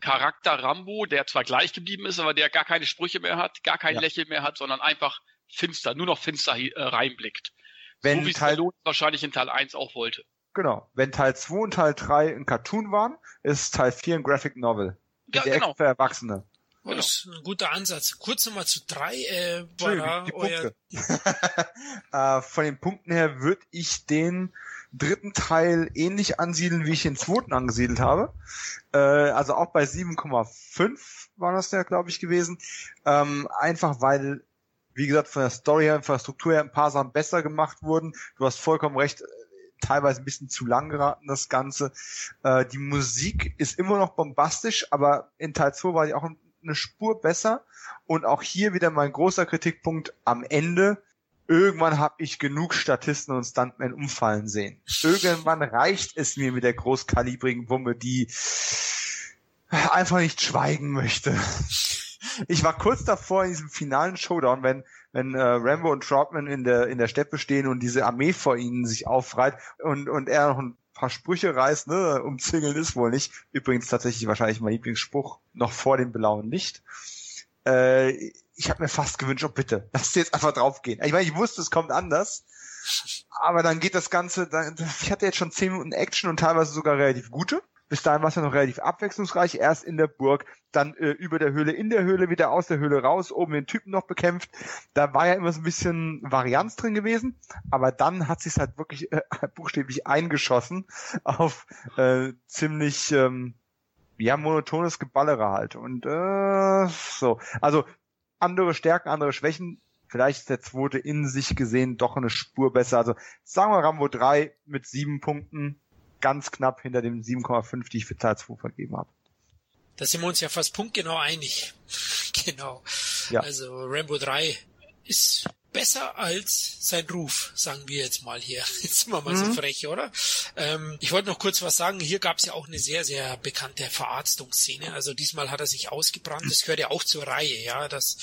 Charakter Rambo, der zwar gleich geblieben ist, aber der gar keine Sprüche mehr hat, gar kein ja. Lächeln mehr hat, sondern einfach finster, nur noch finster äh, reinblickt. Wenn so wie Teil Stallone wahrscheinlich in Teil 1 auch wollte. Genau. Wenn Teil 2 und Teil 3 ein Cartoon waren, ist Teil 4 ein Graphic Novel. Ja, genau. Für Erwachsene. Genau. Das ist ein guter Ansatz. Kurz nochmal zu drei. Äh, die Punkte. äh, von den Punkten her würde ich den dritten Teil ähnlich ansiedeln, wie ich den zweiten angesiedelt habe. Äh, also auch bei 7,5 war das ja, glaube ich, gewesen. Ähm, einfach weil, wie gesagt, von der Story her, von der Struktur her ein paar Sachen besser gemacht wurden. Du hast vollkommen recht, teilweise ein bisschen zu lang geraten, das Ganze. Äh, die Musik ist immer noch bombastisch, aber in Teil 2 war die auch eine Spur besser. Und auch hier wieder mein großer Kritikpunkt am Ende. Irgendwann habe ich genug Statisten und Stuntmen umfallen sehen. Irgendwann reicht es mir mit der großkalibrigen Wumme, die einfach nicht schweigen möchte. Ich war kurz davor in diesem finalen Showdown, wenn wenn äh, Rambo und Troutman in der in der Steppe stehen und diese Armee vor ihnen sich aufreiht und und er noch ein paar Sprüche reißt, ne, umzingeln ist wohl nicht. Übrigens tatsächlich wahrscheinlich mein Lieblingsspruch noch vor dem blauen Licht. Äh, ich habe mir fast gewünscht, oh bitte, lass jetzt einfach draufgehen. Ich meine, ich wusste, es kommt anders, aber dann geht das Ganze, dann, ich hatte jetzt schon zehn Minuten Action und teilweise sogar relativ gute. Bis dahin war es ja noch relativ abwechslungsreich. Erst in der Burg, dann äh, über der Höhle, in der Höhle, wieder aus der Höhle raus, oben den Typen noch bekämpft. Da war ja immer so ein bisschen Varianz drin gewesen, aber dann hat sich halt wirklich äh, buchstäblich eingeschossen auf äh, ziemlich ähm, ja monotones Geballere halt. Und äh, so, also andere Stärken, andere Schwächen. Vielleicht ist der zweite in sich gesehen doch eine Spur besser. Also sagen wir Rambo 3 mit sieben Punkten ganz knapp hinter dem 7,5, die ich für Teil 2 vergeben habe. Da sind wir uns ja fast punktgenau einig. genau. Ja. Also Rambo 3 ist besser als sein Ruf, sagen wir jetzt mal hier. Jetzt sind wir mal mhm. so frech, oder? Ähm, ich wollte noch kurz was sagen. Hier gab es ja auch eine sehr, sehr bekannte Verarztungsszene. Also diesmal hat er sich ausgebrannt. Das gehört ja auch zur Reihe, ja, dass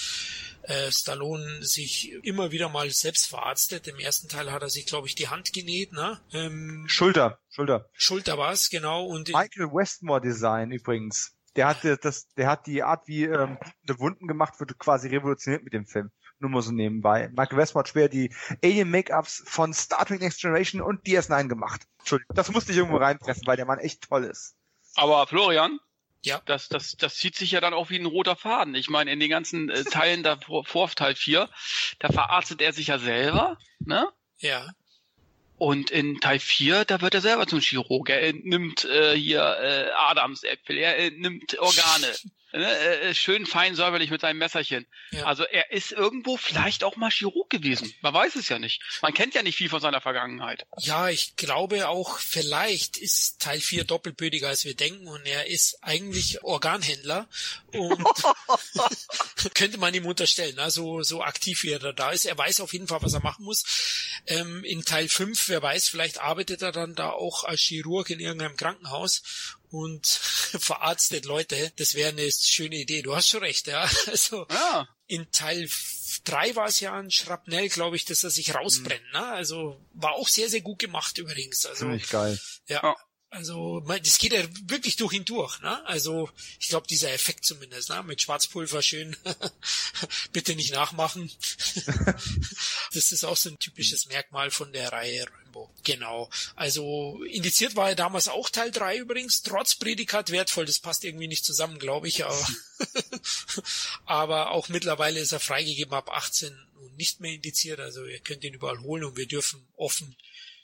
äh, Stallone sich immer wieder mal selbst verarztet. Im ersten Teil hat er sich, glaube ich, die Hand genäht, ne? Ähm, Schulter, Schulter. Schulter war es, genau. Und Michael Westmore Design übrigens. Der hat das, der hat die Art, wie ähm, Wunden gemacht wird, quasi revolutioniert mit dem Film. Nur mal so nebenbei. Michael Westmore hat schwer die Alien-Make-ups von Star Trek Next Generation und DS9 gemacht. Entschuldigung, das musste ich irgendwo reinpressen, weil der Mann echt toll ist. Aber Florian, ja. Das, das, das zieht sich ja dann auch wie ein roter Faden. Ich meine, in den ganzen äh, Teilen da vor, vor Teil 4, da verarztet er sich ja selber, ne? Ja. Und in Teil 4, da wird er selber zum Chirurg. Er nimmt äh, hier äh, Adamsäpfel, er nimmt Organe. Ne, äh, schön fein säuberlich mit seinem Messerchen. Ja. Also er ist irgendwo vielleicht auch mal Chirurg gewesen. Man weiß es ja nicht. Man kennt ja nicht viel von seiner Vergangenheit. Ja, ich glaube auch, vielleicht ist Teil 4 doppelbödiger als wir denken und er ist eigentlich Organhändler und könnte man ihm unterstellen, also so aktiv wie er da ist. Er weiß auf jeden Fall, was er machen muss. Ähm, in Teil 5, wer weiß, vielleicht arbeitet er dann da auch als Chirurg in irgendeinem Krankenhaus und verarztet Leute. Das wäre eine schöne Idee. Du hast schon recht, ja. Also ja. in Teil drei war es ja ein Schrapnell, glaube ich, dass er sich rausbrennt. Ne? Also war auch sehr, sehr gut gemacht übrigens. Also, Ziemlich geil. Ja. ja. Also das geht ja wirklich durch ihn durch. Ne? Also ich glaube, dieser Effekt zumindest, ne? mit Schwarzpulver schön, bitte nicht nachmachen. das ist auch so ein typisches Merkmal von der Reihe Rambo. Genau. Also indiziert war er damals auch Teil 3 übrigens, trotz Prädikat wertvoll. Das passt irgendwie nicht zusammen, glaube ich. Aber, aber auch mittlerweile ist er freigegeben ab 18 und nicht mehr indiziert. Also ihr könnt ihn überall holen und wir dürfen offen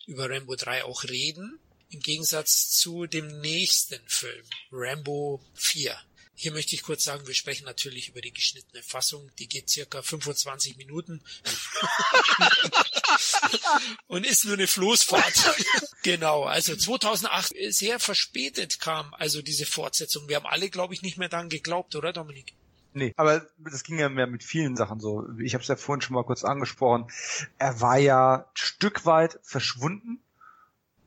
über Rambo 3 auch reden. Im Gegensatz zu dem nächsten Film, Rambo 4. Hier möchte ich kurz sagen, wir sprechen natürlich über die geschnittene Fassung. Die geht circa 25 Minuten. und ist nur eine Floßfahrt. genau, also 2008 sehr verspätet kam also diese Fortsetzung. Wir haben alle, glaube ich, nicht mehr daran geglaubt, oder Dominik? Nee, aber das ging ja mehr mit vielen Sachen so. Ich habe es ja vorhin schon mal kurz angesprochen. Er war ja Stück weit verschwunden,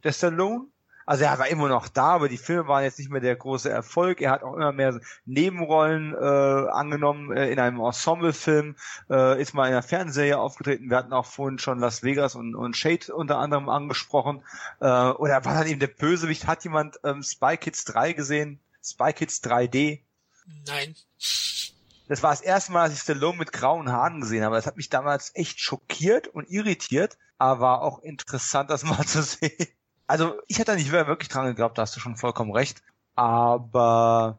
der Stallone. Also er war immer noch da, aber die Filme waren jetzt nicht mehr der große Erfolg. Er hat auch immer mehr Nebenrollen äh, angenommen äh, in einem Ensemblefilm, äh, ist mal in einer Fernsehserie aufgetreten. Wir hatten auch vorhin schon Las Vegas und, und Shade unter anderem angesprochen. Äh, oder war dann eben der Bösewicht? Hat jemand ähm, Spy Kids 3 gesehen? Spy Kids 3D? Nein. Das war das erste Mal, dass ich Stallone mit grauen Haaren gesehen habe. Das hat mich damals echt schockiert und irritiert, aber war auch interessant, das mal zu sehen. Also ich hätte da nicht wirklich dran geglaubt, da hast du schon vollkommen recht. Aber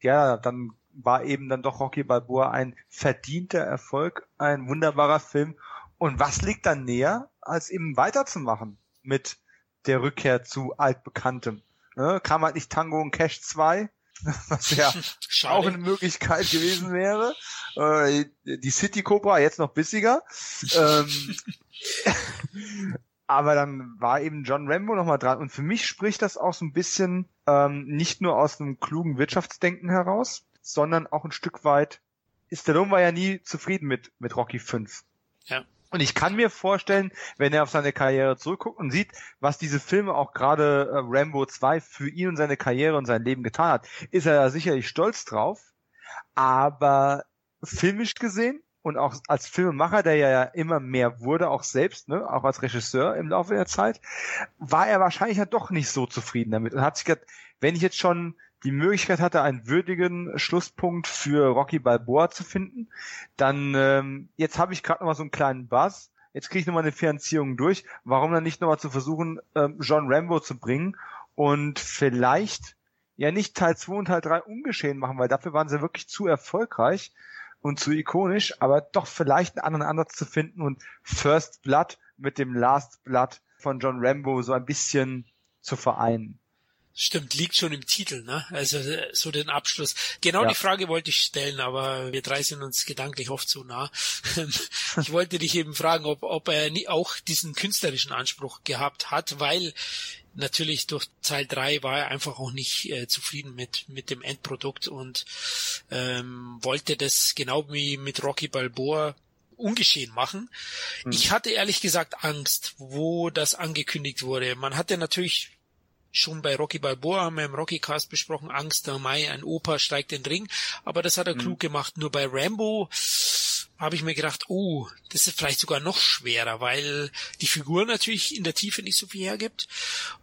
ja, dann war eben dann doch Rocky Balboa ein verdienter Erfolg, ein wunderbarer Film. Und was liegt dann näher, als eben weiterzumachen mit der Rückkehr zu altbekanntem. Ne? Kam halt nicht Tango und Cash 2, was ja auch eine Möglichkeit gewesen wäre. Äh, die City Cobra, jetzt noch bissiger. ähm, aber dann war eben John Rambo nochmal dran. Und für mich spricht das auch so ein bisschen ähm, nicht nur aus einem klugen Wirtschaftsdenken heraus, sondern auch ein Stück weit. Stallone war ja nie zufrieden mit, mit Rocky 5. Ja. Und ich kann mir vorstellen, wenn er auf seine Karriere zurückguckt und sieht, was diese Filme auch gerade äh, Rambo 2 für ihn und seine Karriere und sein Leben getan hat, ist er da sicherlich stolz drauf. Aber filmisch gesehen und auch als Filmemacher, der ja immer mehr wurde, auch selbst, ne, auch als Regisseur im Laufe der Zeit, war er wahrscheinlich ja doch nicht so zufrieden damit und hat sich gedacht, wenn ich jetzt schon die Möglichkeit hatte, einen würdigen Schlusspunkt für Rocky Balboa zu finden, dann ähm, jetzt habe ich gerade noch mal so einen kleinen Buzz, jetzt kriege ich noch mal eine Finanzierung durch, warum dann nicht noch mal zu versuchen, ähm, John Rambo zu bringen und vielleicht ja nicht Teil 2 und Teil 3 ungeschehen machen, weil dafür waren sie wirklich zu erfolgreich und zu ikonisch, aber doch vielleicht einen anderen Ansatz zu finden und First Blood mit dem Last Blood von John Rambo so ein bisschen zu vereinen. Stimmt, liegt schon im Titel, ne? Also äh, so den Abschluss. Genau ja. die Frage wollte ich stellen, aber wir drei sind uns gedanklich oft so nah. ich wollte dich eben fragen, ob, ob er nie auch diesen künstlerischen Anspruch gehabt hat, weil natürlich durch Teil 3 war er einfach auch nicht äh, zufrieden mit, mit dem Endprodukt und ähm, wollte das genau wie mit Rocky Balboa ungeschehen machen. Mhm. Ich hatte ehrlich gesagt Angst, wo das angekündigt wurde. Man hatte natürlich schon bei Rocky Balboa haben wir im Rocky Cast besprochen, Angst der Mai, ein Opa steigt in den Ring, aber das hat er mhm. klug gemacht. Nur bei Rambo habe ich mir gedacht, oh, das ist vielleicht sogar noch schwerer, weil die Figur natürlich in der Tiefe nicht so viel hergibt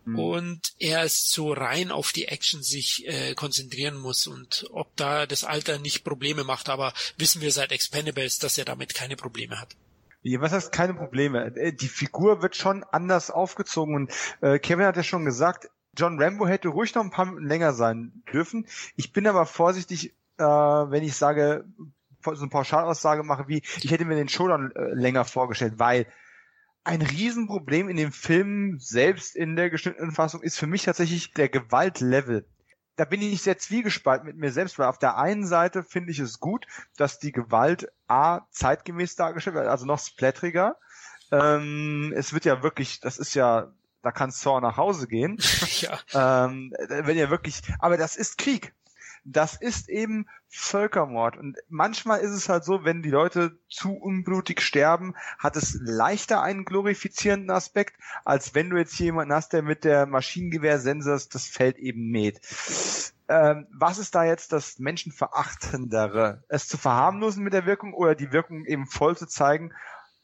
mhm. und er ist so rein auf die Action sich äh, konzentrieren muss und ob da das Alter nicht Probleme macht, aber wissen wir seit Expendables, dass er damit keine Probleme hat. Was heißt keine Probleme? Äh, die Figur wird schon anders aufgezogen und äh, Kevin hat ja schon gesagt, John Rambo hätte ruhig noch ein paar Minuten länger sein dürfen. Ich bin aber vorsichtig, äh, wenn ich sage, so eine Pauschalaussage mache wie, ich hätte mir den Showdown äh, länger vorgestellt, weil ein Riesenproblem in dem Film selbst in der geschnittenen Fassung ist für mich tatsächlich der Gewaltlevel. Da bin ich nicht sehr zwiegespalten mit mir selbst, weil auf der einen Seite finde ich es gut, dass die Gewalt A zeitgemäß dargestellt wird, also noch splatteriger. Ähm, es wird ja wirklich, das ist ja da kann Saw nach Hause gehen. ja. ähm, wenn ihr wirklich, aber das ist Krieg. Das ist eben Völkermord. Und manchmal ist es halt so, wenn die Leute zu unblutig sterben, hat es leichter einen glorifizierenden Aspekt, als wenn du jetzt jemanden hast, der mit der Maschinengewehrsense das Feld eben mäht. Ähm, was ist da jetzt das Menschenverachtendere? Es zu verharmlosen mit der Wirkung oder die Wirkung eben voll zu zeigen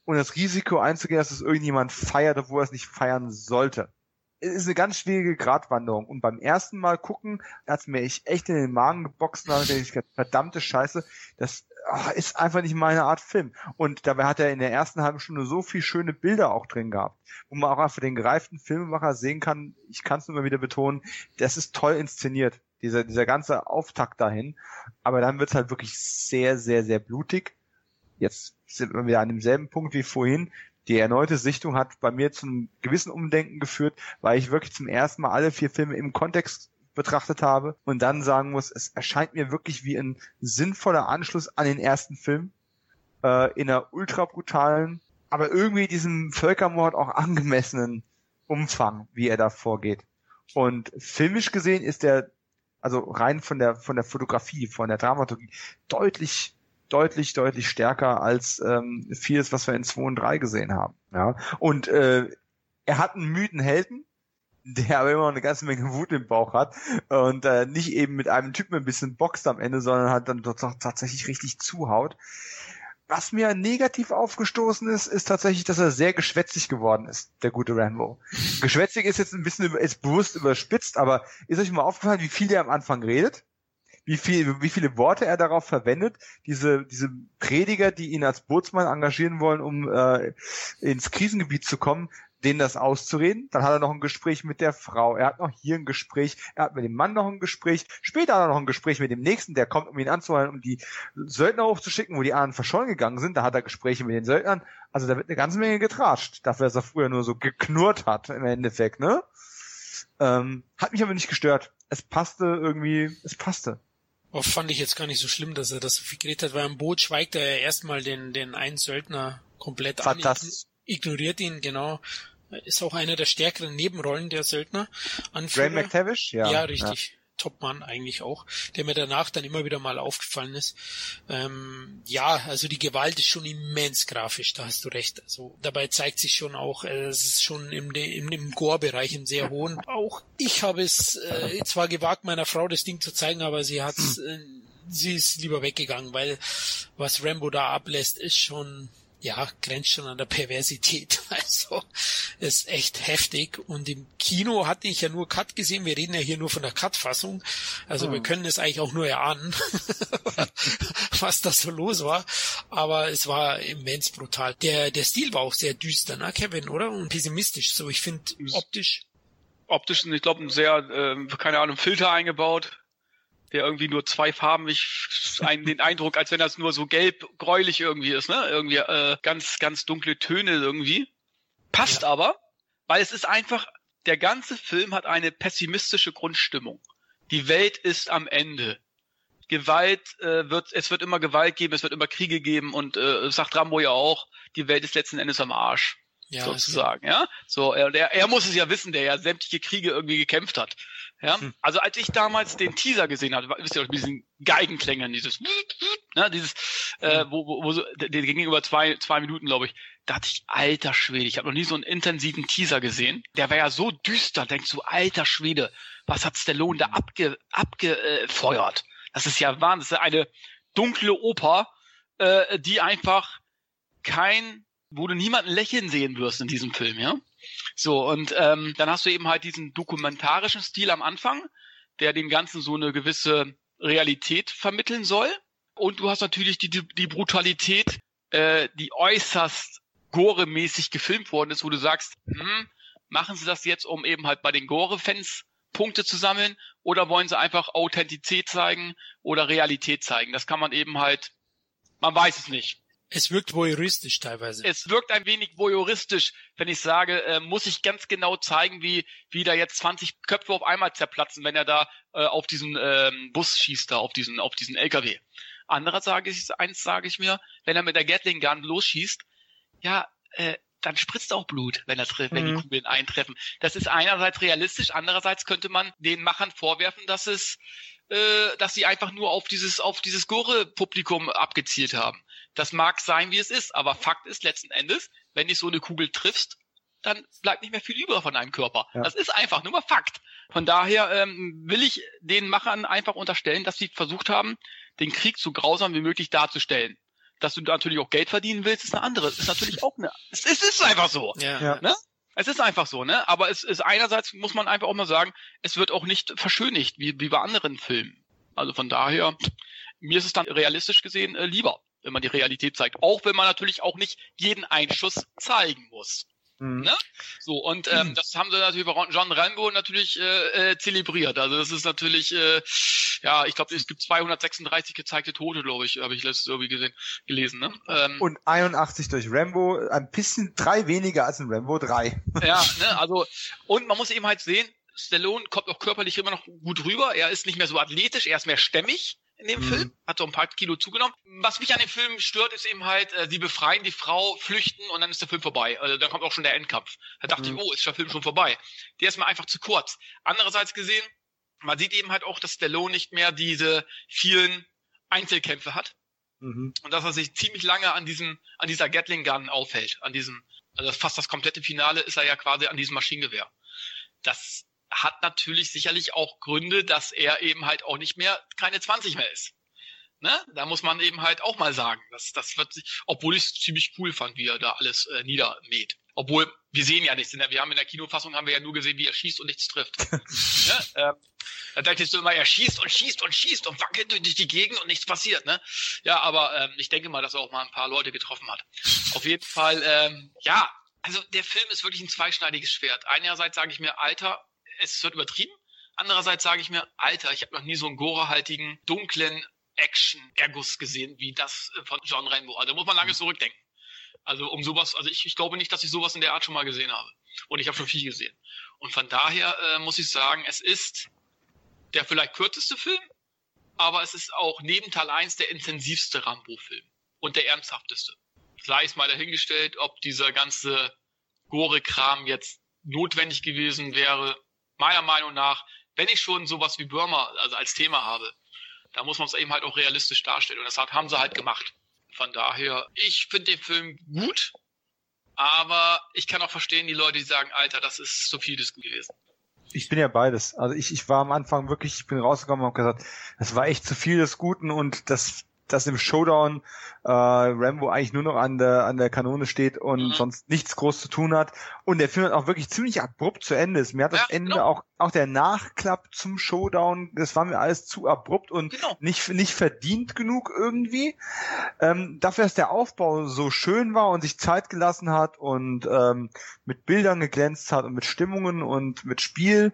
und das Risiko einzugehen, dass es irgendjemand feiert, obwohl er es nicht feiern sollte. Es ist eine ganz schwierige Gratwanderung. Und beim ersten Mal gucken, hat mir echt in den Magen geboxt und habe ich verdammte Scheiße, das ach, ist einfach nicht meine Art Film. Und dabei hat er in der ersten halben Stunde so viel schöne Bilder auch drin gehabt, wo man auch einfach den gereiften Filmemacher sehen kann, ich kann es nur mal wieder betonen, das ist toll inszeniert, dieser, dieser ganze Auftakt dahin. Aber dann wird es halt wirklich sehr, sehr, sehr blutig jetzt sind wir wieder an demselben Punkt wie vorhin. Die erneute Sichtung hat bei mir zu einem gewissen Umdenken geführt, weil ich wirklich zum ersten Mal alle vier Filme im Kontext betrachtet habe und dann sagen muss, es erscheint mir wirklich wie ein sinnvoller Anschluss an den ersten Film äh, in einer ultra brutalen, aber irgendwie diesem Völkermord auch angemessenen Umfang, wie er da vorgeht. Und filmisch gesehen ist der, also rein von der von der Fotografie, von der Dramaturgie deutlich deutlich, deutlich stärker als ähm, vieles, was wir in 2 und 3 gesehen haben. Ja. Und äh, er hat einen müden Helden, der aber immer noch eine ganze Menge Wut im Bauch hat und äh, nicht eben mit einem Typen ein bisschen boxt am Ende, sondern halt dann dort tatsächlich richtig zuhaut. Was mir negativ aufgestoßen ist, ist tatsächlich, dass er sehr geschwätzig geworden ist, der gute Rambo. geschwätzig ist jetzt ein bisschen ist bewusst überspitzt, aber ist euch mal aufgefallen, wie viel er am Anfang redet? Wie viel, wie viele Worte er darauf verwendet, diese, diese Prediger, die ihn als Bootsmann engagieren wollen, um äh, ins Krisengebiet zu kommen, denen das auszureden. Dann hat er noch ein Gespräch mit der Frau. Er hat noch hier ein Gespräch. Er hat mit dem Mann noch ein Gespräch. Später hat er noch ein Gespräch mit dem nächsten, der kommt, um ihn anzuhalten, um die Söldner hochzuschicken, wo die anderen verschollen gegangen sind. Da hat er Gespräche mit den Söldnern. Also da wird eine ganze Menge getratscht. Dafür, dass er früher nur so geknurrt hat, im Endeffekt, ne? Ähm, hat mich aber nicht gestört. Es passte irgendwie, es passte. Oh, fand ich jetzt gar nicht so schlimm, dass er das so viel geredet hat, weil am Boot schweigt er ja erstmal den, den einen Söldner komplett an, ignoriert ihn, genau. Ist auch einer der stärkeren Nebenrollen der Söldner. Anführer. Ray McTavish? Ja. Ja, richtig. Ja. Topmann eigentlich auch, der mir danach dann immer wieder mal aufgefallen ist. Ähm, ja, also die Gewalt ist schon immens grafisch, da hast du recht. Also dabei zeigt sich schon auch, äh, es ist schon im, im, im Gore-Bereich im sehr hohen. Auch ich habe es äh, zwar gewagt, meiner Frau das Ding zu zeigen, aber sie hat äh, sie ist lieber weggegangen, weil was Rambo da ablässt, ist schon ja, grenzt schon an der Perversität. Also ist echt heftig. Und im Kino hatte ich ja nur Cut gesehen. Wir reden ja hier nur von der Cut-Fassung. Also hm. wir können es eigentlich auch nur erahnen, was da so los war. Aber es war immens brutal. Der, der Stil war auch sehr düster, ne, Kevin, oder? Und pessimistisch. So, ich finde optisch. Optisch, ich glaube, ein sehr, äh, keine Ahnung, Filter eingebaut der irgendwie nur zwei Farben, ich einen den Eindruck, als wenn das nur so gelb-gräulich irgendwie ist, ne? Irgendwie äh, ganz, ganz dunkle Töne irgendwie. Passt ja. aber, weil es ist einfach, der ganze Film hat eine pessimistische Grundstimmung. Die Welt ist am Ende. Gewalt äh, wird, es wird immer Gewalt geben, es wird immer Kriege geben und äh, sagt Rambo ja auch, die Welt ist letzten Endes am Arsch. Ja, sozusagen, ja. So, er, er, er muss es ja wissen, der ja sämtliche Kriege irgendwie gekämpft hat. Ja, hm. also als ich damals den Teaser gesehen hatte, wisst ihr, mit diesen Geigenklängen, dieses, ne, dieses, äh, hm. wo, wo, wo so, der, der ging über zwei, zwei Minuten, glaube ich, da dachte ich, alter Schwede, ich habe noch nie so einen intensiven Teaser gesehen. Der war ja so düster, denkst du, alter Schwede, was hat Stallone da abge, abgefeuert? Das ist ja Wahnsinn, das ist eine dunkle Oper, äh, die einfach kein, wo du niemanden lächeln sehen wirst in diesem Film, ja? So, und ähm, dann hast du eben halt diesen dokumentarischen Stil am Anfang, der dem Ganzen so eine gewisse Realität vermitteln soll. Und du hast natürlich die, die, Brutalität, äh, die äußerst gore-mäßig gefilmt worden ist, wo du sagst, hm, machen sie das jetzt, um eben halt bei den Gore-Fans Punkte zu sammeln oder wollen sie einfach Authentizität zeigen oder Realität zeigen? Das kann man eben halt, man weiß es nicht. Es wirkt voyeuristisch teilweise. Es wirkt ein wenig voyeuristisch, wenn ich sage, äh, muss ich ganz genau zeigen, wie, wie da jetzt 20 Köpfe auf einmal zerplatzen, wenn er da äh, auf diesen ähm, Bus schießt, da auf diesen, auf diesen LKW. Andererseits sage ich, eins sage ich mir, wenn er mit der Gatling Gun losschießt, ja, äh, dann spritzt auch Blut, wenn, das, wenn die mhm. Kugeln eintreffen. Das ist einerseits realistisch, andererseits könnte man den Machern vorwerfen, dass es, äh, dass sie einfach nur auf dieses, auf dieses Gore-Publikum abgezielt haben. Das mag sein, wie es ist, aber Fakt ist letzten Endes, wenn du so eine Kugel triffst, dann bleibt nicht mehr viel über von deinem Körper. Ja. Das ist einfach nur mal Fakt. Von daher ähm, will ich den Machern einfach unterstellen, dass sie versucht haben, den Krieg so grausam wie möglich darzustellen. Dass du natürlich auch Geld verdienen willst, ist eine andere. Ist natürlich auch eine. Es, es ist einfach so. Ja. Ne? Es ist einfach so, ne? Aber es ist einerseits muss man einfach auch mal sagen, es wird auch nicht verschönigt wie, wie bei anderen Filmen. Also von daher, mir ist es dann realistisch gesehen äh, lieber wenn man die Realität zeigt. Auch wenn man natürlich auch nicht jeden Einschuss zeigen muss. Mhm. Ne? So, und ähm, mhm. das haben sie natürlich bei John Rambo natürlich äh, äh, zelebriert. Also das ist natürlich, äh, ja, ich glaube, es gibt 236 gezeigte Tote, glaube ich, habe ich letztes irgendwie gesehen, gelesen. Ne? Ähm, und 81 durch Rambo, ein bisschen drei weniger als in Rambo 3. ja, ne, also, und man muss eben halt sehen, Stallone kommt auch körperlich immer noch gut rüber. Er ist nicht mehr so athletisch, er ist mehr stämmig in dem mhm. Film, hat so ein paar Kilo zugenommen. Was mich an dem Film stört, ist eben halt, äh, sie befreien die Frau, flüchten und dann ist der Film vorbei. Also dann kommt auch schon der Endkampf. Da dachte mhm. ich, oh, ist der Film schon vorbei. Der ist mir einfach zu kurz. Andererseits gesehen, man sieht eben halt auch, dass Stallone nicht mehr diese vielen Einzelkämpfe hat. Mhm. Und dass er sich ziemlich lange an diesem, an dieser Gatling Gun aufhält. An diesem, also fast das komplette Finale ist er ja quasi an diesem Maschinengewehr. Das hat natürlich sicherlich auch Gründe, dass er eben halt auch nicht mehr keine 20 mehr ist. Ne? Da muss man eben halt auch mal sagen, dass das wird sich, obwohl ich es ziemlich cool fand, wie er da alles äh, niedermäht. Obwohl wir sehen ja nichts. Wir haben in der Kinofassung haben wir ja nur gesehen, wie er schießt und nichts trifft. ne? ähm, da dachtest du immer, er schießt und schießt und schießt und wackelt durch die Gegend und nichts passiert. Ne? Ja, aber ähm, ich denke mal, dass er auch mal ein paar Leute getroffen hat. Auf jeden Fall, ähm, ja, Also der Film ist wirklich ein zweischneidiges Schwert. Einerseits sage ich mir, Alter, es wird übertrieben. Andererseits sage ich mir, Alter, ich habe noch nie so einen gorehaltigen, dunklen Action-Erguss gesehen wie das von John Rainbow. Also da muss man lange zurückdenken. Also um sowas, also ich, ich glaube nicht, dass ich sowas in der Art schon mal gesehen habe. Und ich habe schon viel gesehen. Und von daher äh, muss ich sagen, es ist der vielleicht kürzeste Film, aber es ist auch neben Teil 1 der intensivste Rambo-Film und der ernsthafteste. Sei es mal dahingestellt, ob dieser ganze Gore-Kram jetzt notwendig gewesen wäre. Meiner Meinung nach, wenn ich schon sowas wie Burma also als Thema habe, da muss man es eben halt auch realistisch darstellen. Und das haben sie halt gemacht. Von daher, ich finde den Film gut, aber ich kann auch verstehen, die Leute, die sagen, Alter, das ist so vieles gewesen. Ich bin ja beides. Also ich, ich war am Anfang wirklich, ich bin rausgekommen und habe gesagt, das war echt zu viel des Guten und das dass im Showdown äh, Rambo eigentlich nur noch an der an der Kanone steht und mhm. sonst nichts groß zu tun hat und der Film hat auch wirklich ziemlich abrupt zu Ende ist. Mir hat ja, das Ende genau. auch auch der Nachklapp zum Showdown, das war mir alles zu abrupt und genau. nicht nicht verdient genug irgendwie. Ähm, dafür, dass der Aufbau so schön war und sich Zeit gelassen hat und ähm, mit Bildern geglänzt hat und mit Stimmungen und mit Spiel,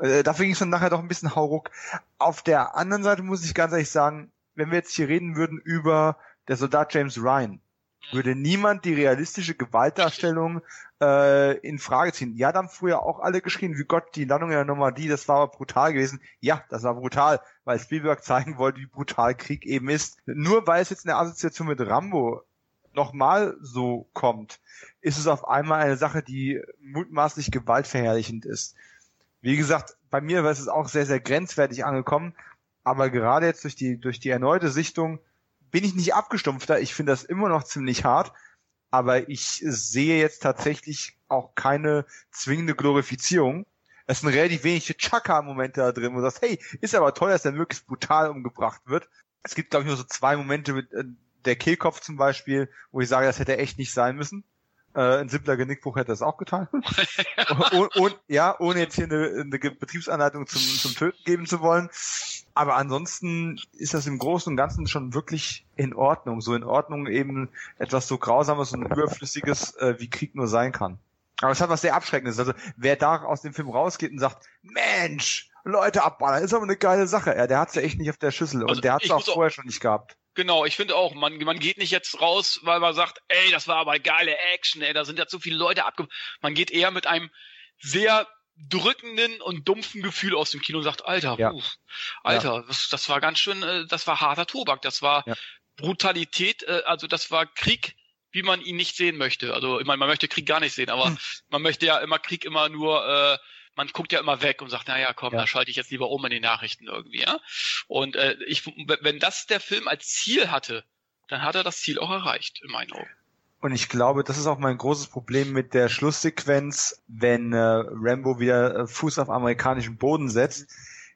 äh, dafür ging es dann nachher doch ein bisschen hauruck. Auf der anderen Seite muss ich ganz ehrlich sagen, wenn wir jetzt hier reden würden über der Soldat James Ryan, würde niemand die realistische Gewaltdarstellung äh, in Frage ziehen. Ja, dann früher auch alle geschrien, wie Gott, die Landung in der Normandie, das war aber brutal gewesen. Ja, das war brutal, weil Spielberg zeigen wollte, wie brutal Krieg eben ist. Nur weil es jetzt in der Assoziation mit Rambo nochmal so kommt, ist es auf einmal eine Sache, die mutmaßlich gewaltverherrlichend ist. Wie gesagt, bei mir war es auch sehr, sehr grenzwertig angekommen, aber gerade jetzt durch die, durch die erneute Sichtung bin ich nicht abgestumpfter. Ich finde das immer noch ziemlich hart, aber ich sehe jetzt tatsächlich auch keine zwingende Glorifizierung. Es sind relativ wenige Chaka-Momente da drin, wo du sagst, hey, ist aber toll, dass der möglichst brutal umgebracht wird. Es gibt, glaube ich, nur so zwei Momente mit äh, der Kehlkopf zum Beispiel, wo ich sage, das hätte echt nicht sein müssen. Äh, ein simpler Genickbruch hätte das auch getan. und, und, ja, ohne jetzt hier eine, eine Betriebsanleitung zum, zum Töten geben zu wollen. Aber ansonsten ist das im Großen und Ganzen schon wirklich in Ordnung. So in Ordnung eben etwas so Grausames und Überflüssiges, äh, wie Krieg nur sein kann. Aber es hat was sehr Abschreckendes. Also wer da aus dem Film rausgeht und sagt, Mensch, Leute abballern, ist aber eine geile Sache. Ja, der hat's ja echt nicht auf der Schüssel also und der hat's auch vorher auch, schon nicht gehabt. Genau, ich finde auch, man, man geht nicht jetzt raus, weil man sagt, ey, das war aber geile Action, ey, da sind ja zu viele Leute abge... Man geht eher mit einem sehr drückenden und dumpfen Gefühl aus dem Kino und sagt, Alter, ja. Puh, Alter, ja. das, das war ganz schön, äh, das war harter Tobak, das war ja. Brutalität, äh, also das war Krieg, wie man ihn nicht sehen möchte. Also ich meine, man möchte Krieg gar nicht sehen, aber hm. man möchte ja immer Krieg immer nur, äh, man guckt ja immer weg und sagt, naja, komm, ja. da schalte ich jetzt lieber um in den Nachrichten irgendwie, ja. Und äh, ich, wenn das der Film als Ziel hatte, dann hat er das Ziel auch erreicht, in meinen Augen. Und ich glaube, das ist auch mein großes Problem mit der Schlusssequenz, wenn äh, Rambo wieder äh, Fuß auf amerikanischem Boden setzt.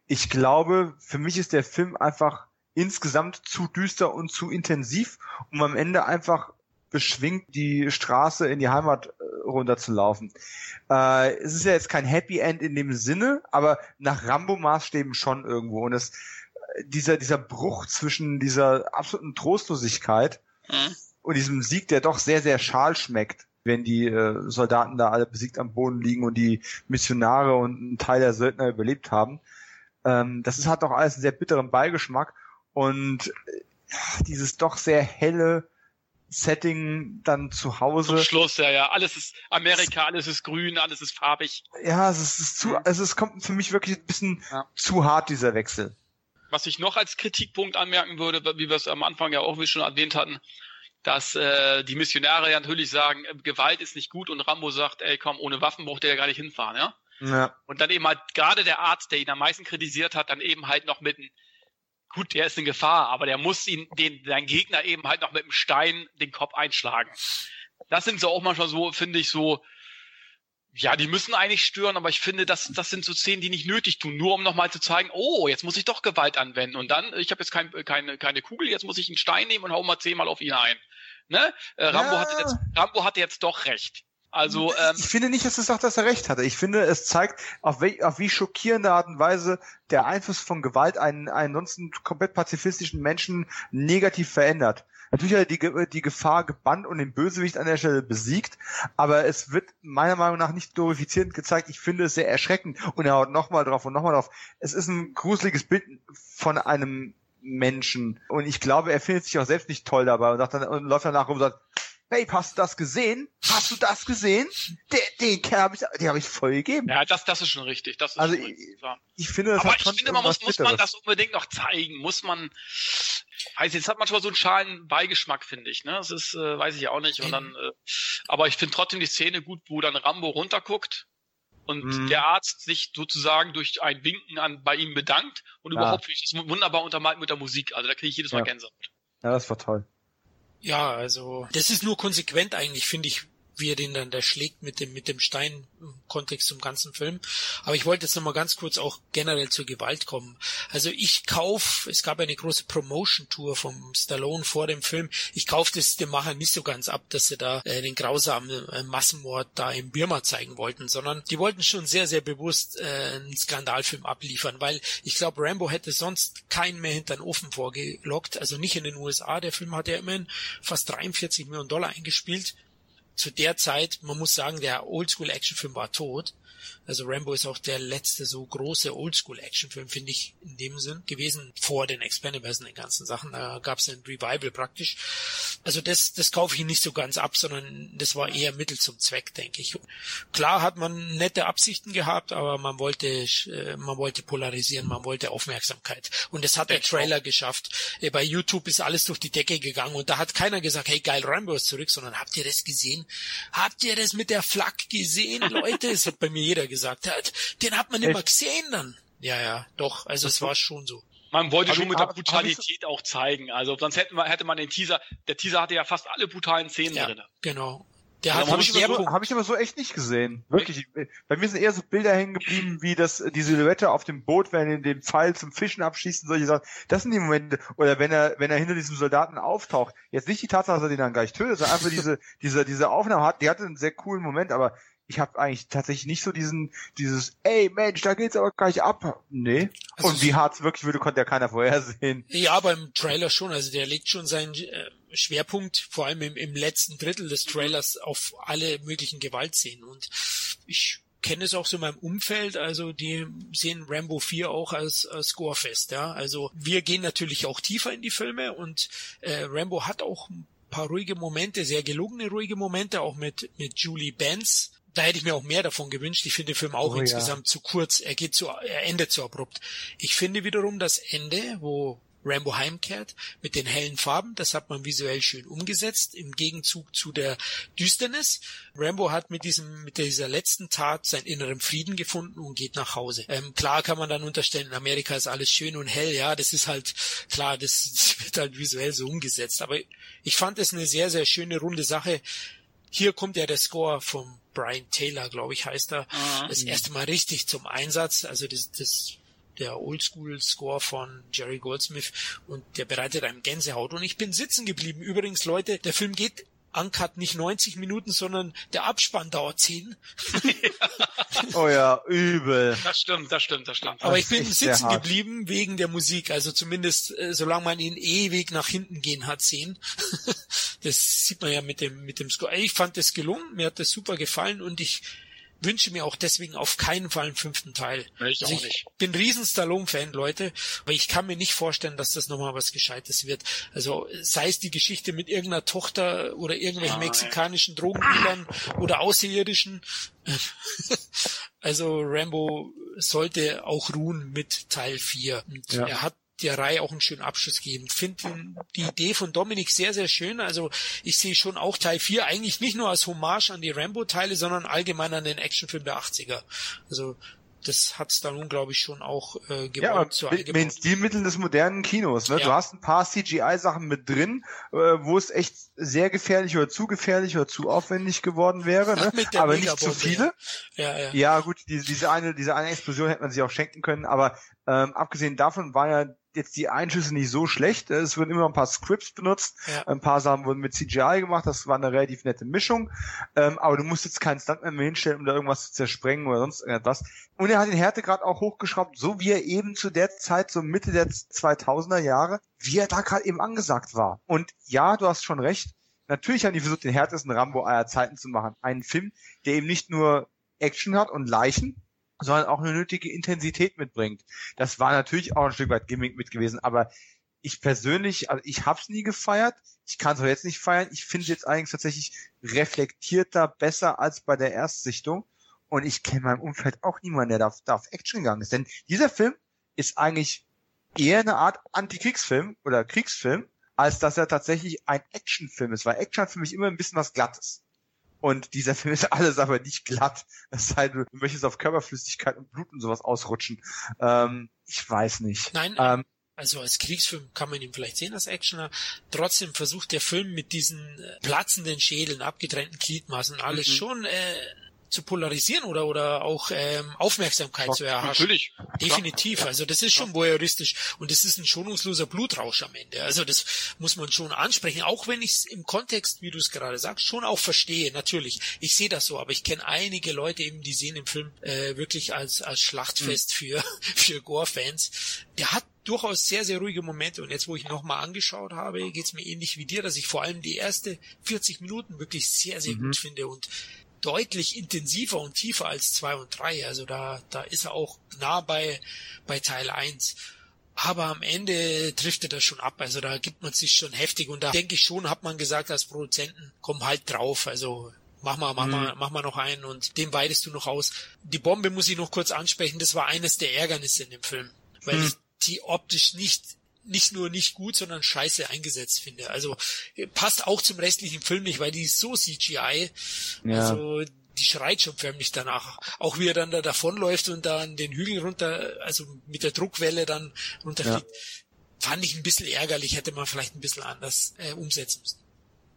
Ich glaube, für mich ist der Film einfach insgesamt zu düster und zu intensiv, um am Ende einfach beschwingt die Straße in die Heimat äh, runterzulaufen. Äh, es ist ja jetzt kein Happy End in dem Sinne, aber nach Rambo-Maßstäben schon irgendwo. Und es, äh, dieser, dieser Bruch zwischen dieser absoluten Trostlosigkeit mhm und diesem Sieg, der doch sehr, sehr schal schmeckt, wenn die äh, Soldaten da alle besiegt am Boden liegen und die Missionare und ein Teil der Söldner überlebt haben. Ähm, das ist, hat doch alles einen sehr bitteren Beigeschmack und äh, dieses doch sehr helle Setting dann zu Hause. Zum Schluss, ja, ja. Alles ist Amerika, alles ist grün, alles ist farbig. Ja, es ist, zu, mhm. es ist, kommt für mich wirklich ein bisschen ja. zu hart, dieser Wechsel. Was ich noch als Kritikpunkt anmerken würde, wie wir es am Anfang ja auch wie schon erwähnt hatten, dass äh, die Missionare ja natürlich sagen, äh, Gewalt ist nicht gut und Rambo sagt, ey komm, ohne Waffen braucht der ja gar nicht hinfahren, ja? ja. Und dann eben halt gerade der Arzt, der ihn am meisten kritisiert hat, dann eben halt noch mit einem, gut, der ist in Gefahr, aber der muss ihn, den, sein Gegner eben halt noch mit einem Stein den Kopf einschlagen. Das sind so auch manchmal so, finde ich, so, ja, die müssen eigentlich stören, aber ich finde, das, das sind so Szenen, die nicht nötig tun, nur um nochmal zu zeigen, oh, jetzt muss ich doch Gewalt anwenden. Und dann, ich habe jetzt kein, keine, keine Kugel, jetzt muss ich einen Stein nehmen und hau mal zehnmal auf ihn ein. Ne? Äh, Rambo, ja. hatte jetzt, Rambo hatte jetzt doch recht. Also ähm, ich finde nicht, dass es sagt, dass er recht hatte. Ich finde, es zeigt, auf, wie, auf wie schockierende Art und Weise der Einfluss von Gewalt einen, einen ansonsten komplett pazifistischen Menschen negativ verändert. natürlich hat er die, die Gefahr gebannt und den Bösewicht an der Stelle besiegt, aber es wird meiner Meinung nach nicht glorifizierend gezeigt. Ich finde es sehr erschreckend und er haut nochmal drauf und nochmal drauf. Es ist ein gruseliges Bild von einem Menschen und ich glaube, er findet sich auch selbst nicht toll dabei und, sagt dann, und läuft danach rum und sagt, Babe, hast du das gesehen? Hast du das gesehen? Den, den Kerl habe ich, den habe ich voll gegeben. Ja, das, das ist schon richtig. Das ist also ich, ich finde, das Aber ich finde, man muss, muss man das unbedingt noch zeigen. Muss man, weiß jetzt hat manchmal so einen schalen Beigeschmack, finde ich. Ne, das ist, äh, weiß ich auch nicht. Und dann, äh, aber ich finde trotzdem die Szene gut, wo dann Rambo runterguckt und Mhm. der Arzt sich sozusagen durch ein Winken an bei ihm bedankt und Ja. überhaupt finde ich das wunderbar untermalt mit der Musik. Also da kriege ich jedes Mal Ja. Gänsehaut. Ja, das war toll. Ja, also das ist nur konsequent eigentlich, finde ich, wie er den dann da schlägt mit dem mit dem Stein im Kontext zum ganzen Film. Aber ich wollte jetzt noch mal ganz kurz auch generell zur Gewalt kommen. Also ich kauf, es gab eine große Promotion Tour vom Stallone vor dem Film. Ich kauf das dem Macher nicht so ganz ab, dass sie da äh, den grausamen äh, Massenmord da in Birma zeigen wollten, sondern die wollten schon sehr sehr bewusst äh, einen Skandalfilm abliefern, weil ich glaube Rambo hätte sonst keinen mehr hinter den Ofen vorgelockt, also nicht in den USA. Der Film hat ja immerhin fast 43 Millionen Dollar eingespielt zu der Zeit, man muss sagen, der Oldschool-Actionfilm war tot. Also Rambo ist auch der letzte so große Oldschool-Actionfilm, finde ich, in dem Sinn gewesen, vor den Expendables und den ganzen Sachen. Da gab es ein Revival praktisch. Also das, das kaufe ich nicht so ganz ab, sondern das war eher Mittel zum Zweck, denke ich. Klar hat man nette Absichten gehabt, aber man wollte, äh, man wollte polarisieren, man wollte Aufmerksamkeit. Und das hat der Trailer geschafft. Äh, Bei YouTube ist alles durch die Decke gegangen und da hat keiner gesagt, hey geil, Rambo ist zurück, sondern habt ihr das gesehen? Habt ihr das mit der Flak gesehen, Leute? Es hat bei mir jeder gesagt. Hat, den hat man immer gesehen dann. Ja, ja, doch. Also es war schon so. Man wollte Hab schon ich- mit der hab- hab ich Brutalität auch zeigen. Also sonst hätten wir, hätte man den Teaser, der Teaser hatte ja fast alle brutalen Szenen Ja, drin. genau. Der hat Habe ich, so, hab ich aber so echt nicht gesehen. Wirklich. Bei mir sind eher so Bilder hängen geblieben, wie das, die Silhouette auf dem Boot, wenn er den Pfeil zum Fischen abschießt und solche Sachen. Das sind die Momente. Oder wenn er, wenn er hinter diesem Soldaten auftaucht. Jetzt nicht die Tatsache, dass er den dann gleich tötet, sondern einfach diese, diese, diese Aufnahme hat, die hatte einen sehr coolen Moment, aber ich habe eigentlich tatsächlich nicht so diesen, dieses, ey Mensch, da geht's aber gleich ab. Nee. Also und wie hart es wirklich würde, konnte ja keiner vorhersehen. Ja, beim Trailer schon. Also der legt schon seinen äh, Schwerpunkt, vor allem im, im letzten Drittel des Trailers, auf alle möglichen Gewaltszenen. Und ich kenne es auch so in meinem Umfeld, also die sehen Rambo 4 auch als, als Scorefest, ja. Also wir gehen natürlich auch tiefer in die Filme und äh, Rambo hat auch ein paar ruhige Momente, sehr gelungene ruhige Momente, auch mit, mit Julie Benz. Da hätte ich mir auch mehr davon gewünscht. Ich finde den Film auch Oh ja. insgesamt zu kurz. Er geht zu, er endet zu abrupt. Ich finde wiederum das Ende, wo Rambo heimkehrt mit den hellen Farben, das hat man visuell schön umgesetzt, im Gegenzug zu der Düsternis. Rambo hat mit diesem, mit dieser letzten Tat seinen inneren Frieden gefunden und geht nach Hause. Ähm, klar kann man dann unterstellen, in Amerika ist alles schön und hell, ja, das ist halt, klar, das, das wird halt visuell so umgesetzt. Aber ich fand es eine sehr, sehr schöne, runde Sache. Hier kommt ja der Score vom Brian Taylor, glaube ich, heißt er, Mhm. das erste Mal richtig zum Einsatz. Also das, das der Oldschool-Score von Jerry Goldsmith und der bereitet einem Gänsehaut. Und ich bin sitzen geblieben. Übrigens, Leute, der Film geht uncut nicht 90 Minuten, sondern der Abspann dauert 10. Oh ja, übel. Das stimmt, das stimmt, das stimmt. Aber Das ich bin sitzen geblieben wegen der Musik. Also zumindest, äh, solange man ihn ewig nach hinten gehen hat sehen. das sieht man ja mit dem, mit dem Score. Ich fand das gelungen. Mir hat das super gefallen und ich wünsche mir auch deswegen auf keinen Fall einen fünften Teil. Ich Also auch nicht. bin riesen Stallone-Fan, Leute, aber ich kann mir nicht vorstellen, dass das nochmal was Gescheites wird. Also sei es die Geschichte mit irgendeiner Tochter oder irgendwelchen Nein. mexikanischen Drogendealern oder Außerirdischen. Also Rambo sollte auch ruhen mit Teil 4. Und Ja. er hat der Reihe auch einen schönen Abschluss gegeben. Finde die Idee von Dominik sehr, sehr schön. Also ich sehe schon auch Teil 4 eigentlich nicht nur als Hommage an die Rambo-Teile, sondern allgemein an den Actionfilm der 80er. Also das hat Stallone, glaube ich, schon auch äh, gewollt Ja, so mit, mit den. Stilmitteln des modernen Kinos. Ne? Ja. Du hast ein paar CGI-Sachen mit drin, äh, wo es echt sehr gefährlich oder zu gefährlich oder zu aufwendig geworden wäre, ne? Aber nicht zu viele. Ja, ja. Ja, gut, diese, diese eine, diese eine Explosion hätte man sich auch schenken können, aber ähm, abgesehen davon war ja jetzt die Einschüsse nicht so schlecht. Es wurden immer ein paar Scripts benutzt, Ja. ein paar Sachen wurden mit CGI gemacht, das war eine relativ nette Mischung. Ähm, aber du musst jetzt keinen Stuntman mehr hinstellen, um da irgendwas zu zersprengen oder sonst irgendwas. Und er hat den Härtegrad auch hochgeschraubt, so wie er eben zu der Zeit, so Mitte der 2000er Jahre, wie er da gerade eben angesagt war. Und ja, du hast schon recht. Natürlich haben die versucht, den härtesten Rambo aller Zeiten zu machen. Einen Film, der eben nicht nur Action hat und Leichen, sondern auch eine nötige Intensität mitbringt. Das war natürlich auch ein Stück weit Gimmick mit gewesen, aber ich persönlich, also ich hab's nie gefeiert, ich kann es auch jetzt nicht feiern. Ich finde es jetzt eigentlich tatsächlich reflektierter, besser als bei der Erstsichtung. Und ich kenne in meinem Umfeld auch niemanden, der da, da auf Action gegangen ist. Denn dieser Film ist eigentlich eher eine Art Antikriegsfilm oder Kriegsfilm, als dass er tatsächlich ein Actionfilm ist. Weil Action hat für mich immer ein bisschen was Glattes. Und dieser Film ist alles aber nicht glatt. Es sei denn, du möchtest auf Körperflüssigkeit und Blut und sowas ausrutschen. Ähm, ich weiß nicht. Nein, Ähm, also als Kriegsfilm kann man ihn vielleicht sehen als Actioner. Trotzdem versucht der Film mit diesen äh, platzenden Schädeln, abgetrennten Gliedmaßen alles Mhm. schon äh, zu polarisieren oder oder auch ähm, Aufmerksamkeit zu erhaschen. Natürlich. Definitiv. Also das ist schon voyeuristisch und das ist ein schonungsloser Blutrausch am Ende. Also das muss man schon ansprechen, auch wenn ich es im Kontext, wie du es gerade sagst, schon auch verstehe. Natürlich, ich sehe das so, aber ich kenne einige Leute eben, die sehen den Film äh, wirklich als als Schlachtfest für für Gore-Fans. Der hat durchaus sehr, sehr ruhige Momente und jetzt, wo ich nochmal angeschaut habe, geht's mir ähnlich wie dir, dass ich vor allem die erste 40 Minuten wirklich sehr, sehr gut finde und deutlich intensiver und tiefer als zwei und drei. Also da, da ist er auch nah bei, bei Teil eins. Aber am Ende trifft er das schon ab. Also da gibt man sich schon heftig. Und da denke ich schon, hat man gesagt als Produzenten, komm halt drauf. Also mach mal, mach mal, mach mal noch einen und den weidest du noch aus. Die Bombe muss ich noch kurz ansprechen. Das war eines der Ärgernisse in dem Film. Weil ich die optisch nicht nicht nur nicht gut, sondern scheiße eingesetzt finde. Also äh, passt auch zum restlichen Film nicht, weil die ist so CGI. Ja. Also die schreit schon förmlich danach. Auch wie er dann da davonläuft und dann den Hügel runter, also mit der Druckwelle dann runterfliegt, fand ich ein bisschen ärgerlich, hätte man vielleicht ein bisschen anders äh, umsetzen müssen.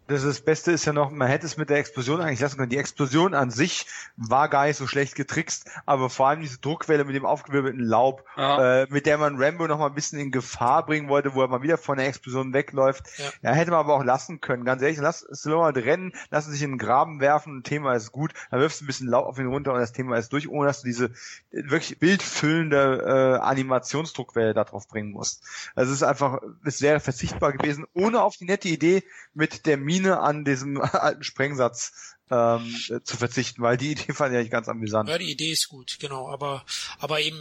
Das, ist das Beste ist ja noch, man hätte es mit der Explosion eigentlich lassen können. Die Explosion an sich war gar nicht so schlecht getrickst, aber vor allem diese Druckwelle mit dem aufgewirbelten Laub, Ja. äh, mit der man Rambo noch mal ein bisschen in Gefahr bringen wollte, wo er mal wieder von der Explosion wegläuft. Ja. Ja, hätte man aber auch lassen können. Ganz ehrlich, lass Stallone rennen, lass ihn sich in den Graben werfen, Thema ist gut, dann wirfst du ein bisschen Laub auf ihn runter und das Thema ist durch, ohne dass du diese äh, wirklich bildfüllende äh, Animationsdruckwelle da drauf bringen musst. Also es ist einfach, es wäre verzichtbar gewesen, ohne auf die nette Idee mit der Mine an diesem alten Sprengsatz ähm, äh, zu verzichten, weil die Idee fand ich eigentlich ganz amüsant. Ja, die Idee ist gut, genau, aber aber eben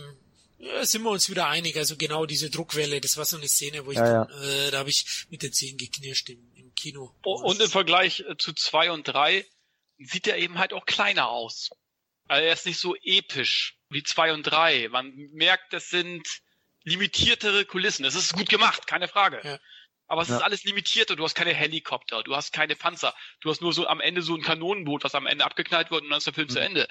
ja, sind wir uns wieder einig, also genau diese Druckwelle, das war so eine Szene, wo ich Ja, dann, äh, da habe ich mit den Zähnen geknirscht im, im Kino. Oh, Und im Vergleich äh, zu zwei und drei sieht er eben halt auch kleiner aus. Also er ist nicht so episch wie zwei und drei. Man merkt, das sind limitiertere Kulissen. Es ist gut gemacht, keine Frage. Ja. Aber es Ja. ist alles limitierter. Du hast keine Helikopter, du hast keine Panzer, du hast nur so am Ende so ein Kanonenboot, was am Ende abgeknallt wird und dann ist der Film zu Ende.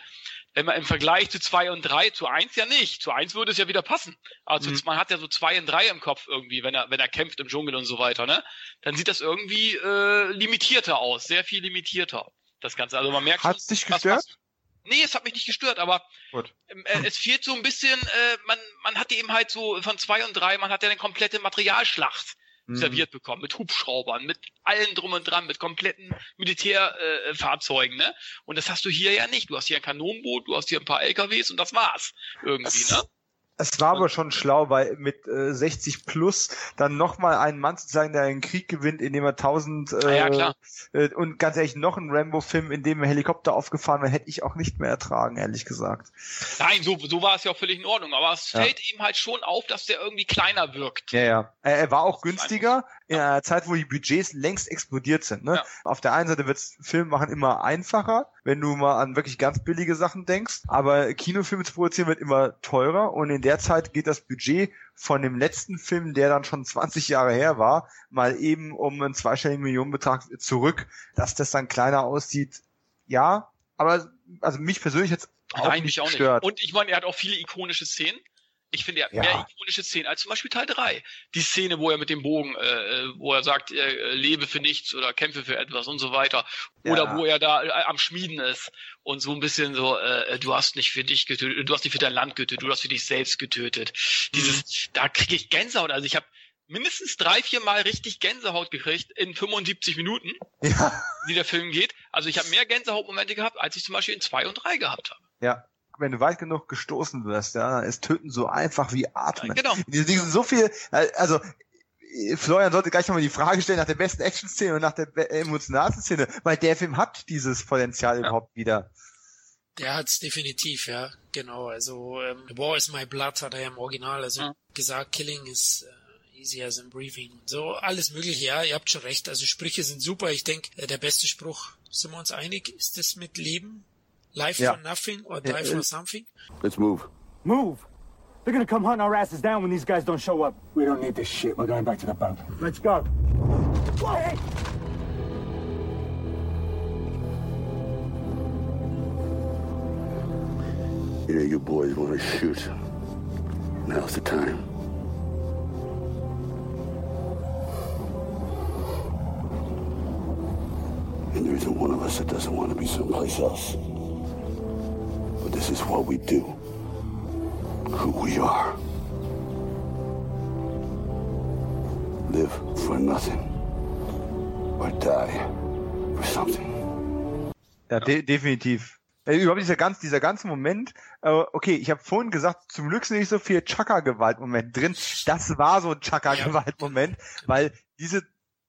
Wenn man im Vergleich zu zwei und drei, zu eins ja nicht. Zu eins würde es ja wieder passen. Also Mhm. man hat ja so zwei und drei im Kopf irgendwie, wenn er, wenn er kämpft im Dschungel und so weiter, ne? Dann sieht das irgendwie äh, limitierter aus, sehr viel limitierter. Das Ganze. Also man merkt Hat's dich was- gestört? was- Nee, es hat mich nicht gestört, aber ähm, äh, es fehlt so ein bisschen, äh, man, man hat eben halt so von zwei und drei, man hat ja eine komplette Materialschlacht Mhm. serviert bekommen, mit Hubschraubern, mit allen drum und dran, mit kompletten Militärfahrzeugen, äh, ne? Und das hast du hier ja nicht. Du hast hier ein Kanonenboot, du hast hier ein paar LKWs und das war's. Irgendwie, ne? Es war aber schon schlau, weil mit äh, 60 plus dann nochmal einen Mann zu zeigen, der einen Krieg gewinnt, indem er 1000 äh, Ah ja, klar. Äh, und ganz ehrlich, noch ein Rambo-Film, in dem ein Helikopter aufgefahren wird, hätte ich auch nicht mehr ertragen, ehrlich gesagt. Nein, so, so war es ja auch völlig in Ordnung. Aber es Ja. fällt eben halt schon auf, dass der irgendwie kleiner wirkt. Ja, ja. Er, er war auch günstiger in einer Zeit, wo die Budgets längst explodiert sind. Ne? Ja. Auf der einen Seite wird's Film machen immer einfacher, wenn du mal an wirklich ganz billige Sachen denkst, aber Kinofilme zu produzieren wird immer teurer und in der Zeit geht das Budget von dem letzten Film, der dann schon 20 Jahre her war, mal eben um einen zweistelligen Millionenbetrag zurück, dass das dann kleiner aussieht. Ja, aber also mich persönlich jetzt auch Nein, nicht mich auch nicht. gestört. Und ich meine, er hat auch viele ikonische Szenen. Ich finde ja, ja, mehr ikonische Szenen als zum Beispiel Teil 3. Die Szene, wo er mit dem Bogen, äh, wo er sagt, äh, lebe für nichts oder kämpfe für etwas und so weiter. Oder ja. wo er da äh, am Schmieden ist und so ein bisschen so, äh, du hast nicht für dich getötet, du hast nicht für dein Land getötet, du hast für dich selbst getötet. Dieses, mhm. da kriege ich Gänsehaut. Also ich habe mindestens drei, vier Mal richtig Gänsehaut gekriegt in 75 Minuten, ja. wie der Film geht. Also ich habe mehr Gänsehautmomente gehabt, als ich zum Beispiel in zwei und drei gehabt habe. Ja, wenn du weit genug gestoßen wirst, ja, ist Töten so einfach wie Atmen. Genau. Die, die sind so viel, also Florian sollte gleich nochmal die Frage stellen nach der besten Action-Szene und nach der emotionalsten Szene, weil der Film hat dieses Potenzial ja. überhaupt wieder. Der hat's definitiv, ja, genau. Also ähm, War is my blood hat er ja im Original also ja. gesagt, Killing is uh, easier than breathing. So alles mögliche, ja, ihr habt schon recht. Also Sprüche sind super. Ich denke, äh, der beste Spruch, sind wir uns einig, ist das mit Leben Life yeah. for nothing or die yeah, for something? Let's move. Move? They're gonna come hunting our asses down when these guys don't show up. We don't need this shit. We're going back to the boat. Let's go. Whoa! Hey. You know, you boys want to shoot. Now's the time. And there isn't one of us that doesn't want to be someplace else. This is what we do. Who we are. Live for nothing. Or die for something. Ja, de definitiv. Äh, überhaupt dieser ganz, dieser ganze Moment, äh, okay, ich habe vorhin gesagt, zum Glück sind nicht so viel Chaka-Gewalt-Moment drin. Das war so ein Chaka-Gewalt-Moment, weil diese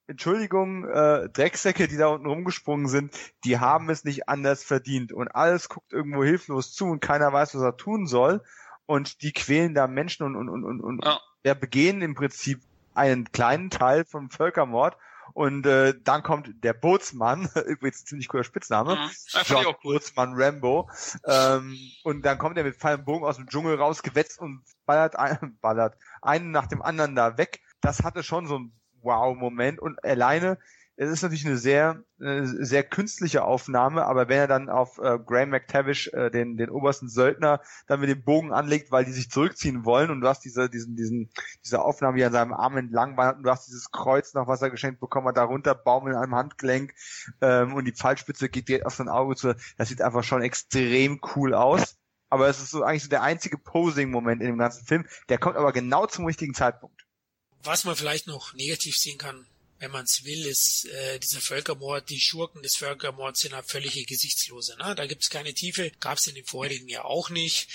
Entschuldigung, äh, Drecksäcke, die da unten rumgesprungen sind, die haben es nicht anders verdient. Und alles guckt irgendwo hilflos zu und keiner weiß, was er tun soll. Und die quälen da Menschen und, und, und, und, ja. ja, begehen im Prinzip einen kleinen Teil vom Völkermord. Und äh, dann kommt der Bootsmann, übrigens ein ziemlich cooler Spitzname, mhm. John cool. Bootsmann Rambo. Ähm, und dann kommt er mit Pfeil und Bogen aus dem Dschungel raus, gewetzt und ballert, ein, ballert einen nach dem anderen da weg. Das hatte schon so ein Wow-Moment und alleine, es ist natürlich eine sehr, sehr künstliche Aufnahme, aber wenn er dann auf äh, Graham McTavish, äh, den, den obersten Söldner, dann mit dem Bogen anlegt, weil die sich zurückziehen wollen und du hast diese, diesen, diesen, diese Aufnahme, die an seinem Arm entlang wandert und du hast dieses Kreuz noch, was er geschenkt bekommen hat, darunter Baum in einem Handgelenk ähm, und die Pfeilspitze geht direkt auf sein Auge zu. Das sieht einfach schon extrem cool aus. Aber es ist so eigentlich so der einzige Posing-Moment in dem ganzen Film. Der kommt aber genau zum richtigen Zeitpunkt. Was man vielleicht noch negativ sehen kann, wenn man es will, ist äh, dieser Völkermord, die Schurken des Völkermords sind halt völlige Gesichtslose. Ne? Da gibt es keine Tiefe, gab es in dem vorherigen Jahr auch nicht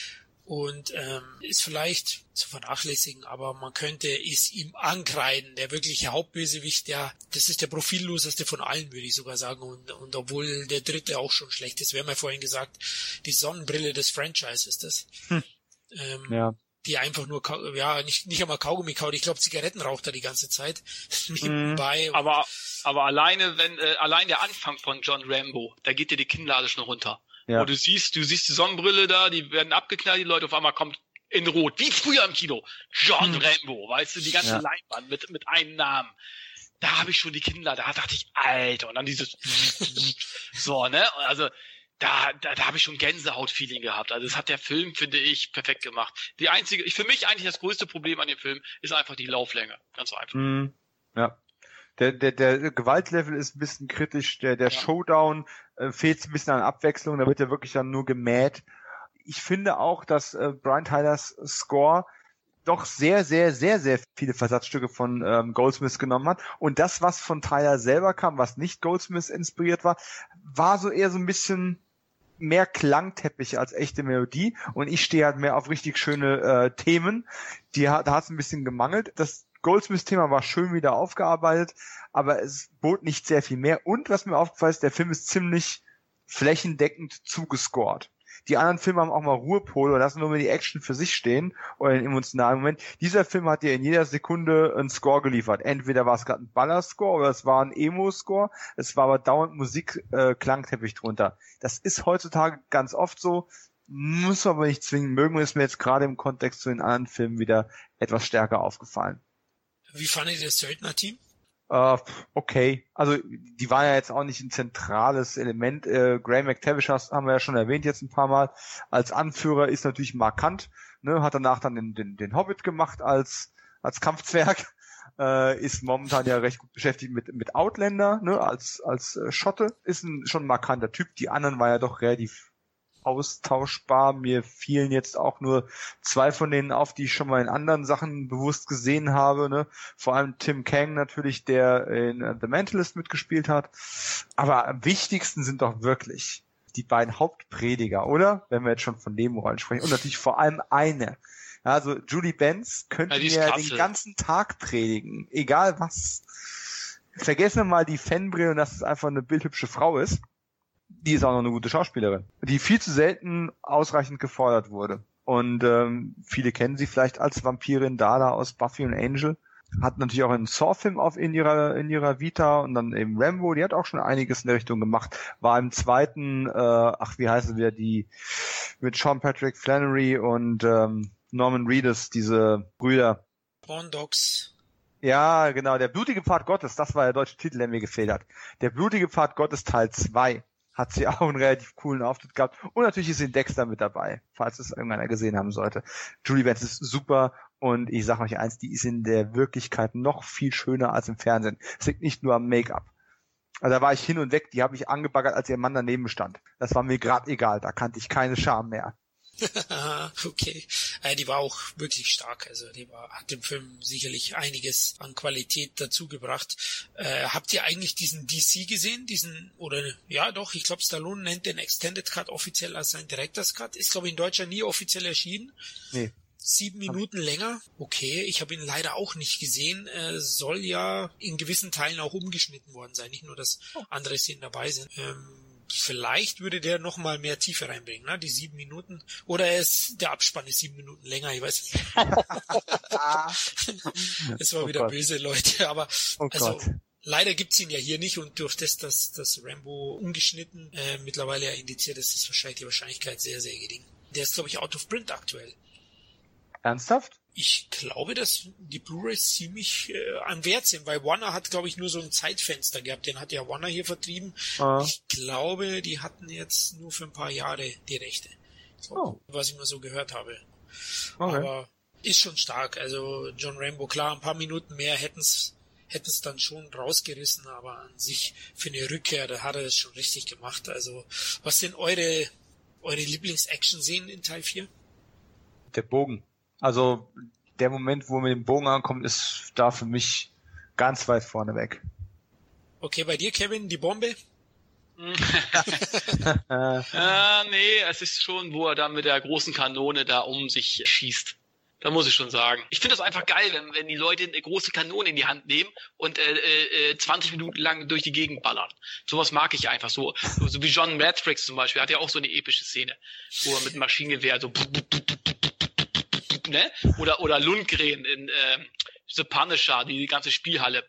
und ähm, ist vielleicht zu vernachlässigen, aber man könnte es ihm ankreiden. Der wirkliche Hauptbösewicht, der, das ist der profilloseste von allen, würde ich sogar sagen. Und, und obwohl der dritte auch schon schlecht ist, wir haben ja vorhin gesagt, die Sonnenbrille des Franchises das. Hm. Ähm, ja die einfach nur, ja, nicht, nicht einmal Kaugummi kaut. Ich glaube, Zigaretten raucht er die ganze Zeit nebenbei. Mhm. Aber, aber alleine, wenn, äh, allein der Anfang von John Rambo, da geht dir die Kinnlade schon runter. Ja. Wo du siehst, du siehst die Sonnenbrille da, die werden abgeknallt, die Leute auf einmal kommt in Rot, wie früher im Kino. John mhm. Rambo, weißt du, die ganze ja. Leinwand mit, mit einem Namen. Da habe ich schon die Kinnlade, da dachte ich, Alter, und dann dieses so, ne? Also da, da, da habe ich schon Gänsehaut-Feeling gehabt. Also das hat der Film, finde ich, perfekt gemacht. Die einzige, ich, für mich eigentlich das größte Problem an dem Film ist einfach die Lauflänge. Ganz einfach. Mm, ja. Der, der, der Gewaltlevel ist ein bisschen kritisch, der, der ja. Showdown äh, fehlt ein bisschen an Abwechslung, da wird er wirklich dann nur gemäht. Ich finde auch, dass äh, Brian Tylers Score doch sehr, sehr, sehr, sehr viele Versatzstücke von ähm, Goldsmith genommen hat. Und das, was von Tyler selber kam, was nicht Goldsmith inspiriert war, war so eher so ein bisschen mehr Klangteppich als echte Melodie und ich stehe halt mehr auf richtig schöne äh, Themen. Die, da hat es ein bisschen gemangelt. Das Goldsmith-Thema war schön wieder aufgearbeitet, aber es bot nicht sehr viel mehr. Und was mir aufgefallen ist, der Film ist ziemlich flächendeckend zugescored. Die anderen Filme haben auch mal Ruhepole und lassen nur mal die Action für sich stehen oder den emotionalen Moment. Dieser Film hat dir in jeder Sekunde einen Score geliefert. Entweder war es gerade ein Ballerscore oder es war ein Emo-Score. Es war aber dauernd Musik, äh, drunter. Das ist heutzutage ganz oft so. Muss aber nicht zwingen mögen, ist mir jetzt gerade im Kontext zu den anderen Filmen wieder etwas stärker aufgefallen. Wie fandet ihr das Söldner-Team? Äh, okay, also die war ja jetzt auch nicht ein zentrales Element. Äh, Graham McTavish haben wir ja schon erwähnt jetzt ein paar Mal. Als Anführer ist natürlich markant. Ne? Hat danach dann den, den, den Hobbit gemacht als als Kampfzwerg. Äh, ist momentan ja recht gut beschäftigt mit mit Outlander, ne? als als äh, Schotte. Ist ein schon markanter Typ. Die anderen war ja doch relativ austauschbar. Mir fielen jetzt auch nur zwei von denen auf, die ich schon mal in anderen Sachen bewusst gesehen habe. Ne? Vor allem Tim Kang natürlich, der in The Mentalist mitgespielt hat. Aber am wichtigsten sind doch wirklich die beiden Hauptprediger, oder? Wenn wir jetzt schon von Nebenrollen sprechen. Und natürlich vor allem eine. Also Julie Benz könnte ja, mir den ganzen Tag predigen, egal was. Vergessen wir mal die Fanbrille und dass es einfach eine bildhübsche Frau ist die ist auch noch eine gute Schauspielerin, die viel zu selten ausreichend gefordert wurde. Und ähm, viele kennen sie vielleicht als Vampirin Dada aus Buffy und Angel. Hat natürlich auch einen Saw-Film auf in ihrer in ihrer Vita und dann eben Rambo, die hat auch schon einiges in der Richtung gemacht. War im zweiten, äh, ach wie heißen wir die mit Sean Patrick Flannery und ähm, Norman Reedus, diese Brüder. Porn Dogs. Ja, genau, der blutige Pfad Gottes, das war der deutsche Titel, der mir gefehlt hat. Der blutige Pfad Gottes Teil 2 hat sie auch einen relativ coolen Auftritt gehabt. Und natürlich ist sie Dexter mit dabei, falls es irgendeiner gesehen haben sollte. Julie Benz ist super und ich sage euch eins, die ist in der Wirklichkeit noch viel schöner als im Fernsehen. Es liegt nicht nur am Make-up. Also da war ich hin und weg, die habe ich angebaggert, als ihr Mann daneben stand. Das war mir gerade egal, da kannte ich keine Scham mehr. okay. Äh, die war auch wirklich stark. Also die war, hat dem Film sicherlich einiges an Qualität dazugebracht. Äh, habt ihr eigentlich diesen DC gesehen? Diesen, oder ja doch, ich glaube Stallone nennt den Extended Cut offiziell als sein Director's Cut. Ist, glaube ich, in Deutschland nie offiziell erschienen. Nee. Sieben Minuten länger. Okay, ich habe ihn leider auch nicht gesehen. Äh, soll ja in gewissen Teilen auch umgeschnitten worden sein. Nicht nur, dass oh. andere Szenen dabei sind. Ähm, vielleicht würde der noch mal mehr Tiefe reinbringen, ne? Die sieben Minuten. Oder er ist, der Abspann ist sieben Minuten länger, ich weiß nicht. es war oh wieder Gott. böse Leute, aber oh also Gott. leider gibt's ihn ja hier nicht und durch das, dass das Rambo umgeschnitten äh, mittlerweile ja indiziert ist, ist wahrscheinlich die Wahrscheinlichkeit sehr, sehr gering. Der ist, glaube ich, out of print aktuell. Ernsthaft? Ich glaube, dass die Blu-rays ziemlich äh, an Wert sind, weil Warner hat, glaube ich, nur so ein Zeitfenster gehabt. Den hat ja Warner hier vertrieben. Ah. Ich glaube, die hatten jetzt nur für ein paar Jahre die Rechte. So, oh. Was ich mal so gehört habe. Okay. Aber ist schon stark. Also John Rambo, klar, ein paar Minuten mehr hätten's hätten es dann schon rausgerissen, aber an sich für eine Rückkehr, da hat er es schon richtig gemacht. Also, was sind eure, eure Lieblings-Action-Szenen in Teil 4? Der Bogen. Also der Moment, wo man mit dem Bogen ankommt, ist da für mich ganz weit vorne weg. Okay, bei dir, Kevin, die Bombe? ah, nee, es ist schon, wo er da mit der großen Kanone da um sich schießt. Da muss ich schon sagen. Ich finde das einfach geil, wenn, wenn die Leute eine große Kanone in die Hand nehmen und äh, äh, 20 Minuten lang durch die Gegend ballern. Sowas mag ich einfach so. So, so wie John Matrix zum Beispiel, hat ja auch so eine epische Szene, wo er mit dem Maschinengewehr so ne? Oder, oder Lundgren in äh, The Punisher, die, die ganze Spielhalle.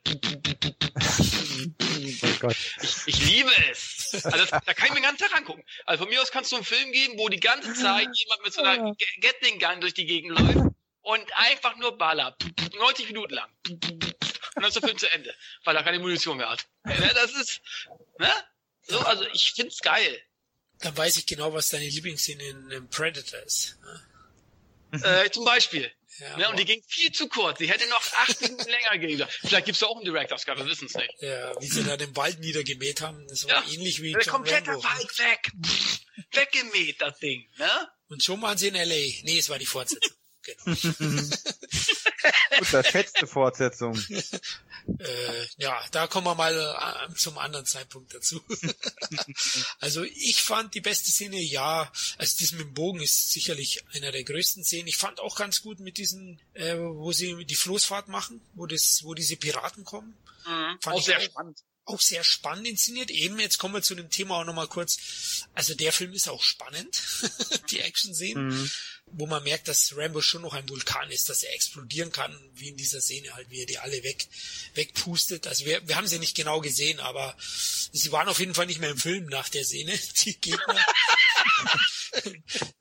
Oh ich, ich liebe es. Also das, da kann ich mir den ganzen Tag angucken. Also von mir aus kannst du einen Film geben, wo die ganze Zeit jemand mit so einer Gatling-Gun durch die Gegend läuft und einfach nur ballert. 90 Minuten lang. Und dann ist der Film zu Ende, weil er keine Munition mehr hat. Ne, das ist, ne? So, also ich find's geil. Dann weiß ich genau, was deine Lieblingsszene in, in Predator ist. Ne? Äh, zum Beispiel. Ja, ne, und die ging viel zu kurz. Die hätte noch acht Minuten länger gehen Vielleicht gibt's da auch einen Director's Cut, wir wissen es nicht. Ja, wie sie da den Wald niedergemäht haben, das war ja. ähnlich wie Der komplette Wald weg. Weggemäht, das Ding, ne? Und schon waren sie in L.A. Nee, es war die Fortsetzung. Genau. Unterschätzte Fortsetzung. äh, ja, da kommen wir mal äh, zum anderen Zeitpunkt dazu. also ich fand die beste Szene, ja, also das mit dem Bogen ist sicherlich einer der größten Szenen. Ich fand auch ganz gut mit diesen, äh, wo sie die Floßfahrt machen, wo das, wo diese Piraten kommen. Mhm, fand auch sehr auch, spannend auch sehr spannend inszeniert. Eben, jetzt kommen wir zu dem Thema auch nochmal kurz. Also der Film ist auch spannend, die Action-Szenen, mhm. Wo man merkt, dass Rambo schon noch ein Vulkan ist, dass er explodieren kann, wie in dieser Szene halt, wie er die alle weg, wegpustet. Also wir, wir haben sie nicht genau gesehen, aber sie waren auf jeden Fall nicht mehr im Film nach der Szene, die Gegner.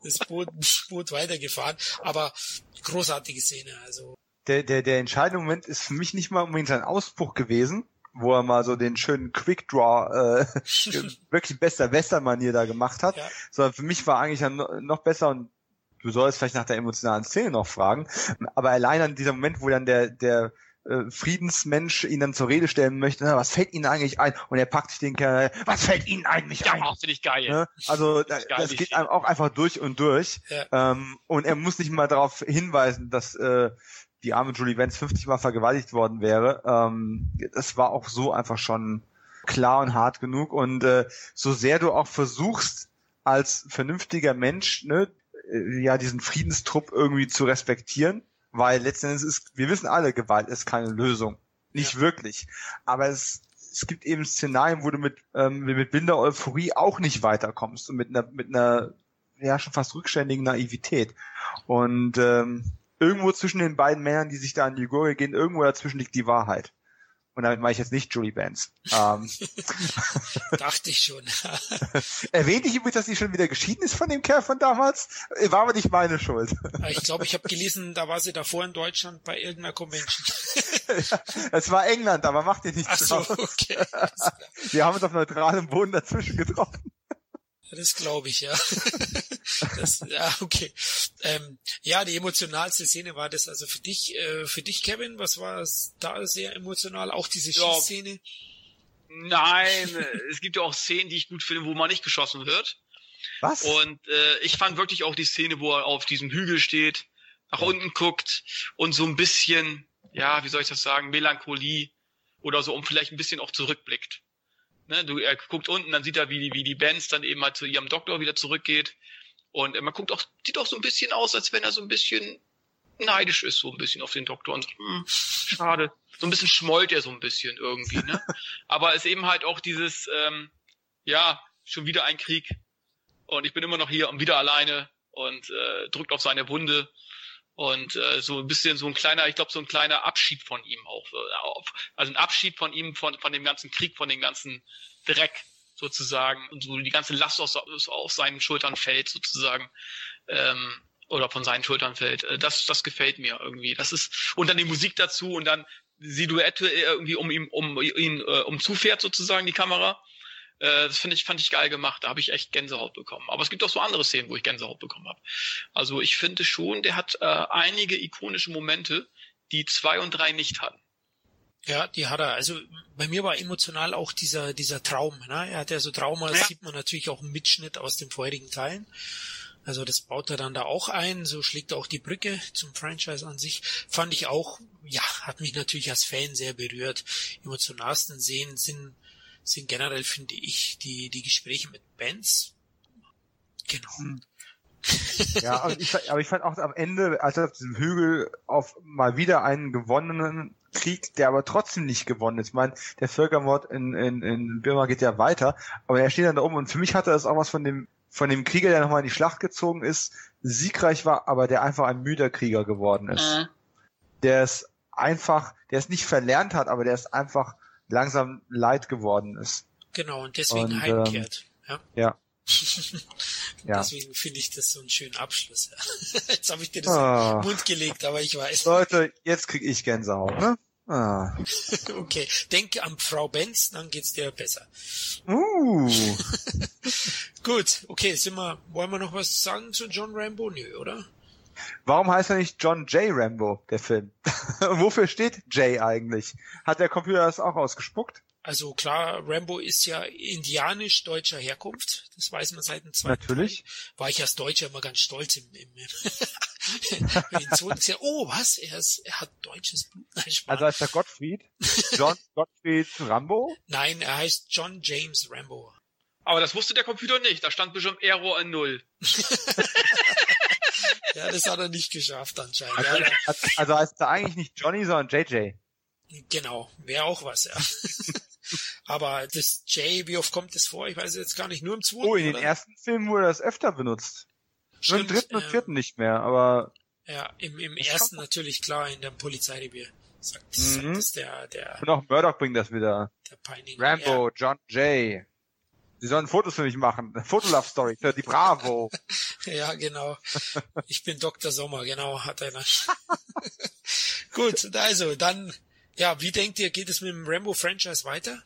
das Boot, Boot weitergefahren, aber großartige Szene, also der, der, der entscheidende Moment ist für mich nicht mal unbedingt sein Ausbruch gewesen, wo er mal so den schönen Quick Draw äh, wirklich bester Western-Manier da gemacht hat, Ja. sondern für mich war eigentlich noch besser und du sollst vielleicht nach der emotionalen Szene noch fragen, aber allein an dieser Moment, wo dann der, der äh, Friedensmensch ihn dann zur Rede stellen möchte, na, was fällt Ihnen eigentlich ein? Und er packt sich den Kerl, was fällt Ihnen eigentlich ein? Ja, finde ich geil. Ne? Also da, ist geil, das geht einem auch einfach durch und durch. Ja. Ähm, und er muss nicht mal darauf hinweisen, dass äh, die arme Julie Vance 50 Mal vergewaltigt worden wäre. Ähm, das war auch so einfach schon klar und hart genug. Und äh, so sehr du auch versuchst, als vernünftiger Mensch, ne, ja, diesen Friedenstrupp irgendwie zu respektieren, weil letztendlich ist, wir wissen alle, Gewalt ist keine Lösung. Nicht wirklich. Aber es, es gibt eben Szenarien, wo du mit, ähm, mit blinder Euphorie auch nicht weiterkommst und mit einer, mit einer, ja, schon fast rückständigen Naivität. Und ähm, irgendwo zwischen den beiden Männern, die sich da an die Gurgel gehen, irgendwo dazwischen liegt die Wahrheit. Und damit meine ich jetzt nicht Julie Vance. Ähm, Dachte ich schon. erwähnte ich übrigens, dass sie schon wieder geschieden ist von dem Kerl von damals? War aber nicht meine Schuld. ich glaube, ich habe gelesen, da war sie davor in Deutschland bei irgendeiner Convention. Es war England, aber macht ihr nichts Ach so, draus. okay. Wir haben uns auf neutralem Boden dazwischen getroffen. Das glaube ich, ja. Das, ja, okay. Ähm, ja, die emotionalste Szene war das also für dich, äh, für dich, Kevin, was war es da sehr emotional? Auch diese Ja. Schießszene? Nein, äh, es gibt ja auch Szenen, die ich gut finde, wo man nicht geschossen wird. Was? Und äh, ich fand wirklich auch die Szene, wo er auf diesem Hügel steht, nach unten guckt und so ein bisschen, ja, wie soll ich das sagen, Melancholie oder so, um vielleicht ein bisschen auch zurückblickt. Ne, du, er guckt unten, dann sieht er, wie die, wie die Benz dann eben halt zu ihrem Doktor wieder zurückgeht. Und äh, man guckt auch, sieht auch so ein bisschen aus, als wenn er so ein bisschen neidisch ist, so ein bisschen auf den Doktor und sagt, hm, schade. So ein bisschen schmollt er so ein bisschen irgendwie, ne? Aber es ist eben halt auch dieses, ähm, ja, schon wieder ein Krieg und ich bin immer noch hier und wieder alleine und äh, drückt auf seine Wunde und äh, so ein bisschen so ein kleiner, ich glaube so ein kleiner Abschied von ihm auch, äh, also ein Abschied von ihm von von dem ganzen Krieg, von dem ganzen Dreck sozusagen und so die ganze Last aus, aus, auf seinen Schultern fällt sozusagen ähm, oder von seinen Schultern fällt. Äh, Das das gefällt mir irgendwie. Das ist und dann die Musik dazu und dann die Duette irgendwie um ihn um ihn äh, um zufährt sozusagen die Kamera. Äh, das finde ich, fand ich geil gemacht. Da habe ich echt Gänsehaut bekommen. Aber es gibt auch so andere Szenen, wo ich Gänsehaut bekommen habe. Also ich finde schon, der hat äh, einige ikonische Momente, die zwei und drei nicht hatten. Ja, die hat er. Also bei mir war emotional auch dieser dieser Traum. Ne? Er hat ja so Trauma, das Ja. sieht man natürlich auch im Mitschnitt aus den vorherigen Teilen. Also das baut er dann da auch ein, so schlägt er auch die Brücke zum Franchise an sich. Fand ich auch, ja, hat mich natürlich als Fan sehr berührt. Emotionalsten Szenen sind, sind generell, finde ich, die, die Gespräche mit Bands. Genau. Hm. Ja, aber ich, fand- aber ich fand auch am Ende, als er auf diesem Hügel auf mal wieder einen gewonnenen Krieg, der aber trotzdem nicht gewonnen ist. Ich meine, der Völkermord in, in, in Birma geht ja weiter, aber er steht dann da oben und für mich hatte das auch was von dem von dem Krieger, der nochmal in die Schlacht gezogen ist, siegreich war, aber der einfach ein müder Krieger geworden ist. Der es einfach, der es nicht verlernt hat, aber der es einfach langsam leid geworden ist. Genau, und deswegen Und, heimkehrt. ja. Ja. Ja. Deswegen finde ich das so einen schönen Abschluss. Jetzt habe ich dir das Ah. in den Mund gelegt, aber ich weiß. Leute, jetzt krieg ich Gänsehaut, ne? Ah. Okay, denk an Frau Benz, dann geht's dir besser. Uh. Gut, okay, sind wir, wollen wir noch was sagen zu John Rambo? Nö, oder? Warum heißt er nicht John J. Rambo, der Film? Wofür steht J eigentlich? Hat der Computer das auch ausgespuckt? Also klar, Rambo ist ja indianisch-deutscher Herkunft. Das weiß man seit dem zweiten Natürlich. Teil. War ich als Deutscher immer ganz stolz im, im, im im zweiten Jahr. Oh, was? Er, ist, er hat deutsches Blut. Nein. Also heißt er Gottfried? John Gottfried Rambo? Nein, er heißt John James Rambo. Aber das wusste der Computer nicht. Da stand bestimmt Error in Null. Ja, das hat er nicht geschafft anscheinend. Also, also- also heißt er eigentlich nicht Johnny, sondern JJ. Genau, wäre auch was, ja. Aber das J, wie oft kommt das vor? Ich weiß jetzt gar nicht. Nur im zweiten, Oh, in den oder? ersten Filmen wurde das öfter benutzt. Nur im Stimmt, dritten und ja. vierten nicht mehr, aber Ja, im, im ersten natürlich klar, in der Polizeirevier. Sagt, Mhm. sagt es der, der, und auch Murdoch bringt das wieder. der Peiniger. Rambo, John J. Sie sollen Fotos für mich machen. Fotolove-Story für die Bravo. ja, genau. Ich bin Dr. Sommer, genau, hat einer. Gut, also dann, ja, wie denkt ihr, geht es mit dem Rambo-Franchise weiter?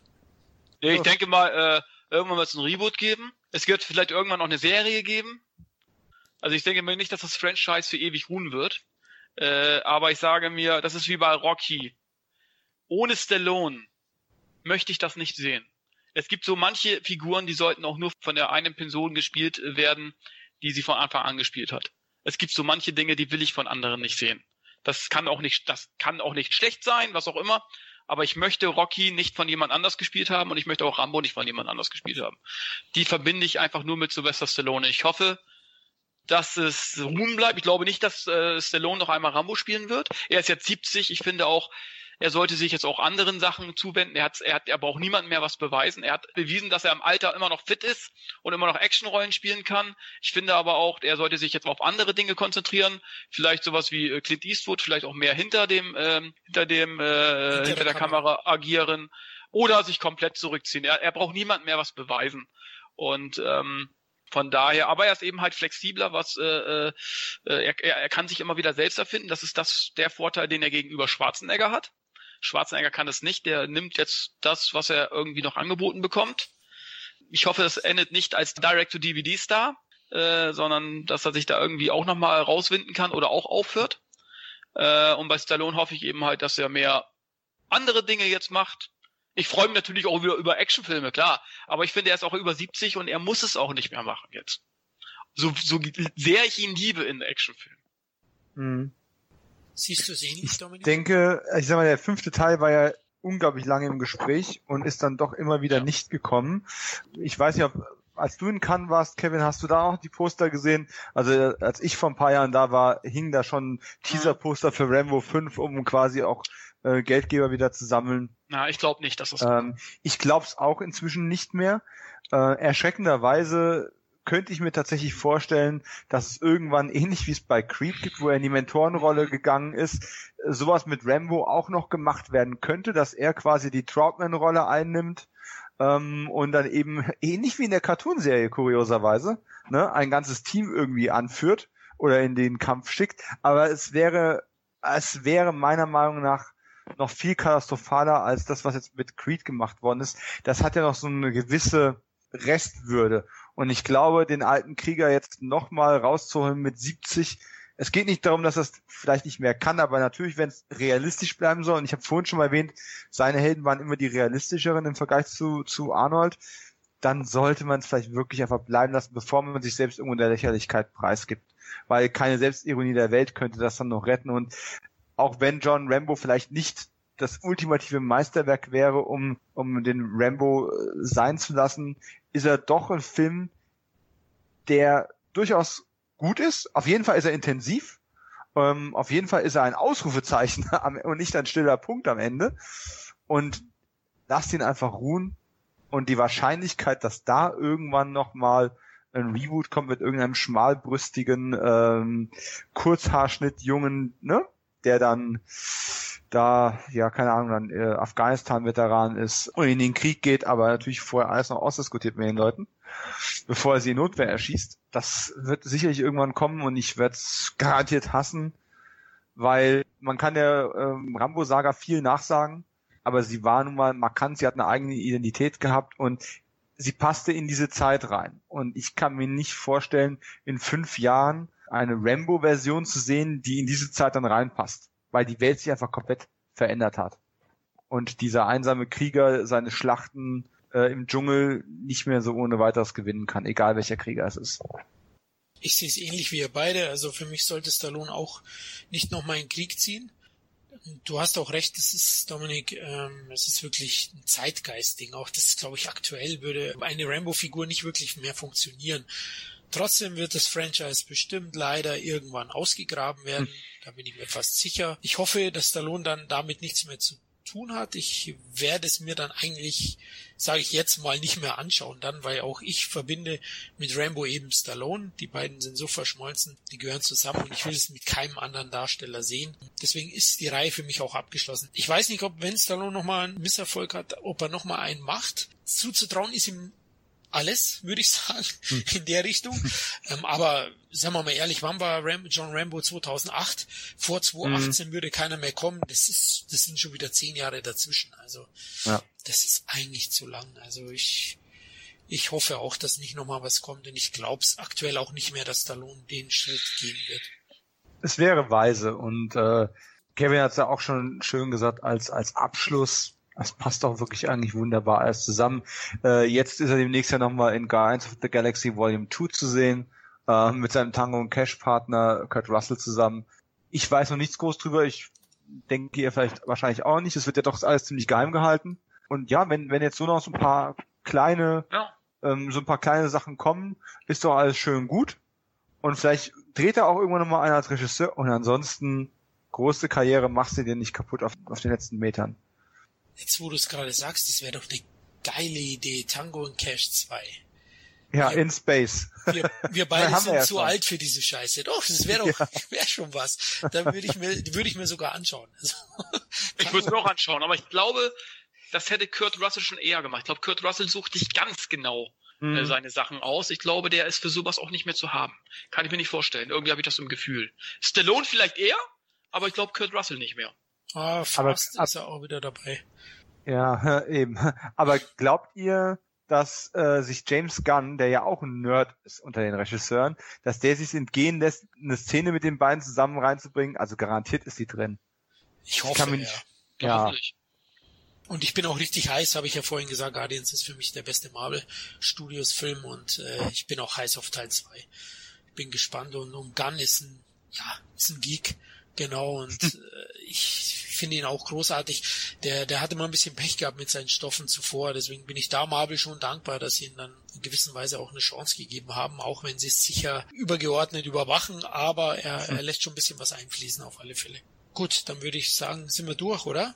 Ich denke mal, äh, irgendwann wird es ein Reboot geben. Es wird vielleicht irgendwann auch eine Serie geben. Also ich denke mir nicht, dass das Franchise für ewig ruhen wird. Äh, aber ich sage mir, das ist wie bei Rocky. Ohne Stallone möchte ich das nicht sehen. Es gibt so manche Figuren, die sollten auch nur von der einen Person gespielt werden, die sie von Anfang an gespielt hat. Es gibt so manche Dinge, die will ich von anderen nicht sehen. Das kann auch nicht, das kann auch nicht schlecht sein, was auch immer. Aber ich möchte Rocky nicht von jemand anders gespielt haben und ich möchte auch Rambo nicht von jemand anders gespielt haben. Die verbinde ich einfach nur mit Sylvester Stallone. Ich hoffe, dass es ruhen bleibt. Ich glaube nicht, dass äh, Stallone noch einmal Rambo spielen wird. Er ist jetzt 70. Ich finde auch, er sollte sich jetzt auch anderen Sachen zuwenden. Er hat, er hat, er braucht niemandem mehr was beweisen. Er hat bewiesen, dass er im Alter immer noch fit ist und immer noch Actionrollen spielen kann. Ich finde aber auch, er sollte sich jetzt auf andere Dinge konzentrieren. Vielleicht sowas wie äh, Clint Eastwood, vielleicht auch mehr hinter dem, ähm, hinter dem, äh, hinter, hinter der Kamera. Kamera agieren oder sich komplett zurückziehen. Er, er braucht niemandem mehr was beweisen. Und ähm, von daher, aber er ist eben halt flexibler, was äh, äh, er, er kann sich immer wieder selbst erfinden. Das ist das der Vorteil, den er gegenüber Schwarzenegger hat. Schwarzenegger kann es nicht, der nimmt jetzt das, was er irgendwie noch angeboten bekommt. Ich hoffe, es endet nicht als Direct-to-DVD-Star, äh, sondern dass er sich da irgendwie auch nochmal rauswinden kann oder auch aufhört. Äh, und bei Stallone hoffe ich eben halt, dass er mehr andere Dinge jetzt macht. Ich freue mich natürlich auch wieder über Actionfilme, klar. Aber ich finde, er ist auch über 70 und er muss es auch nicht mehr machen jetzt. So, so sehr ich ihn liebe in Actionfilmen. Mhm. Siehst du es ähnlich, Dominik? Ich denke, ich sag mal, der fünfte Teil war ja unglaublich lange im Gespräch und ist dann doch immer wieder nicht gekommen. Ich weiß nicht, ob als du in Cannes warst, Kevin, hast du da auch die Poster gesehen? Also als ich vor ein paar Jahren da war, hing da schon Teaser-Poster für Rambo 5, um quasi auch äh, Geldgeber wieder zu sammeln. Na, ich glaube nicht, dass das. Ähm, ich glaube es auch inzwischen nicht mehr. Äh, erschreckenderweise könnte ich mir tatsächlich vorstellen, dass es irgendwann ähnlich wie es bei Creed gibt, wo er in die Mentorenrolle gegangen ist, sowas mit Rambo auch noch gemacht werden könnte, dass er quasi die Troutman-Rolle einnimmt ähm, und dann eben ähnlich wie in der Cartoonserie kurioserweise ne, ein ganzes Team irgendwie anführt oder in den Kampf schickt. Aber es wäre, es wäre meiner Meinung nach noch viel katastrophaler als das, was jetzt mit Creed gemacht worden ist. Das hat ja noch so eine gewisse Restwürde. Und ich glaube, den alten Krieger jetzt nochmal rauszuholen mit 70, es geht nicht darum, dass es vielleicht nicht mehr kann, aber natürlich, wenn es realistisch bleiben soll, und ich habe vorhin schon mal erwähnt, seine Helden waren immer die realistischeren im Vergleich zu, zu Arnold, dann sollte man es vielleicht wirklich einfach bleiben lassen, bevor man sich selbst irgendwo in der Lächerlichkeit preisgibt. Weil keine Selbstironie der Welt könnte das dann noch retten. Und auch wenn John Rambo vielleicht nicht das ultimative Meisterwerk wäre, um, um den Rambo äh, sein zu lassen, ist er doch ein Film, der durchaus gut ist. Auf jeden Fall ist er intensiv. Ähm, auf jeden Fall ist er ein Ausrufezeichen am, und nicht ein stiller Punkt am Ende. Und lasst ihn einfach ruhen. Und die Wahrscheinlichkeit, dass da irgendwann nochmal ein Reboot kommt mit irgendeinem schmalbrüstigen ähm, Kurzhaarschnitt-Jungen, ne? Der dann da, ja, keine Ahnung, dann äh, Afghanistan-Veteran ist und in den Krieg geht, aber natürlich vorher alles noch ausdiskutiert mit den Leuten, bevor er sie in Notwehr erschießt. Das wird sicherlich irgendwann kommen und ich werde es garantiert hassen, weil man kann der ähm, Rambo-Saga viel nachsagen, aber sie war nun mal markant, sie hat eine eigene Identität gehabt und sie passte in diese Zeit rein. Und ich kann mir nicht vorstellen, in fünf Jahren eine Rambo-Version zu sehen, die in diese Zeit dann reinpasst weil die Welt sich einfach komplett verändert hat. Und dieser einsame Krieger seine Schlachten äh, im Dschungel nicht mehr so ohne weiteres gewinnen kann, egal welcher Krieger es ist. Ich sehe es ähnlich wie ihr beide. Also für mich sollte Stallone auch nicht nochmal in Krieg ziehen. Du hast auch recht, es ist, Dominik, ähm, es ist wirklich ein Zeitgeist-Ding. Auch das, glaube ich, aktuell würde eine Rambo-Figur nicht wirklich mehr funktionieren. Trotzdem wird das Franchise bestimmt leider irgendwann ausgegraben werden. Hm. Da bin ich mir fast sicher. Ich hoffe, dass Stallone dann damit nichts mehr zu tun hat. Ich werde es mir dann eigentlich, sage ich jetzt mal, nicht mehr anschauen dann, weil auch ich verbinde mit Rambo eben Stallone. Die beiden sind so verschmolzen, die gehören zusammen und ich will es mit keinem anderen Darsteller sehen. Deswegen ist die Reihe für mich auch abgeschlossen. Ich weiß nicht, ob wenn Stallone nochmal einen Misserfolg hat, ob er nochmal einen macht. Zuzutrauen ist ihm alles, würde ich sagen, in der Richtung. ähm, aber sagen wir mal ehrlich, wann war Ram John Rambo 2008? Vor 2018 würde keiner mehr kommen. Das ist, das sind schon wieder zehn Jahre dazwischen. Also Ja. das ist eigentlich zu lang. Also ich, ich hoffe auch, dass nicht nochmal was kommt. Und ich glaube es aktuell auch nicht mehr, dass Stallone den Schritt gehen wird. Es wäre weise und äh, Kevin hat es ja auch schon schön gesagt als als Abschluss. Das passt doch wirklich eigentlich wunderbar alles zusammen. Äh, jetzt ist er demnächst ja nochmal in Guardians of the Galaxy Volume 2 zu sehen, äh, mit seinem Tango und Cash Partner Kurt Russell zusammen. Ich weiß noch nichts groß drüber. Ich denke ihr vielleicht wahrscheinlich auch nicht. Es wird ja doch alles ziemlich geheim gehalten. Und ja, wenn wenn jetzt so noch so ein paar kleine Ja. ähm, so ein paar kleine Sachen kommen, ist doch alles schön gut. Und vielleicht dreht er auch irgendwann nochmal einer als Regisseur. Und ansonsten, große Karriere machst du dir nicht kaputt auf, auf den letzten Metern. Jetzt, wo du es gerade sagst, das wäre doch eine geile Idee. Tango und Cash 2. Ja, Ja. in Space. Wir, wir beide haben wir sind ja zu schon. alt für diese Scheiße. Doch, das wäre doch, wäre schon was. Da würde ich mir, würde ich mir sogar anschauen. Also, Ich würde es mir auch anschauen, aber ich glaube, das hätte Kurt Russell schon eher gemacht. Ich glaube, Kurt Russell sucht dich ganz genau äh, Mhm. seine Sachen aus. Ich glaube, der ist für sowas auch nicht mehr zu haben. Kann ich mir nicht vorstellen. Irgendwie habe ich das im Gefühl. Stallone vielleicht eher, aber ich glaube Kurt Russell nicht mehr. Ah, Aber fast ab- ist er auch wieder dabei. Ja, eben. Aber glaubt ihr, dass äh, sich James Gunn, der ja auch ein Nerd ist unter den Regisseuren, dass der sich entgehen lässt, eine Szene mit den beiden zusammen reinzubringen? Also garantiert ist die drin. Ich hoffe, kann mir ja. nicht- Ja, Ja. Und ich bin auch richtig heiß, habe ich ja vorhin gesagt. Guardians ist für mich der beste Marvel Studios Film und äh, ich bin auch heiß auf Teil 2. Ich bin gespannt und, und Gunn ist ein, ja, ist ein Geek, genau, und äh, ich finde ihn auch großartig. Der, der hatte mal ein bisschen Pech gehabt mit seinen Stoffen zuvor, deswegen bin ich da Marvel schon dankbar, dass sie ihm dann in gewisser Weise auch eine Chance gegeben haben, auch wenn sie es sicher übergeordnet überwachen, aber er, er lässt schon ein bisschen was einfließen auf alle Fälle. Gut, dann würde ich sagen, sind wir durch, oder?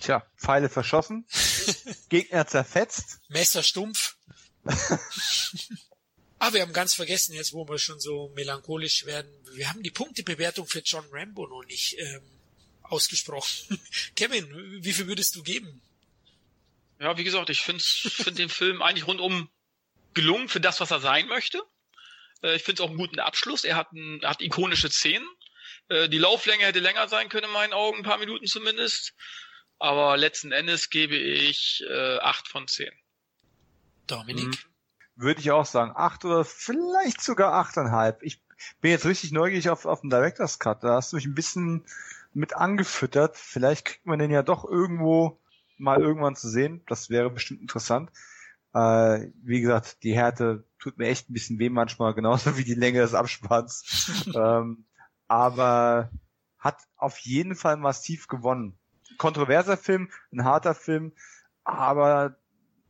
Tja, Pfeile verschossen, Gegner zerfetzt. Messer stumpf. ah, wir haben ganz vergessen, jetzt wo wir schon so melancholisch werden, wir haben die Punktebewertung für John Rambo noch nicht ähm, ausgesprochen. Kevin, wie viel würdest du geben? Ja, wie gesagt, ich finde find den Film eigentlich rundum gelungen für das, was er sein möchte. Äh, ich finde es auch einen guten Abschluss. Er hat, ein, hat ikonische Szenen. Äh, die Lauflänge hätte länger sein können in meinen Augen, ein paar Minuten zumindest. Aber letzten Endes gebe ich äh, 8 von 10. Dominik? Mhm. Würde ich auch sagen. Acht oder vielleicht sogar achteinhalb. Ich bin jetzt richtig neugierig auf, auf den Director's Cut. Da hast du mich ein bisschen mit angefüttert. Vielleicht kriegt man den ja doch irgendwo mal irgendwann zu sehen. Das wäre bestimmt interessant. Äh, wie gesagt, die Härte tut mir echt ein bisschen weh manchmal, genauso wie die Länge des Abspanns. ähm, aber hat auf jeden Fall massiv gewonnen. Kontroverser Film, ein harter Film, aber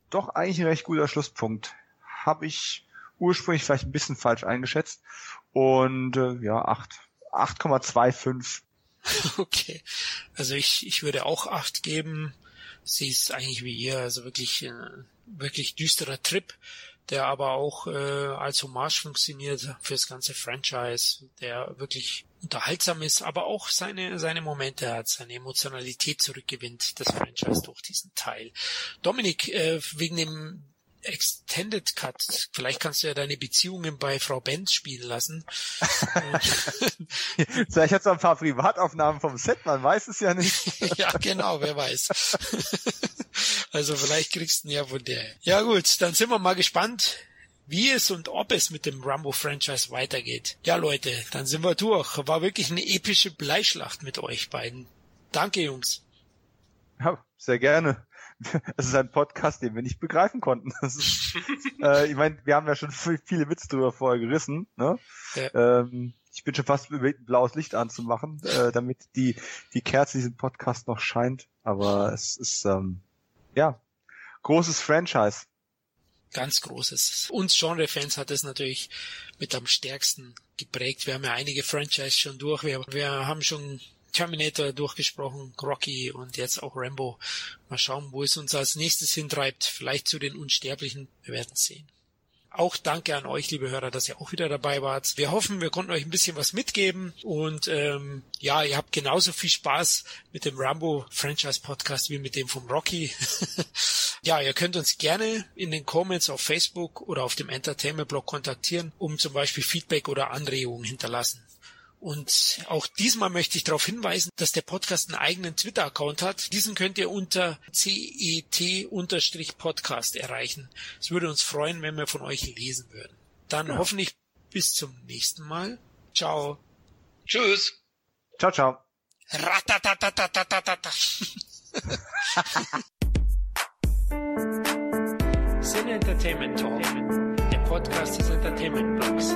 doch eigentlich ein recht guter Schlusspunkt. Habe ich ursprünglich vielleicht ein bisschen falsch eingeschätzt. Und äh, ja, acht 8,25. Okay. Also ich, ich würde auch acht geben. Sie ist eigentlich wie ihr, also wirklich, äh, wirklich düsterer Trip, der aber auch äh, als Hommage funktioniert fürs ganze Franchise, der wirklich unterhaltsam ist, aber auch seine, seine Momente hat, seine Emotionalität zurückgewinnt, das Franchise durch diesen Teil. Dominik, äh, wegen dem Extended Cut, vielleicht kannst du ja deine Beziehungen bei Frau Benz spielen lassen. Vielleicht hat es ein paar Privataufnahmen vom Set, man weiß es ja nicht. ja, genau, wer weiß. also vielleicht kriegst du ihn ja von der. Ja gut, dann sind wir mal gespannt, wie es und ob es mit dem Rambo-Franchise weitergeht. Ja Leute, dann sind wir durch. War wirklich eine epische Bleischlacht mit euch beiden. Danke, Jungs. Ja, sehr gerne. Es ist ein Podcast, den wir nicht begreifen konnten. Ist, äh, ich meine, wir haben ja schon viel- viele Witze drüber vorher gerissen. Ne? Ja. Ähm, ich bin schon fast überlegt, ein blaues Licht anzumachen, äh, damit die, die Kerze diesen Podcast noch scheint. Aber es ist, ähm, ja, großes Franchise. Ganz großes. Uns Genre-Fans hat es natürlich mit am stärksten geprägt. Wir haben ja einige Franchise schon durch. Wir, wir haben schon Terminator durchgesprochen, Rocky und jetzt auch Rambo. Mal schauen, wo es uns als nächstes hintreibt. Vielleicht zu den Unsterblichen. Wir werden sehen. Auch danke an euch, liebe Hörer, dass ihr auch wieder dabei wart. Wir hoffen, wir konnten euch ein bisschen was mitgeben und ähm, ja, ihr habt genauso viel Spaß mit dem Rambo Franchise Podcast wie mit dem vom Rocky. ja, ihr könnt uns gerne in den Comments auf Facebook oder auf dem Entertainment Blog kontaktieren, um zum Beispiel Feedback oder Anregungen hinterlassen. Und auch diesmal möchte ich darauf hinweisen, dass der Podcast einen eigenen Twitter-Account hat. Diesen könnt ihr unter cet-podcast erreichen. Es würde uns freuen, wenn wir von euch lesen würden. Dann ja. hoffentlich bis zum nächsten Mal. Ciao. Tschüss. Ciao, ciao. Sin Entertainment Talk, der Podcast des Entertainment Blogs.